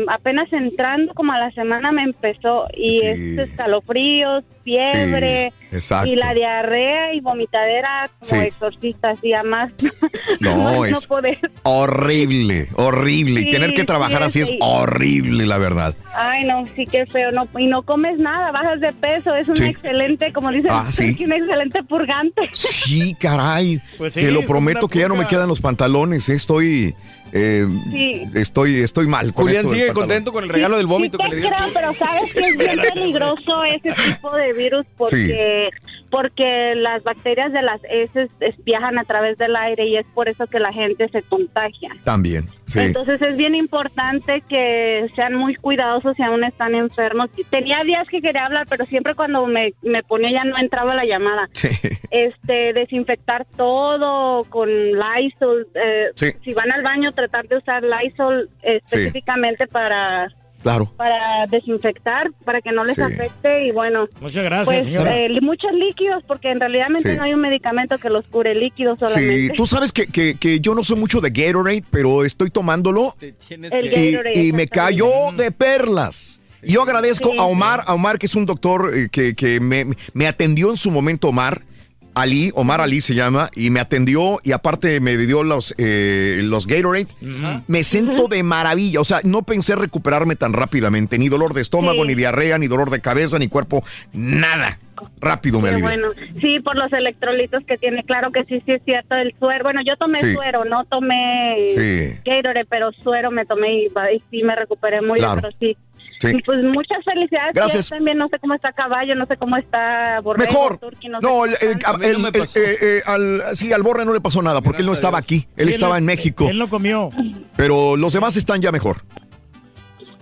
apenas entrando como a la semana me empezó y Sí. es escalofríos, fiebre Sí, exacto. y la diarrea y vomitadera como Sí. exorcista, así a (laughs) más. No, es poder. horrible, horrible. y Sí, tener que trabajar sí, así es horrible, la verdad. Ay, no, sí que feo, no, y no comes nada, bajas de peso, es un Sí. excelente, como dicen, Ah, sí. (laughs) un excelente purgante. Sí, caray. Pues sí, Te lo prometo que ya no me quedan los pantalones. eh, Estoy. Eh, Sí. Estoy, estoy mal. Con Julián esto sigue contento con el regalo del vómito Sí, que le dio. creo, pero sabes que es bien peligroso ese tipo de virus porque porque las bacterias de las heces es- viajan a través del aire y es por eso que la gente se contagia. También, sí. Entonces es bien importante que sean muy cuidadosos si aún están enfermos. Tenía días que quería hablar, pero siempre cuando me, me ponía ya no entraba la llamada. Este, desinfectar todo con Lysol. eh, Sí. Si van al baño, tratar de usar Lysol eh, Sí. específicamente para Claro. para desinfectar, para que no les Sí. afecte y bueno. Muchas gracias, Pues señora. eh, muchos líquidos, porque en realidad Sí. no hay un medicamento que los cure líquidos solamente. Sí, tú sabes que, que- que yo no soy mucho de Gatorade, pero estoy tomándolo El y, Gatorade, y me cayó de perlas. Y Yo agradezco Sí. a Omar, a Omar que es un doctor eh, que, que me, me atendió en su momento, Omar. Ali, Omar Ali se llama, y me atendió y aparte me dio los, eh, los Gatorade. Me siento de maravilla, o sea, no pensé recuperarme tan rápidamente, ni dolor de estómago, Sí. ni diarrea, ni dolor de cabeza, ni cuerpo, nada. Rápido me alivié. bueno, sí, por los electrolitos que tiene, claro que sí, sí es cierto, el suero, bueno, yo tomé Sí. suero, no tomé Sí. Gatorade, pero suero me tomé y, y sí me recuperé muy Claro. bien, pero sí. Sí. Y pues muchas felicidades. Gracias. Yo también no sé cómo está Caballo, no sé cómo está Borrego, Mejor. No, sé No, cómo el, el- están. el- el- eh, eh, al, sí, al Borre no le pasó nada porque él no estaba aquí. Él Sí, estaba él- en México. Él no comió. Pero los demás están ya mejor.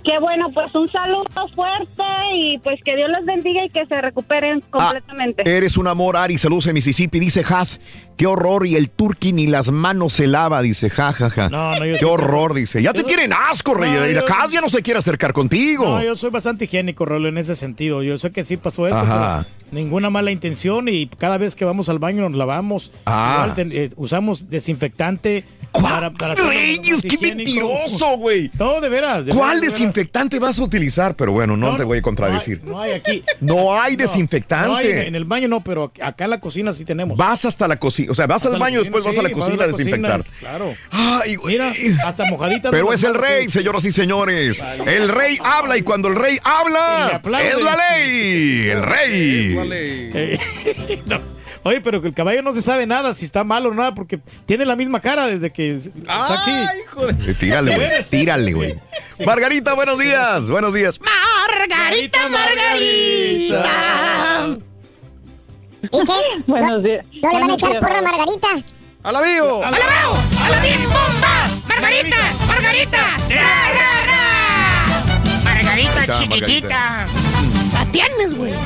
Qué bueno, pues un saludo fuerte y pues que Dios los bendiga y que se recuperen completamente. Eres un amor, Ari. Saludos en Mississippi. Dice Has, qué horror. Y el turqui ni las manos se lava. Dice, ja, ja, ja. No, no, yo qué horror, dice. Ya te Yo- tienen asco, Rey. No, y la yo- Has ya no se quiere acercar contigo. No, yo soy bastante higiénico, Rolo, en ese sentido. Yo sé que sí pasó eso, Ajá. pero ninguna mala intención y cada vez que vamos al baño nos lavamos. Ah. Igual eh, usamos desinfectante. Para, para Reyes, qué mentiroso, güey. No, de veras. de ¿Cuál veras, de veras. desinfectante vas a utilizar? Pero bueno, no, te voy a contradecir. No hay aquí. No hay desinfectante. hay en el baño no, pero acá en la cocina sí tenemos. Vas hasta la cocina, o sea, vas al baño, cocina, después vas a la cocina a desinfectar. Claro. Ay, Mira, hasta mojadita. Pero es el rey, señoras y señores. El rey habla y cuando el rey habla, es la ley. El rey. Eh, (laughs) no. Oye, pero que el caballo no se sabe nada, si está malo o nada, porque tiene la misma cara desde que está aquí. Eh, Tírale, güey. Tírale, güey. Margarita, buenos días. Buenos días. Margarita, Margarita. ¿Y qué? (laughs) Buenos días. ¿No le van a echar días, porra a. Margarita? ¡Alabío! ¡Alabao! ¡Alabim bomba! ¡Margarita! ¡Margarita! ¡Ra, ra, ra! Margarita está, chiquitita. La tienes, güey. Voy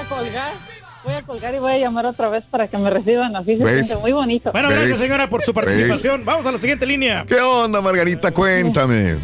a colgar. Voy a colgar y voy a llamar otra vez para que me reciban así. Se siente muy bonito. Bueno, ¿Ves? gracias señora por su participación. Vamos a la siguiente línea. ¿Qué onda, Margarita? Cuéntame.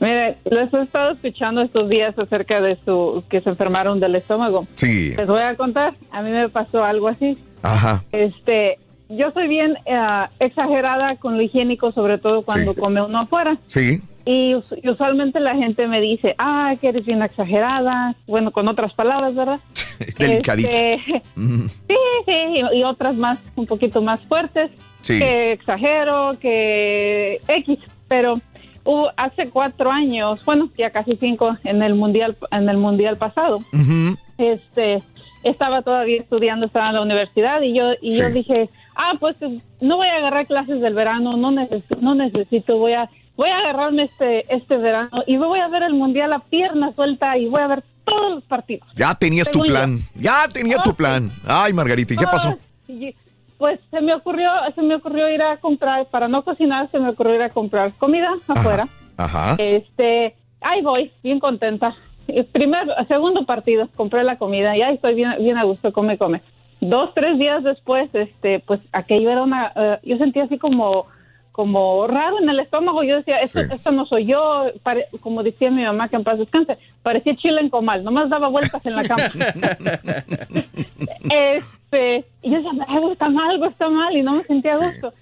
Mire, les he estado escuchando estos días acerca de su que se enfermaron del estómago. Sí. Les voy a contar. A mí me pasó algo así. Ajá. Este, yo soy bien eh, exagerada con lo higiénico, sobre todo cuando Sí. come uno afuera. Sí. Y us- y usualmente la gente me dice, ah, que eres bien exagerada. Bueno, con otras palabras, ¿verdad? (laughs) Delicadito. Este, Mm. sí, sí, y, y otras más, un poquito más fuertes. Sí. Que exagero, que X. Pero hace cuatro años, bueno, ya casi cinco, en el mundial, en el mundial pasado, este estaba todavía estudiando, estaba en la universidad y yo y yo dije, ah, pues no voy a agarrar clases del verano, no necesito, no necesito, voy a voy a agarrarme este este verano y voy a ver el mundial a pierna suelta y voy a ver todos los partidos. Ya tenías tu yo. plan. Ya tenía tu plan. Ay, Margarita, ¿y qué pasó? Y, pues se me ocurrió se me ocurrió ir a comprar para no cocinar, se me ocurrió ir a comprar comida afuera. Ajá. Este, ahí voy, bien contenta. Primer, segundo partido, compré la comida y ahí estoy bien, bien a gusto, come, come. Dos, tres días después, este, pues aquello era una, eh, yo sentía así como, como raro en el estómago. Yo decía, esto, Sí. esto no soy yo, pare- como decía mi mamá que en paz descanse, parecía chile en comal, nomás daba vueltas en la cama. (laughs) (laughs) este, y yo decía, algo está mal, algo está mal, y no me sentía a gusto.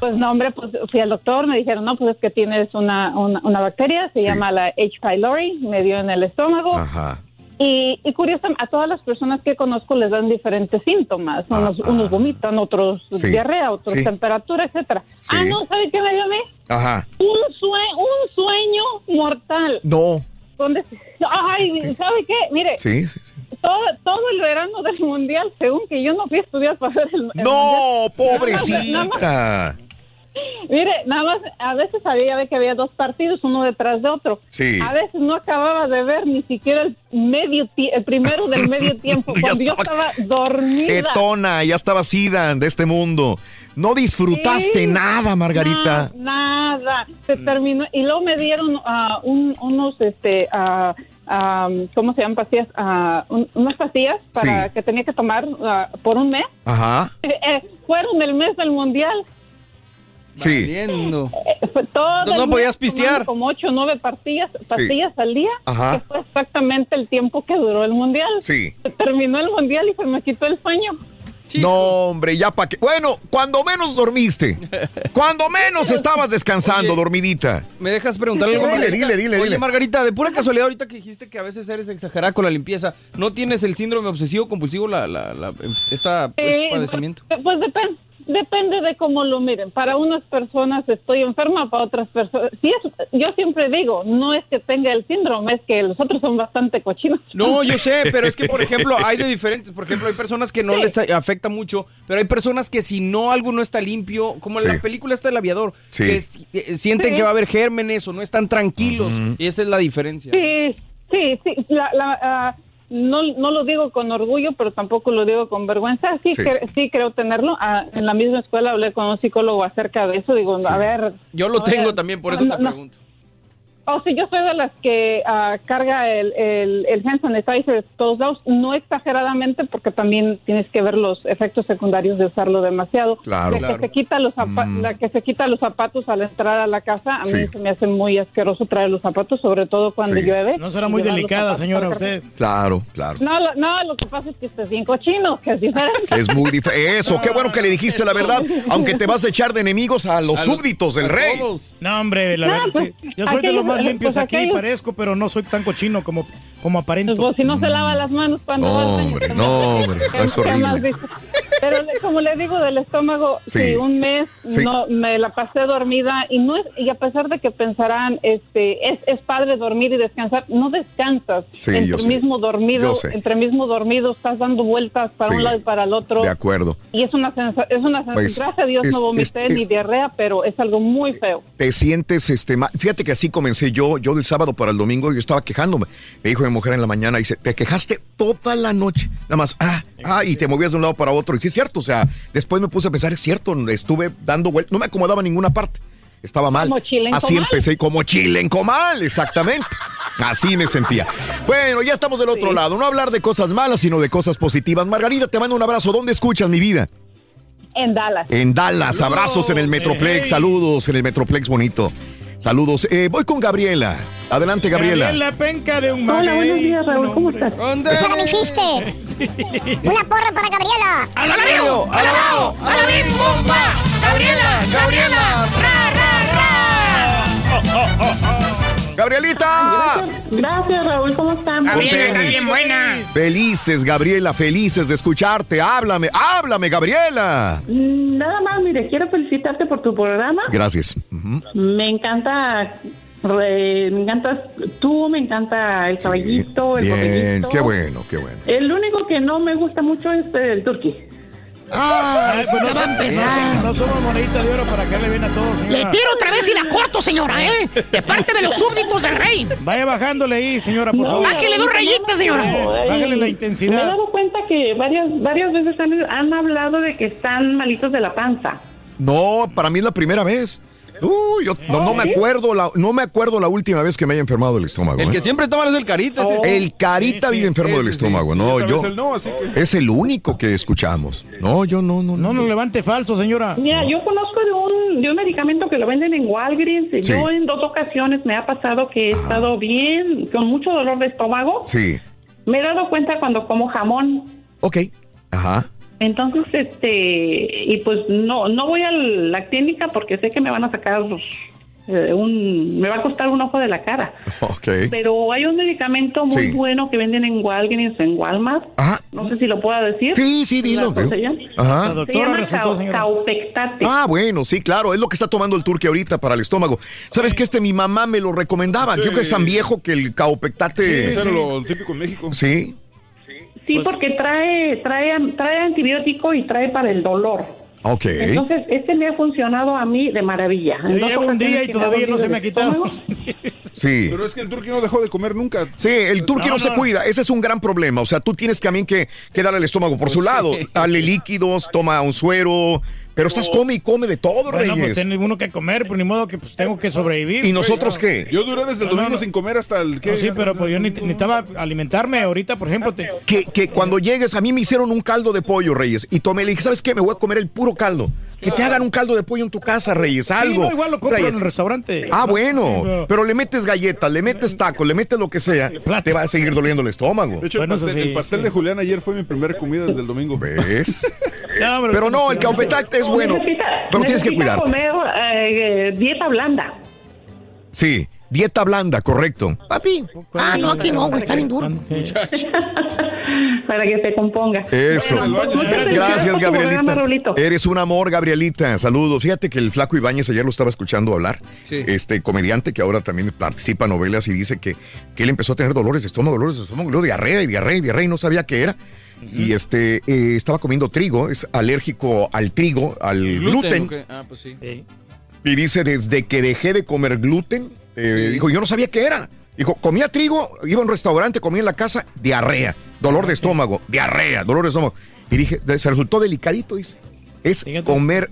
Pues no, hombre, pues fui al doctor, me dijeron, no, pues es que tienes una, una, una bacteria, se Sí. llama la H. pylori, me dio en el estómago. Ajá. Y, y curiosamente, a todas las personas que conozco les dan diferentes síntomas. Unos, unos vomitan, otros Sí. diarrea, otros Sí. temperatura, etcétera. Sí. Ah, no, ¿sabe qué me dio a mí? Ajá. Un, sue- un sueño mortal. No. Ay, ¿sabe qué? Mire, Sí, sí, sí. todo, todo el verano del mundial, según que yo no fui a estudiar para ver el, el No, mundial. Nada más- pobrecita. Mire, nada más, a veces había que había dos partidos, uno detrás de otro. Sí. A veces no acababa de ver ni siquiera el medio el primero del medio (laughs) tiempo, cuando yo estaba- dormida. Ketona, ya estaba sida de este mundo. No disfrutaste Sí. nada, Margarita. Na- nada, se terminó. Y luego me dieron ah, un- unos, este, ah, ¿cómo se llaman pastillas? Un- unas pastillas para Sí. que tenía que tomar por un mes. Ajá. (laughs) Eh, eh, fueron el mes del mundial. Sí. Valiendo. Eh, fue todo no podías pistear. Como ocho o nueve pastillas, pastillas al día. Ajá. Que fue exactamente el tiempo que duró el mundial. Sí. Se terminó el mundial y se me quitó el sueño. No, hombre, ya para qué. Bueno, cuando menos dormiste. (laughs) Cuando menos estabas descansando, Oye. dormidita. ¿Me dejas preguntarle algo? Dile, Margarita? dile, dile, Oye, dile. Margarita, de pura casualidad, ahorita que dijiste que a veces eres exagerada con la limpieza, ¿no tienes el síndrome obsesivo compulsivo, la, la, la- esta pues, Sí, padecimiento? Pues, pues depen- depende de cómo lo miren. Para unas personas estoy enferma, para otras personas... Sí es, yo siempre digo, no es que tenga el síndrome, es que los otros son bastante cochinos. No, yo sé, (laughs) pero es que, por ejemplo, hay de diferentes. Por ejemplo, hay personas que no les afecta mucho, pero hay personas que si no algo no está limpio, como en Sí. la película está el aviador, Sí. que si- eh, sienten Sí. que va a haber gérmenes o no están tranquilos. Y esa es la diferencia. Sí, sí, sí. La, la, ah, no, no lo digo con orgullo, pero tampoco lo digo con vergüenza. Sí, Sí. cre- sí creo tenerlo. Ah, en la misma escuela hablé con un psicólogo acerca de eso. Digo, a ver... Yo lo no tengo también, por eso no, te no, pregunto. Oh, sí, yo soy de las que ah, carga el, el, el hand sanitizer todos lados, no exageradamente, porque también tienes que ver los efectos secundarios de usarlo demasiado. Claro. La Claro. que se quita los Mm. la que se quita los zapatos al entrar a la casa, a mí Sí. se me hace muy asqueroso traer los zapatos, sobre todo cuando Sí. llueve. No será muy delicada, señora, usted. Claro, claro. No, lo, no, lo que pasa es que usted es bien cochino, que es diferente. Es muy diferente. Eso, qué bueno que le dijiste la verdad. Aunque te vas a echar de enemigos a los A súbditos del a rey. todos. No, hombre, la No, verdad, pues, sí. Yo soy de los más limpios pues, aquí, aquellos- parezco, pero no soy tan cochino como, como aparento. Pues si no se lava las manos cuando No, hombre, ¿qué no, hombre, es horrible. Pero le- como le digo del estómago, Sí. sí, un mes Sí. no me la pasé dormida y no es y a pesar de que pensarán este es, es padre dormir y descansar, no descansas. Sí, yo entre sé. mismo dormido, Yo sé. entre mismo dormido estás dando vueltas para Sí. un lado y para el otro. De acuerdo. Y es una sensa- es una sensación, Pues, gracias a Dios es- no vomité es- ni diarrea, pero es algo muy feo. Te sientes, este, fíjate que así yo, yo del sábado para el domingo, yo estaba quejándome. Me dijo mi mujer en la mañana, dice, te quejaste toda la noche, nada más, ah, ah, y te movías de un lado para otro. Y sí es cierto, o sea, después me puse a pensar, es cierto, estuve dando vueltas, no me acomodaba en ninguna parte. Estaba mal. Como chile en Así comal. empecé, como chile en comal, exactamente. Así me sentía. Bueno, ya estamos del otro lado. No hablar de cosas malas, sino de cosas positivas. Margarita, te mando un abrazo. ¿Dónde escuchas mi vida? En Dallas. En Dallas, abrazos en el Metroplex, saludos en el Metroplex bonito. Saludos. Eh, voy con Gabriela. Adelante, Gabriela. Gabriela Penca de un Hola, buenos días, Raúl, ¿cómo estás? Era mi chiste. Una porra para Gabriela. ¡Alabao! ¡Alabao! ¡Alabim, bomba! ¡Gabriela! ¡Gabriela! ¡Gabrielita! Gracias, Raúl, ¿cómo están? Feliz. Felices, Gabriela, felices de escucharte. Háblame, háblame, Gabriela. Mm, Nada más, mire, quiero felicitarte por tu programa. Gracias. Me encanta, re- me encantas tú, me encanta el caballito, el Bien, qué bueno, qué bueno. El único que no me gusta mucho es el turqui. Ay, pues no, ya va a somos- empezar. no somos monedita de oro para que le bien a todos, Le señora. tiro otra vez y la corto, señora, ¿eh? (laughs) De parte de los súbditos del rey. Vaya bajándole ahí, señora, por favor. Bájele dos rayitas, señora. Bájale la Me he intensidad. dado cuenta que varias, varias veces han, han hablado de que están malitos de la panza. No, para mí es la primera vez. Uy, yo no, no me acuerdo la, no me acuerdo la última vez que me haya enfermado el estómago. El ¿eh? que siempre está mal es el carita. ese. El carita vive enfermo del estómago, no, yo. vez el no, así que- Es el único que escuchamos. No, yo no, no, No nos levante falso, señora. Mira, yo conozco de un, de un medicamento que lo venden en Walgreens. Sí. Yo en dos ocasiones me ha pasado que he estado bien, con mucho dolor de estómago. Sí. Me he dado cuenta cuando como jamón. Ok. Ajá. Entonces, este, y pues no, no voy a la clínica porque sé que me van a sacar eh, un, me va a costar un ojo de la cara. (laughs) Ok. Pero hay un medicamento muy Sí. bueno que venden en Walgreens, en Walmart. Ajá. No sé si lo pueda decir. Sí, sí, dilo. ¿Cómo se llama? Ajá. La doctora Se llama resultó, cau- señora. caupectate. Ah, bueno, sí, claro, es lo que está tomando el turque ahorita para el estómago. ¿Sabes que este mi mamá me lo recomendaba? Sí. Yo que es tan viejo que el caupectate. Eso era lo típico en México. Sí. Sí, porque trae, trae, trae antibiótico y trae para el dolor. Ok. Entonces, este me ha funcionado a mí de maravilla. Yo llevo un día y todavía no se me ha quitado. (laughs) Sí. Pero es que el turqui no dejó de comer nunca. Sí, el turqui no, No, se no. cuida, ese es un gran problema. O sea, tú tienes también que, que darle el estómago por su lado. Dale líquidos, toma un suero, pero estás come y come de todo, Bueno, pues Reyes. tiene uno que comer, pues ni modo que pues tengo que sobrevivir. ¿Y nosotros qué? Yo duré desde el No, domingo no. sin comer hasta el que. No, sí, pero pues yo ni- necesitaba alimentarme ahorita, por ejemplo. te- Que, que cuando llegues, a mí me hicieron un caldo de pollo, Reyes, y tomé, le dije, ¿sabes qué? Me voy a comer el puro caldo. Que te hagan un caldo de pollo en tu casa, Reyes, Sí, algo. no, igual lo compro Trae- en el restaurante. Ah, Sí, bueno, no. pero le metes galletas, le metes tacos, le metes lo que sea, te va a seguir doliendo el estómago. De hecho, Bueno, el, pastel, eso sí, el pastel sí. de Julián ayer fue mi primera comida desde el domingo. ¿Ves? (laughs) No, Pero no, el caupectate es bueno, Necesita, pero tienes que cuidarte. comer eh, dieta blanda. Sí, dieta blanda, correcto. Papi. Ah, no, aquí no, güey, está bien duro. (laughs) para que te componga. Eso. Gracias, Gabrielita. Eres un amor, Gabrielita. Saludos. Fíjate que el flaco Ibáñez ayer lo estaba escuchando hablar. Sí. Este comediante que ahora también participa en novelas y dice que, que él empezó a tener dolores de estómago, dolores de estómago, luego diarrea y diarrea y diarrea y no sabía qué era. Y este eh, estaba comiendo trigo, es alérgico al trigo, al gluten. Ah, pues sí. Y dice, desde que dejé de comer gluten, eh, dijo, yo no sabía qué era. Dijo, comía trigo, iba a un restaurante, comía en la casa, diarrea, dolor de estómago, diarrea, dolor de estómago. Y dije, se resultó delicadito, dice. Es comer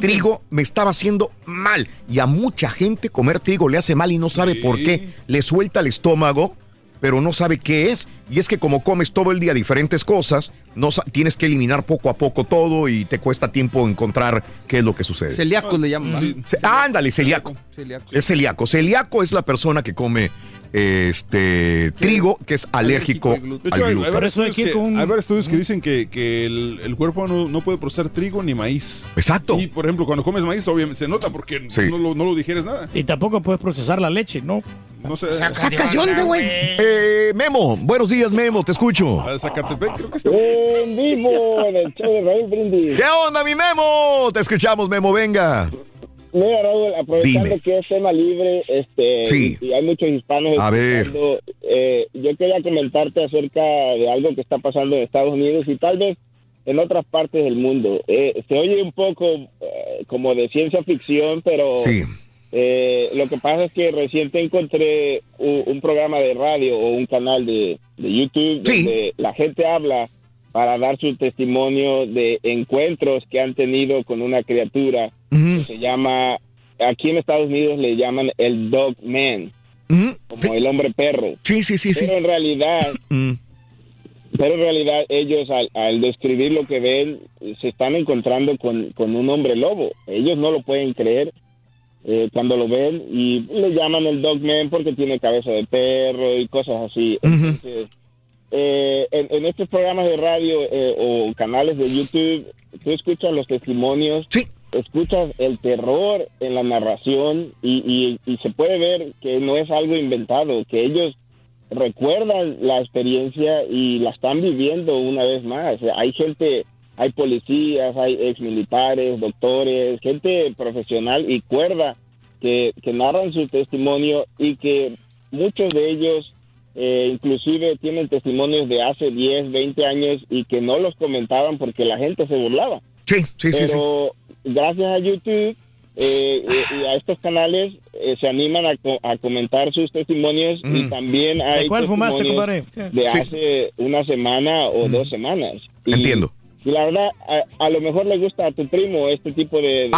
trigo me estaba haciendo mal. Y a mucha gente comer trigo le hace mal y no sabe por qué. Le suelta el estómago, pero no sabe qué es. Y es que como comes todo el día diferentes cosas, no tienes que eliminar poco a poco todo y te cuesta tiempo encontrar qué es lo que sucede. Celíacos le llaman. Ce- ándale, celíaco. Celíacos. Es celíaco. Celíaco es la persona que come este trigo que es alérgico, De al hecho, hay, varios estudios que, hay varios estudios que dicen que, que el, el cuerpo no, no puede procesar trigo ni maíz. Exacto. Y, por ejemplo, cuando comes maíz, obviamente se nota porque no, lo, no lo digieres nada. Y tampoco puedes procesar la leche, ¿no? No sé. Sacas de onda, güey. Eh, Memo, buenos días, Memo, te escucho. A Zacatepec creo que está. En vivo en el show de Raúl Brindis. ¿Qué onda, mi Memo? Te escuchamos, Memo, venga. Mira, Raúl, aprovechando Dime. que es tema libre, este, Sí. y hay muchos hispanos A ver. eh, yo quería comentarte acerca de algo que está pasando en Estados Unidos y tal vez en otras partes del mundo. Eh, se oye un poco eh, como de ciencia ficción, pero Sí. eh, lo que pasa es que reciente encontré un, un programa de radio o un canal de, de YouTube donde la gente habla para dar su testimonio de encuentros que han tenido con una criatura que se llama, aquí en Estados Unidos le llaman el dog man, como el hombre perro. Sí, sí, sí, Pero en realidad, (coughs) pero en realidad ellos al, al describir lo que ven se están encontrando con, con un hombre lobo. Ellos no lo pueden creer eh, cuando lo ven y le llaman el dog man porque tiene cabeza de perro y cosas así. Entonces, eh, en, en estos programas de radio eh, o canales de YouTube, tú escuchas los testimonios, escuchas el terror en la narración y, y- y se puede ver que no es algo inventado, que ellos recuerdan la experiencia y la están viviendo una vez más. O sea, hay gente, hay policías, hay exmilitares, doctores, gente profesional y cuerda que, que narran su testimonio y que muchos de ellos eh, inclusive tienen testimonios de hace 10, 20 años y que no los comentaban porque la gente se burlaba. Sí, sí, sí, Pero gracias a YouTube eh, eh, y a estos canales eh, se animan a, co- a comentar sus testimonios y Mm. también hay ¿De cuál fumaste, testimonios compadre? de Sí. hace una semana o dos semanas. Y- Entiendo. Y la verdad, a, a lo mejor le gusta a tu primo este tipo de, de- de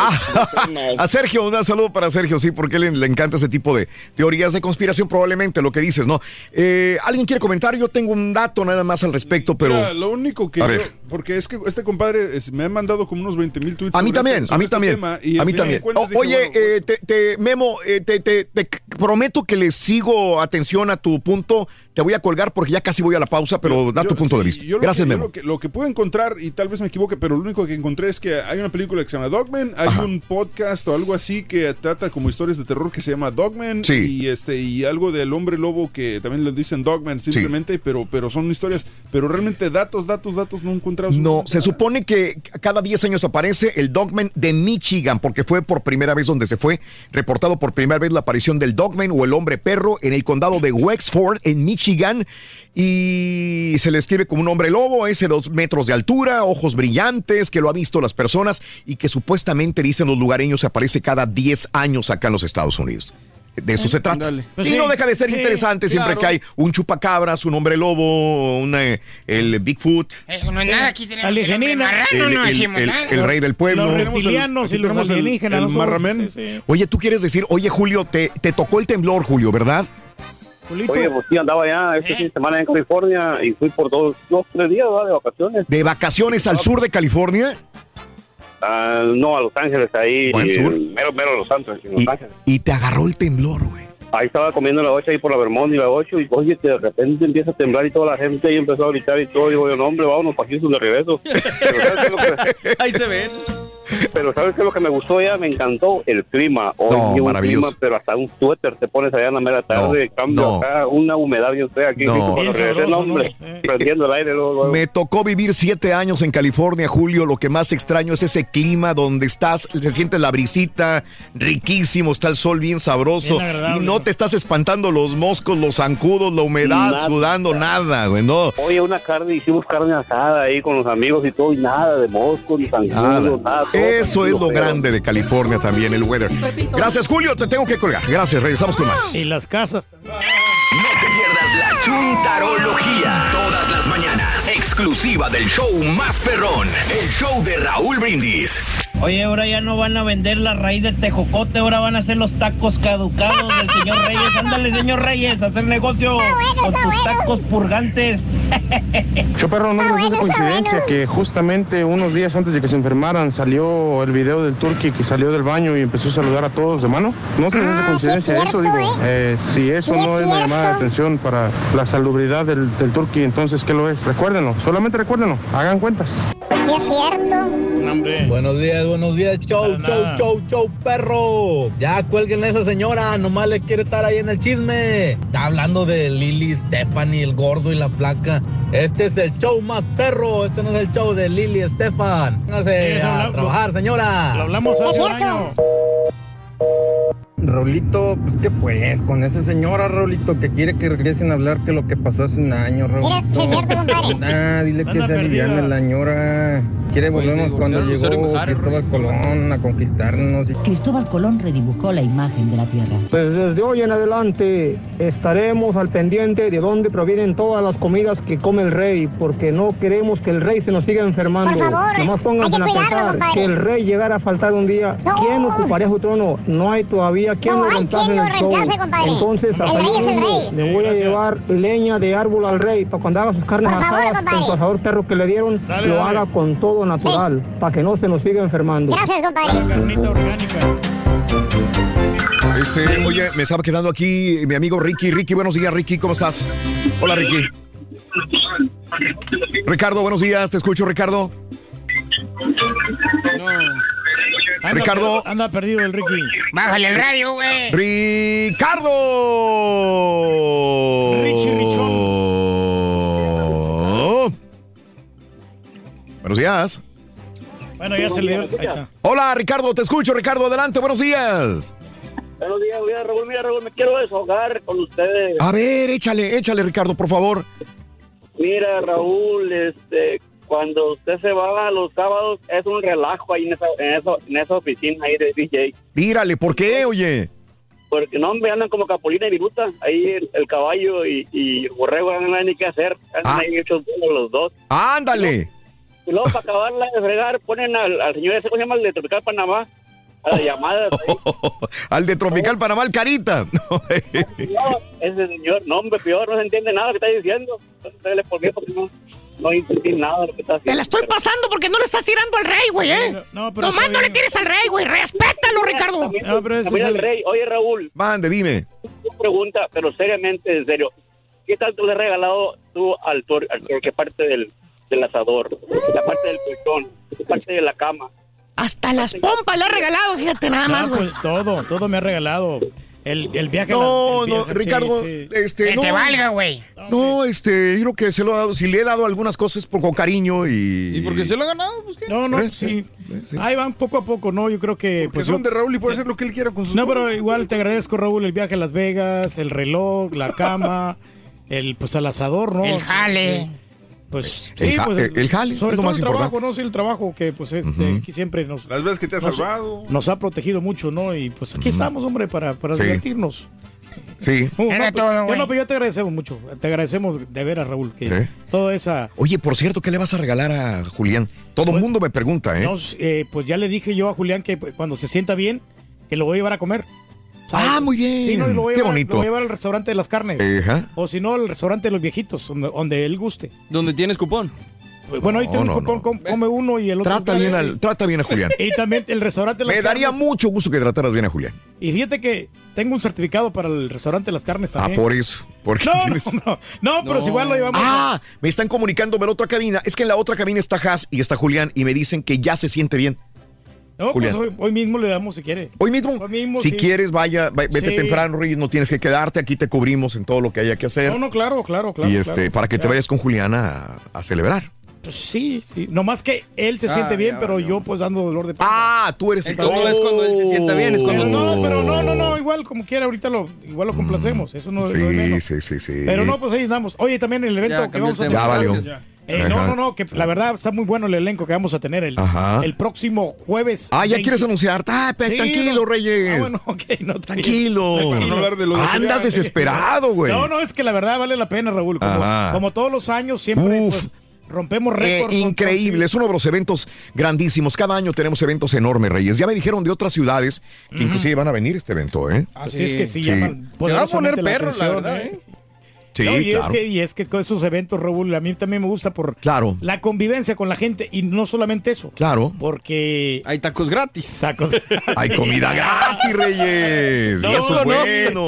temas. (laughs) A Sergio, un saludo para Sergio, sí, porque le, le encanta ese tipo de teorías de conspiración, probablemente lo que dices, ¿no? Eh, ¿Alguien quiere comentar? Yo tengo un dato nada más al respecto, pero... Mira, lo único que A yo- ver. porque es que este compadre es- me ha mandado como unos 20 mil tweets. A mí sobre también, este- a mí este también. tema, y a mí también. dije, oye, bueno, eh, te, te- Memo, eh, te, te- te prometo que le sigo atención a tu punto. Te voy a colgar porque ya casi voy a la pausa, pero da tu punto de vista. Yo lo Gracias, que, Memo. Lo que, lo que puedo encontrar, y tal vez me equivoque, pero lo único que encontré es que hay una película que se llama Dogman, hay un podcast o algo así que trata como historias de terror que se llama Dogman, Sí. y este y algo del hombre lobo que también le dicen Dogman simplemente, pero, pero son historias, pero realmente datos, datos, datos no he encontrado. No, se supone que cada 10 años aparece el Dogman de Michigan, porque fue por primera vez donde se fue reportado por primera vez la aparición del Dogman o el hombre perro en el condado de Wexford, en Michigan, y se le escribe como un hombre lobo, ese dos metros de altura, ojos brillantes, que lo ha visto las personas y que supuestamente dicen los lugareños se aparece cada 10 años acá en los Estados Unidos. De eso se trata. Pues y sí, no deja de ser sí, interesante siempre claro. que hay un chupacabras, un hombre lobo, una- el Bigfoot. Eso no es nada, aquí tenemos el marrano, El- no el- hacemos el- nada. el rey del pueblo. Los reptilianos y los el- alienígenas. el nosotros, marramen. sí, sí. Oye, tú quieres decir, oye Julio, te, te tocó el temblor, Julio, ¿verdad? Oye, pues sí, andaba ya este fin de semana en California y fui por dos, dos tres días ¿verdad? de vacaciones. De vacaciones al sur de California Ah, no, a Los Ángeles, ahí, ¿O al eh, sur? mero, mero Los Ángeles, en Los Ángeles. y te agarró el temblor, güey. Ahí estaba comiendo la 8 ahí por la Vermont y la 8 y oye, que de repente empieza a temblar y toda la gente ahí empezó a gritar y todo. Digo yo, no, hombre, vámonos para Houston de regreso. (laughs) Pero ¿sabes qué es lo que- Ahí se ven. (laughs) Pero ¿sabes qué es lo que me gustó ya? Me encantó el clima. Oye, No, un maravilloso. clima, pero hasta un suéter te pones allá en la mera tarde. cambio no. acá, una humedad bien fea aquí. No. Cuando regresé, no, hombre, prendiendo el aire. Luego, luego. Me tocó vivir siete años en California, Julio. Lo que más extraño es ese clima donde estás, se siente la brisita, riquísimo, está el sol bien sabroso. Bien y no te estás espantando los moscos, los zancudos, la humedad, Nada. sudando, nada, güey, no. Oye, una carne, hicimos carne asada ahí con los amigos y todo, y nada de moscos, ni zancudos, Nada. nada. Eso es lo grande de California también, el weather. Gracias, Julio. Te tengo que colgar. Gracias, regresamos con más. Y las casas. No te pierdas la chuntarología. Todas las mañanas. Exclusiva del show más perrón. El show de Raúl Brindis. Oye, ahora ya no van a vender la raíz de tejocote, ahora van a hacer los tacos caducados del señor (laughs) Reyes. Ándale, señor Reyes, a hacer negocio con tus tacos purgantes. (laughs) Yo, perro, no es coincidencia que justamente unos días antes de que se enfermaran salió el video del Turqui que salió del baño y empezó a saludar a todos de mano. No se les hace coincidencia eso, digo. eh, si eso Sí, es no es una llamada de atención para la salubridad del, del Turqui, entonces, ¿qué lo es? Recuérdenlo, solamente recuérdenlo, hagan cuentas. Sí, es cierto. Buenos días, buenos días, show, show, show, show, perro. Ya cuelguen a esa señora, nomás le quiere estar ahí en el chisme. Está hablando de Lili, Stephanie, el gordo y la placa. Este es el show más perro, este no es el show de Lili, Stefan. Póngase Eso a trabajar, señora. Lo hablamos hace un año. Raulito, pues que pues, con esa señora, Raulito, que quiere que regresen a hablar que lo que pasó hace un año, Raulito. Mira, es cierto, compadre. Ah, dile que se aliviane la señora. Quiere Oye, volvernos cuando llegó Cristóbal Colón a conquistarnos. y- Cristóbal Colón redibujó la imagen de la Tierra. Pues desde hoy en adelante estaremos al pendiente de dónde provienen todas las comidas que come el rey, porque no queremos que el rey se nos siga enfermando. Por favor, Nomás pónganse hay a que cuidarlo, pensar compadre. que el rey llegara a faltar un día. ¿Quién ocuparía su trono? No hay todavía quien No lo quien lo compadre. Entonces, El hasta rey es el rey. le voy a llevar leña de árbol al rey para cuando haga sus carnes Por favor, asadas compadre. con su asador perro que le dieron, Dale, lo dale. haga con todo natural, para que no se nos siga enfermando. Gracias, compadre. Este, oye, me estaba quedando aquí mi amigo Ricky. Ricky, buenos días, Ricky, ¿cómo estás? Hola, Ricky. Ricardo, buenos días, te escucho, Ricardo. Anda Ricardo. Anda perdido el Ricky. Bájale el radio, güey. Ricardo. Buenos días. Bueno, ya se le dio. Ahí está. Hola, Ricardo, te escucho, Ricardo, adelante, buenos días. Buenos días, buenos días, Raúl. Mira, Raúl, me quiero desahogar con ustedes. A ver, échale, échale, Ricardo, por favor. Mira, Raúl, este, cuando usted se va los sábados, es un relajo ahí en esa, en esa, en esa oficina ahí de DJ. Tírale, ¿por qué, oye? Porque no, me andan como Capulina y Viruta. Ahí el, el caballo y, borrego no hay ni qué hacer. Andan Ah. ahí hechos los dos. Ándale. Y luego, para acabarla de fregar, ponen al, al señor ese, ¿cómo se llama? El de Tropical Panamá, a las llamadas. ahí. (laughs) Al de Tropical Panamá, el Carita. (laughs) No, ese señor, no, hombre, peor, no se entiende nada de lo que está diciendo. Entonces, le por qué, porque no, no entendí nada de lo que está Te haciendo. la estoy pasando porque no le estás tirando al rey, güey, ¿eh? No, pero Nomás no le tires al rey, güey. Respétalo, Ricardo. No, pero También al rey, oye Raúl, Mande, dime. una pregunta, pero seriamente, en serio. ¿Qué tanto le has regalado tú al al tor- qué parte del, del asador? La parte del colchón, qué parte de la cama. Hasta las pompas le ha regalado, fíjate nada más, No, güey. pues todo, todo me ha regalado. El, el viaje. No, la- el no, viaje, Ricardo, sí, sí. este, Que no. te valga, güey. No, este, yo creo que se lo he dado, si le he dado algunas cosas por, con cariño y... ¿Y porque se lo ha ganado? Pues, ¿qué? No, no, ¿Eh? sí. Ahí van poco a poco, ¿no? Yo creo que. Que Pues, son yo- de Raúl y puede hacer lo que él quiera con sus No, cosas. pero igual te agradezco, Raúl, el viaje a Las Vegas, el reloj, la cama, el pues al asador, ¿no? El jale. Sí. Pues El sí, pues, el- el jale, sobre es lo todo más el trabajo, importante. ¿no? Sí, el trabajo que pues este, aquí siempre nos, Las veces que te ha salvado. nos ha protegido mucho, ¿no? Y pues aquí estamos, hombre, para, para Sí. divertirnos. Sí. (laughs) No, Era no, todo, yo no, pero yo te agradecemos mucho. Te agradecemos de veras, Raúl, que toda esa... Oye, por cierto, ¿qué le vas a regalar a Julián? Todo el mundo me pregunta, ¿eh? Nos, eh, pues ya le dije yo a Julián que pues, cuando se sienta bien, que lo voy a llevar a comer. Ah, muy bien. Sí, no, y lo voy Qué llevar- bonito. Lo voy a llevar al restaurante de las carnes. Ajá. O si no, al restaurante de los viejitos, donde, donde él guste. Donde tienes cupón. Bueno, ahí No, tiene no, un cupón, no. come uno y el otro. Trata bien, al, trata bien a Julián. (laughs) Y también el restaurante de las Me daría carnes. mucho gusto que trataras bien a Julián. Y fíjate que tengo un certificado para el restaurante de las carnes Ah, también. por eso. Porque No, no, tienes- no, no, pero si igual lo llevamos. a- Ah, me están comunicando la otra cabina. Es que en la otra cabina está Haas y está Julián y me dicen que ya se siente bien. No, pues Julián. hoy, hoy mismo le damos si quiere. Hoy mismo, Hoy mismo, si sí. quieres, vaya, va- vete Sí. temprano, Reyes, no tienes que quedarte, aquí te cubrimos en todo lo que haya que hacer. No, no, claro, claro, claro. y este, claro, para que te vayas con Julián a, a celebrar. Pues sí, sí. Nomás que él se Ah, siente bien, ya pero yo pues dando dolor de panza. Ah, tú eres Entonces no es cuando él se sienta bien, es cuando Pero tú- no, pero no, no, no, igual como quiera, ahorita lo, igual lo complacemos, eso no, no es Sí, menos. sí, sí, sí. Pero no, pues ahí andamos. Oye, también el evento Ya, que vamos a el. Ya valió. Gracias. Eh, no, no, no, que la verdad está muy bueno el elenco que vamos a tener el, el próximo jueves. Ah, ya 20. quieres anunciar. Ah, Sí, tranquilo, no. Reyes. Ah, bueno, (laughs) ok, no, Tranquilo. Andas desesperado, güey. No, no, es que la verdad vale la pena, Raúl. Como, todos los años, siempre Uf. pues, rompemos Eh, récords. increíble, es uno de los eventos grandísimos. Cada año tenemos eventos enormes, Reyes. Ya me dijeron de otras ciudades que inclusive van a venir este evento, ¿eh? Así es que sí, llaman Se va a poner poderosamente perro, la verdad, ¿eh? Sí, No, y, claro. es que, y es que con esos eventos, Raúl, a mí también me gusta por Claro. la convivencia con la gente y no solamente eso. Claro. Porque hay tacos gratis. Tacos. (laughs) Hay comida gratis, Reyes. y eso es bueno.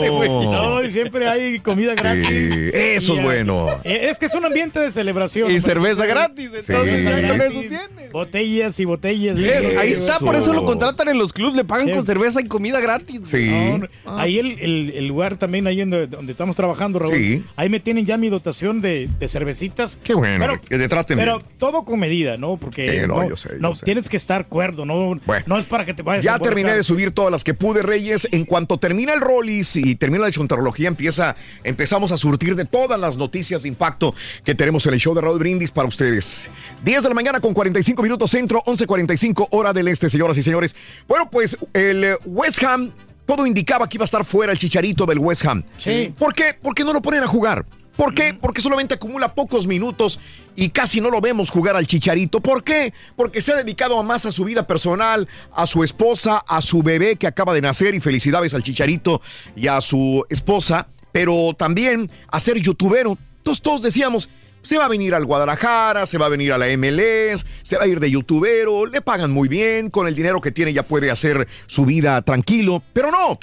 No, y siempre hay comida gratis. Sí, eso Y, es ah, bueno. Es que es un ambiente de celebración. Y cerveza gratis, entonces Sí. Gratis, eso tiene. Botellas y botellas. Ahí está, por eso lo contratan en los clubs, le pagan Sí. con cerveza y comida gratis. Sí. No, ahí el, el- el lugar también, ahí en donde, donde estamos trabajando, Raúl. Sí. Ahí me tienen ya mi dotación de, de cervecitas. Qué bueno, Pero, que te traten pero bien. todo con medida, ¿no? Porque no, no, yo sé, yo no, sé. tienes que estar cuerdo, no, no es para que te vayas a Ya terminé de subir todas las que pude, Reyes. En cuanto termina el Rollis y termina la chontarología, empieza, empezamos a surtir de todas las noticias de impacto que tenemos en el show de Raúl Brindis para ustedes. 10 de la mañana con 45 minutos centro, 11.45 hora del este, señoras y señores. Bueno, pues el West Ham, todo indicaba que iba a estar fuera el chicharito del West Ham. Sí. ¿Por qué? Porque no lo ponen a jugar. ¿Por qué? Porque solamente acumula pocos minutos y casi no lo vemos jugar al chicharito. ¿Por qué? Porque se ha dedicado más a su vida personal, a su esposa, a su bebé que acaba de nacer y felicidades al chicharito y a su esposa, pero también a ser youtubero. Entonces todos decíamos, se va a venir al Guadalajara, se va a venir a la MLS, se va a ir de youtubero, le pagan muy bien, con el dinero que tiene ya puede hacer su vida tranquilo, pero no.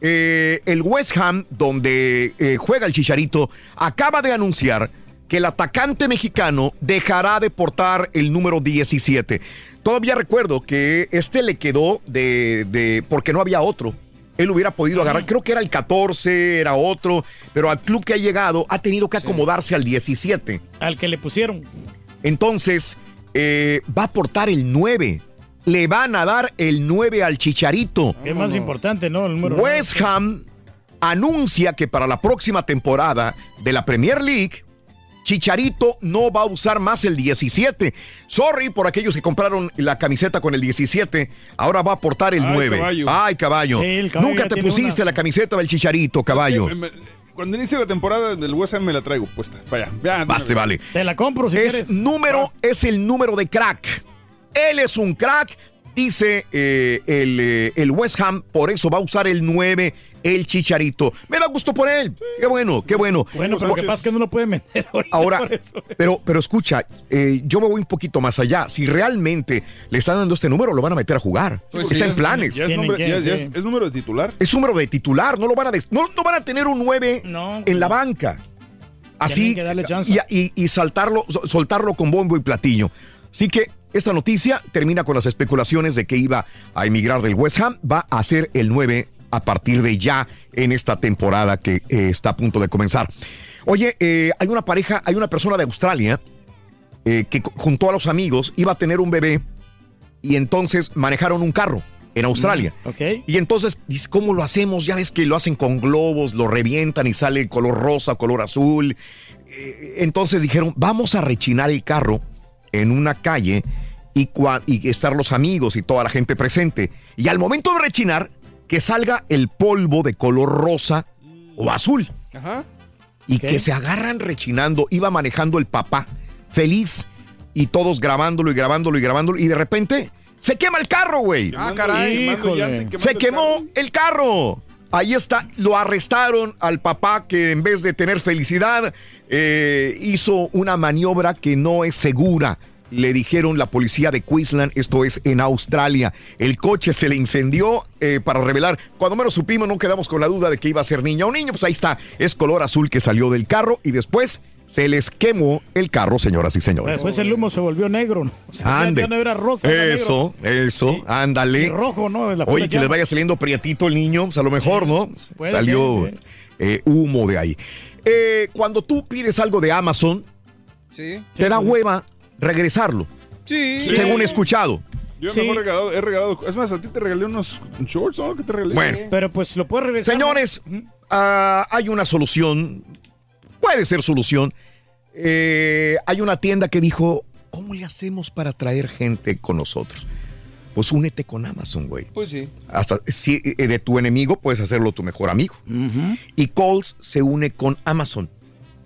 Eh, el West Ham, donde eh, juega el Chicharito, acaba de anunciar que el atacante mexicano dejará de portar el número 17. Todavía recuerdo que este le quedó de, de porque no había otro. Él hubiera podido agarrar, creo que era el 14, era otro, pero al club que ha llegado ha tenido que acomodarse al 17. Al que le pusieron. Entonces, eh, va a portar el 9. Le van a dar el 9 al Chicharito. Es más importante, ¿no? El número West Ham anuncia que para la próxima temporada de la Premier League, Chicharito no va a usar más el 17. Sorry por aquellos que compraron la camiseta con el 17. Ahora va a portar el Ay, 9. caballo. Ay, caballo. Sí, el caballo Nunca te pusiste una. la camiseta del Chicharito, caballo. Es que, me- cuando inicie la temporada del West Ham me la traigo puesta. Vaya, ya. Baste, vale. Te la compro si es quieres. número, es el número de crack. Él es un crack, dice eh, el, eh, el West Ham, por eso va a usar el 9, el Chicharito. Me da gusto por él. Qué bueno, qué bueno. Bueno, pero lo que pasa es que no lo pueden vender (laughs) ahorita Ahora, por eso. pero, pero escucha, eh, yo me voy un poquito más allá. Si realmente le están dando este número, lo van a meter a jugar. Pues Está sí, en es- planes. ya es ya es- ya es- es número de titular. Es número de titular, no lo van a no, no van a tener un 9 en la banca. Así que darle chance. y, y- y saltarlo, so- soltarlo con bombo y platillo. Así que esta noticia termina con las especulaciones de que iba a emigrar del West Ham, va a ser el 9 a partir de ya en esta temporada que eh, está a punto de comenzar. Oye, eh, hay una pareja, hay una persona de Australia eh, que junto a los amigos iba a tener un bebé y entonces manejaron un carro en Australia. Ok. Y entonces, ¿cómo lo hacemos? Ya ves que lo hacen con globos, lo revientan y sale color rosa, color azul. Entonces dijeron, vamos a rechinar el carro en una calle y, y estar los amigos y toda la gente presente. Y al momento de rechinar, que salga el polvo de color rosa o azul. Ajá. Y que se agarran rechinando. Iba manejando el papá, feliz, y todos grabándolo y grabándolo y grabándolo. Y de repente se quema el carro, güey. Ah, caray. Híjole. Se quemó el carro. Ahí está, lo arrestaron al papá que en vez de tener felicidad eh, hizo una maniobra que no es segura. Le dijeron la policía de Queensland, esto es en Australia. El coche se le incendió eh, para revelar. Cuando menos supimos, no quedamos con la duda de que iba a ser niña o niño. Pues ahí está, es color azul que salió del carro y después se les quemó el carro, señoras y señores. Después el humo se volvió negro, ¿no? O sea, ya- Ande. ya no era rosa, era negro. Eso, eso, ándale. Y rojo, ¿no? La Oye, que les llama. vaya saliendo prietito el niño, pues a lo mejor, ¿no? puede Salió que, eh, humo de ahí. Eh, cuando tú pides algo de Amazon, Sí. te da hueva regresarlo, Sí. según he escuchado. Yo Sí. mejor he regalado, he regalado. Es más, a ti te regalé unos shorts, ¿no? ¿Qué te regalé? Bueno. Pero pues lo puedes regresar. Señores, ah, hay una solución, puede ser solución. Eh, hay una tienda que dijo, ¿cómo le hacemos para traer gente con nosotros? Pues únete con Amazon, güey. Pues sí. Hasta si eh, de tu enemigo puedes hacerlo tu mejor amigo. Y Coles se une con Amazon.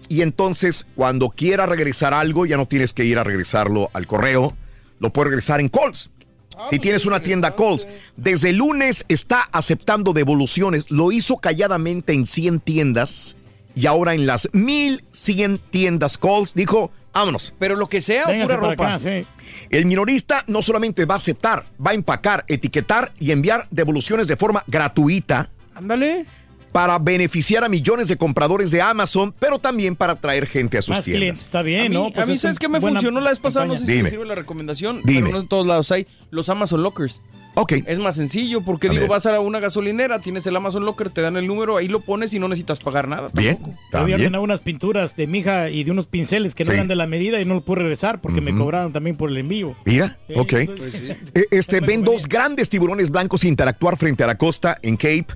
Y entonces cuando quiera regresar algo ya no tienes que ir a regresarlo al correo, lo puedes regresar en calls. Si tienes una tienda Coles, desde el lunes está aceptando devoluciones. Lo hizo calladamente en 100 tiendas y ahora en las 1100 tiendas Coles dijo, vámonos. Pero lo que sea, o pura ropa. acá, sí. El minorista no solamente va a aceptar, va a empacar, etiquetar y enviar devoluciones de forma gratuita. Ándale. Para beneficiar a millones de compradores de Amazon, pero también para atraer gente a sus Más tiendas. clientes, está bien, a mí, ¿no? a Pues mí es ¿sabes un- qué me funcionó la vez pasada? No sé si Dime. me sirve la recomendación. Dime. Pero no en todos lados hay los Amazon Lockers. Ok. Es más sencillo porque A digo, ver. vas a una gasolinera, tienes el Amazon Locker, te dan el número, ahí lo pones y no necesitas pagar nada. Bien, Yo había ordenado unas pinturas de mi hija y de unos pinceles que no Sí. eran de la medida y no lo pude regresar porque me cobraron también por el envío. Mira, Sí, ok. pues sí. Eh, Este, ven dos grandes tiburones blancos interactuar frente a la costa en Cape.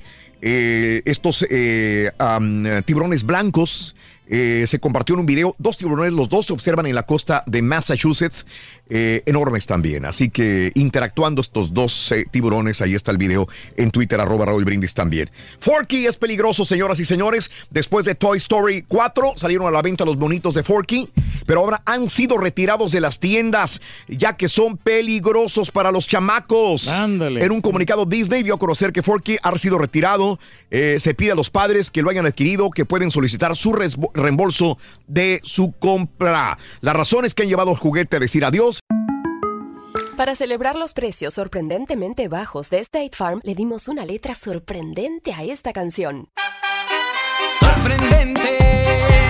Eh, estos eh, tiburones blancos eh, se compartió en un video. Dos tiburones, los dos se observan en la costa de Massachusetts, eh, enormes también. Así que interactuando estos dos eh, tiburones, ahí está el video en Twitter, arroba Raúl Brindis también. Forky es peligroso, señoras y señores. Después de Toy Story 4, salieron a la venta los bonitos de Forky, pero ahora han sido retirados de las tiendas, ya que son peligrosos para los chamacos. Ándale. En un comunicado, Disney dio a conocer que Forky ha sido retirado. Se pide a los padres que lo hayan adquirido que pueden solicitar su resbo- reembolso de su compra. Las razones que han llevado al juguete a decir adiós. Para celebrar los precios sorprendentemente bajos de State Farm, le dimos una letra sorprendente a esta canción. Sorprendente,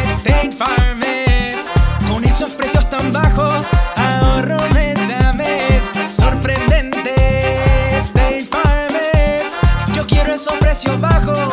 State Farm es. Con esos precios tan bajos, ahorro mes a mes. Sorprendente, State Farm es. Yo quiero esos precios bajos,